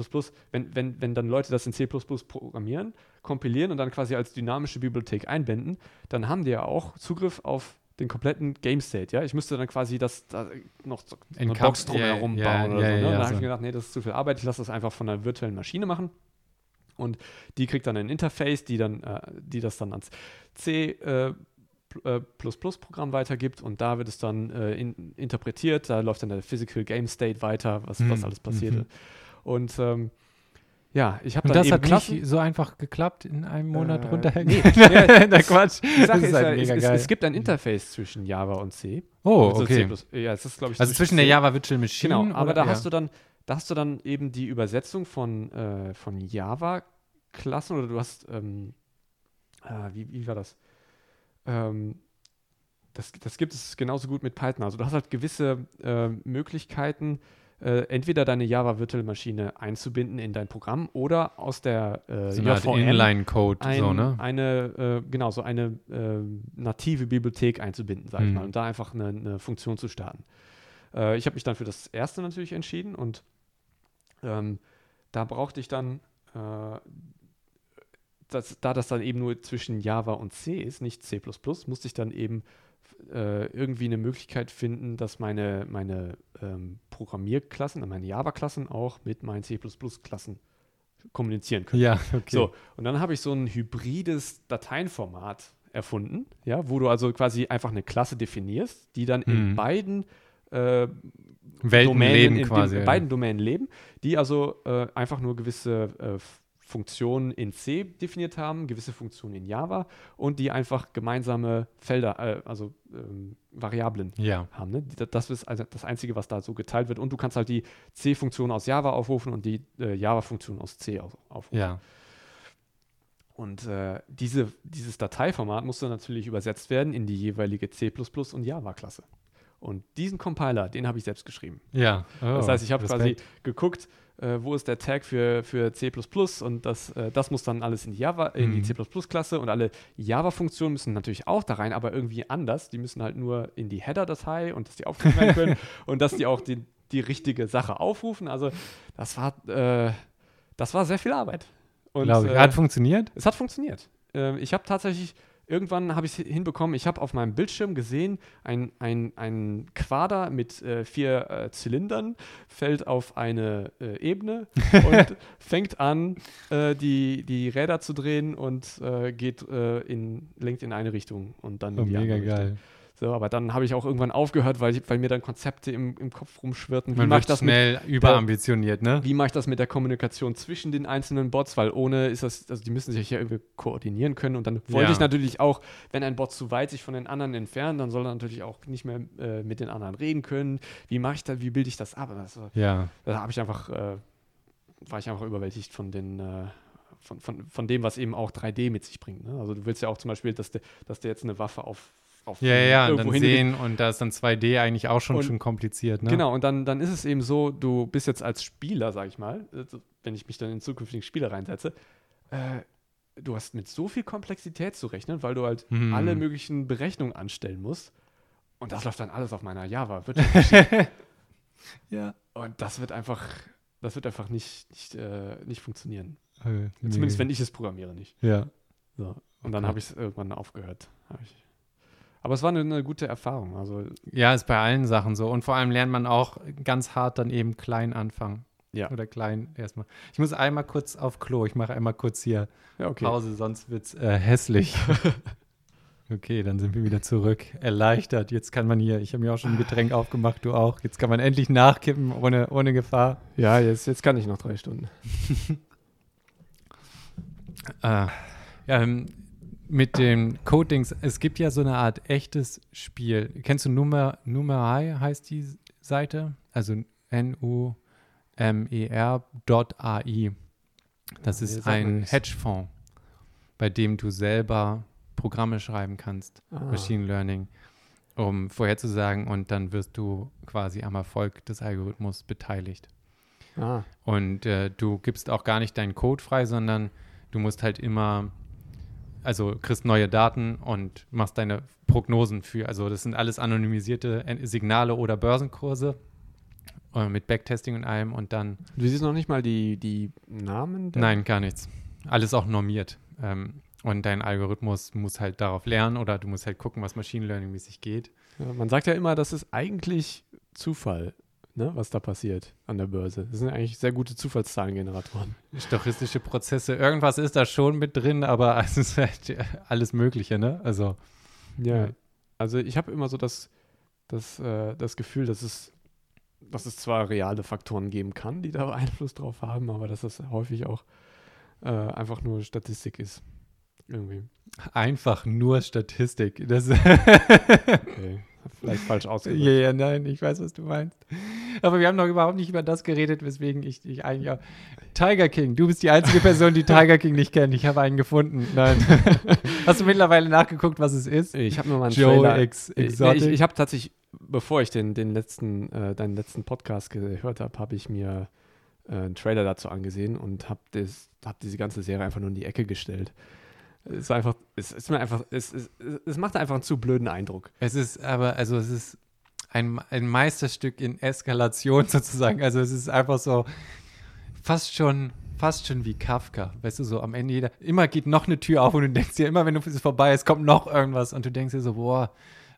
wenn, wenn, wenn dann Leute das in C programmieren, kompilieren und dann quasi als dynamische Bibliothek einbinden, dann haben die ja auch Zugriff auf den kompletten Game State, ja. Ich müsste dann quasi das da noch so eine Box drumherum ja, bauen oder ja, so. Ne? ja, da habe so. ich mir gedacht, nee, das ist zu viel Arbeit, ich lasse das einfach von einer virtuellen Maschine machen. Und die kriegt dann ein Interface, die dann, äh, die das dann ans C äh, Programm weitergibt und da wird es dann äh, in, interpretiert, da läuft dann der Physical Game State weiter, was, was Mhm, alles passierte. mhm. Und ähm, ja, ich habe dann das hat Klassen. nicht so einfach geklappt in einem Monat Äh, runterhängen. nee, ja, der Quatsch. Die Sache ist, ist halt es, es, es gibt ein Interface zwischen Java und C. oh, Also okay. C++, ja, es ist, glaube ich, Also zwischen der C. Java Virtual Machine. Genau, aber oder- da ja. hast du dann, da hast du dann eben die Übersetzung von, äh, von Java-Klassen oder du hast, ähm, äh, wie, wie war das? Ähm, das? Das gibt es genauso gut mit Python. Also du hast halt gewisse äh, Möglichkeiten, äh, entweder deine Java-Virtual-Maschine einzubinden in dein Programm oder aus der äh, so JVM Inline-Code, ein, so, ne? eine, äh, genau, so eine äh, native Bibliothek einzubinden, sag ich Mhm. mal, und da einfach eine, eine Funktion zu starten. Äh, ich habe mich dann für das erste natürlich entschieden und ähm, da brauchte ich dann, äh, das, da das dann eben nur zwischen Java und C ist, nicht C++, musste ich dann eben äh, irgendwie eine Möglichkeit finden, dass meine, meine ähm, Programmierklassen, meine Java-Klassen auch mit meinen C++-Klassen kommunizieren können. Ja, okay. So, und dann habe ich so ein hybrides Dateienformat erfunden, ja, wo du also quasi einfach eine Klasse definierst, die dann in Mhm. beiden äh, Welten Domänen, leben in quasi. den, ja. beiden Domänen leben, die also äh, einfach nur gewisse äh, Funktionen in C definiert haben, gewisse Funktionen in Java und die einfach gemeinsame Felder, äh, also ähm, Variablen Ja, haben. Ne? Das ist also das Einzige, was da so geteilt wird. Und du kannst halt die C-Funktion aus Java aufrufen und die äh, Java-Funktion aus C au- aufrufen. ja. Und äh, diese, dieses Dateiformat musste natürlich übersetzt werden in die jeweilige C++ und Java-Klasse. Und diesen Compiler, den habe ich selbst geschrieben. Ja. das Oh, heißt, ich habe quasi Respekt. geguckt, äh, wo ist der Tag für, für C++ und das, äh, das muss dann alles in die, Java, in die Mhm. C++-Klasse und alle Java-Funktionen müssen natürlich auch da rein, aber irgendwie anders. Die müssen halt nur in die Header-Datei und dass die aufgerufen werden können und dass die auch die, die richtige Sache aufrufen. Also das war, äh, das war sehr viel Arbeit. Und, äh, Hat funktioniert? es hat funktioniert. Ähm, ich habe tatsächlich, irgendwann habe ich es hinbekommen, ich habe auf meinem Bildschirm gesehen, ein, ein, ein Quader mit äh, vier äh, Zylindern fällt auf eine äh, Ebene und fängt an, äh, die, die Räder zu drehen und äh, geht äh, in, lenkt in eine Richtung und dann Oh, in die mega andere Richtung. geil. So, aber dann habe ich auch irgendwann aufgehört, weil, ich, weil mir dann Konzepte im, im Kopf rumschwirrten. Wie Man mache wird ich das mit schnell überambitioniert, ne? wie mache ich das mit der Kommunikation zwischen den einzelnen Bots? Weil ohne ist das, also die müssen sich ja irgendwie koordinieren können. Und dann wollte Ja. ich natürlich auch, wenn ein Bot zu weit sich von den anderen entfernt, dann soll er natürlich auch nicht mehr äh, mit den anderen reden können. Wie mache ich das, wie bilde ich das ab? Das, war- Ja. da habe ich einfach, äh, war ich einfach überwältigt von den, äh, von, von, von dem, was eben auch 3D mit sich bringt. Ne? Also du willst ja auch zum Beispiel, dass der, dass der jetzt eine Waffe auf auf Ja, ja, und dann sehen und da ist dann 2D eigentlich auch schon, Und- schon kompliziert, ne? Genau, und dann, dann ist es eben so, du bist jetzt als Spieler, sag ich mal, also wenn ich mich dann in zukünftigen Spieler reinsetze, äh, du hast mit so viel Komplexität zu rechnen, weil du halt Hm. alle möglichen Berechnungen anstellen musst. Und das läuft dann alles auf meiner Java-Wirtschaftsmaschine. Ja. und das wird einfach, das wird einfach nicht, nicht, äh, nicht funktionieren. Äh, Zumindest nee. wenn ich es programmiere nicht. Ja. So. Und dann Okay. habe ich es irgendwann aufgehört. Hab ich. Aber es war eine, eine gute Erfahrung. Also Ja, ist bei allen Sachen so. Und vor allem lernt man auch ganz hart dann eben klein anfangen. Ja. Oder klein erstmal. Ich muss einmal kurz auf Klo. Ich mache einmal kurz hier ja, okay. Pause, sonst wird es äh, hässlich. okay, dann sind wir wieder zurück. Erleichtert. Jetzt kann man hier, ich habe mir auch schon ein Getränk aufgemacht, du auch. Jetzt kann man endlich nachkippen ohne, ohne Gefahr. Ja, jetzt, jetzt kann ich noch drei Stunden. Äh, ja, ähm, mit den Codings, es gibt ja so eine Art echtes Spiel. Kennst du Numer, Numerai heißt die Seite? Also N-U-M-E-R.ai. Das ist ein. Hedgefonds, bei dem du selber Programme schreiben kannst, Ah. Machine Learning, um vorherzusagen und dann wirst du quasi am Erfolg des Algorithmus beteiligt. Ah, Und äh, du gibst auch gar nicht deinen Code frei, sondern du musst halt immer, also kriegst neue Daten und machst deine Prognosen für. Also das sind alles anonymisierte Signale oder Börsenkurse äh, mit Backtesting und allem und dann, du siehst noch nicht mal die, die Namen? nein, gar nichts. Alles auch normiert. Ähm, und dein Algorithmus muss halt darauf lernen oder du musst halt gucken, was Machine Learning mäßig geht. Ja, man sagt ja immer, das ist eigentlich Zufall, ne, was da passiert an der Börse. Das sind eigentlich sehr gute Zufallszahlengeneratoren. Stochastische Prozesse, irgendwas ist da schon mit drin, aber es ist halt alles Mögliche, ne? Also, Ja. Ja. Also ich habe immer so das, das, äh, das Gefühl, dass es, dass es zwar reale Faktoren geben kann, die da Einfluss drauf haben, aber dass das häufig auch äh, einfach nur Statistik ist. Irgendwie. einfach nur Statistik. Das Okay. Vielleicht falsch ausgedrückt. Ja, ja, nein, ich weiß, was du meinst. Aber wir haben noch überhaupt nicht über das geredet, weswegen ich dich eigentlich auch. Tiger King, du bist die einzige Person, die Tiger King nicht kennt. Ich habe einen gefunden. Nein. Hast du mittlerweile nachgeguckt, was es ist? Ich habe mir mal einen Joe Trailer. Ex Exotic. ich ich habe tatsächlich, bevor ich den, den letzten, äh, deinen letzten Podcast gehört habe, habe ich mir äh, einen Trailer dazu angesehen und habe hab diese ganze Serie einfach nur in die Ecke gestellt. Es ist einfach, es ist mir einfach, es, es, es macht einfach einen zu blöden Eindruck. es ist aber, also es ist ein, ein Meisterstück in Eskalation sozusagen. Also es ist einfach so fast schon, fast schon wie Kafka. Weißt du, so am Ende jeder, immer geht noch eine Tür auf und du denkst dir immer, wenn du es vorbei ist, kommt noch irgendwas und du denkst dir so, boah,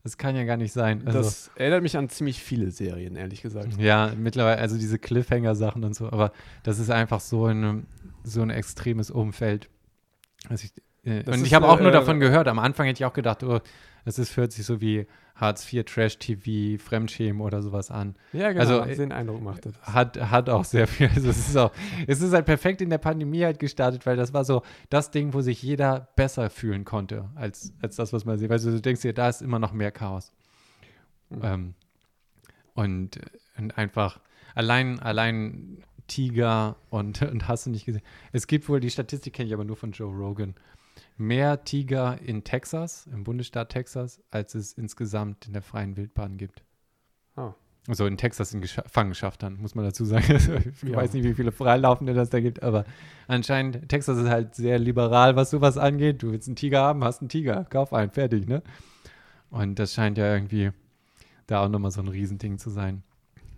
das kann ja gar nicht sein. Also, das erinnert mich an ziemlich viele Serien, ehrlich gesagt. Ja, mittlerweile, also diese Cliffhanger-Sachen und so, aber das ist einfach so, eine, so ein extremes Umfeld. Also ich, Das und ich habe auch nur äh, davon gehört. Am Anfang hätte ich auch gedacht, oh, das ist, hört sich so wie Hartz IV, Trash-TV, Fremdschämen oder sowas an. Ja, genau. Also, Also, den Eindruck macht das. Hat, hat auch sehr viel. Also es ist auch, es ist halt perfekt in der Pandemie halt gestartet, weil das war so das Ding, wo sich jeder besser fühlen konnte, als, als das, was man sieht. Weil du denkst dir, da ist immer noch mehr Chaos. Mhm. Ähm, und, und einfach allein, allein Tiger und, und hast du nicht gesehen. Es gibt wohl, die Statistik kenne ich aber nur von Joe Rogan, mehr Tiger in Texas, im Bundesstaat Texas, als es insgesamt in der freien Wildbahn gibt. Oh. Also in Texas in Gefangenschaft dann, muss man dazu sagen. Ich Ja. weiß nicht, wie viele Freilaufende das da gibt, aber anscheinend, Texas ist halt sehr liberal, was sowas angeht. Du willst einen Tiger haben, hast einen Tiger, kauf einen, fertig, ne? Und das scheint ja irgendwie da auch nochmal so ein Riesending zu sein.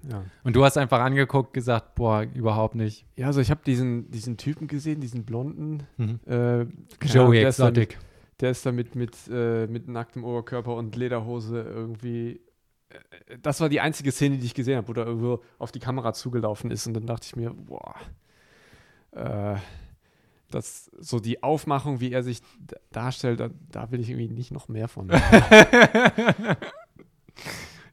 Ja. Und du hast einfach angeguckt, gesagt, boah, überhaupt nicht. ja, also ich habe diesen, diesen Typen gesehen, diesen blonden. Mhm. Äh, Joey der ist da Exotic. Der ist da mit, äh, mit nacktem Oberkörper und Lederhose irgendwie. äh, Das war die einzige Szene, die ich gesehen habe, wo er irgendwo auf die Kamera zugelaufen ist. Und dann dachte ich mir, boah. Äh, das, so die Aufmachung, wie er sich darstellt, da, da will ich irgendwie nicht noch mehr von.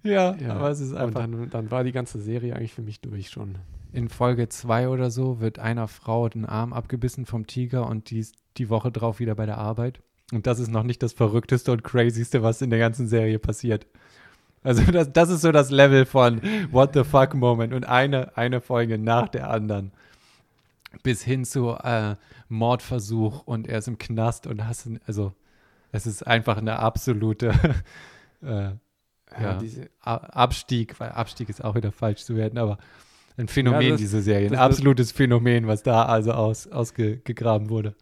ja, Ja. aber es ist Und einfach. dann, dann war die ganze Serie eigentlich für mich durch schon. In Folge 2 oder so wird einer Frau den Arm abgebissen vom Tiger und die ist die Woche drauf wieder bei der Arbeit. Und das ist noch nicht das Verrückteste und Crazyste, was in der ganzen Serie passiert. Also das, das ist so das Level von What the fuck Moment und eine, eine Folge nach der anderen. Bis hin zu äh, Mordversuch und er ist im Knast und hast, also Es ist einfach eine absolute äh, ja, Abstieg, weil Abstieg ist auch wieder falsch zu werden, aber ein Phänomen, ja, das, diese Serie. Ein absolutes Phänomen, was da also aus, ausgegraben wurde.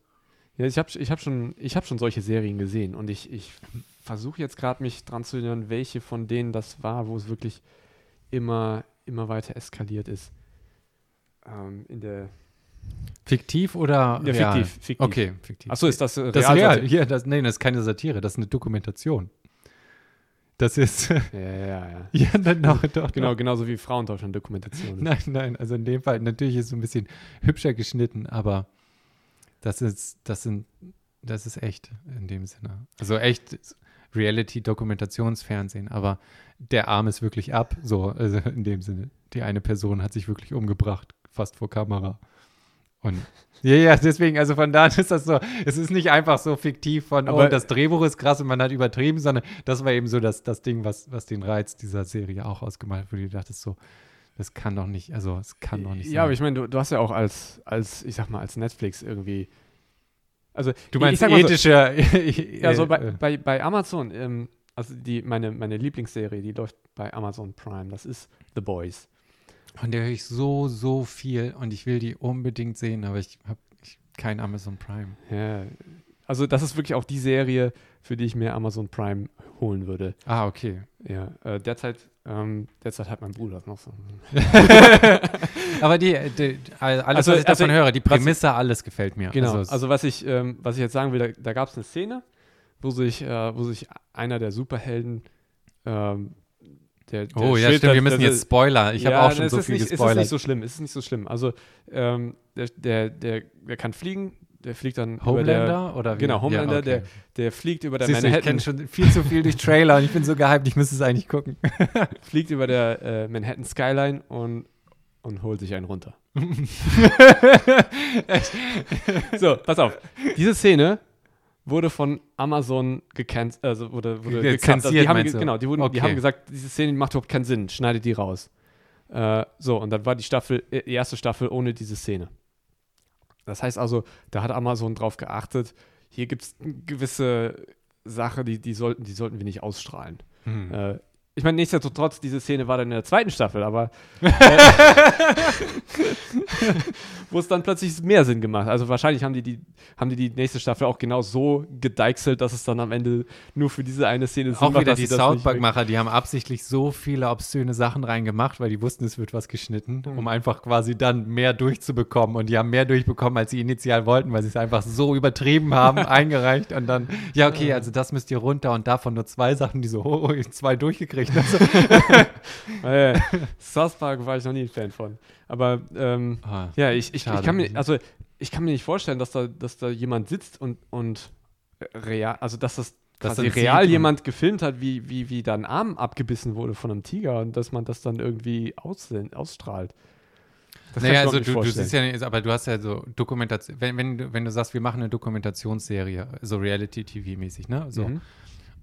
Ja, ich habe ich hab schon, hab schon solche Serien gesehen und ich, ich versuche jetzt gerade mich dran zu erinnern, welche von denen das war, wo es wirklich immer, immer weiter eskaliert ist. Ähm, in der Fiktiv oder ja, real? fiktiv, fiktiv. Okay, fiktiv. Achso, ist das äh, das real? real. Hier, das, nein, das ist keine Satire, das ist eine Dokumentation. Das ist. ja, ja, ja. ja dann noch, doch, genau, doch. genauso wie Frauentausch und Dokumentation. Nein, nein, also in dem Fall, natürlich ist es ein bisschen hübscher geschnitten, aber das ist, das sind, das ist echt in dem Sinne. Also echt Reality-Dokumentationsfernsehen, aber der Arm ist wirklich ab, so, also in dem Sinne. Die eine Person hat sich wirklich umgebracht, fast vor Kamera. Und ja, ja, deswegen, also von da ist das so, es ist nicht einfach so fiktiv von, Aber oh, das Drehbuch ist krass und man hat übertrieben, sondern das war eben so das, das Ding, was, was den Reiz dieser Serie auch ausgemalt hat, wo du dachtest so, das kann doch nicht, also es kann doch nicht ja, sein. Ja, aber ich meine, du, du hast ja auch als, als, ich sag mal, als Netflix irgendwie also, du meinst ethische. So, ja, so bei, äh. bei, bei Amazon, ähm, also die, meine, meine Lieblingsserie, die läuft bei Amazon Prime, das ist The Boys. Von der höre ich so, so viel und ich will die unbedingt sehen, aber ich habe kein Amazon Prime. Ja, also das ist wirklich auch die Serie, für die ich mir Amazon Prime holen würde. Ah, okay. Ja, äh, derzeit, ähm, derzeit hat mein Bruder das noch so. aber die, die alles, also, was ich davon also, höre, die Prämisse, ich, alles gefällt mir. Genau, also, also was, ich, ähm, was ich jetzt sagen will, da, da gab es eine Szene, wo sich, äh, wo sich einer der Superhelden ähm, der, der oh ja, stimmt, wir müssen jetzt Spoiler. Ich ja, habe auch schon so viel nicht, gespoilert. Es ist nicht so schlimm, es ist nicht so schlimm. Also ähm, der, der, der, der kann fliegen, der fliegt dann Homelander der, oder wie? Genau, Homelander, ja, okay. der, der fliegt über der Siehst Manhattan. Du, ich kenne schon viel zu viel durch Trailer und ich bin so gehypt, ich müsste es eigentlich gucken. fliegt über der äh, Manhattan Skyline und, und holt sich einen runter. so, pass auf. Diese Szene wurde von Amazon gecancelt, also wurde, wurde gecancelt. Also die haben, genau, die, wurden, okay. die haben gesagt, diese Szene macht überhaupt keinen Sinn, schneidet die raus. Äh, so, und dann war die Staffel, äh, die erste Staffel ohne diese Szene. Das heißt also, da hat Amazon drauf geachtet, hier gibt es gewisse Sachen, die, die, sollten, die sollten wir nicht ausstrahlen. Hm. Äh, ich meine, nichtsdestotrotz, diese Szene war dann in der zweiten Staffel, aber äh, wo es dann plötzlich mehr Sinn gemacht. Also wahrscheinlich haben die die, haben die, die nächste Staffel auch genau so gedeichselt, dass es dann am Ende nur für diese eine Szene Sinn auch macht. Auch wieder die South Park-Macher, die haben absichtlich so viele obszöne Sachen reingemacht, weil die wussten, es wird was geschnitten, mhm. um einfach quasi dann mehr durchzubekommen. Und die haben mehr durchbekommen, als sie initial wollten, weil sie es einfach so übertrieben haben, eingereicht und dann, ja, okay, also das müsst ihr runter und davon nur zwei Sachen, die so, oh, zwei durchgekriegt gekriegt. Also, South Park war ich noch nie ein Fan von. Aber ähm, ah, ja, ich, ich, ich, kann mir, also ich kann mir nicht vorstellen, dass da, dass da jemand sitzt und, und real, also dass das dass quasi real jemand gefilmt hat, wie, wie, wie da ein Arm abgebissen wurde von einem Tiger und dass man das dann irgendwie aussehen, ausstrahlt. Das naja, also du, du siehst ja nicht, aber du hast ja so Dokumentation, wenn, wenn, du, wenn du sagst, wir machen eine Dokumentationsserie, so Reality-TV-mäßig, ne? So. Mhm.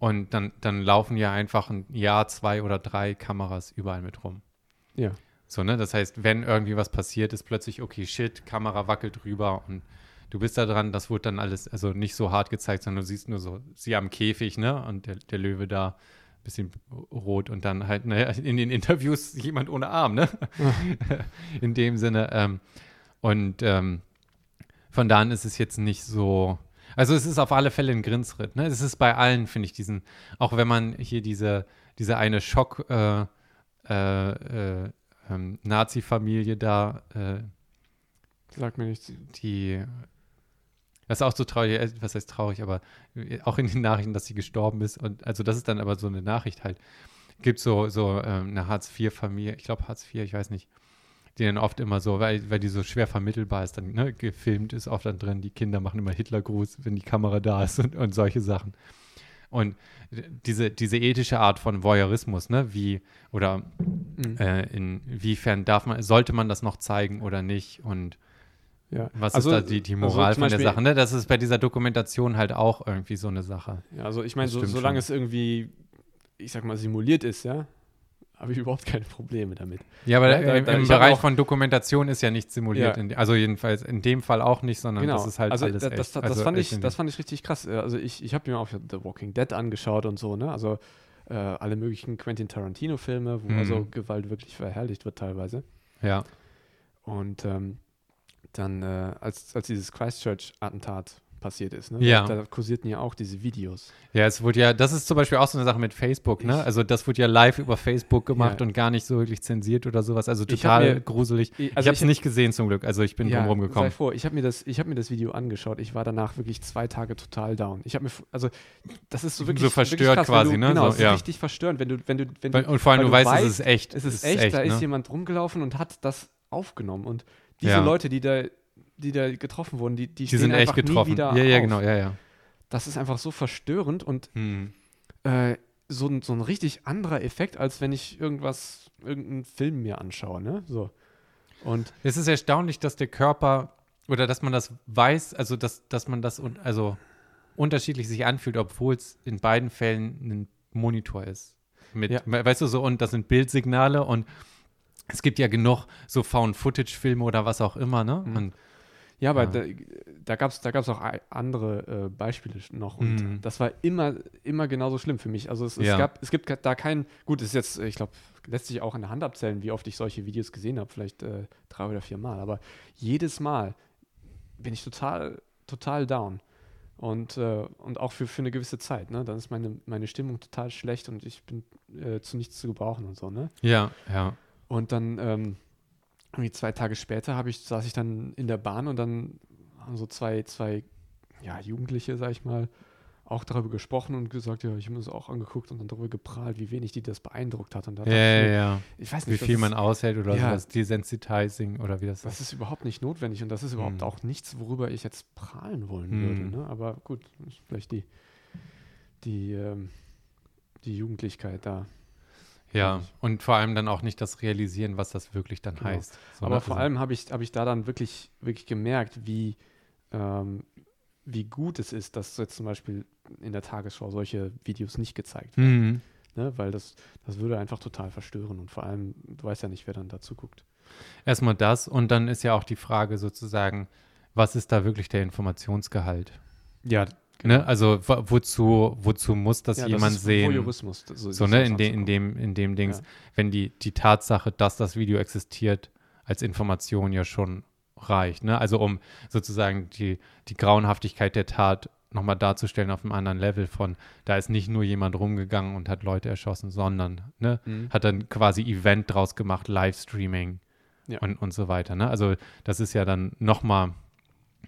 Und dann, dann laufen ja einfach ein Jahr, zwei oder drei Kameras überall mit rum. Ja. So, ne? Das heißt, wenn irgendwie was passiert, ist plötzlich, okay, shit, Kamera wackelt rüber und du bist da dran, das wurde dann alles, also nicht so hart gezeigt, sondern du siehst nur so, sie am Käfig, ne? Und der, der Löwe da bisschen rot und dann halt ne, in den Interviews jemand ohne Arm, ne? in dem Sinne. Ähm, und ähm, von da an ist es jetzt nicht so, also es ist auf alle Fälle ein Grinsritt. Ne? Es ist bei allen, finde ich, diesen, auch wenn man hier diese, diese eine Schock äh, äh, äh, ähm, Nazi-Familie da äh, Sag mir nichts. Die das ist auch so traurig, äh, was heißt traurig, aber äh, auch in den Nachrichten, dass sie gestorben ist. Und also das ist dann aber so eine Nachricht halt. Gibt so, so ähm, eine Hartz-IV-Familie, ich glaube Hartz IV, ich weiß nicht, die dann oft immer so, weil, weil die so schwer vermittelbar ist, dann ne, gefilmt ist oft dann drin, die Kinder machen immer Hitlergruß, wenn die Kamera da ist und, und solche Sachen. Und diese, diese ethische Art von Voyeurismus, ne, wie, oder mhm. äh, inwiefern darf man, sollte man das noch zeigen oder nicht und ja. Was also, ist da die, die also Moral also von der Sache? Ne? Das ist bei dieser Dokumentation halt auch irgendwie so eine Sache. Ja, also ich meine, so, solange schon. es irgendwie, ich sag mal, simuliert ist, ja, habe ich überhaupt keine Probleme damit. Ja, aber Ja, da- im, da- im Bereich von Dokumentation ist ja nicht simuliert. Ja. In, also jedenfalls in dem Fall auch nicht, sondern das ist halt also alles da- echt. das, das, also fand echt ich, das fand ich richtig krass. Äh, Also ich, ich habe mir auch The Walking Dead angeschaut und so, ne? Also äh, alle möglichen Quentin Tarantino-Filme, wo Mhm. also Gewalt wirklich verherrlicht wird teilweise. ja. Und ähm, dann, äh, als, als dieses Christchurch-Attentat passiert ist, ne? Ja. da, kursierten ja auch diese Videos. Ja, es wurde ja, das ist zum Beispiel auch so eine Sache mit Facebook, ne? Ich- Also das wurde ja live über Facebook gemacht Ja. und gar nicht so wirklich zensiert oder sowas. Also Ich total mir- gruselig. Ich- ich also habe es ich- nicht gesehen zum Glück. Also ich bin drum sei rumgekommen. vor, ich habe mir, das- ich hab mir das Video angeschaut. Ich war danach wirklich zwei Tage total down. Ich habe mir, also das ist so wirklich So verstört wirklich krass, quasi, du, ne? Genau, So, es ist ja. richtig verstörend, wenn du, wenn du, wenn du, Und vor allem, du weißt, weißt, es ist echt. es ist echt, da ne? ist jemand rumgelaufen und hat das aufgenommen. Und diese Ja. Leute, die da, die da getroffen wurden, die, die, Die sind echt einfach nie getroffen. wieder Ja, ja, auf. genau, ja, ja. Das ist einfach so verstörend und Hm. äh, so, ein, so ein richtig anderer Effekt, als wenn ich irgendwas, irgendeinen Film mir anschaue, ne? So. Und Es ist erstaunlich, dass der Körper oder dass man das weiß, also dass, dass man das un, also unterschiedlich sich anfühlt, obwohl es in beiden Fällen ein Monitor ist. Mit, Ja. weißt du so, und das sind Bildsignale und es gibt ja genug so Found-Footage-Filme oder was auch immer, ne? Mhm. Und Ja, aber Ja. da, da gab es da gab's auch andere äh, Beispiele noch und Mhm. das war immer, immer genauso schlimm für mich. Also es, es, Ja. gab, es gibt da kein, gut, es ist jetzt, ich glaube, lässt sich auch an der Hand abzählen, wie oft ich solche Videos gesehen habe, vielleicht äh, drei oder vier Mal, aber jedes Mal bin ich total, total down. Und, äh, und auch für, für eine gewisse Zeit, ne? Dann ist meine, meine Stimmung total schlecht und ich bin äh, zu nichts zu gebrauchen und so, ne? ja, ja. Und dann ähm, irgendwie zwei Tage später habe ich, saß ich dann in der Bahn und dann haben so zwei, zwei ja, Jugendliche, sag ich mal, auch darüber gesprochen und gesagt, ja, ich habe mir das auch angeguckt und dann darüber geprahlt, wie wenig die das beeindruckt hat. Und da Ja, ich ja, mir, ja. ich weiß Wie nicht, viel das man ist, aushält oder Ja. sowas, Desensitizing oder wie das das ist überhaupt nicht notwendig und das ist überhaupt Mhm. auch nichts, worüber ich jetzt prahlen wollen Mhm. würde. Ne? Aber gut, ist vielleicht die, die, ähm, die Jugendlichkeit da. Ja, und vor allem dann auch nicht das Realisieren, was das wirklich dann Genau. heißt. So, Aber ne? vor Also- allem habe ich, hab ich da dann wirklich, wirklich gemerkt, wie, ähm, wie gut es ist, dass jetzt zum Beispiel in der Tagesschau solche Videos nicht gezeigt werden. Mhm. Ne? Weil das, das würde einfach total verstören und vor allem, du weißt ja nicht, wer dann dazu guckt. Erstmal das und dann ist ja auch die Frage sozusagen, was ist da wirklich der Informationsgehalt? Ja, Ne? Also wo- wozu, wozu muss das ja, jemand ist sehen? Voyeurismus, das- So, sich ne, das in, de, in, dem, in dem Dings, Ja. wenn die, die Tatsache, dass das Video existiert, als Information ja schon reicht. Ne? Also um sozusagen die, die Grauenhaftigkeit der Tat nochmal darzustellen auf einem anderen Level von, da ist nicht nur jemand rumgegangen und hat Leute erschossen, sondern ne, Mhm. hat dann quasi Event draus gemacht, Livestreaming Ja. und, und so weiter. Ne? Also das ist ja dann nochmal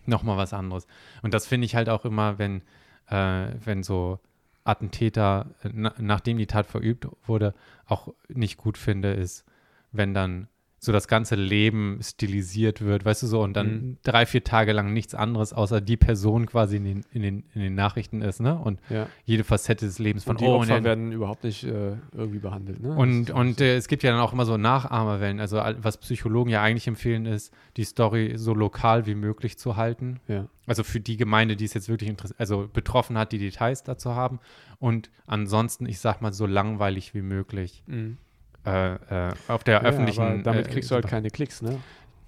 noch mal was anderes. Und das finde ich halt auch immer, wenn, äh, wenn so Attentäter, äh, na, nachdem die Tat verübt wurde, auch nicht gut finde, ist, wenn dann so das ganze Leben stilisiert wird, weißt du so, und dann Mhm. drei, vier Tage lang nichts anderes außer die Person quasi in den, in den, in den Nachrichten ist, ne? Und Ja. jede Facette des Lebens von Und die oh, Opfer und, werden überhaupt nicht äh, irgendwie behandelt. Ne? und, und äh, es gibt ja dann auch immer so Nachahmerwellen. Also was Psychologen ja eigentlich empfehlen ist, die Story so lokal wie möglich zu halten. ja. Also für die Gemeinde, die es jetzt wirklich interessiert, also betroffen hat, die Details dazu haben. Und ansonsten, ich sag mal, so langweilig wie möglich Mhm. Äh, äh, auf der Ja, öffentlichen. damit äh, kriegst du halt keine Klicks, ne?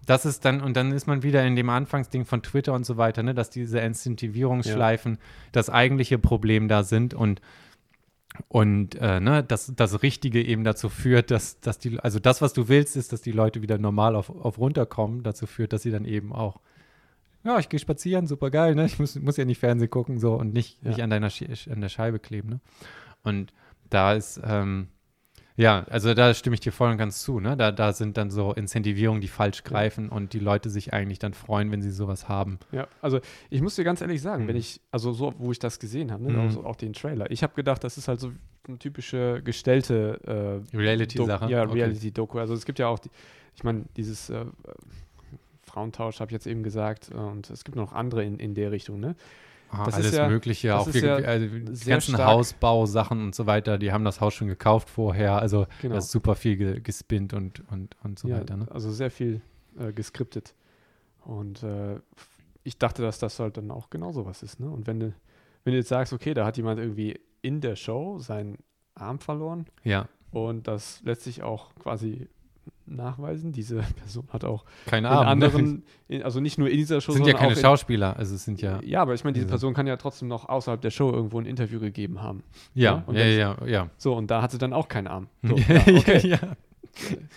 das ist dann, und dann ist man wieder in dem Anfangsding von Twitter und so weiter, ne, dass diese Incentivierungsschleifen das eigentliche Problem da sind und und äh, ne, dass das Richtige eben dazu führt, dass, dass die, also das, was du willst, ist, dass die Leute wieder normal auf, auf runterkommen, dazu führt, dass sie dann eben auch, ja, ich gehe spazieren, super geil, ne? Ich muss, muss ja nicht Fernsehen gucken so und nicht, Ja. nicht an deiner Sch an der Scheibe kleben, ne? Und da ist, ähm, ja, also da stimme ich dir voll und ganz zu, ne? Da, da sind dann so Incentivierungen, die falsch greifen und die Leute sich eigentlich dann freuen, wenn sie sowas haben. Ja, also ich muss dir ganz ehrlich sagen, Mhm. wenn ich, also so, wo ich das gesehen habe, ne, Mhm. auch, so- auch den Trailer, ich habe gedacht, das ist halt so eine typische gestellte äh, Reality-Sache? Ja, Okay. Reality-Doku. Also es gibt ja auch, die, ich meine, dieses äh, Frauentausch habe ich jetzt eben gesagt äh, und es gibt noch andere in, in der Richtung, ne? Ah, alles ja- Mögliche, auch ja also die ganzen Hausbausachen und so weiter, die haben das Haus schon gekauft vorher, also Genau. da ist super viel ge gespinnt und, und, und so ja, weiter. Ne? Also sehr viel äh, geskriptet. Und äh, ich dachte, dass das halt dann auch genau sowas ist, ne? Und wenn du, wenn du jetzt sagst, okay, da hat jemand irgendwie in der Show seinen Arm verloren Ja, Und das lässt sich auch quasi nachweisen. Diese Person hat auch Keine in Ahnung. anderen, in, also nicht nur in dieser Show, sind ja keine in, Schauspieler, also es sind ja. Ja, aber ich meine, diese diese- Person kann ja trotzdem noch außerhalb der Show irgendwo ein Interview gegeben haben. Ja, und ja, wenn- ja, ja. So, und da hat sie dann auch keinen Arm. So, ja, ja, okay. ja,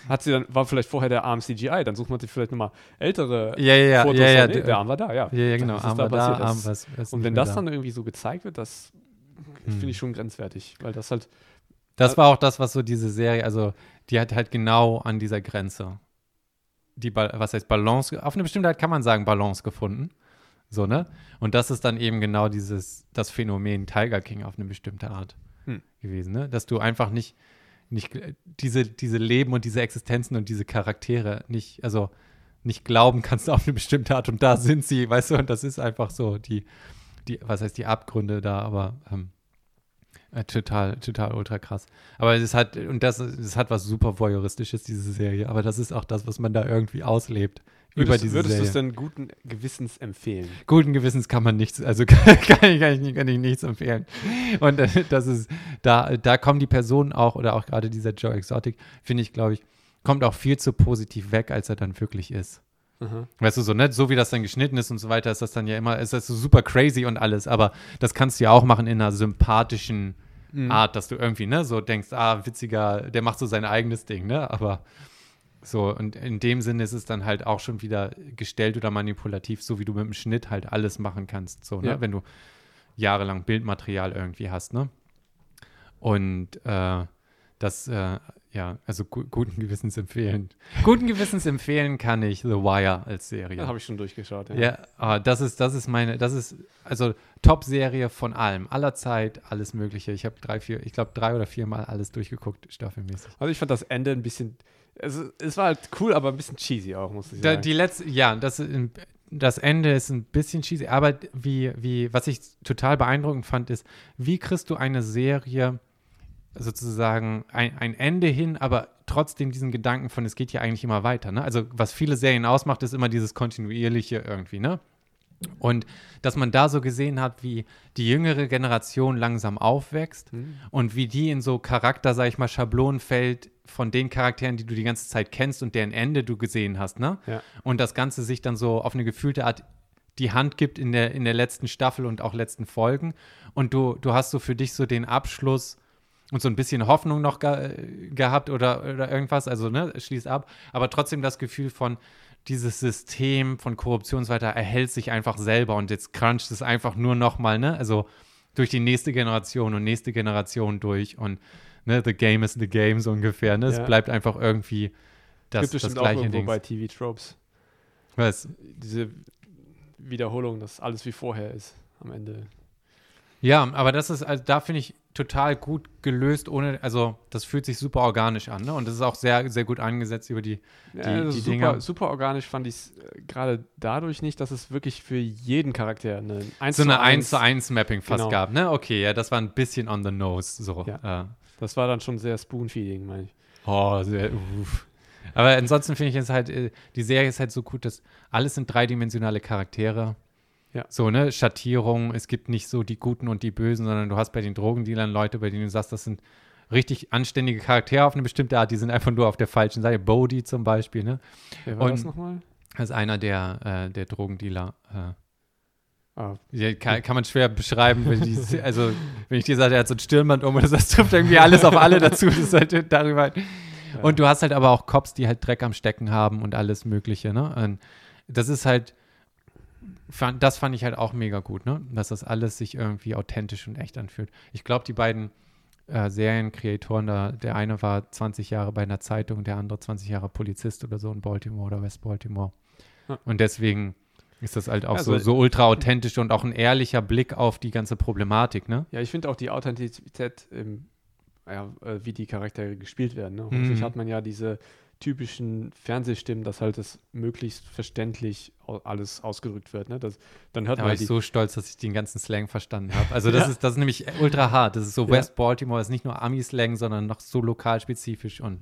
Hat sie dann, war vielleicht vorher der Arm CGI, dann sucht man sich vielleicht nochmal ältere ja, ja, ja, Fotos. ja, ja, nee, der Arm war da, ja. ja, ja, genau. Arm da war da, passiert? Arm was, was Und wenn das da. dann irgendwie so gezeigt wird, das Hm. finde ich schon grenzwertig, weil das halt, Das war auch das, was so diese Serie, also die hat halt genau an dieser Grenze die, Ba- was heißt Balance, auf eine bestimmte Art kann man sagen, Balance gefunden. So, ne? Und das ist dann eben genau dieses, das Phänomen Tiger King auf eine bestimmte Art Hm. gewesen, ne? Dass du einfach nicht, nicht diese, diese Leben und diese Existenzen und diese Charaktere nicht, also nicht glauben kannst auf eine bestimmte Art und da sind sie, weißt du, und das ist einfach so, die, die, was heißt die Abgründe da, aber ähm, äh, total, total ultra krass. Aber es hat, und das, es hat was super voyeuristisches, diese Serie, aber das ist auch das, was man da irgendwie auslebt. über würdest, diese würdest du Serie. es denn guten Gewissens empfehlen? Guten Gewissens kann man nichts, also kann, kann, ich, kann, ich, kann ich nichts empfehlen. Und äh, das ist, da, da kommen die Personen auch, oder auch gerade dieser Joe Exotic, finde ich, glaube ich, kommt auch viel zu positiv weg, als er dann wirklich ist. Aha. Weißt du, so, ne? So wie das dann geschnitten ist und so weiter, ist das dann ja immer, ist das so super crazy und alles, aber das kannst du ja auch machen in einer sympathischen Mhm. Art, dass du irgendwie, ne, so denkst, ah, witziger, der macht so sein eigenes Ding, ne? Aber so, und in dem Sinne ist es dann halt auch schon wieder gestellt oder manipulativ, so wie du mit dem Schnitt halt alles machen kannst, so, ne? Ja. Wenn du jahrelang Bildmaterial irgendwie hast, ne? Und äh, das, äh, ja, also gu guten Gewissens empfehlen. Guten Gewissens empfehlen kann ich The Wire als Serie. Ja, habe ich schon durchgeschaut. Ja. Ja, ah, das ist, das ist meine, das ist, also Top-Serie von allem, aller Zeit, alles Mögliche. Ich habe drei, vier, ich glaube drei oder viermal alles durchgeguckt, staffelmäßig. Also ich fand das Ende ein bisschen, also es war halt cool, aber ein bisschen cheesy auch, muss ich Da, sagen. die letzte, ja, das, das Ende ist ein bisschen cheesy, aber wie, wie, was ich total beeindruckend fand, ist, wie kriegst du eine Serie sozusagen ein, ein Ende hin, aber trotzdem diesen Gedanken von, es geht ja eigentlich immer weiter, ne? Also was viele Serien ausmacht, ist immer dieses kontinuierliche irgendwie, ne? Und dass man da so gesehen hat, wie die jüngere Generation langsam aufwächst Hm? und wie die in so Charakter, sag ich mal, Schablonen fällt von den Charakteren, die du die ganze Zeit kennst und deren Ende du gesehen hast, ne? Ja. Und das Ganze sich dann so auf eine gefühlte Art die Hand gibt in der, in der letzten Staffel und auch letzten Folgen. Und du, du hast so für dich so den Abschluss und so ein bisschen Hoffnung noch ge gehabt oder, oder irgendwas, also ne, schließt ab, aber trotzdem das Gefühl von, dieses System von Korruption und so weiter erhält sich einfach selber und jetzt cruncht es einfach nur noch mal, ne, also durch die nächste Generation und nächste Generation durch und ne, the game is the game so ungefähr, ne, es Ja. bleibt einfach irgendwie das, Gibt das auch gleiche Ding. bei TV-Tropes. Was? Diese Wiederholung, dass alles wie vorher ist am Ende. Ja, aber das ist, also da finde ich total gut gelöst, ohne, also das fühlt sich super organisch an, ne? Und das ist auch sehr, sehr gut angesetzt über die, Ja, Die- also die super, Dinger- super organisch fand ich es äh, gerade dadurch nicht, dass es wirklich für jeden Charakter eine 1 so eine zu 1 zu 1 Mapping fast Genau. gab, ne? Okay, ja, das war ein bisschen on the nose, so. Ja. Äh, Das war dann schon sehr Spoon-Feeding, meine ich. oh, sehr, uff. Aber ansonsten finde ich es halt, äh, die Serie ist halt so gut, dass alles sind dreidimensionale Charaktere. Ja. So, ne, Schattierung, es gibt nicht so die Guten und die Bösen, sondern du hast bei den Drogendealern Leute, bei denen du sagst, das sind richtig anständige Charaktere auf eine bestimmte Art, die sind einfach nur auf der falschen Seite. Bodhi zum Beispiel, ne? Wer war Und- das nochmal? Das ist einer der, äh, der Drogendealer. Äh, Ah, kann, kann man schwer beschreiben, wenn die, also wenn ich dir sage, er hat so ein Stirnband um und das trifft irgendwie alles auf alle dazu, das halt darüber. halt- ja. Und du hast halt aber auch Cops, die halt Dreck am Stecken haben und alles Mögliche, ne? Und das ist halt, fand, das fand ich halt auch mega gut, ne? Dass das alles sich irgendwie authentisch und echt anfühlt. Ich glaube, die beiden äh, Serienkreatoren, da, der eine war 20 Jahre bei einer Zeitung, der andere 20 Jahre Polizist oder so in Baltimore oder West Baltimore. Ja. Und deswegen ist das halt auch Also- so, so ultra authentisch und auch ein ehrlicher Blick auf die ganze Problematik, ne? Ja, ich finde auch die Authentizität, im, ja, äh, wie die Charaktere gespielt werden. Ne? Mhm. Häufig hat man ja diese typischen Fernsehstimmen, dass halt das möglichst verständlich alles ausgedrückt wird. Ne? Das, dann hört Da man war ich so stolz, dass ich den ganzen Slang verstanden habe. Also das, Ja. ist, das ist nämlich ultra hart. Das ist so Ja. West Baltimore, ist nicht nur Ami-Slang, sondern noch so lokalspezifisch und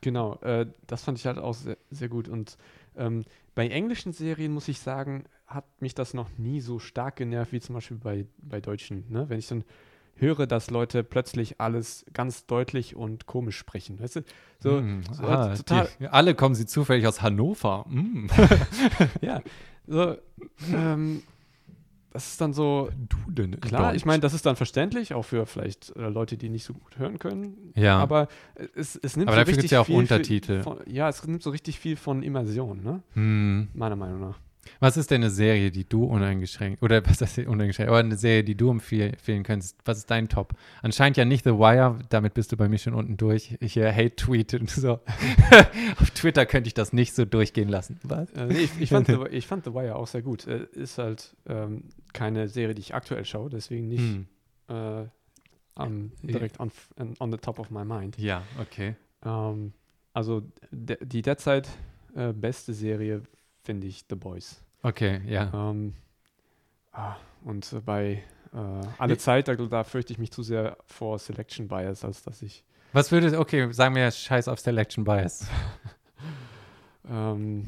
Genau, äh, das fand ich halt auch sehr, sehr gut. Und ähm, bei englischen Serien, muss ich sagen, hat mich das noch nie so stark genervt wie zum Beispiel bei, bei deutschen. Ne? Wenn ich dann höre, dass Leute plötzlich alles ganz deutlich und komisch sprechen. Weißt du? So, Mm, so ah, total, die, alle kommen sie zufällig aus Hannover. Mm. ja. So, ähm, das ist dann so, du denn? klar, ich Deutsch? meine, das ist dann verständlich, auch für vielleicht äh, Leute, die nicht so gut hören können. Ja. Aber es, es nimmt Aber so dafür richtig ja auch viel Untertitel. Von, ja, es nimmt so richtig viel von Immersion, ne? Hm. Meiner Meinung nach. Was ist denn eine Serie, die du uneingeschränkt, oder was heißt uneingeschränkt, aber eine Serie, die du empfehl- empfehlen könntest? Was ist dein Top? Anscheinend ja nicht The Wire, damit bist du bei mir schon unten durch. Ich äh, Hate-Tweet und so. Auf Twitter könnte ich das nicht so durchgehen lassen. Was? Äh, nee, ich, ich, fand The, ich fand The Wire auch sehr gut. Äh, ist halt ähm, keine Serie, die ich aktuell schaue, deswegen nicht Hm. äh, Ja. direkt on, on, on the top of my mind. Ja, okay. Ähm, also de, die derzeit äh, beste Serie finde ich The Boys. Okay, ja. Ähm, ah, und bei äh, alle Wie- Zeit, da, da fürchte ich mich zu sehr vor Selection Bias, als dass ich Was würde, okay, sagen wir Scheiß auf Selection Bias. ähm,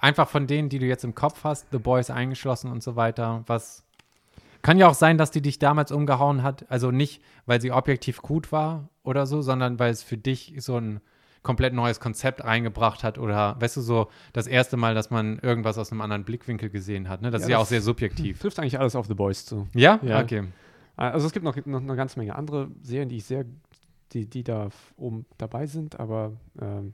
Einfach von denen, die du jetzt im Kopf hast, The Boys eingeschlossen und so weiter, was. Kann ja auch sein, dass die dich damals umgehauen hat. Also nicht, weil sie objektiv gut war oder so, sondern weil es für dich so ein komplett neues Konzept reingebracht hat oder, weißt du, so das erste Mal, dass man irgendwas aus einem anderen Blickwinkel gesehen hat. Ne? Das Ja, ist ja das- auch sehr subjektiv. trifft eigentlich alles auf The Boys zu. Ja? Ja. Okay. Also es gibt noch, noch eine ganze Menge andere Serien, die ich sehr, die, die da oben dabei sind, aber ähm,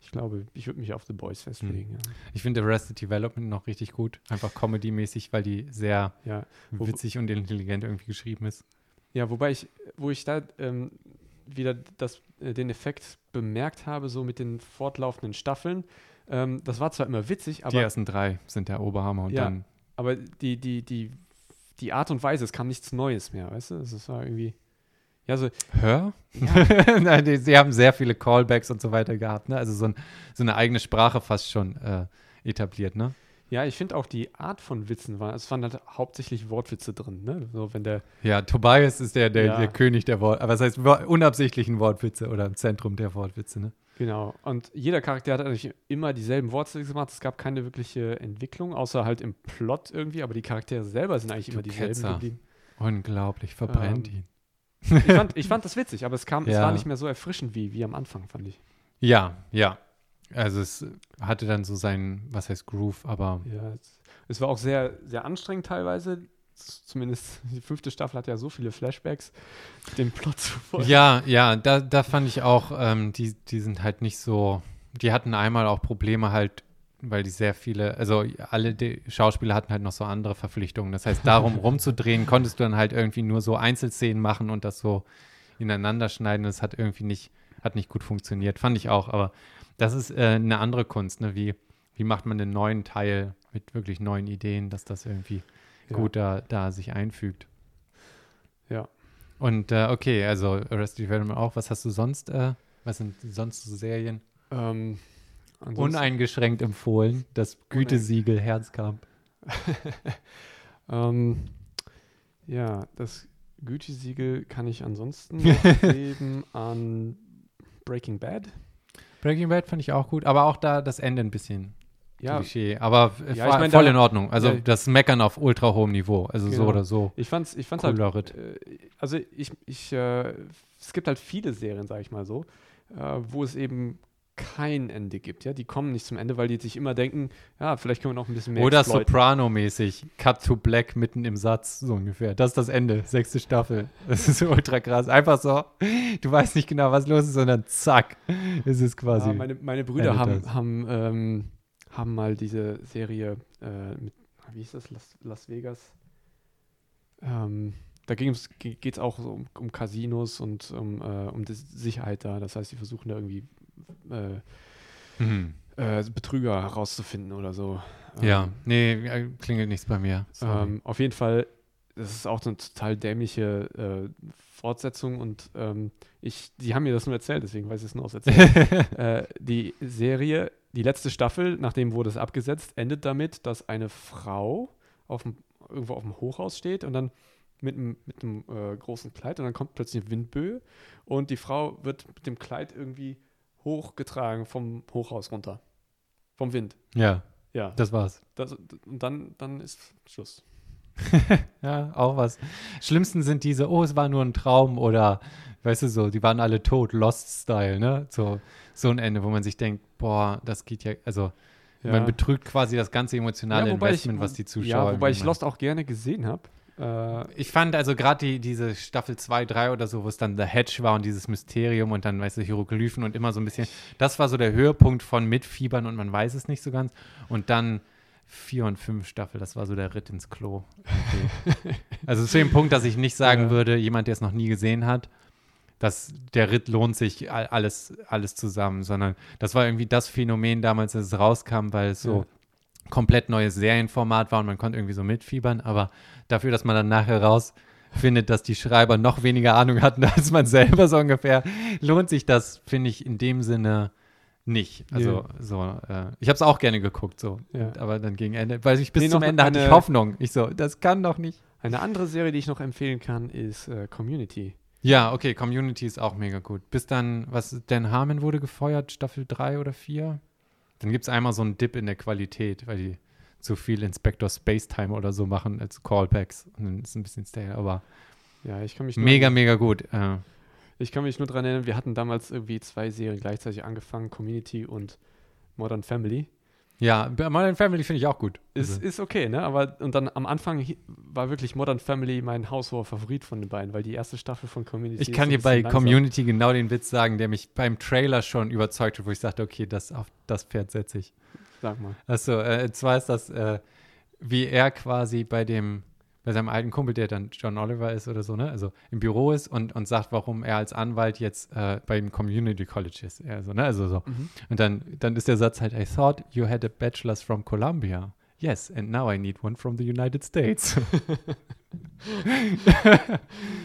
ich glaube, ich würde mich auf The Boys festlegen. Hm. Ich finde Arrested Development noch richtig gut. Einfach comedy-mäßig, weil die sehr Ja. Ja, witzig und intelligent irgendwie geschrieben ist. ja, wobei ich, wo ich da ähm, wieder das, äh, den Effekt bemerkt habe, so mit den fortlaufenden Staffeln. Ähm, das war zwar immer witzig, die aber, ersten drei sind der Oberhammer und Ja. dann aber die, die, die, die Art und Weise, es kam nichts Neues mehr, weißt du? Das war irgendwie. Ja, so, Hör? ja, Nein, die, sie haben sehr viele Callbacks und so weiter gehabt, ne? Also so, ein, so eine eigene Sprache fast schon äh, etabliert, ne? Ja, ich finde auch die Art von Witzen war, es waren halt hauptsächlich Wortwitze drin, ne? So, wenn der, Ja, Tobias ist der, der, Ja. der König der Wort, aber das heißt unabsichtlichen Wortwitze oder im Zentrum der Wortwitze, ne? Genau. Und jeder Charakter hat eigentlich immer dieselben Wortsätze gemacht. Es gab keine wirkliche Entwicklung, außer halt im Plot irgendwie, aber die Charaktere selber sind eigentlich Du immer dieselben Ketzer. geblieben. Unglaublich, verbrennt Ähm, ihn. Ich fand, ich fand das witzig, aber es kam, es Ja. war nicht mehr so erfrischend wie, wie am Anfang, fand ich. Ja, ja. Also es hatte dann so seinen, was heißt Groove, aber Ja, es, es war auch sehr, sehr anstrengend teilweise. Zumindest die fünfte Staffel hat ja so viele Flashbacks, den Plot zu folgen. Ja, ja, da, da fand ich auch, ähm, die, die sind halt nicht so, die hatten einmal auch Probleme halt, weil die sehr viele, also alle Schauspieler hatten halt noch so andere Verpflichtungen. Das heißt, darum rumzudrehen, konntest du dann halt irgendwie nur so Einzelszenen machen und das so ineinander schneiden. Das hat irgendwie nicht, hat nicht gut funktioniert. Fand ich auch, aber das ist äh, eine andere Kunst, ne? Wie, wie macht man den neuen Teil mit wirklich neuen Ideen, dass das irgendwie Ja. gut da, da sich einfügt. Ja. Und äh, okay, also Arrested Development auch. Was hast du sonst? Äh, was sind sonst so Serien? Ähm, Uneingeschränkt empfohlen. Das Gütesiegel Herzkamp. ähm, ja, das Gütesiegel kann ich ansonsten geben an Breaking Bad. Breaking Bad fand ich auch gut, aber auch da das Ende ein bisschen Ja, Klischee. Aber Ja, voll, ich mein, voll da- in Ordnung. Also ja. das Meckern auf ultra hohem Niveau. Also so Genau. oder so. ich fand's, ich fand's Cooler halt, Ritt. äh, also ich, ich, äh, es gibt halt viele Serien, sag ich mal so, äh, wo es eben kein Ende gibt, ja, die kommen nicht zum Ende, weil die sich immer denken, ja, vielleicht können wir noch ein bisschen mehr Oder. Soprano-mäßig. Cut to Black mitten im Satz, so ungefähr. Das ist das Ende, sechste Staffel. Das ist ultra krass. Einfach so, du weißt nicht genau, was los ist, sondern zack, ist es quasi. Ja, meine, meine Brüder haben, das. haben, ähm, haben mal diese Serie äh, mit, wie hieß das, Las, Las Vegas? Ähm, da geht es auch so um, um Casinos und um, äh, um die Sicherheit da. Das heißt, sie versuchen da irgendwie äh, Mhm. äh, Betrüger herauszufinden oder so. Ja, Ähm, nee, äh, klingelt nichts bei mir. Ähm, auf jeden Fall, das ist auch eine total dämliche äh, Fortsetzung und ähm, ich, die haben mir das nur erzählt, deswegen weiß ich es nur aus Erzählen. äh, die Serie, die letzte Staffel, nachdem wurde es abgesetzt, endet damit, dass eine Frau auf dem, irgendwo auf dem Hochhaus steht und dann mit einem mit einem, äh, großen Kleid und dann kommt plötzlich eine Windböe und die Frau wird mit dem Kleid irgendwie hochgetragen vom Hochhaus runter. Vom Wind. ja, Ja. das war's. Das, und dann, dann ist Schluss. ja, auch was. Schlimmsten sind diese, oh, es war nur ein Traum oder, weißt du so, die waren alle tot, Lost-Style, ne? So, so ein Ende, wo man sich denkt, boah, das geht ja, also Ja. man betrügt quasi das ganze emotionale Ja, Investment, ich- was die Zuschauer. Ja, wobei ich. Lost auch gerne gesehen habe. Äh, Ich fand also gerade die, diese Staffel 2, 3 oder so, wo es dann The Hedge war und dieses Mysterium und dann, weißt du, Hieroglyphen und immer so ein bisschen, das war so der Höhepunkt von Mitfiebern und man weiß es nicht so ganz. Und dann 4 und 5 Staffel, das war so der Ritt ins Klo. irgendwie. also zu dem Punkt, dass ich nicht sagen Ja. würde, jemand, der es noch nie gesehen hat, dass der Ritt lohnt sich all- alles, alles zusammen, sondern das war irgendwie das Phänomen damals, als es rauskam, weil es so komplett neues Serienformat war und man konnte irgendwie so mitfiebern, aber dafür, dass man dann nachher rausfindet, dass die Schreiber noch weniger Ahnung hatten als man selber so ungefähr, lohnt sich das, finde ich, in dem Sinne nicht. Also so, äh, ich habe es auch gerne geguckt, so, Ja. Aber dann gegen Ende, weil ich bis Nee, zum Ende hatte ich eine- Hoffnung. Ich so, das kann doch nicht. eine andere Serie, die ich noch empfehlen kann, ist äh, Community. Ja, okay, Community ist auch mega gut. Bis dann, was, Dan Harmon wurde gefeuert, Staffel 3 oder 4. Dann gibt es einmal so einen Dip in der Qualität, weil die zu viel Inspector Spacetime oder so machen als Callbacks. Und dann ist es ein bisschen stale, aber Ja, ich kann mich nur, mega, mega gut. Äh, Ich kann mich nur daran erinnern, wir hatten damals irgendwie zwei Serien gleichzeitig angefangen, Community und Modern Family. Ja, Modern Family finde ich auch gut. Ist, Also, ist okay, ne? Aber und dann am Anfang war wirklich Modern Family mein haushoher Favorit von den beiden, weil die erste Staffel von Community ich kann dir bei langsam. Community genau den Witz sagen, der mich beim Trailer schon überzeugt hat, wo ich sagte, okay, das auf das Pferd setze ich. Sag mal. Achso, äh, zwar ist das, äh, wie er quasi bei dem, bei seinem alten Kumpel, der dann John Oliver ist oder so, ne? Also im Büro ist und, und sagt, warum er als Anwalt jetzt äh, beim Community College ist. Also, ne? Also so. Mhm. Und dann, dann ist der Satz halt, I thought you had a bachelor's from Columbia. Yes, and now I need one from the United States.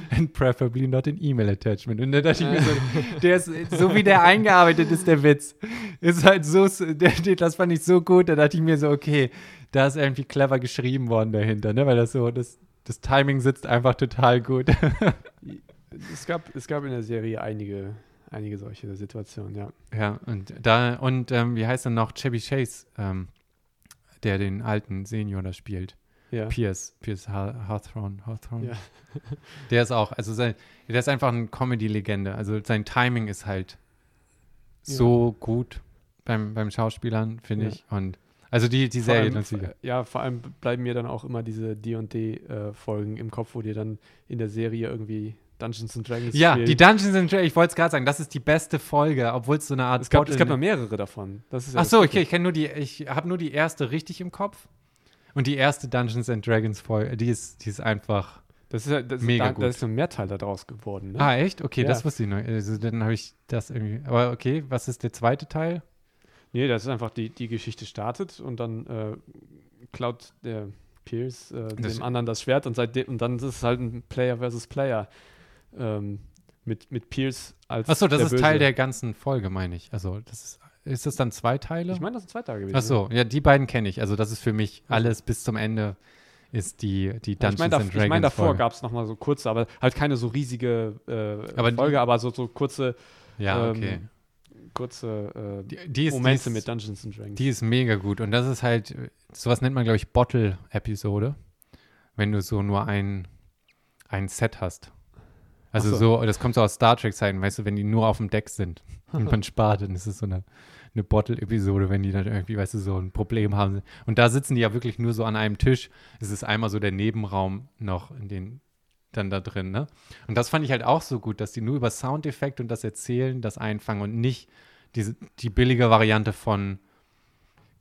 and preferably not an email attachment. Und da dachte ich mir so, der ist, so wie der eingearbeitet ist, der Witz, ist halt so, der, das fand ich so gut, da dachte ich mir so, okay, da ist irgendwie clever geschrieben worden dahinter, ne, weil das so, das, das Timing sitzt einfach total gut. Es gab, es gab in der Serie einige, einige solche Situationen, ja. ja, und da, und ähm, wie heißt er noch, Chevy Chase, ähm, der den alten Senior da spielt. Ja. Pierce, Pierce Ha- Hawthorne, Hawthorne. Ja. Der ist auch, also sein, der ist einfach eine Comedy-Legende. Also sein Timing ist halt so gut beim, beim Schauspielern, finde Ja. ich. Und also die, die Vor Serie allem, natürlich. ja, vor allem bleiben mir dann auch immer diese D&D-Folgen im Kopf, wo dir dann in der Serie irgendwie Dungeons and Dragons Ja, spielen. die Dungeons and Dragons, ich wollte es gerade sagen, das ist die beste Folge, obwohl es so eine Art es gab, es gab Bottle- noch mehrere davon. Ist ja Ach so, okay, ich kenne nur die, ich habe nur die erste richtig im Kopf. Und die erste Dungeons and Dragons Folge, die ist, die ist einfach. Das ist ja das, Mega da, gut. da ist ein Mehrteil daraus geworden. Ne? Ah, echt? Okay, Ja. das wusste ich noch. Also dann habe ich das irgendwie. Aber okay, was ist der zweite Teil? Nee, das ist einfach die, die Geschichte startet und dann äh, klaut der Pierce äh, dem anderen das Schwert und, seitdem, und dann ist es halt ein Player versus Player ähm, mit, mit Pierce als Achso, das ist Böse. Teil der ganzen Folge, meine ich. Also, das ist, ist das dann zwei Teile? Ich meine, das sind zwei Tage gewesen. Ach so, ja, die beiden kenne ich. Also, das ist für mich alles bis zum Ende ist die, die Dungeons ich meine, da, and Dragons ich mein, davor gab es nochmal so kurze, aber halt keine so riesige äh, Aber die- Folge, aber so, so kurze, Ja, ähm, okay. kurze äh, Die, die, ist, die, Momente ist, mit Dungeons and Dragons. die ist mega gut. Und das ist halt, sowas nennt man, glaube ich, Bottle-Episode. Wenn du so nur ein, ein Set hast. Also so. so. das kommt so aus Star Trek-Zeiten, weißt du, wenn die nur auf dem Deck sind und man spart, dann ist es so eine, eine Bottle-Episode, wenn die dann irgendwie, weißt du, so ein Problem haben. Und da sitzen die ja wirklich nur so an einem Tisch. Es ist einmal so der Nebenraum noch in den dann da drin, ne? Und das fand ich halt auch so gut, dass die nur über Soundeffekt und das Erzählen das einfangen und nicht diese, die billige Variante von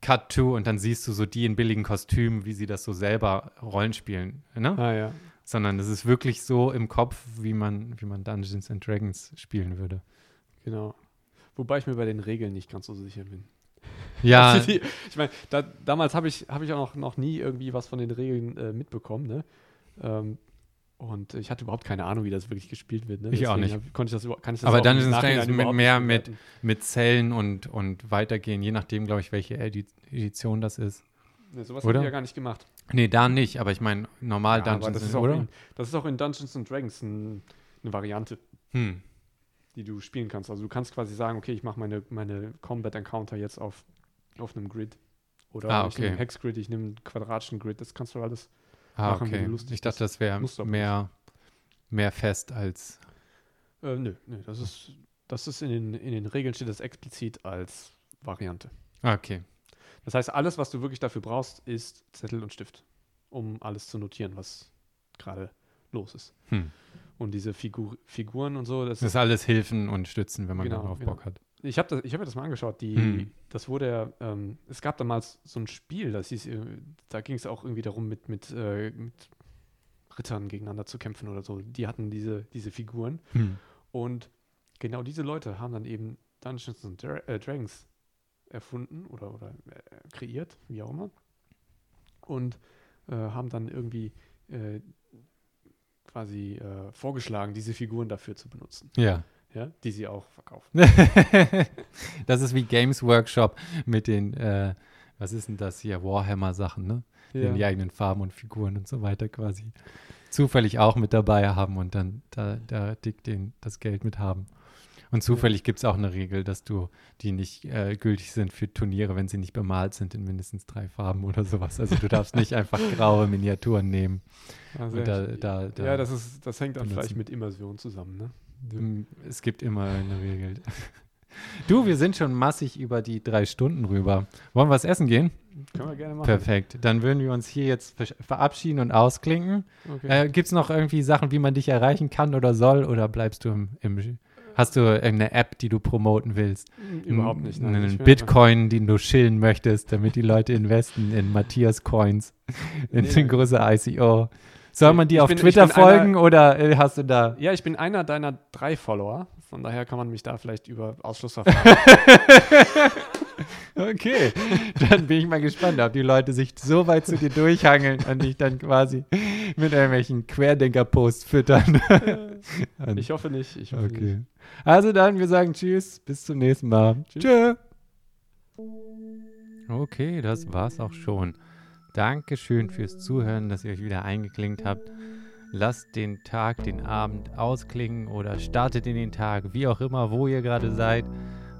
Cut to und dann siehst du so die in billigen Kostümen, wie sie das so selber Rollen spielen, ne? ah ja. Sondern es ist wirklich so im Kopf, wie man, wie man Dungeons and Dragons spielen würde. Genau. Wobei ich mir bei den Regeln nicht ganz so sicher bin. Ja, Also die, ich meine, da, damals habe ich, hab ich auch noch, noch nie irgendwie was von den Regeln äh, mitbekommen. Ne? Ähm, und ich hatte überhaupt keine Ahnung, wie das wirklich gespielt wird. Ne? Ich auch Deswegen nicht. hab- Konnte ich das, kann ich das Aber auch Dungeons im and Dragons Nachhinein mit mehr mit- mit Zellen und, und weitergehen, je nachdem, glaube ich, welche Edi Edition das ist. Ne, sowas habe ich ja gar nicht gemacht. Nee, da nicht, aber ich meine, normal Ja, Dungeons das ist, auch oder? in, das ist auch in Dungeons and Dragons ein, eine Variante, Hm. die du spielen kannst. Also du kannst quasi sagen, okay, ich mache meine, meine Combat Encounter jetzt auf, auf einem Grid. Oder Ah, ich nehme okay. einen Hex-Grid, ich nehme einen quadratischen Grid. Das kannst du alles Ah, machen, wie okay. lustig Ich dachte, das wäre mehr, mehr fest als. Äh, nö, nö, das ist, das ist in den, in den Regeln steht das explizit als Variante. Ah, Okay. Das heißt, alles, was du wirklich dafür brauchst, ist Zettel und Stift, um alles zu notieren, was gerade los ist. Hm. Und diese Figur, Figuren und so, das Das ist alles Hilfen und Stützen, wenn man Genau, darauf genau. Bock hat. Ich habe hab mir das mal angeschaut. Die, Hm. Das wurde ja, ähm, es gab damals so ein Spiel, das hieß, äh, da ging es auch irgendwie darum, mit, mit, äh, mit Rittern gegeneinander zu kämpfen oder so. Die hatten diese, diese Figuren. Hm. Und genau diese Leute haben dann eben Dungeons and äh, Dragons erfunden oder, oder äh, kreiert, wie auch immer. Und äh, haben dann irgendwie äh, quasi äh, vorgeschlagen, diese Figuren dafür zu benutzen. Ja. Ja, die sie auch verkaufen. das ist wie Games Workshop mit den, äh, was ist denn das hier, Warhammer-Sachen, ne? Den die eigenen Farben und Figuren und so weiter quasi zufällig auch mit dabei haben und dann da, da dick den, das Geld mit haben. Und zufällig gibt es auch eine Regel, dass du die nicht äh, gültig sind für Turniere, wenn sie nicht bemalt sind in mindestens drei Farben oder sowas. Also du darfst nicht einfach graue Miniaturen nehmen. Und da, da, da, ja, das, ist, das hängt dann benutzen. vielleicht mit Immersion zusammen, ne? Mm, Es gibt immer eine Regel. Du, wir sind schon massig über die drei Stunden rüber. Wollen wir was essen gehen? Können wir gerne machen. Perfekt. Dann würden wir uns hier jetzt ver- verabschieden und ausklinken. Okay. Äh, Gibt es noch irgendwie Sachen, wie man dich erreichen kann oder soll? Oder bleibst du im, im hast du irgendeine App, die du promoten willst? Mm, Überhaupt nicht. Nein. Einen Bitcoin, den du schillen möchtest, damit die Leute investen in Matthias Coins, in Nee, den große ICO. Soll man dir auf bin- Twitter bin einer- folgen oder äh, hast du da Ja, ich bin einer deiner drei Follower. Von daher kann man mich da vielleicht über Ausschlussverfahren. Okay, dann bin ich mal gespannt, ob die Leute sich so weit zu dir durchhangeln und dich dann quasi mit irgendwelchen Querdenker-Posts füttern. Ich hoffe nicht. Ich hoffe okay. nicht. Also dann, wir sagen Tschüss, bis zum nächsten Mal. Tschüss. Tschö. Okay, das war's auch schon. Dankeschön fürs Zuhören, dass ihr euch wieder eingeklinkt habt. Lasst den Tag, den Abend ausklingen oder startet in den Tag, wie auch immer, wo ihr gerade seid.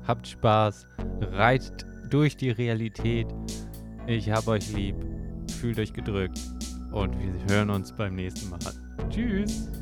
Habt Spaß, reitet durch die Realität. Ich hab euch lieb, fühlt euch gedrückt und wir hören uns beim nächsten Mal. Tschüss.